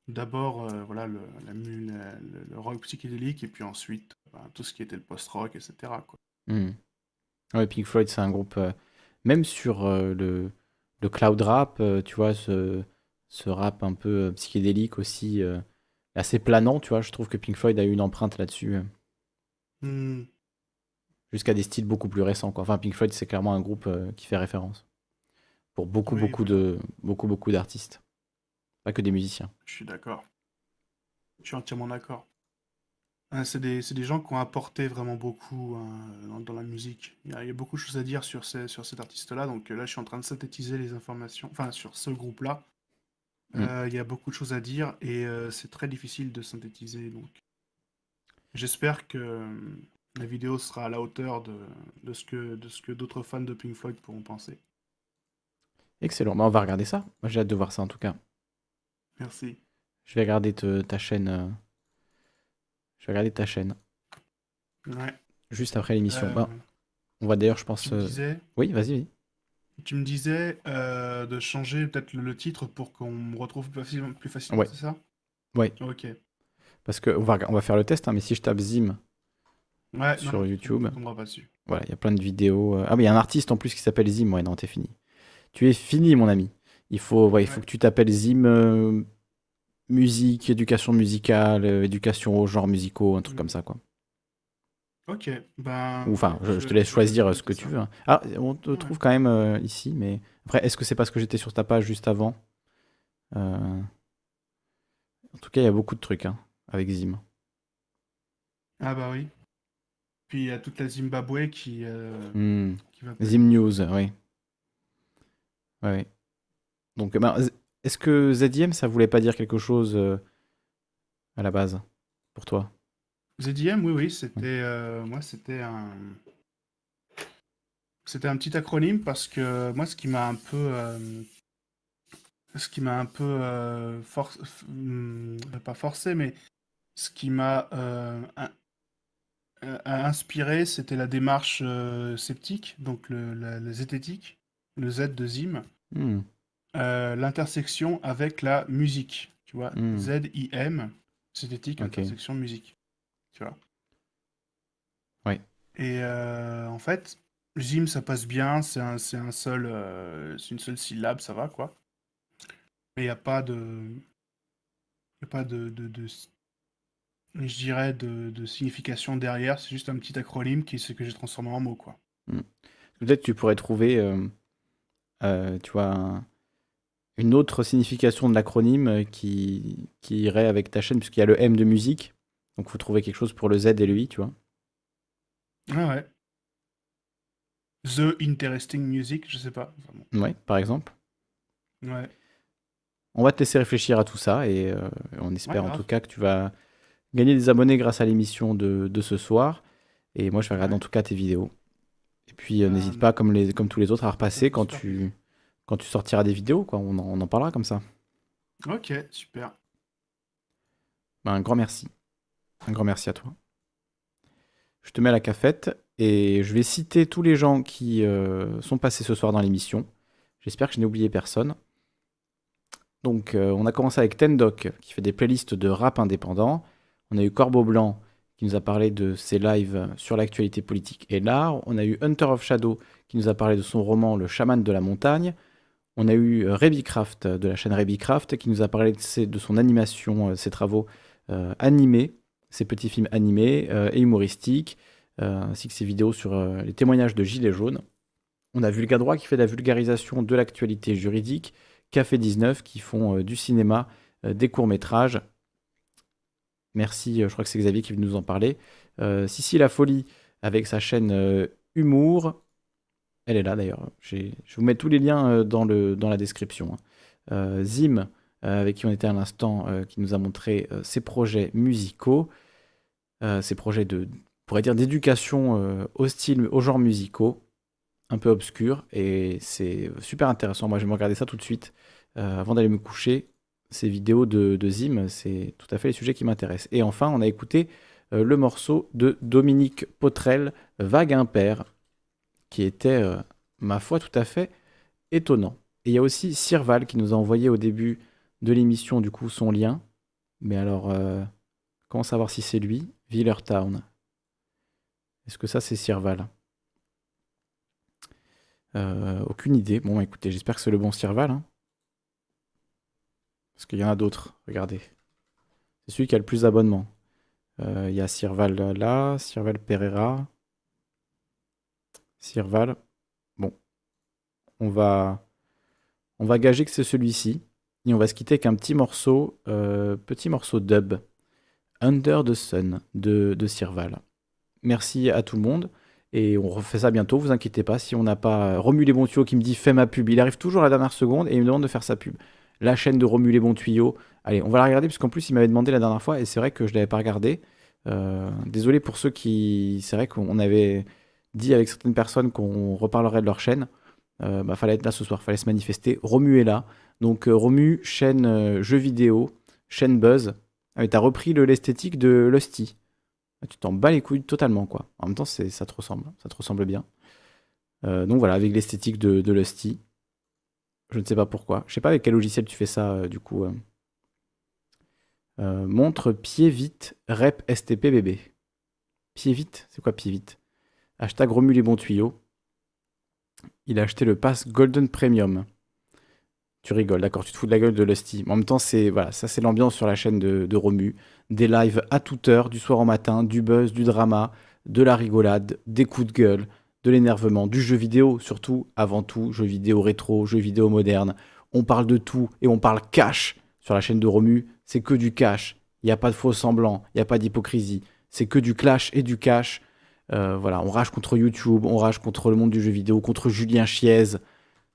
d'abord euh, voilà le, la mu- la- le- le rock psychédélique et puis ensuite ben, tout ce qui était le post-rock, etc. Quoi. Hmm. Ouais, Pink Floyd, c'est un groupe, euh, même sur le, le cloud rap, tu vois, ce, ce rap un peu psychédélique aussi, assez planant, tu vois, je trouve que Pink Floyd a eu une empreinte là-dessus, Hmm. jusqu'à des styles beaucoup plus récents, quoi. Enfin, Pink Floyd, c'est clairement un groupe qui fait référence pour beaucoup, Oui, beaucoup de, beaucoup, beaucoup d'artistes, pas que des musiciens. Je suis d'accord. Je suis entièrement d'accord. Hein, c'est des, des gens qui ont apporté vraiment beaucoup hein, dans, dans la musique. Il y, a, il y a beaucoup de choses à dire sur, ces, sur cet artiste-là. Donc euh, là, je suis en train de synthétiser les informations. Enfin, sur ce groupe-là. Mm. Euh, il y a beaucoup de choses à dire et euh, c'est très difficile de synthétiser. Donc, j'espère que la vidéo sera à la hauteur de, de ce que, de ce que d'autres fans de Pink Floyd pourront penser. Excellent, bah, on va regarder ça. Moi, j'ai hâte de voir ça en tout cas. Merci. Je vais regarder te- ta chaîne. euh, Je vais regarder ta chaîne Ouais. juste après l'émission. Euh, Bah, on va d'ailleurs, je pense. tu me euh, disais Oui, vas-y, vas-y. Tu me disais euh, de changer peut-être le, le titre pour qu'on me retrouve plus facilement, plus facilement, Ouais. c'est ça? Ouais. Ok. Parce que on va, on va faire le test, hein, mais si je tape Zim Ouais, non, sur non, YouTube, on tombera pas dessus. voilà, il y a plein de vidéos. euh, Ah, mais il y a un artiste en plus qui s'appelle Zim. Ouais, non, t'es fini. Tu es fini, mon ami. Il faut, ouais, il faut que tu t'appelles Zim euh, musique, éducation musicale, euh, éducation aux genres musicaux, un truc comme ça, quoi. Ok. Ou Enfin, je, je te laisse choisir ce que tu veux. hein. Ah, on te trouve quand même euh, ici, mais après, est-ce que c'est parce que j'étais sur ta page juste avant? En tout cas, il y a beaucoup de trucs hein, avec Zim. Ah bah oui. Puis il y a toute la Zimbabwe qui, Hmm. qui va. Zim News, oui. Ouais. Donc, ben, est-ce que ZIM, ça voulait pas dire quelque chose euh, à la base pour toi? ZIM, oui, oui, c'était. euh, moi, c'était un. C'était un petit acronyme parce que moi, ce qui m'a un peu. euh, ce qui m'a un peu. euh, hum, pas forcé, mais ce qui m'a in- inspiré, c'était la démarche euh, sceptique, donc le, la, la zététique, le Z de Zim. Hmm. euh, l'intersection avec la musique, tu vois, Hmm. Z-I-M, zététique, Ok. intersection musique, tu vois. Ouais. Et euh, en fait, Zim, ça passe bien, c'est un, c'est un seul, euh, c'est une seule syllabe, ça va, quoi. Mais il n'y a pas de... Il a pas de, de, de- je dirais, de, de signification derrière, c'est juste un petit acronyme qui, c'est que j'ai transformé en mot, quoi. Hmm. Peut-être tu pourrais trouver, euh, tu vois, un- une autre signification de l'acronyme euh, qui, qui irait avec ta chaîne, puisqu'il y a le M de musique. Donc, il faut trouver quelque chose pour le Z et le I, tu vois. Ah ouais. The Interesting Music, je sais pas. vraiment. Ouais, par exemple. Ouais. On va te laisser réfléchir à tout ça et euh, on espère en tout cas que tu vas gagner des abonnés grâce à l'émission de, de ce soir. Et moi, je vais regarder en tout cas tes vidéos. Et puis, euh, n'hésite pas, comme, les, comme tous les autres, à repasser quand tu, quand tu sortiras des vidéos. Quoi. On, en, on en parlera comme ça. Ok, super. Ben, un grand merci. Un grand merci à toi. Je te mets à la cafette et je vais citer tous les gens qui euh, sont passés ce soir dans l'émission. J'espère que je n'ai oublié personne. Donc, euh, on a commencé avec Tendoc qui fait des playlists de rap indépendant. On a eu Corbeau Blanc qui nous a parlé de ses lives sur l'actualité politique et l'art. On a eu Hunter of Shadow qui nous a parlé de son roman Le chaman de la montagne. On a eu euh, Rebycraft de la chaîne Rebycraft qui nous a parlé de, ses- son animation, euh, ses travaux euh, animés, ses petits films animés euh, et humoristiques, euh, ainsi que ses vidéos sur euh, les témoignages de Gilets jaunes. On a Vulgadroit qui fait la vulgarisation de l'actualité juridique, Café 19 qui font euh, du cinéma, euh, des courts-métrages. Merci, euh, je crois que c'est Xavier qui veut nous en parler. Euh, Sissi La Folie avec sa chaîne euh, Humour. Elle est là d'ailleurs. Je vous mets tous les liens dans, la description. hein. Zim, avec qui on était à l'instant, qui nous a montré ses projets musicaux, ses projets de, pourrait dire, d'éducation au style, aux genres musicaux, un peu obscurs, et c'est super intéressant. Moi, je vais me regarder ça tout de suite avant d'aller me coucher. Ces vidéos de, Zim, c'est tout à fait les sujets qui m'intéressent. Et enfin, on a écouté euh, le morceau de Dominique Potrel, Vague Impair, qui était, euh, ma foi, tout à fait étonnant. Et il y a aussi Sirval qui nous a envoyé au début de l'émission, du coup, son lien. Mais alors, euh, comment savoir si c'est lui? Town. Est-ce que ça, c'est Sirval? Aucune idée. Bon, écoutez, j'espère que c'est le bon Sirval. hein. Parce qu'il y en a d'autres. Regardez. C'est celui qui a le plus d'abonnements. Euh, Il y a Sirval là, Sirval Pereira. Sirval. Bon. On va, on va gager que c'est celui-ci. Et on va se quitter avec un petit morceau, euh, petit morceau dub. Under the Sun de, de Sirval. Merci à tout le monde. Et on refait ça bientôt, vous inquiétez pas. Si on n'a pas Romu les tuyaux qui me dit fais ma pub, il arrive toujours à la dernière seconde et il me demande de faire sa pub. La chaîne de Romu les bons tuyaux. Allez, on va la regarder puisqu'en plus il m'avait demandé la dernière fois et c'est vrai que je l'avais pas regardé. Euh, désolé pour ceux qui. C'est vrai qu'on avait dit avec certaines personnes qu'on reparlerait de leur chaîne. Euh, bah, fallait être là ce soir, fallait se manifester. Romu est là. Donc euh, Romu, chaîne euh, jeux vidéo, chaîne Buzz. Ah, mais t'as repris le- l'esthétique de Lusty. Ah, Tu t'en bats les couilles totalement, quoi. En même temps, ça te ressemble. Ça te ressemble bien. Euh, donc voilà, avec l'esthétique de, de Lusty. Je ne sais pas pourquoi. Je sais pas avec quel logiciel tu fais ça, euh, du coup. euh. Euh, montre pied vite, rep STP bébé. Pied vite C'est quoi pied vite Hashtag remue les bons tuyaux. Il a acheté le pass Golden Premium. Tu rigoles, d'accord, tu te fous de la gueule de Lusty. En même temps, c'est voilà, ça c'est l'ambiance sur la chaîne de, de Romu. Des lives à toute heure, du soir au matin, du buzz, du drama, de la rigolade, des coups de gueule, de l'énervement, du jeu vidéo, surtout, avant tout, jeu vidéo rétro, jeu vidéo moderne. On parle de tout et on parle cash sur la chaîne de Romu. C'est que du cash. Il n'y a pas de faux semblants, il n'y a pas d'hypocrisie. C'est que du clash et du cash. Euh, voilà, on rage contre YouTube, on rage contre le monde du jeu vidéo, contre Julien Chiez,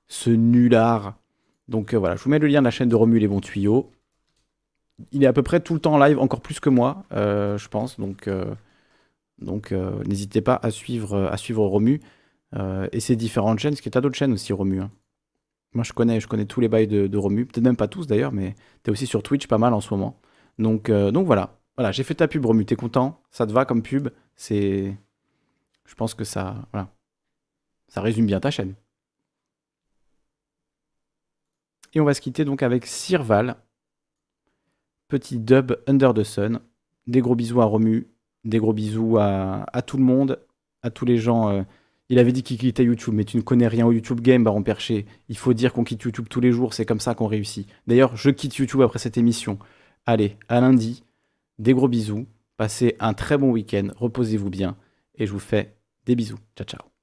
ce nulard. Donc euh, voilà, je vous mets le lien de la chaîne de Romu les bons tuyaux. Il est à peu près tout le temps en live, encore plus que moi, euh, je pense. Donc, donc euh, n'hésitez pas à suivre, à suivre Romu euh, et ses différentes chaînes, parce que tu as d'autres chaînes aussi, Romu. hein. Moi, je connais, je tous les bails de, Romu, peut-être même pas tous d'ailleurs, mais tu es aussi sur Twitch pas mal en ce moment. Donc, euh, donc voilà, voilà j'ai fait ta pub, Romu, t'es content? Ça te va comme pub? C'est. Je pense que ça. Voilà. Ça résume bien ta chaîne. Et on va se quitter donc avec Sirval. Petit dub Under the Sun. Des gros bisous à Romu. Des gros bisous à, tout le monde. À tous les gens. euh, Il avait dit qu'il quittait YouTube, mais tu ne connais rien au YouTube Game, Baron Perché. Il faut dire qu'on quitte YouTube tous les jours, c'est comme ça qu'on réussit. D'ailleurs, je quitte YouTube après cette émission. Allez, à lundi. Des gros bisous. Passez un très bon week-end. Reposez-vous bien. Et je vous fais des bisous. Ciao, ciao.